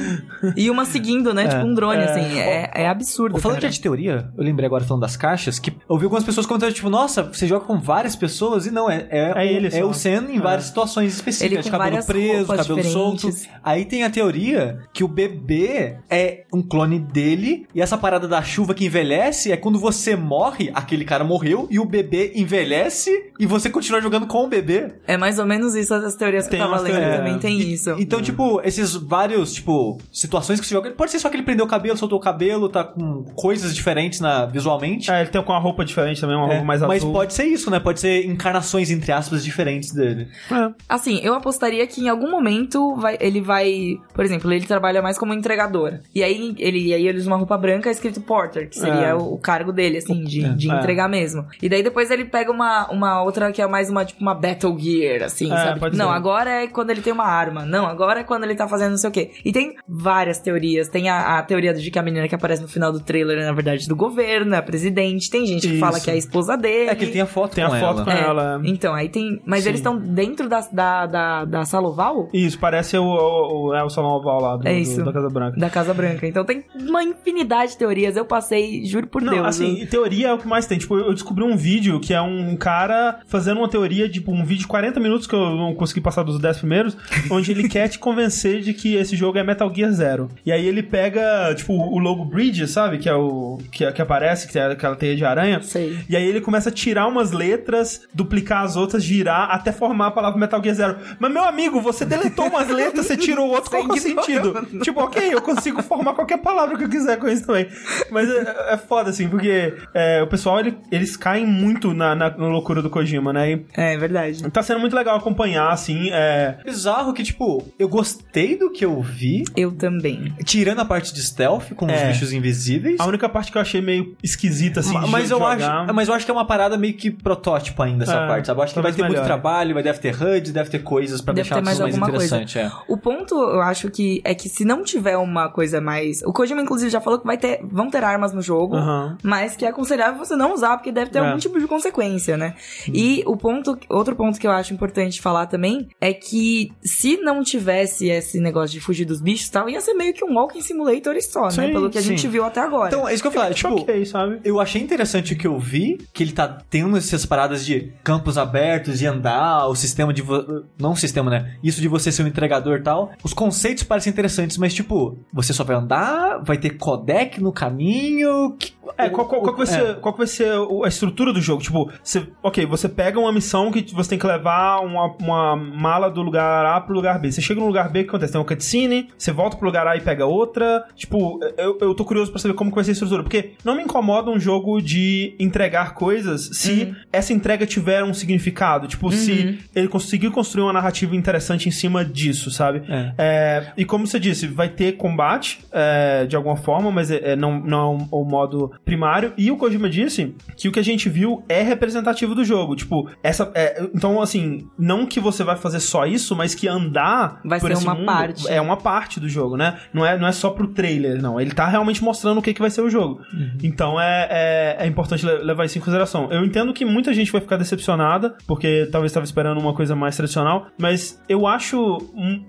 E uma seguindo, né? Tipo um drone, É. assim. É, é absurdo. Falando cara. de teoria, eu lembrei agora falando das caixas, que eu vi algumas pessoas comentando, tipo, nossa, você joga com várias pessoas e não, é, é, É o, ele é o Sen em É. várias situações específicas, Ele cabelo preso, cabelo solto. diferentes. Aí tem a teoria que o bebê é um clone dele e essa parada da chuva que envelhece é quando você morre, aquele cara morreu e o bebê envelhece e você continua jogando com o bebê. É mais ou menos isso as teorias que Tem eu tava lendo. Também tem E- isso. Então, tipo, esses vários, tipo, situações que você joga. Pode ser só que ele prendeu o cabelo, soltou o cabelo, tá com coisas diferentes na, visualmente. É, ele tem com uma roupa diferente também, uma É, roupa mais mas azul. pode ser isso, né? Pode ser encarnações, entre aspas, diferentes dele. É. Assim, eu apostaria que em algum momento vai- ele vai. Por exemplo, ele trabalha mais como entregador. E aí ele, e aí ele usa uma roupa branca escrito Porter, que seria É. o, o cargo dele, assim, de, de É. entregar mesmo. E daí depois ele pega uma, uma outra que é mais uma, tipo, uma Battle Gear, assim, É, sabe? pode Não, ser. agora é quando ele tem uma arma. Não, agora é quando ele tá fazendo não sei o quê. E tem várias teorias. Tem a, a teoria de que a menina que aparece no final do trailer é, na verdade, do governo, é a presidente. Tem gente que Isso. fala que é a esposa dele. É que ele tem a foto Tem a com foto ela. com É, ela. Então, aí tem. Mas Sim. eles estão dentro da, da, da, da sala oval? Isso, parece o, o, o, é o salão oval lá do, É do- isso. da Casa Branca. Da Casa Branca. Então tem uma infinidade de teorias. Eu passei, juro por Não, Deus. assim, eu- teoria é o que mais tem. Tipo, eu descobri um vídeo que é um cara fazendo uma teoria, tipo, um vídeo de 40 minutos que eu não consegui passar dos 10 primeiros, onde ele quer te convencer de que esse jogo é Metal Gear Zero. E aí ele pega, tipo, o logo Bridge, sabe? Que é o. que, que aparece, que tem aquela teia de aranha. Sei. E aí ele começa a tirar umas letras, duplicar as outras, girar, até formar a palavra Metal Gear Zero. Mas, meu amigo, você deletou umas letras, você tirou outro, qual que é o sentido? Tipo, ok, eu consigo formar qualquer palavra que eu quiser com isso também. Mas é, é foda, assim, porque é, o pessoal, ele- eles caem muito na, na, na loucura do Kojima, né? E É verdade. tá sendo muito legal acompanhar, assim, é... Bizarro que, tipo, eu gostei do que eu vi, Eu também. tirando a parte de stealth com os É. bichos invisíveis. A única parte que eu achei meio esquisita, assim, Ma- de mas eu jogar. acho, mas eu acho que é uma parada meio que protótipo ainda essa É, parte, sabe? Eu acho que vai ter muito melhore. trabalho, vai deve ter HUD, deve ter coisas pra Deve deixar ter mais tudo mais alguma coisa. interessante, é. O ponto, eu acho que é que se não tiver uma coisa mais. O Kojima, inclusive, já falou que vai ter, vão ter armas no jogo, Aham. mas que é aconselhável você não usar, porque deve ter É. algum tipo de consequência, né? E o ponto, outro ponto que eu acho importante falar também é que se não tivesse esse negócio de fugir dos bichos e tal, ia ser meio que um walking simulator e só, né? Sim, Pelo que a gente sim. viu até agora. Então, é isso que eu falei, tipo, ok, sabe? Eu achei interessante o que eu vi, que ele tá tendo essas paradas de campos abertos e andar, o sistema de. vo- Não o sistema, né? Isso de você ser um entregador e tal. Os conceitos parecem interessantes, mas, tipo, você só vai andar, vai ter codec no caminho. que- É, qual, qual- qual que vai é. ser, qual que vai ser a estrutura do jogo? Tipo, você, ok, você pega uma missão que você tem que levar uma, uma mala do lugar A pro lugar B. Você chega no lugar B, o que acontece? Tem uma cutscene, você volta pro lugar A e pega outra. Tipo, eu, eu tô curioso pra saber como que vai ser a estrutura. Porque não me incomoda um jogo de entregar coisas se essa entrega tiver um significado. Tipo, se ele conseguiu construir uma narrativa interessante em cima disso, sabe? É. É, e como você disse, vai ter combate é, de alguma forma, mas é, é, não, não é o modo primário. E o Kojima disse que o que a gente viu é representativo do jogo. Tipo, essa. é, então, assim, não que você vai fazer só isso, mas que andar Vai por ser esse uma mundo parte. É uma parte do jogo, né? Não é, não é só pro trailer, não. Ele tá realmente mostrando o que, que vai ser o jogo. Então é, é, importante le- levar isso em consideração. Eu entendo que muita gente vai ficar decepcionada, porque talvez estava esperando uma coisa mais tradicional, mas eu acho.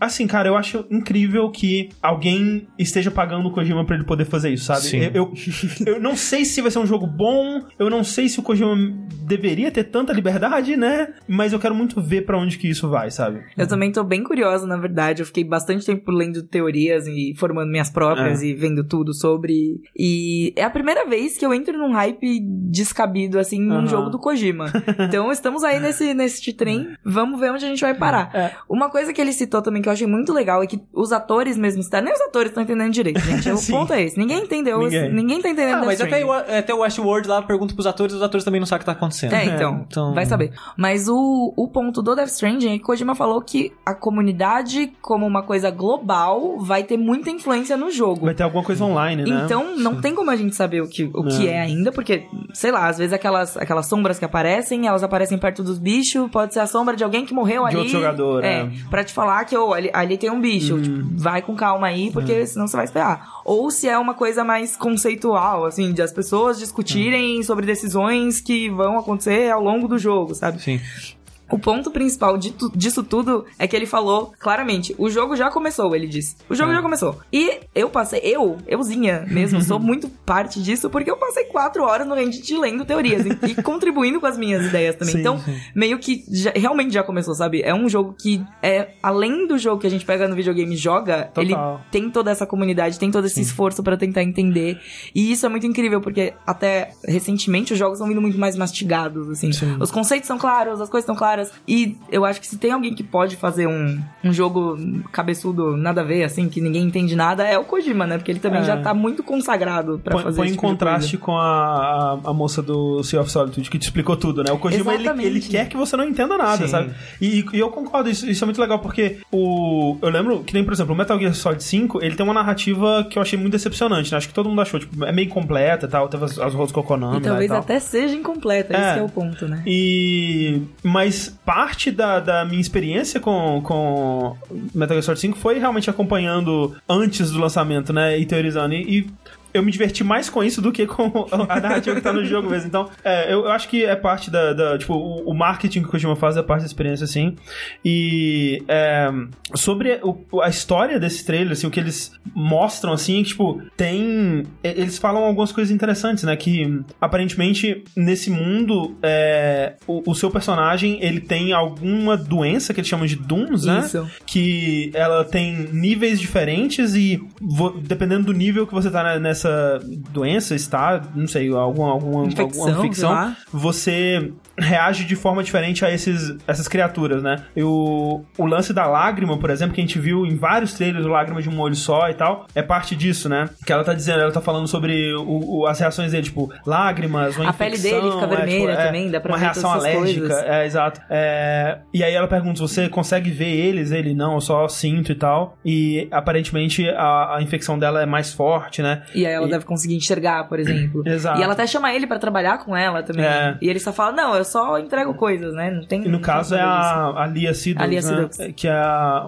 Assim, cara, eu acho incrível que alguém esteja pagando o Kojima pra ele poder fazer isso, sabe? Sim. Eu, eu, eu não sei se vai ser um jogo bom, eu não sei se o Kojima deveria ter tanta liberdade, né? Mas eu quero muito ver pra onde que isso vai, sabe? Eu também tô bem curiosa, na verdade. Eu fiquei bastante tempo lendo teorias e formando minhas próprias É. e vendo tudo sobre. E é a primeira vez que eu entro num hype descabido, assim, num Aham. jogo do Kojima. Então estamos aí nesse, nesse trem. Vamos ver onde a gente vai parar. É. Uma coisa que ele citou também que eu achei muito legal é que os atores mesmo estão. Nem os atores estão entendendo direito, gente. O ponto é esse. Ninguém entendeu. Ninguém. Ninguém, tá entendendo. Ah, Death mas até o, até o Westworld lá pergunta pros atores, os atores também não sabem o que tá acontecendo. É, então, Então- vai saber. Mas o, o ponto do Death Stranding é que Kojima falou que a comunidade, como uma coisa global, vai ter muita influência no jogo. Vai ter alguma coisa online, né? Então, não tem como a gente saber o que, o que Não. é ainda, porque, sei lá, às vezes aquelas, aquelas sombras que aparecem, elas aparecem perto dos bichos, pode ser a sombra de alguém que morreu De ali. outro jogador, é. é. Hum. Pra te falar que, ô, ali, ali tem um bicho, tipo, vai com calma aí, porque senão você vai esperar. Ou se é uma coisa mais conceitual, assim, de as pessoas Hum. discutirem sobre decisões que vão acontecer ao longo do jogo, sabe? Sim. O ponto principal tu- disso tudo é que ele falou claramente: o jogo já começou, ele disse. O jogo É. já começou. E eu passei, eu, euzinha mesmo, sou muito parte disso porque eu passei quatro horas no Reddit lendo teorias e, e contribuindo com as minhas ideias também. Sim, então, sim. meio que já- realmente já começou, sabe? É um jogo que é além do jogo que a gente pega no videogame e joga, Total. ele tem toda essa comunidade, tem todo esse esforço pra tentar entender. E isso é muito incrível porque até recentemente os jogos estão vindo muito mais mastigados, assim. Sim. Os conceitos são claros, as coisas estão claras. E eu acho que se tem alguém que pode fazer um, um jogo cabeçudo, nada a ver, assim, que ninguém entende nada, é o Kojima, né? Porque ele também É. já tá muito consagrado pra Põe, fazer põe em tipo contraste com a, a, a moça do Sea of Solitude que te explicou tudo, né? O Kojima, ele, ele quer que você não entenda nada, Sim. sabe? E, e eu concordo, isso, isso é muito legal, porque o, eu lembro que nem, por exemplo, o Metal Gear Solid 5, ele tem uma narrativa que eu achei muito decepcionante, né? Acho que todo mundo achou, tipo, é meio completa e tal, teve as, as rolas com o Konami coisa. E talvez tal. até seja incompleta, É. esse é o ponto, né? E. Mas parte da, da minha experiência com, com Metal Gear Solid 5 foi realmente acompanhando antes do lançamento, né? E teorizando. E, e eu me diverti mais com isso do que com a narrativa que tá no jogo mesmo. Então, é, eu, eu acho que é parte da. da- tipo, o, o marketing que o Kojima faz é parte da experiência, assim. E. é, sobre o- a história desse trailer, assim, o que eles mostram, assim, tipo, tem. Eles falam algumas coisas interessantes, né? Que aparentemente nesse mundo, é, o, o seu personagem ele tem alguma doença que eles chamam de Dooms, né? Isso. que ela tem níveis diferentes e dependendo do nível que você tá ne- nessa doença, está, não sei, alguma, alguma, Infecção, alguma infecção, você reage de forma diferente a esses, essas criaturas, né? E o, o lance da lágrima, por exemplo, que a gente viu em vários trailers, o lágrima de um olho só e tal, é parte disso, né? Que ela tá dizendo, ela tá falando sobre o, o- as reações dele, tipo, lágrimas, uma A pele infecção, dele fica é, vermelha tipo, é, também, dá pra uma reação alérgica, coisas. é, exato. É, e aí ela pergunta você consegue ver eles, ele não, eu só sinto e tal. E aparentemente a, a infecção dela é mais forte, né? E aí ela E- deve conseguir enxergar, por exemplo. Exato. E ela até chama ele pra trabalhar com ela também. É. E ele só fala, não, eu só entrego coisas, né? Não tem... E no caso é a, a Lia A Lia né? Seydoux. que é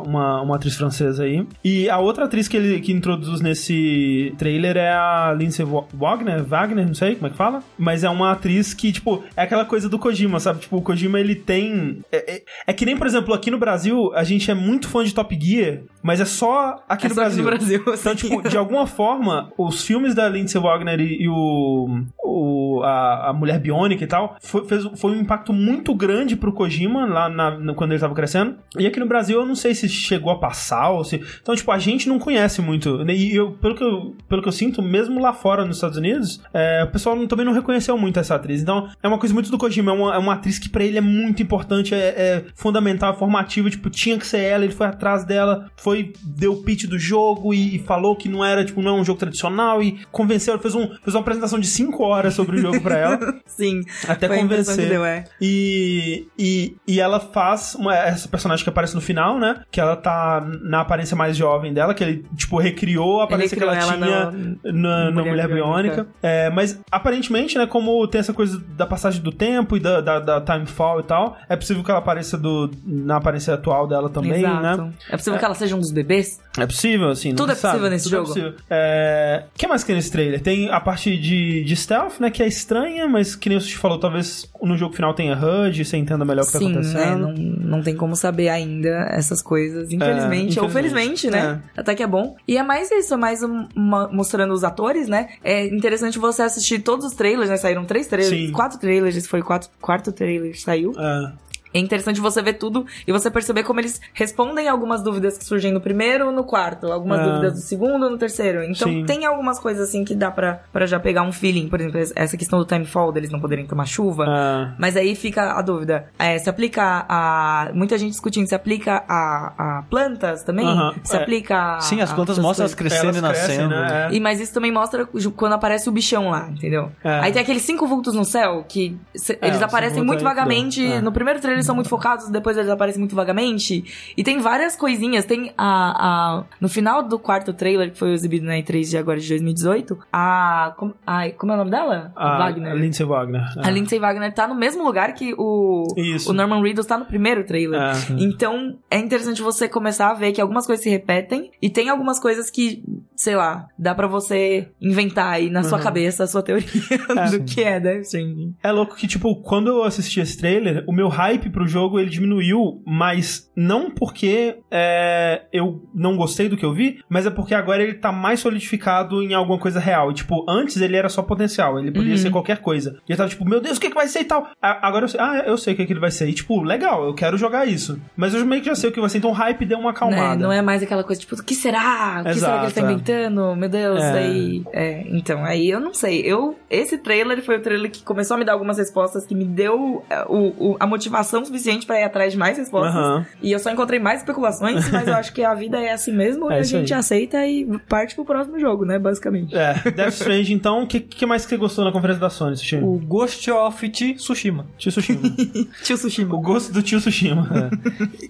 uma, uma atriz francesa aí. E a outra atriz que ele que introduz nesse trailer é a Lindsay Wa- Wagner, Wagner, não sei como é que fala, mas é uma atriz que, tipo, é aquela coisa do Kojima, sabe? Tipo, o Kojima, ele tem... É, é- é que nem, por exemplo, aqui no Brasil, a gente é muito fã de Top Gear, mas é só aqui É no só aqui Brasil. no Brasil, Então, assim. tipo, de alguma forma, os filmes da Lindsay Wagner e, e o, o- a, a Mulher Biônica e tal, foi, fez, foi um impacto muito grande pro Kojima lá na, na- quando ele tava crescendo. E aqui no Brasil, eu não sei se chegou a passar ou se... Então, tipo, a gente não conhece muito. E eu, pelo, que eu, pelo que eu sinto, mesmo lá fora nos Estados Unidos, é, o pessoal também não reconheceu muito essa atriz. Então, é uma coisa muito do Kojima. É uma, é uma atriz que pra ele é muito importante, é, é fundamental, é formativa. Tipo, tinha que ser ela, ele foi atrás dela, foi, deu o pitch do jogo e, e falou que não era, tipo, não é um jogo tradicional e convenceu, ele fez, um, fez uma apresentação de 5 horas sobre o jogo pra ela. Sim. Até convencer. É. E, e, e ela faz uma- essa personagem que aparece no final, né? Que ela tá na aparência mais jovem dela, que ele, tipo, recriou a aparência que ela, recriou tinha ela na, na Mulher Mulher Biônica. Biônica. É, mas aparentemente, né, como tem essa coisa da passagem do tempo e da, da, da timefall e tal, é possível que ela apareça do, na aparência atual dela também, Exato. né? É possível que ela seja um dos bebês? É possível, assim. Tudo é sabe. possível nesse Tudo jogo. É. É... O que mais que tem nesse trailer? Tem a parte de, de stealth, né? Que é estranha, mas que nem o Sushi falou, talvez no jogo final tenha HUD, você entenda melhor o que Sim, tá né? acontecendo. Não, não tem como saber ainda essas coisas, infelizmente. ou infelizmente. felizmente, né? Até que é bom. E é mais isso, é mais um- uma- mostrando os atores, né? É interessante você assistir todos os trailers, né? Saíram três trailers, Sim. quatro trailers, esse foi o quatro, quarto trailer que saiu. É. É interessante você ver tudo e você perceber como eles respondem algumas dúvidas que surgem no primeiro no quarto, algumas É. dúvidas do segundo no terceiro. Então Sim. tem algumas coisas assim que dá pra, pra já pegar um feeling. Por exemplo, essa questão do timefall, deles não poderem tomar chuva. É. Mas aí fica a dúvida. É, se aplica a. Muita gente discutindo, se aplica a, a plantas também? Se é. aplica a. Sim, as plantas mostram elas crescendo Elas e crescem, nascendo. né? É. E, mas isso também mostra quando aparece o bichão lá, entendeu? É. Aí tem aqueles cinco vultos no céu que se- É, eles aparecem muito vagamente. é. No primeiro trailer eles são muito focados, depois eles aparecem muito vagamente. E tem várias coisinhas. Tem a. a no final do quarto trailer, que foi exibido na E3 de agora de 2018, a. Como, ai, como é o nome dela? A Wagner. Lindsay Wagner. A Lindsay Wagner tá no mesmo lugar que o, Isso. o Norman Reedus tá no primeiro trailer. É. Então, é interessante você começar a ver que algumas coisas se repetem e tem algumas coisas que, sei lá, dá pra você inventar aí na sua Uhum. cabeça a sua teoria do que é Death Stranding. É louco que, tipo, quando eu assisti esse trailer, o meu hype pro jogo ele diminuiu, mas não porque é, eu não gostei do que eu vi, mas é porque agora ele tá mais solidificado em alguma coisa real. E, tipo, antes ele era só potencial, ele podia Uhum. ser qualquer coisa. E eu tava tipo, meu Deus, o que, que vai ser e tal? Agora eu sei, ah, eu sei o que, que ele vai ser. E, tipo, legal, eu quero jogar isso. Mas eu meio que já sei o que vai ser, então o hype deu uma acalmada. Né? Não é mais aquela coisa tipo, o que será? O que será que ele tá Exato, é. inventando? Meu Deus, É. aí. É, então, aí eu não sei. Eu, esse trailer foi o trailer que começou a me dar algumas respostas, que me deu é, o, o- a motivação suficiente pra ir atrás de mais respostas. Aham. E eu só encontrei mais especulações, mas eu acho que a vida é assim mesmo É e a gente aí. aceita e parte pro próximo jogo, né? Basicamente. É, Death Strange, então, o que, que mais que você gostou na conferência da Sony, Sushi? O Ghost of Tsushima. Tio Tsushima. Tio Sushima. o gosto do tio Tsushima.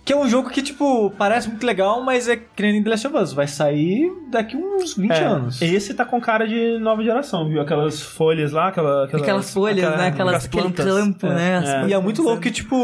Que é um jogo que, tipo, parece muito legal, mas é que nem The Last of Us. Vai sair daqui uns 20 É, anos. Esse tá com cara de nova geração, viu? Aquelas folhas lá, aquela, aquelas, Aquelas folhas, aquela- né? Aquelas, aquelas aquele plantas. campo, né? É. E é muito louco que, tipo,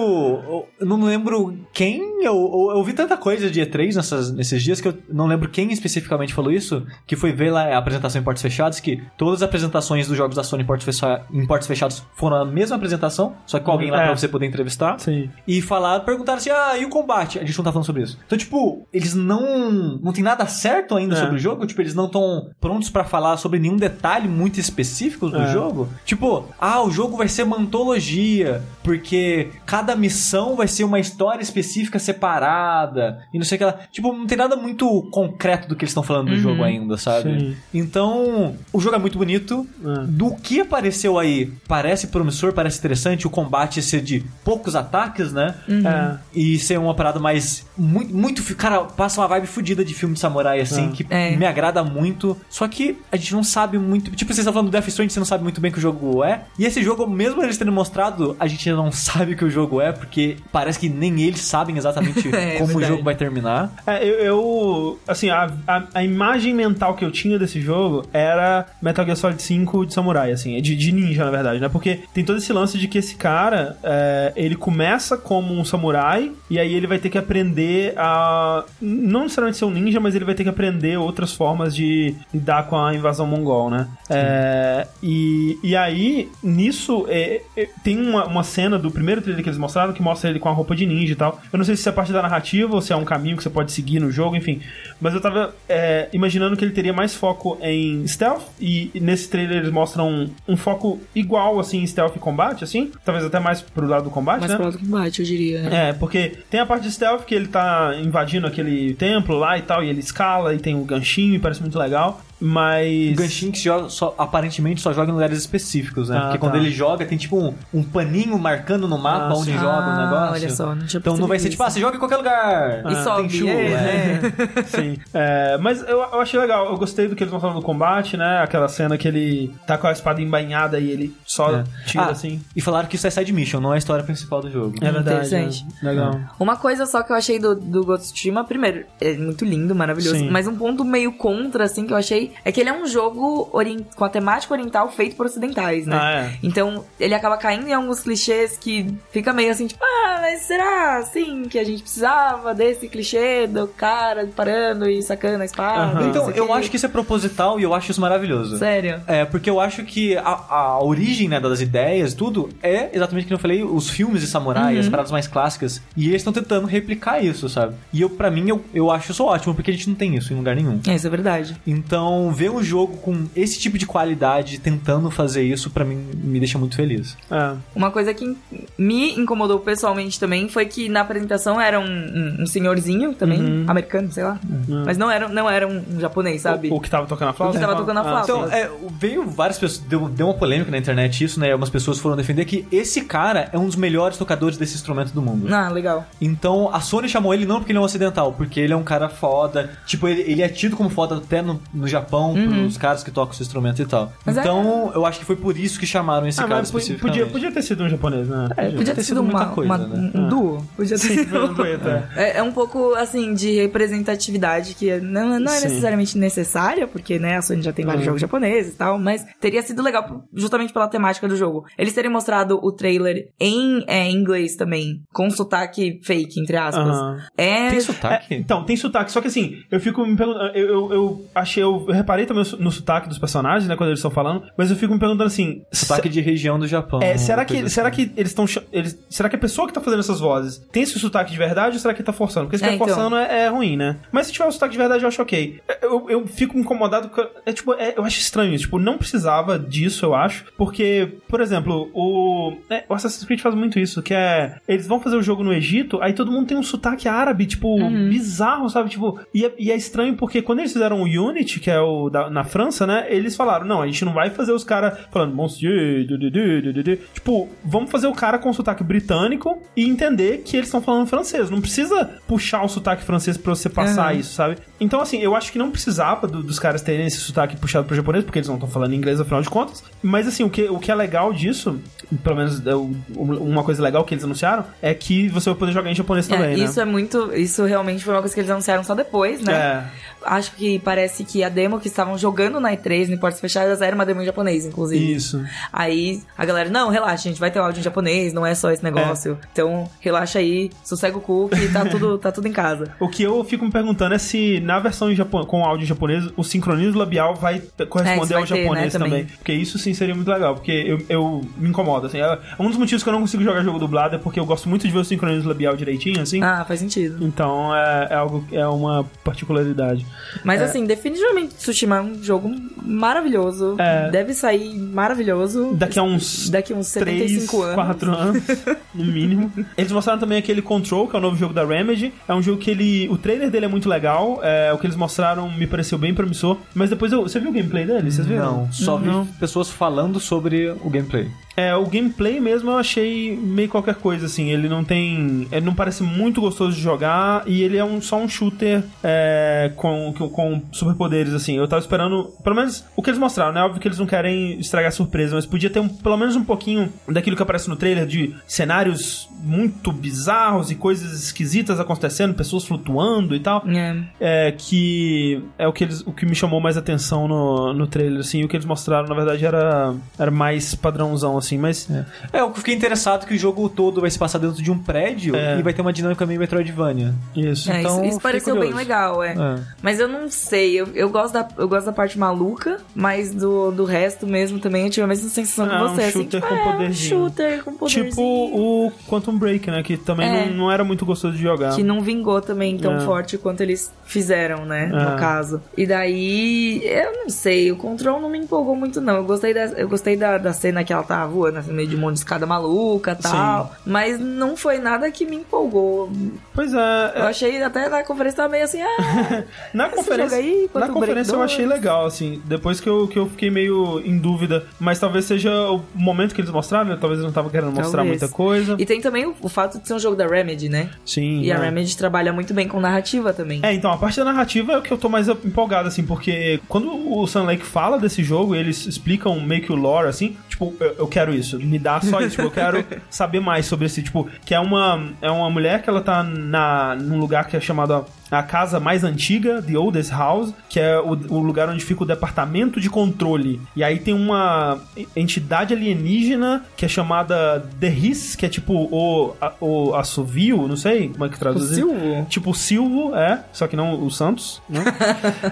eu não lembro quem. Eu, eu, eu vi tanta coisa de E3 nessas, nesses dias que eu não lembro quem especificamente falou isso. Que foi ver lá a apresentação em portos fechados. Que todas as apresentações dos jogos da Sony em portos, fecha- em portos fechados foram a mesma apresentação, só que com alguém lá É. pra você poder entrevistar. Sim. E falar, perguntaram assim: ah, e o combate? A gente não tá falando sobre isso. Então, tipo, eles não. Não tem nada certo ainda É. sobre o jogo. Tipo, eles não estão prontos pra falar sobre nenhum detalhe muito específico do É. jogo. Tipo, ah, o jogo vai ser uma antologia, porque cada missão vai ser uma história específica separada. E não sei o que lá. Tipo, não tem nada muito concreto do que eles estão falando do Uhum. jogo ainda, sabe? Sim. Então, o jogo é muito bonito. É. Do que apareceu aí, parece promissor, parece interessante. O combate ser de poucos ataques, né? É. E ser uma parada mais. Muito, muito. Cara, passa uma vibe fodida de filme de samurai, assim, É. que É. me agrada muito. Só que a gente não sabe muito. Tipo, vocês estão falando do Death Stranding, você não sabe muito bem o que o jogo é. E esse jogo, mesmo eles terem mostrado, a gente ainda não sabe o que o jogo é, porque parece que nem eles sabem exatamente É, como o jogo vai terminar. É, eu, eu- assim, a, a, a imagem mental que eu tinha desse jogo era Metal Gear Solid 5 de samurai, assim, de, de ninja, na verdade, né? Porque tem todo esse lance de que esse cara, é, ele começa como um samurai, e aí ele vai ter que aprender a, não necessariamente ser um ninja, mas ele vai ter que aprender outras formas de lidar com a invasão mongol, né? É, e, e aí, nisso, é, é, tem uma, uma cena do primeiro trailer que eles mostraram que mostra ele com a roupa de ninja e tal. Eu não sei se isso é parte da narrativa ou se é um caminho que você pode seguir no jogo, enfim. Mas eu tava é, imaginando que ele teria mais foco em stealth, e nesse trailer eles mostram um, um foco igual, assim, em stealth e combate, assim. Talvez até mais pro lado do combate, Mais né? pro lado do combate, eu diria. né? É, porque tem a parte de stealth que ele tá invadindo aquele templo lá e tal, e ele escala e tem o ganchinho e parece muito legal. Mas. O ganchinho que joga só, aparentemente só joga em lugares específicos, né? Ah, Porque tá. quando ele joga, tem tipo um, um paninho marcando no mapa Ah, onde sim. joga o Ah, negócio. olha só, não tinha Então não vai ser percebido tipo, ah, você joga em qualquer lugar. E Ah, sobe, tem chuva. é, é. né? Sim. É, mas eu, eu achei legal, eu gostei do que eles mostraram no combate, né? Aquela cena que ele tá com a espada embainhada e ele só É. tira Ah, assim. E falaram que isso é side mission, não é a história principal do jogo. É verdade. Interessante. é. Legal. Uma coisa só que eu achei do, do Ghost of Tsushima, primeiro, é muito lindo, maravilhoso. Sim. Mas um ponto meio contra, assim, que eu achei, é que ele é um jogo com a temática oriental feito por ocidentais, né? Ah, é. Então, ele acaba caindo em alguns clichês que fica meio assim, tipo, ah, mas será assim que a gente precisava desse clichê do cara parando e sacando a espada? Não Então, eu quê? acho que isso é proposital e eu acho isso maravilhoso. Sério? É, porque eu acho que a, a origem né, das ideias, tudo, é exatamente o que eu falei, os filmes de samurai, Uhum. as paradas mais clássicas. E eles estão tentando replicar isso, sabe? E eu, pra mim, eu, eu acho isso ótimo, porque a gente não tem isso em lugar nenhum. É, Isso é verdade. Então, ver um jogo com esse tipo de qualidade tentando fazer isso, pra mim, me deixa muito feliz. É. Uma coisa que me incomodou pessoalmente também foi que na apresentação era um, um- um senhorzinho também, Uhum. americano, sei lá. Mas não era, não era um, um japonês, sabe? O, o que tava tocando a flauta? O que tava tocando a Ah, flauta. Então, é, veio várias pessoas, deu, deu uma polêmica na internet isso, né? Algumas pessoas foram defender que esse cara é um dos melhores tocadores desse instrumento do mundo. Ah, legal. Então, a Sony chamou ele não porque ele é um ocidental, porque ele é um cara foda. Tipo, ele, ele é tido como foda até no, no Japão, pros caras que tocam esse instrumento e tal. Uhum. Mas é- então, eu acho que foi por isso que chamaram esse Ah, cara especificamente. podia, podia ter sido um japonês, né? É, Podia ter sido muita uma, coisa, uma- né? um Ah. duo. Podia ter Sim, sido. um dueto, é. É, é um pouco, assim, de representatividade que não, não é Sim. necessariamente necessária, porque, né, a Sony já tem vários Uhum. jogos japoneses e tal, mas teria sido legal justamente pela temática do jogo. Eles terem mostrado o trailer em é, inglês também, com sotaque fake, entre aspas. Aham. É... Tem É, sotaque? então, tem sotaque, só que assim, eu fico me perguntando. Eu, eu, eu achei, eu reparei também no sotaque dos personagens, né, quando eles estão falando, mas eu fico me perguntando assim. Sotaque de região do Japão. É, será que, assim. será que eles estão. Eles, será que a pessoa que tá fazendo essas vozes tem esse sotaque de verdade ou será que tá forçando? Porque se É, tá então. forçando é, é ruim, né? Mas se tiver o sotaque de verdade, eu acho ok. Eu, eu fico incomodado porque. É, tipo, é, eu acho estranho isso. Tipo, não precisava disso, eu acho. Porque, por exemplo, o. é, o Assassin's Creed faz muito isso, que é. Eles vão fazer o jogo no Egito, aí todo mundo tem um sotaque árabe, tipo, bizarro, sabe? Tipo, e é, e é estranho porque quando eles fizeram o Unity, que é o da- na França, né? Eles falaram: não, a gente não vai fazer os caras falando Monsieur, du, du, du, du, du, du." tipo, vamos fazer o cara com sotaque britânico e entender que eles estão falando francês. Não precisa puxar o sotaque francês pra você passar Uhum. isso, sabe? Então, assim, eu acho que não precisava do- dos caras terem esse sotaque puxado pro japonês, porque eles não estão falando inglês, afinal de contas. Mas, assim, o que, o que é legal disso, pelo menos é o- uma coisa legal que eles anunciaram, é que você vai poder jogar em japonês É, também, né? isso é muito. Isso realmente foi uma coisa que eles anunciaram só depois, né? É. Acho que parece que a demo que estavam jogando na E3 em portas fechadas era uma demo em japonês, inclusive. Isso. Aí a galera, não, relaxa, a gente vai ter áudio em japonês, não é só esse negócio. Então, relaxa aí, sossega o cu que tá tudo, tá tudo em casa. O que eu fico me perguntando é se na versão Japão, com áudio em japonês, o sincronismo labial vai É, corresponder isso vai ao ter, japonês né, também. também. Porque isso sim seria muito legal, porque eu, eu me incomodo, assim. É um dos motivos que eu não consigo jogar jogo dublado é porque eu gosto muito de ver o sincronismo labial direitinho, assim. Ah, faz sentido. Então é, é algo, é uma particularidade. Mas assim, definitivamente Tsushima é um jogo maravilhoso. É. Deve sair maravilhoso. Daqui a uns Daqui a uns 3, 75 anos. 4 anos, no mínimo. Eles mostraram também aquele Control, que é o novo jogo da Remedy. É um jogo que ele. O trailer dele é muito legal. É, o que eles mostraram me pareceu bem promissor. Mas depois eu. Você viu o gameplay dele? Vocês viram? Não, só Não. vi pessoas falando sobre o gameplay. É, o gameplay mesmo eu achei meio qualquer coisa, assim. Ele não tem. Ele não parece muito gostoso de jogar e ele é um, só um shooter é, com, com, com superpoderes, assim. Eu tava esperando. Pelo menos o que eles mostraram, né? Óbvio que eles não querem estragar a surpresa, mas podia ter um, pelo menos um pouquinho daquilo que aparece no trailer de cenários muito bizarros e coisas esquisitas acontecendo, pessoas flutuando e tal. É. É, que é o que, eles, o que me chamou mais atenção no, no trailer, assim. O que eles mostraram, na verdade, era, era mais padrãozão, assim. Mas É, eu fiquei interessado que o jogo todo vai se passar dentro de um prédio É. e vai ter uma dinâmica meio Metroidvania. isso. É, Então, isso, isso pareceu bem curioso. legal, é. É. Mas eu não sei, eu, eu, gosto da, eu gosto da parte maluca, mas do, do resto mesmo também eu tive a mesma sensação Ah, que um você. assim, shooter tipo, com é, um poderzinho. shooter com poderzinho. Tipo o Quantum Break, né? Que também É. não, não era muito gostoso de jogar. Que não vingou também tão É. forte quanto eles fizeram, né? É. No caso. E daí, eu não sei, o Control não me empolgou muito, não. Eu gostei da, eu gostei da, da cena que ela tava assim, meio de um monte de escada maluca e tal. Mas não foi nada que me empolgou. Pois é. Eu é, achei até na conferência tava meio assim, ah, na conferência, aí, na conferência eu achei 2. legal, assim. Depois que eu, que eu fiquei meio em dúvida. Mas talvez seja o momento que eles mostraram, né? Talvez eles não estavam querendo mostrar Talvez. muita coisa. E tem também o, o fato de ser um jogo da Remedy, né? Sim. E a é. Remedy trabalha muito bem com narrativa também. É, então, a parte da narrativa é o que eu tô mais empolgado, assim, porque quando o Sun Lake fala desse jogo, eles explicam meio que o lore, assim, tipo, eu, eu quero isso, me dá só isso, tipo, eu quero saber mais sobre esse, tipo, que é uma, é uma mulher que ela tá na, num lugar que é chamado a casa mais antiga, The Oldest House, que é o, o lugar onde fica o departamento de controle. E aí tem uma entidade alienígena que é chamada The Hiss, que é tipo o, a, o assovio, não sei como é que traduz. O Silvo? Tipo o Silvo, é, só que não o Santos, né?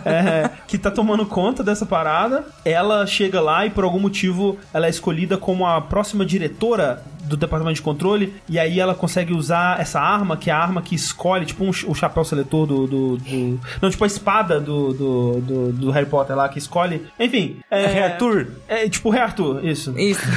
É, que tá tomando conta dessa parada. Ela chega lá e por algum motivo ela é escolhida como a próxima diretora do departamento de controle, e aí ela consegue usar essa arma, que é a arma que escolhe, tipo um, o chapéu seletor do, do, do- Não, tipo a espada do, do, do, do Harry Potter lá, que escolhe. Enfim. É? É tipo Arthur, isso. Isso.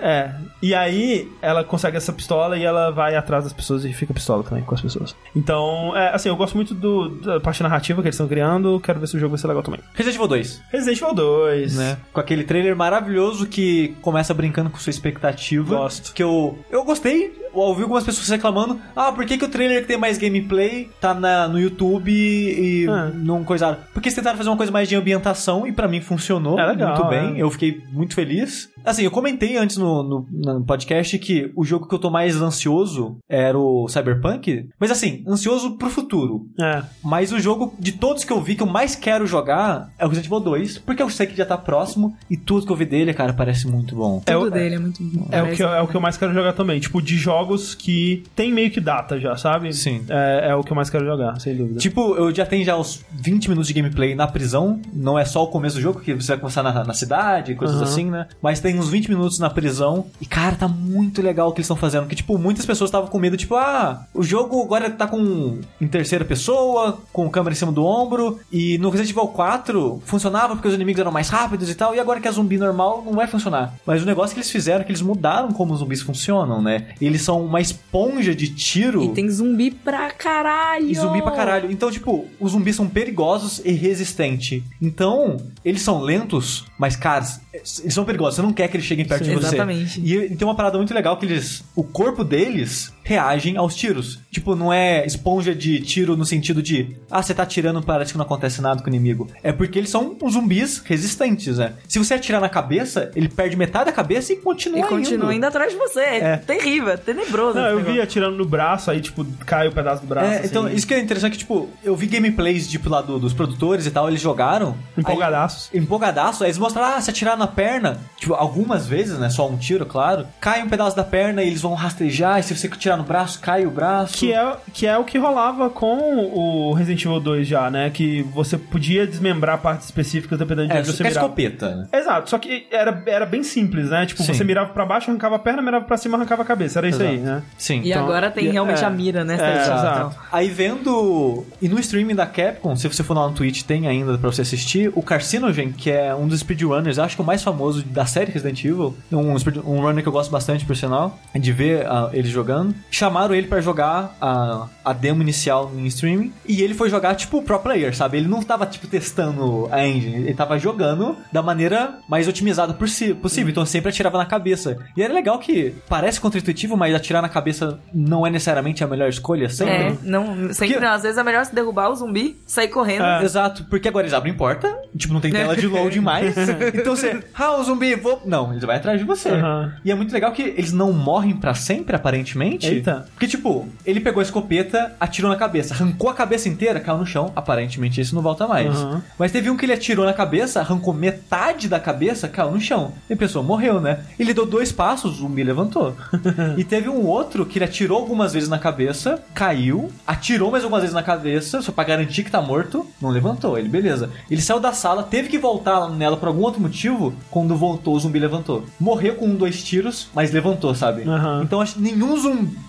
É. E aí ela consegue essa pistola e ela vai atrás das pessoas e fica pistola também com as pessoas. Então, é, assim, eu gosto muito do, da parte narrativa que eles estão criando, quero ver se o jogo vai ser legal também. Resident Evil 2. Resident Evil 2. né? Com aquele trailer maravilhoso que começa brincando com sua expectativa. Gosto. Que eu, eu gostei. Eu ouvi algumas pessoas reclamando. Ah, por que, que o trailer que tem mais gameplay tá na, no YouTube e Ah. não coisaram? Porque eles tentaram fazer uma coisa mais de ambientação e pra mim funcionou É legal, muito bem. é. Eu fiquei muito feliz. Assim, eu comentei antes no, no, no podcast que o jogo que eu tô mais ansioso era o Cyberpunk. Mas assim, ansioso pro futuro. É. Mas o jogo de todos que eu vi que eu mais quero jogar é o Resident Evil 2, porque eu sei que já tá próximo e tudo que eu vi dele, cara, parece muito bom. É Tudo o- dele é muito bom. É o, que, eu- é o que eu mais quero jogar também. Tipo, de jogos que tem meio que data já, sabe? Sim. É, é o que eu mais quero jogar, sem dúvida. Tipo, eu já tenho já uns 20 minutos de gameplay na prisão, não é só o começo do jogo, que você vai começar na, na cidade, coisas Aham. assim, né? Mas tem uns 20 minutos na prisão e, cara, tá muito legal o que eles estão fazendo. Que, tipo, muitas pessoas estavam com medo, tipo, ah, o jogo agora tá com em terceira pessoa, com câmera em cima do ombro, e no Resident Evil 4 funcionava porque os inimigos eram mais rápidos e tal, e agora que é zumbi normal, não vai funcionar. Mas o negócio que eles fizeram que eles mudaram como os zumbis funcionam, né? Eles são uma esponja de tiro. E tem zumbi pra caralho. E zumbi pra caralho. Então, tipo, os zumbis são perigosos e resistentes. Então, eles são lentos, mas, cara, eles são perigosos. Você não quer que eles cheguem perto Sim, de você. exatamente. E, e tem uma parada muito legal que eles. O corpo deles reagem aos tiros. Tipo, não é esponja de tiro no sentido de. Ah, você tá atirando, parece que não acontece nada com o inimigo. É porque eles são uns zumbis resistentes, né? Se você atirar na cabeça, ele perde metade da cabeça e continua E indo. continua indo atrás de você. É, É. terrível, é tenebroso. Não, eu vi negócio. atirando no braço, aí, tipo, cai o pedaço do braço. É, assim, então, isso que é interessante que, tipo, eu vi gameplays, tipo, lá do- dos produtores e tal, eles jogaram. Empolgadaços. Aí, empolgadaço, aí eles mostraram, ah, se atirar na perna, tipo, algumas vezes, né, só um tiro, claro, cai um pedaço da perna e eles vão rastejar, e se você tirar no braço, cai o braço. Que é, que é o que rolava com o Resident Evil 2 já, né? Que você podia desmembrar partes específicas dependendo de É, onde você é mirava. escopeta, né? Exato, só que era, era bem simples, né? Tipo, Sim. você mirava pra baixo, arrancava a perna, mirava pra cima, arrancava a cabeça. Era isso aí, Exato. né? Sim. E Então, agora tem e- realmente é. a mira, né? É, Sérgio? exato. Aí vendo. E no streaming da Capcom, se você for lá no Twitch, tem ainda pra você assistir. O Carcinogen, que é um dos speedrunners, acho que o mais famoso da série Resident Evil. Um, um runner que eu gosto bastante, por sinal, de ver ah, ele jogando. Chamaram ele pra jogar a, a demo inicial em streaming. E ele foi jogar, tipo, pro player, sabe? Ele não tava, tipo, testando a engine. Ele tava jogando da maneira mais otimizada possível. Então sempre atirava na cabeça. E era legal que parece contra-intuitivo, mas atirar na cabeça não é necessariamente a melhor escolha sempre. É, não, sempre Porque- não. Às vezes é melhor se derrubar o zumbi, sair correndo. É. Exato, porque agora eles abrem porta, tipo, não tem tela de load mais. então você, ah, o zumbi, vou. Não, ele vai atrás de você. Aham. E é muito legal que eles não morrem pra sempre, aparentemente. Eita. Porque, tipo, ele pegou a escopeta, atirou na cabeça, arrancou a cabeça inteira, caiu no chão. Aparentemente isso não volta mais. Aham. Mas teve um que ele atirou na cabeça, arrancou metade da cabeça, caiu no chão. E a pessoa morreu, né? Ele deu dois passos, o zumbi levantou. e teve um outro que ele atirou algumas vezes na cabeça, caiu, atirou mais algumas vezes na cabeça, só pra garantir que tá morto, não levantou. Ele, beleza. Ele saiu da sala, teve que voltar nela por algum outro motivo, quando voltou, o zumbi levantou. Morreu com um, dois tiros, mas levantou, sabe? Aham. Então acho que nenhum zumbi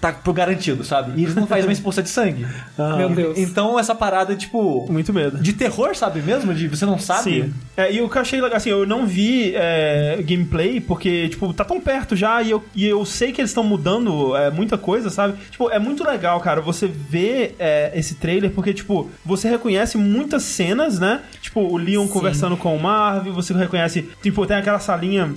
tá pro garantido, sabe? E eles não fazem uma expulsa de sangue. Aham. Meu Deus. Então essa parada, tipo, Muito medo. de terror, sabe mesmo? De você não sabe. Sim. É, e o que eu achei legal, assim, eu não vi é, gameplay, porque, tipo, tá tão perto já e eu, e eu sei que eles estão mudando é, muita coisa, sabe? Tipo, é muito legal, cara, você ver é, esse trailer, porque, tipo, você reconhece muitas cenas, né? Tipo, o Leon Sim. conversando com o Marv, você reconhece, tipo, tem aquela salinha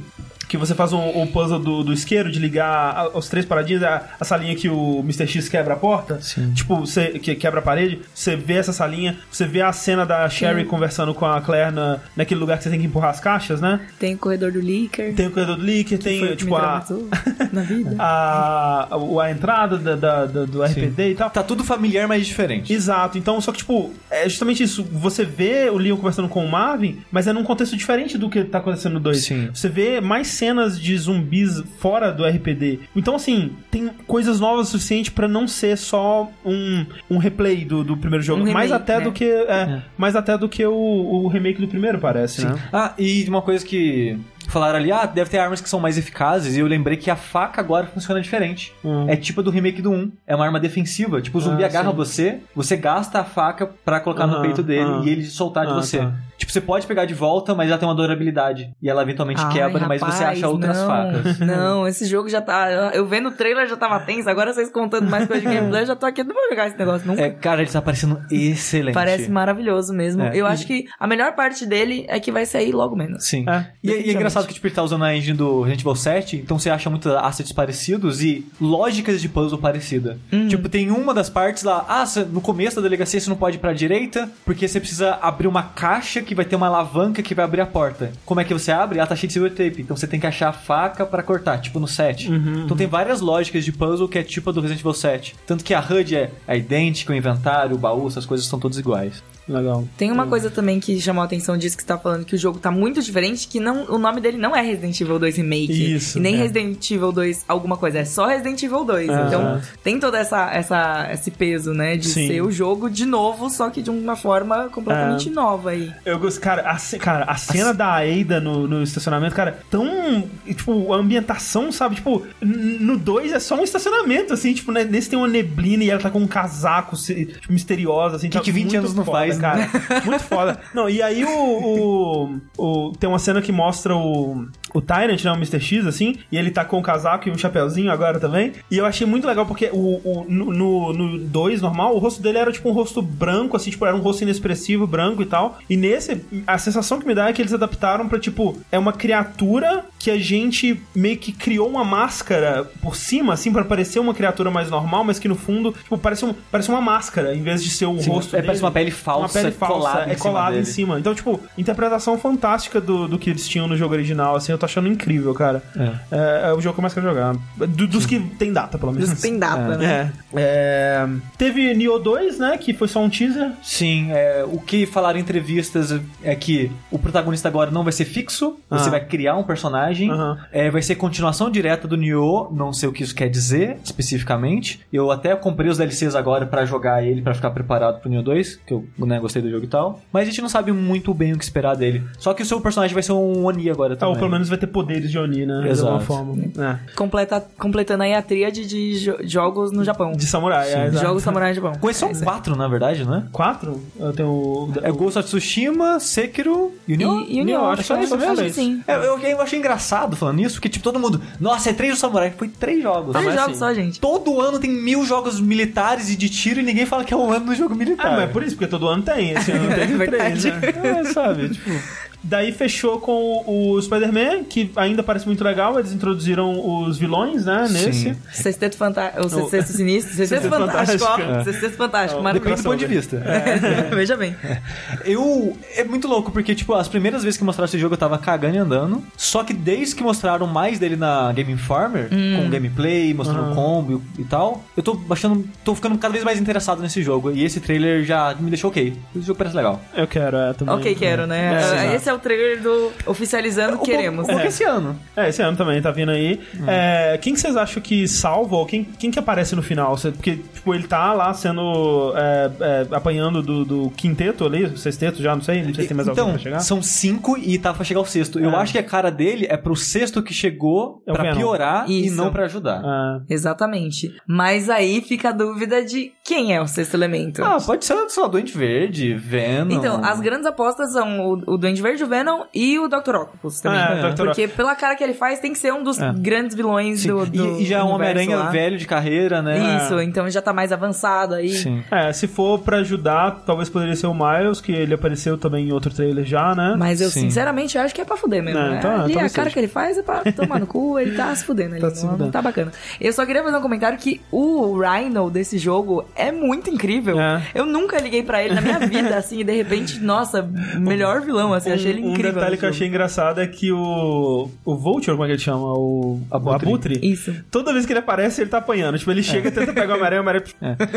que você faz um- o puzzle do, do isqueiro, de ligar a- os três paradinhos, a, a salinha que o Mr. X quebra a porta. Sim. Tipo, você que quebra a parede, você vê essa salinha, você vê a cena da Sherry conversando com a Claire na, naquele lugar que você tem que empurrar as caixas, né? Tem o corredor do Licker. Tem o corredor do Licker, o tem, tipo, a, na vida. a, a, a entrada da, da- da- do RPD e tal. Tá tudo familiar, mas diferente. Exato, então, só que, tipo, é justamente isso. Você vê o Leon conversando com o Marvin, mas é num contexto diferente do que tá acontecendo no 2. Sim. Você vê mais cenas de zumbis fora do RPD. Então, assim, tem coisas novas o suficiente pra não ser só um, um replay do, do primeiro jogo. Um mais remake, até né? do que. É, Mais até do que o, o remake do primeiro, parece, né? Ah, e uma coisa que falaram ali, ah, deve ter armas que são mais eficazes, e eu lembrei que a faca agora funciona diferente. Hum. É tipo a do remake do 1. É uma arma defensiva. Tipo, o zumbi Ah, agarra sim. você, você gasta a faca pra colocar no peito dele e ele soltar de Ah, você. tá. Tipo, você pode pegar de volta, mas ela tem uma durabilidade. E ela eventualmente Ai, quebra, mas você rapaz, acha outras não, facas. Não, esse jogo já tá. Eu vendo o trailer já tava tenso, agora vocês contando mais coisa de gameplay, eu já tô aqui, não vou jogar esse negócio nunca. É, cara, ele tá parecendo excelente. Parece maravilhoso mesmo. É. Eu acho que a melhor parte dele é que vai sair logo menos. Sim. É, e, é- e é definitivamente. Engraçado que tipo, ele tá usando a engine do Resident Evil 7, então você acha muitos assets parecidos e lógicas de puzzle parecida. Uhum. Tipo, tem uma das partes lá, ah, no começo da delegacia você não pode ir pra direita, porque você precisa abrir uma caixa que vai ter uma alavanca que vai abrir a porta. Como é que você abre? Ela tá cheia de silver tape, então você tem que achar a faca pra cortar, tipo no 7. Uhum, então tem várias lógicas de puzzle que é tipo a do Resident Evil 7. Tanto que a HUD é, é idêntica, o inventário, o baú, essas coisas são todas iguais. Legal. Tem uma coisa também que chamou a atenção disso que você tá falando, que o jogo tá muito diferente, que não, o nome dele não é Resident Evil 2 Remake. Isso, E nem é. Resident Evil 2 alguma coisa, é só Resident Evil 2. É. Então tem todo essa, essa, esse peso, né? De Sim. ser o jogo de novo, só que de uma forma completamente nova aí. Eu gosto, cara, a, ce- cara, a cena da Aida no, no estacionamento, cara, tão. Tipo, a ambientação, sabe? Tipo, no 2 é só um estacionamento, assim, tipo, né, nesse tem uma neblina e ela tá com um casaco tipo, misteriosa, assim. Que tá que 20 muito anos não faz, cara. Muito foda. Não, e aí o, o, o- Tem uma cena que mostra o. O Tyrant, né? O Mr. X, assim, e ele tá com o casaco e um chapeuzinho agora também. E eu achei muito legal porque o, o, no 2 normal, o rosto dele era tipo um rosto branco, assim, tipo, era um rosto inexpressivo, branco e tal. E nesse, a sensação que me dá é que eles adaptaram pra, tipo, é uma criatura que a gente meio que criou uma máscara por cima, assim, pra parecer uma criatura mais normal, mas que no fundo, tipo, parece, um, parece uma máscara, em vez de ser o Sim, rosto é, dele. parece uma pele falsa, Uma pele falsa, colada em é cima colada em dele. cima. Então, tipo, interpretação fantástica do, do que eles tinham no jogo original, assim, eu tô achando incrível, cara. É, é o jogo que eu mais quero jogar. Do- dos que tem data, pelo menos. Tem data, né? É. É, Teve Nioh 2, né? Que foi só um teaser. Sim, é, o que falaram em entrevistas é que o protagonista agora não vai ser fixo, você Ah. vai criar um personagem, é, vai ser continuação direta do Nioh, não sei o que isso quer dizer especificamente. Eu até comprei os DLCs agora pra jogar ele, pra ficar preparado pro Nioh 2, que eu né, gostei do jogo e tal. Mas a gente não sabe muito bem o que esperar dele. Só que o seu personagem vai ser um Oni agora Ah, também. ou pelo menos vai ter poderes de Oni, né? De Exato. alguma forma. É. Completa, completando aí a tríade de jo- jogos no Japão. De samurai, é, exato. Jogos samurai no Japão. Com esses são É quatro, na verdade, né? Quatro? Eu tenho o... É Ghost of Tsushima, Sekiro e o Nioh. E, e o Nioh, acho que só acho isso que mesmo. sim. É, eu, eu achei engraçado falando isso, porque tipo, todo mundo, nossa, é três do Samurai. Foi três jogos. Três jogos assim, só, gente. Todo ano tem mil jogos militares e de tiro e ninguém fala que é um ano do jogo militar. Ah, mas é por isso, porque todo ano tem. Esse ano teve É verdade. três, né? É, sabe? Tipo... Daí fechou com o Spider-Man, que ainda parece muito legal. Eles introduziram os vilões, né? Nesse. Sexteto Fantástico. O Sexteto Sinistro. Sexteto Fantástico, é. Sexteto Fantástico. Do Maravilhoso. ponto de vista. Veja bem. Eu. É muito louco, porque, tipo, as primeiras vezes que mostraram esse jogo eu tava cagando e andando. Só que desde que mostraram mais dele na Game Informer, Hum. com gameplay, mostrando Aham. combo e tal, eu tô achando. tô ficando cada vez mais interessado nesse jogo. E esse trailer já me deixou ok. Esse jogo parece legal. Eu quero, é, também. Ok, quero, né? É. Esse é o trailer do Oficializando Queremos. Um pouco esse ano. É, esse ano também tá vindo aí. É, quem que vocês acham que salva ou quem, quem que aparece no final? Porque, tipo, ele tá lá sendo. é, é, apanhando do, do quinteto ali, sexteto já, não sei, não sei se tem mais alguém então, pra chegar. são cinco e tá pra chegar ao sexto. Eu É. acho que a cara dele é pro sexto que chegou É o pra piorar e Isso. não pra ajudar. Exatamente. Mas aí fica a dúvida de quem é o sexto elemento. Ah, pode ser, sei lá, Doente Verde, Venom. Então, as grandes apostas são o, o Duende Verde, o Venom e o Dr. Octopus também. É, Dr. Porque pela cara que ele faz, tem que ser um dos É. grandes vilões Sim. do, do e, e já é um Homem-Aranha velho de carreira, né? Isso, então já tá mais avançado aí. Sim. É, se for pra ajudar, talvez poderia ser o Miles, que ele apareceu também em outro trailer já, né? Mas eu Sim. sinceramente acho que é pra fuder mesmo. É, né? então, ali a talvez cara seja. que ele faz é pra tomar no cu, ele tá se fudendo ali. Tá não, se fudendo. não tá bacana. Eu só queria fazer um comentário que o Rhino desse jogo é muito incrível. É. Eu nunca liguei pra ele na minha vida, assim, e de repente, nossa, melhor vilão, assim, achei ele um, incrível. Um detalhe no que eu achei engraçado é que o. O Vulture, como é que ele chama? O. Abutre. O Abutre. Isso. Toda vez que ele aparece, ele tá apanhando. Tipo, ele chega e tenta pegar o Homem-Aranha, o Homem-Aranha.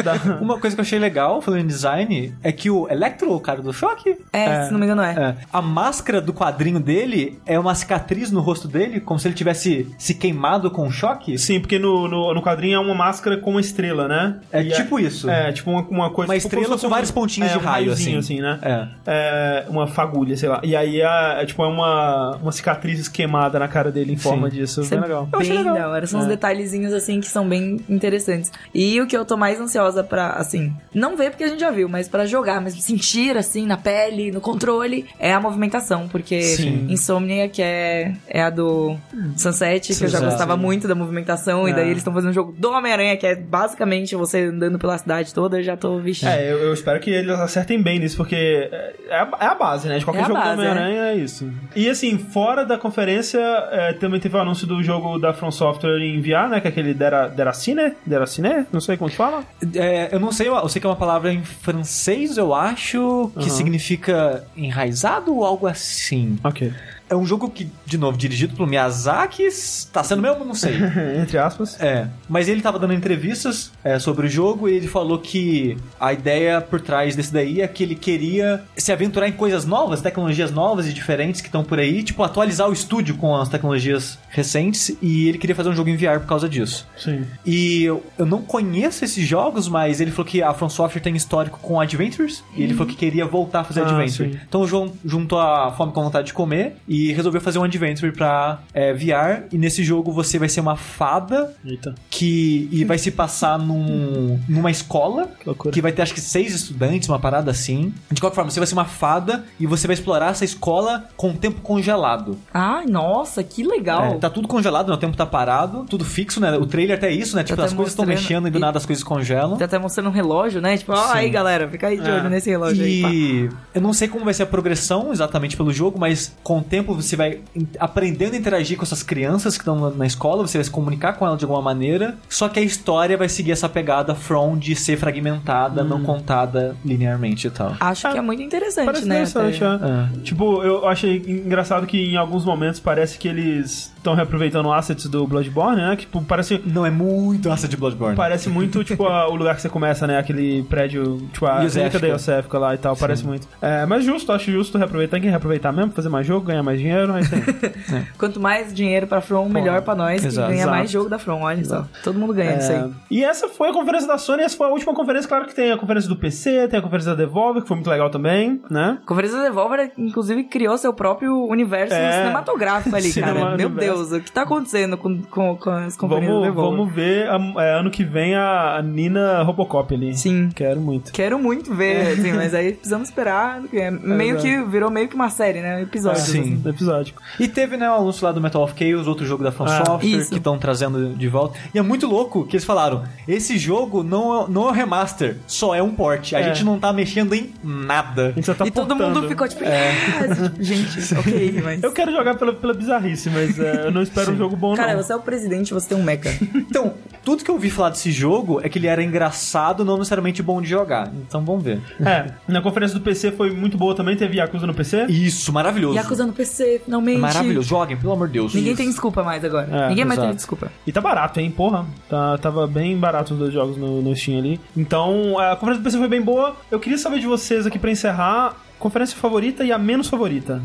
dá- Uma coisa que eu achei legal, falando em design, é que o Electro, o cara do choque, É, se não me engano é. é, a máscara do quadrinho dele é uma cicatriz no rosto dele, como se ele tivesse se queimado com um choque. Sim, porque no, no, no quadrinho é uma máscara com uma estrela, né? É E tipo isso. É, tipo uma, uma coisa. Uma tipo, estrela com vários pontinhos é, de um raio, raiozinho, assim. né? É. É, uma fagulha, sei lá. E aí é, é tipo é uma, uma cicatriz esquemada na cara dele em forma disso. Isso Bem é legal. Bem da hora. São uns É. detalhezinhos, assim, que são bem interessantes. E o que eu tô mais ansiosa pra, assim, não ver porque a gente já viu, mas pra jogar, mas sentir, assim, na pele, no controle, é a movimentação. Porque Sim. Insomnia, que é, é a do Sunset, que eu já gostava muito da movimentação, e daí É. eles estão fazendo um jogo do Homem-Aranha, que é basicamente você andando pela cidade toda, eu já tô vestindo. É, eu, eu espero que eles acertem bem nisso, porque é a, é a base, né? De qualquer É jogo base, do Homem-Aranha é. isso. E assim, fora da conferência, é, também teve o anúncio do jogo da From Software em VR, né? Que é aquele Dera, Deracine? Deracine? Não sei como que fala. É, eu não sei, eu sei que é uma palavra em francês, eu acho, que Aham. significa enraizado ou algo assim. Ok. É um jogo que, de novo, dirigido pelo Miyazaki, tá sendo mesmo? Não sei. Entre aspas. É, mas ele tava dando entrevistas é, sobre o jogo e ele falou que a ideia por trás desse daí é que ele queria se aventurar em coisas novas, tecnologias novas e diferentes que estão por aí, tipo, atualizar o estúdio com as tecnologias recentes e ele queria fazer um jogo em VR por causa disso. Sim. E eu, eu não conheço esses jogos, mas ele falou que a From Software tem histórico com Adventures e ele falou que queria voltar a fazer Ah, Adventure. sim. Então jun- juntou a fome com a vontade de comer e resolveu fazer um Adventure pra é, VR. E nesse jogo você vai ser uma fada Eita. que e vai se passar num, numa escola Que que vai ter acho que seis estudantes, uma parada assim. De qualquer forma, você vai ser uma fada e você vai explorar essa escola com o tempo congelado. Ai, nossa, que legal. É, tá tudo congelado, né? o tempo tá parado, tudo fixo, né? O trailer até é isso, né? Tipo, Tá as coisas estão mexendo e do e- nada as coisas congelam. Tá até mostrando um relógio, né? Tipo, ó, Sim. aí galera, fica aí de É. olho nesse relógio aí. pá. E eu não sei como vai ser a progressão exatamente pelo jogo, mas com o tempo você vai aprendendo a interagir com essas crianças que estão na- na escola, você vai se comunicar com elas de alguma maneira. Só que a história vai seguir essa pegada From de ser fragmentada, não contada linearmente e tal. Acho que é muito interessante, Parece né? interessante, até. é. Tipo, eu achei engraçado que em alguns momentos parece que eles estão reaproveitando assets do Bloodborne, né? Que tipo, parece, Não é muito essa de Bloodborne. parece muito, tipo, a- o lugar que você começa, né? Aquele prédio, tipo, a clínica da Yosefka lá e tal, parece muito. É, mas justo, acho justo reaproveitar. Tem que reaproveitar mesmo, fazer mais jogo, ganhar mais dinheiro, aí tem. Quanto mais dinheiro pra From, melhor pra nós, que exato. ganha mais jogo da From, olha só. Todo mundo ganha É, aí. E essa foi a conferência da Sony, essa foi a última conferência, claro que tem a conferência do PC, tem a conferência da Devolver, que foi muito legal também, né? A Conferência da Devolver, inclusive, criou seu próprio universo É. cinematográfico ali, Cinema cara. Meu universo. Deus, o que tá acontecendo com, com, com as da Vamos, Devolver? vamos ver a- é, ano que vem a, a Nina Robocop ali. Sim. Quero muito. Quero muito ver, assim, mas aí precisamos esperar. é meio exato. que virou meio que uma série, né? Episódios. Sim. assim. Episódico. E teve, né, o anúncio lá do Metal of Chaos, outro jogo da From Ah, Software, isso. que estão trazendo de volta. E é muito louco que eles falaram: esse jogo não é, não é um remaster, só é um port. A É. gente não tá mexendo em nada. A gente só tá e todo portando. mundo ficou tipo, ah, gente, ok, mas. Eu quero jogar pela, pela bizarrice, mas é, eu não espero um jogo bom, Cara, não. você é o presidente, você tem um mecha. Então, tudo que eu ouvi falar desse jogo é que ele era engraçado, não necessariamente bom de jogar. Então vamos ver. É, na conferência do PC foi muito boa também, teve Yakuza no PC. Isso, maravilhoso. Yakuza no PC, finalmente. Maravilhoso. Joguem, pelo amor de Deus. Ninguém Isso. tem desculpa mais agora. É, Ninguém mais tem desculpa. E tá barato, hein? Porra. Tá, tava bem barato os dois jogos no, no Steam ali. Então, a conferência do PC foi bem boa. Eu queria saber de vocês aqui pra encerrar, conferência favorita e a menos favorita.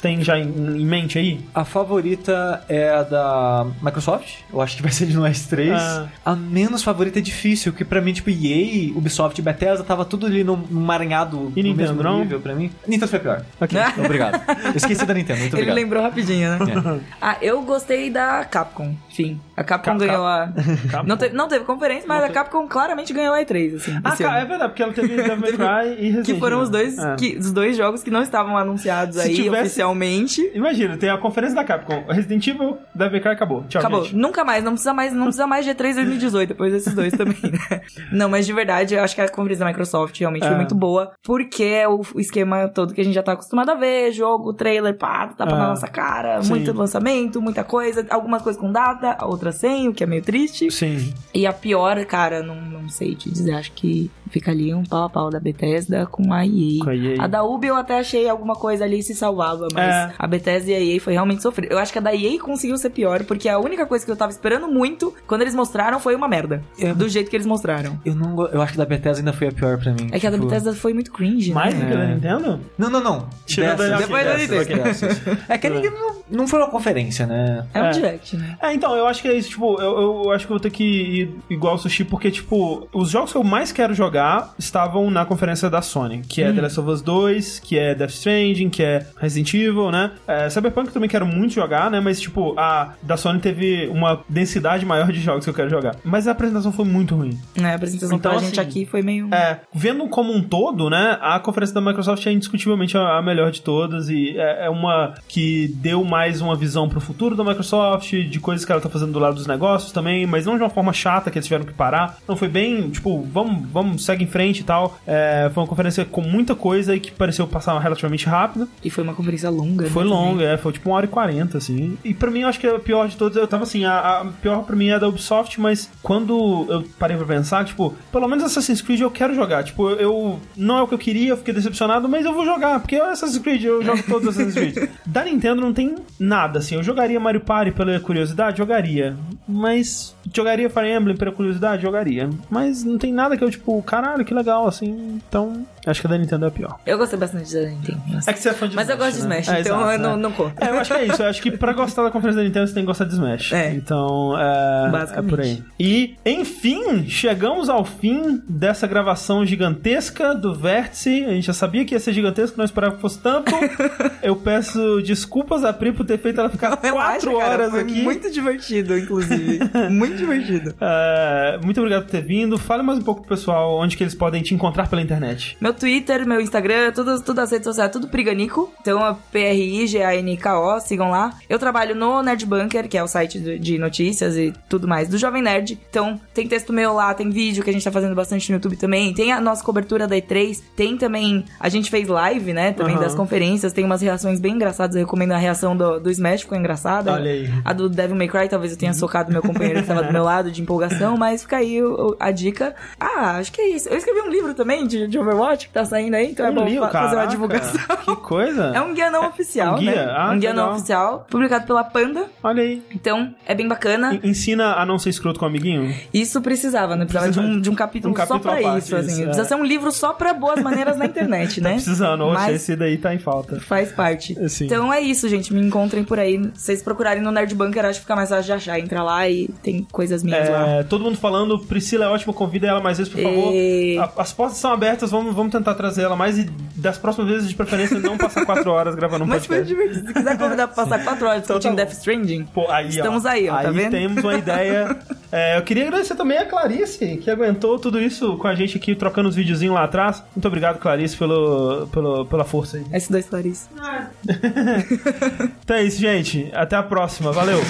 Tem já em, em mente aí? A favorita é a da Microsoft. Eu acho que vai ser de nós três. Ah. A menos favorita é difícil, porque pra mim, tipo, EA, Ubisoft e Bethesda tava tudo ali num, maranhado E no Nintendo, mesmo não? nível pra mim. Nintendo foi pior. Ok, obrigado. Eu esqueci da Nintendo, muito Ele obrigado. lembrou rapidinho, né? É. Ah, eu gostei da Capcom. Enfim, a Capcom Cap- ganhou a. Capcom. Não teve, não teve conferência, mas a Capcom claramente ganhou a E3, assim. Ah, é verdade, porque ela teve Devil May Cry e Resident Que foram os dois, É. que, os dois jogos que não estavam anunciados Se aí tivesse- oficialmente. Imagina, tem a conferência da Capcom, Resident Evil, Devil May Cry, acabou. Tchau, Acabou. gente. Nunca mais, não precisa mais, não precisa mais de E3 2018, depois desses dois também, né? Não, mas de verdade, eu acho que a conferência da Microsoft realmente É. foi muito boa, porque é o, o esquema todo que a gente já tá acostumado a ver, jogo, trailer, pá, tapa É. na nossa cara, Sim. muito lançamento, muita coisa, algumas coisas com data, outras sem, o que é meio triste. Sim. E a pior, cara, não, não sei te dizer, acho que fica ali um pau a pau da Bethesda com a EA. Com a EA. A da Ubi eu até achei alguma coisa ali se salvava, mas É. a Bethesda e a EA foi realmente sofrido. Eu acho que a da EA conseguiu ser pior, porque a única coisa que eu tava esperando muito, quando eles mostraram, foi uma merda. É. Do jeito que eles mostraram. Eu não Eu acho que da Bethesda ainda foi a pior pra mim. É que a da Tipo, Bethesda foi muito cringe, Mais né? do que a da É. Nintendo? Não, não, não. Tirando Dessas, a- Depois da Nintendo. dessas. É que a Nintendo não, não foi uma conferência, né? É um É. direct, né? É, então, eu acho que é isso, tipo, eu, eu acho que eu vou ter que ir igual ao Sushi, porque, tipo, os jogos que eu mais quero jogar estavam na conferência da Sony, que é The Last of Us 2, que é Death Stranding, que é Resident Evil, né? É, Cyberpunk também quero muito jogar, né? Mas, tipo, a da Sony teve uma densidade maior de jogos que eu quero jogar. Mas a apresentação foi muito ruim. É, a apresentação Então, pra gente assim, aqui foi meio... É, vendo como um todo, né, a conferência da Microsoft é indiscutivelmente a, a melhor de todas e é, é uma que deu mais uma visão pro futuro da Microsoft, de coisas que ela tá fazendo do lado dos negócios também, mas não de uma forma chata que eles tiveram que parar. Não foi bem, tipo, vamos, vamos, segue em frente e tal. É, foi uma conferência com muita coisa e que pareceu passar relativamente rápido. E foi uma conferência longa, Foi né, longa, é, foi tipo uma hora e quarenta, assim. E pra mim, eu acho que a pior de todas, eu tava assim, a, a pior pra mim é a da Ubisoft, mas quando eu parei pra pensar, tipo, pelo menos Assassin's Creed eu quero jogar. Tipo, eu. Não é o que eu queria, eu fiquei decepcionado, mas eu vou jogar, porque é Assassin's Creed, eu jogo todos os Assassin's Creed. Da Nintendo não tem nada, assim. Eu jogaria Mario Party pela curiosidade? Jogaria. Mas. Jogaria Fire Emblem pela curiosidade? Jogaria. Mas não tem nada que eu, tipo, caralho, que legal, assim. Então, acho que a da Nintendo é a pior. Eu gostei bastante da Nintendo. É que você é fã de Mas eu Smash, gosto de né? Smash, É, então exato, eu não, é. não conto. É, eu acho que é isso. Eu acho que pra gostar da conferência da Nintendo você tem que gostar de Smash. É. Então, é. Basicamente. É por aí. E, enfim, chegamos ao fim dessa gravação gigantesca do Vértice. A gente já sabia que ia ser gigantesco, não esperava que fosse tanto. eu peço desculpas a Pri por ter feito ela ficar Relaxa, quatro cara, horas foi aqui. Muito divertido, inclusive. muito divertido. É, muito obrigado por ter vindo. Fale mais um pouco pro pessoal onde que eles podem te encontrar pela internet. Meu Twitter, meu Instagram, todas, todas as redes sociais, tudo Priganico. Então é P-R-I-G-A-N-K-O, sigam lá. Eu trabalho no Nerd Bunker, que é o site do- de notícias e tudo mais do Jovem Nerd. Então tem texto meu lá, tem vídeo que a gente tá fazendo bastante no YouTube também. Tem a nossa cobertura da E3. Tem também. A gente fez live, né? Também Aham. das conferências. Tem umas reações bem engraçadas. Eu recomendo a reação do, do Smash, ficou engraçada. Olha aí. A do Devil May Cry, talvez eu tenha socado meu companheiro que tava do meu lado de empolgação, mas fica aí a dica. Ah, acho que é isso. Eu escrevi um livro também de, de Overwatch que tá saindo aí, então é bom fazer uma divulgação. Que coisa. É um guia não oficial, Um guia? né? Ah, um guia legal. não oficial, publicado pela Panda. Olha aí. Então, é bem bacana. En- Ensina a não ser escroto com o amiguinho? Isso precisava, né? Precisava de um, de um capítulo, Um capítulo só pra parte, isso, assim. isso, é. Precisa ser um livro só pra boas maneiras na internet, né? Tá precisando, oxe, Mas esse daí tá em falta. faz parte. É, sim. Então é isso, gente. Me encontrem por aí. Se vocês procurarem no Nerd Bunker, acho que fica mais fácil de achar. Entra lá e tem coisas minhas lá. É, todo mundo falando, Priscila é ótima, convida ela mais vezes, por favor. E- As portas são abertas, vamos, vamos tentar trazer ela mais e das próximas vezes, de preferência, não passar quatro horas gravando um Mas foi podcast. divertido. Se quiser convidar pra passar quatro horas Então tá discutindo. Death Stranding, Pô, aí, estamos ó, aí, ó, tá aí vendo? temos uma ideia. É, eu queria agradecer também a Clarice, que aguentou tudo isso com a gente aqui, trocando os videozinhos lá atrás. Muito obrigado, Clarice, pelo, pelo, pela força aí. S2 Clarice. Então é isso, gente. Até a próxima. Valeu!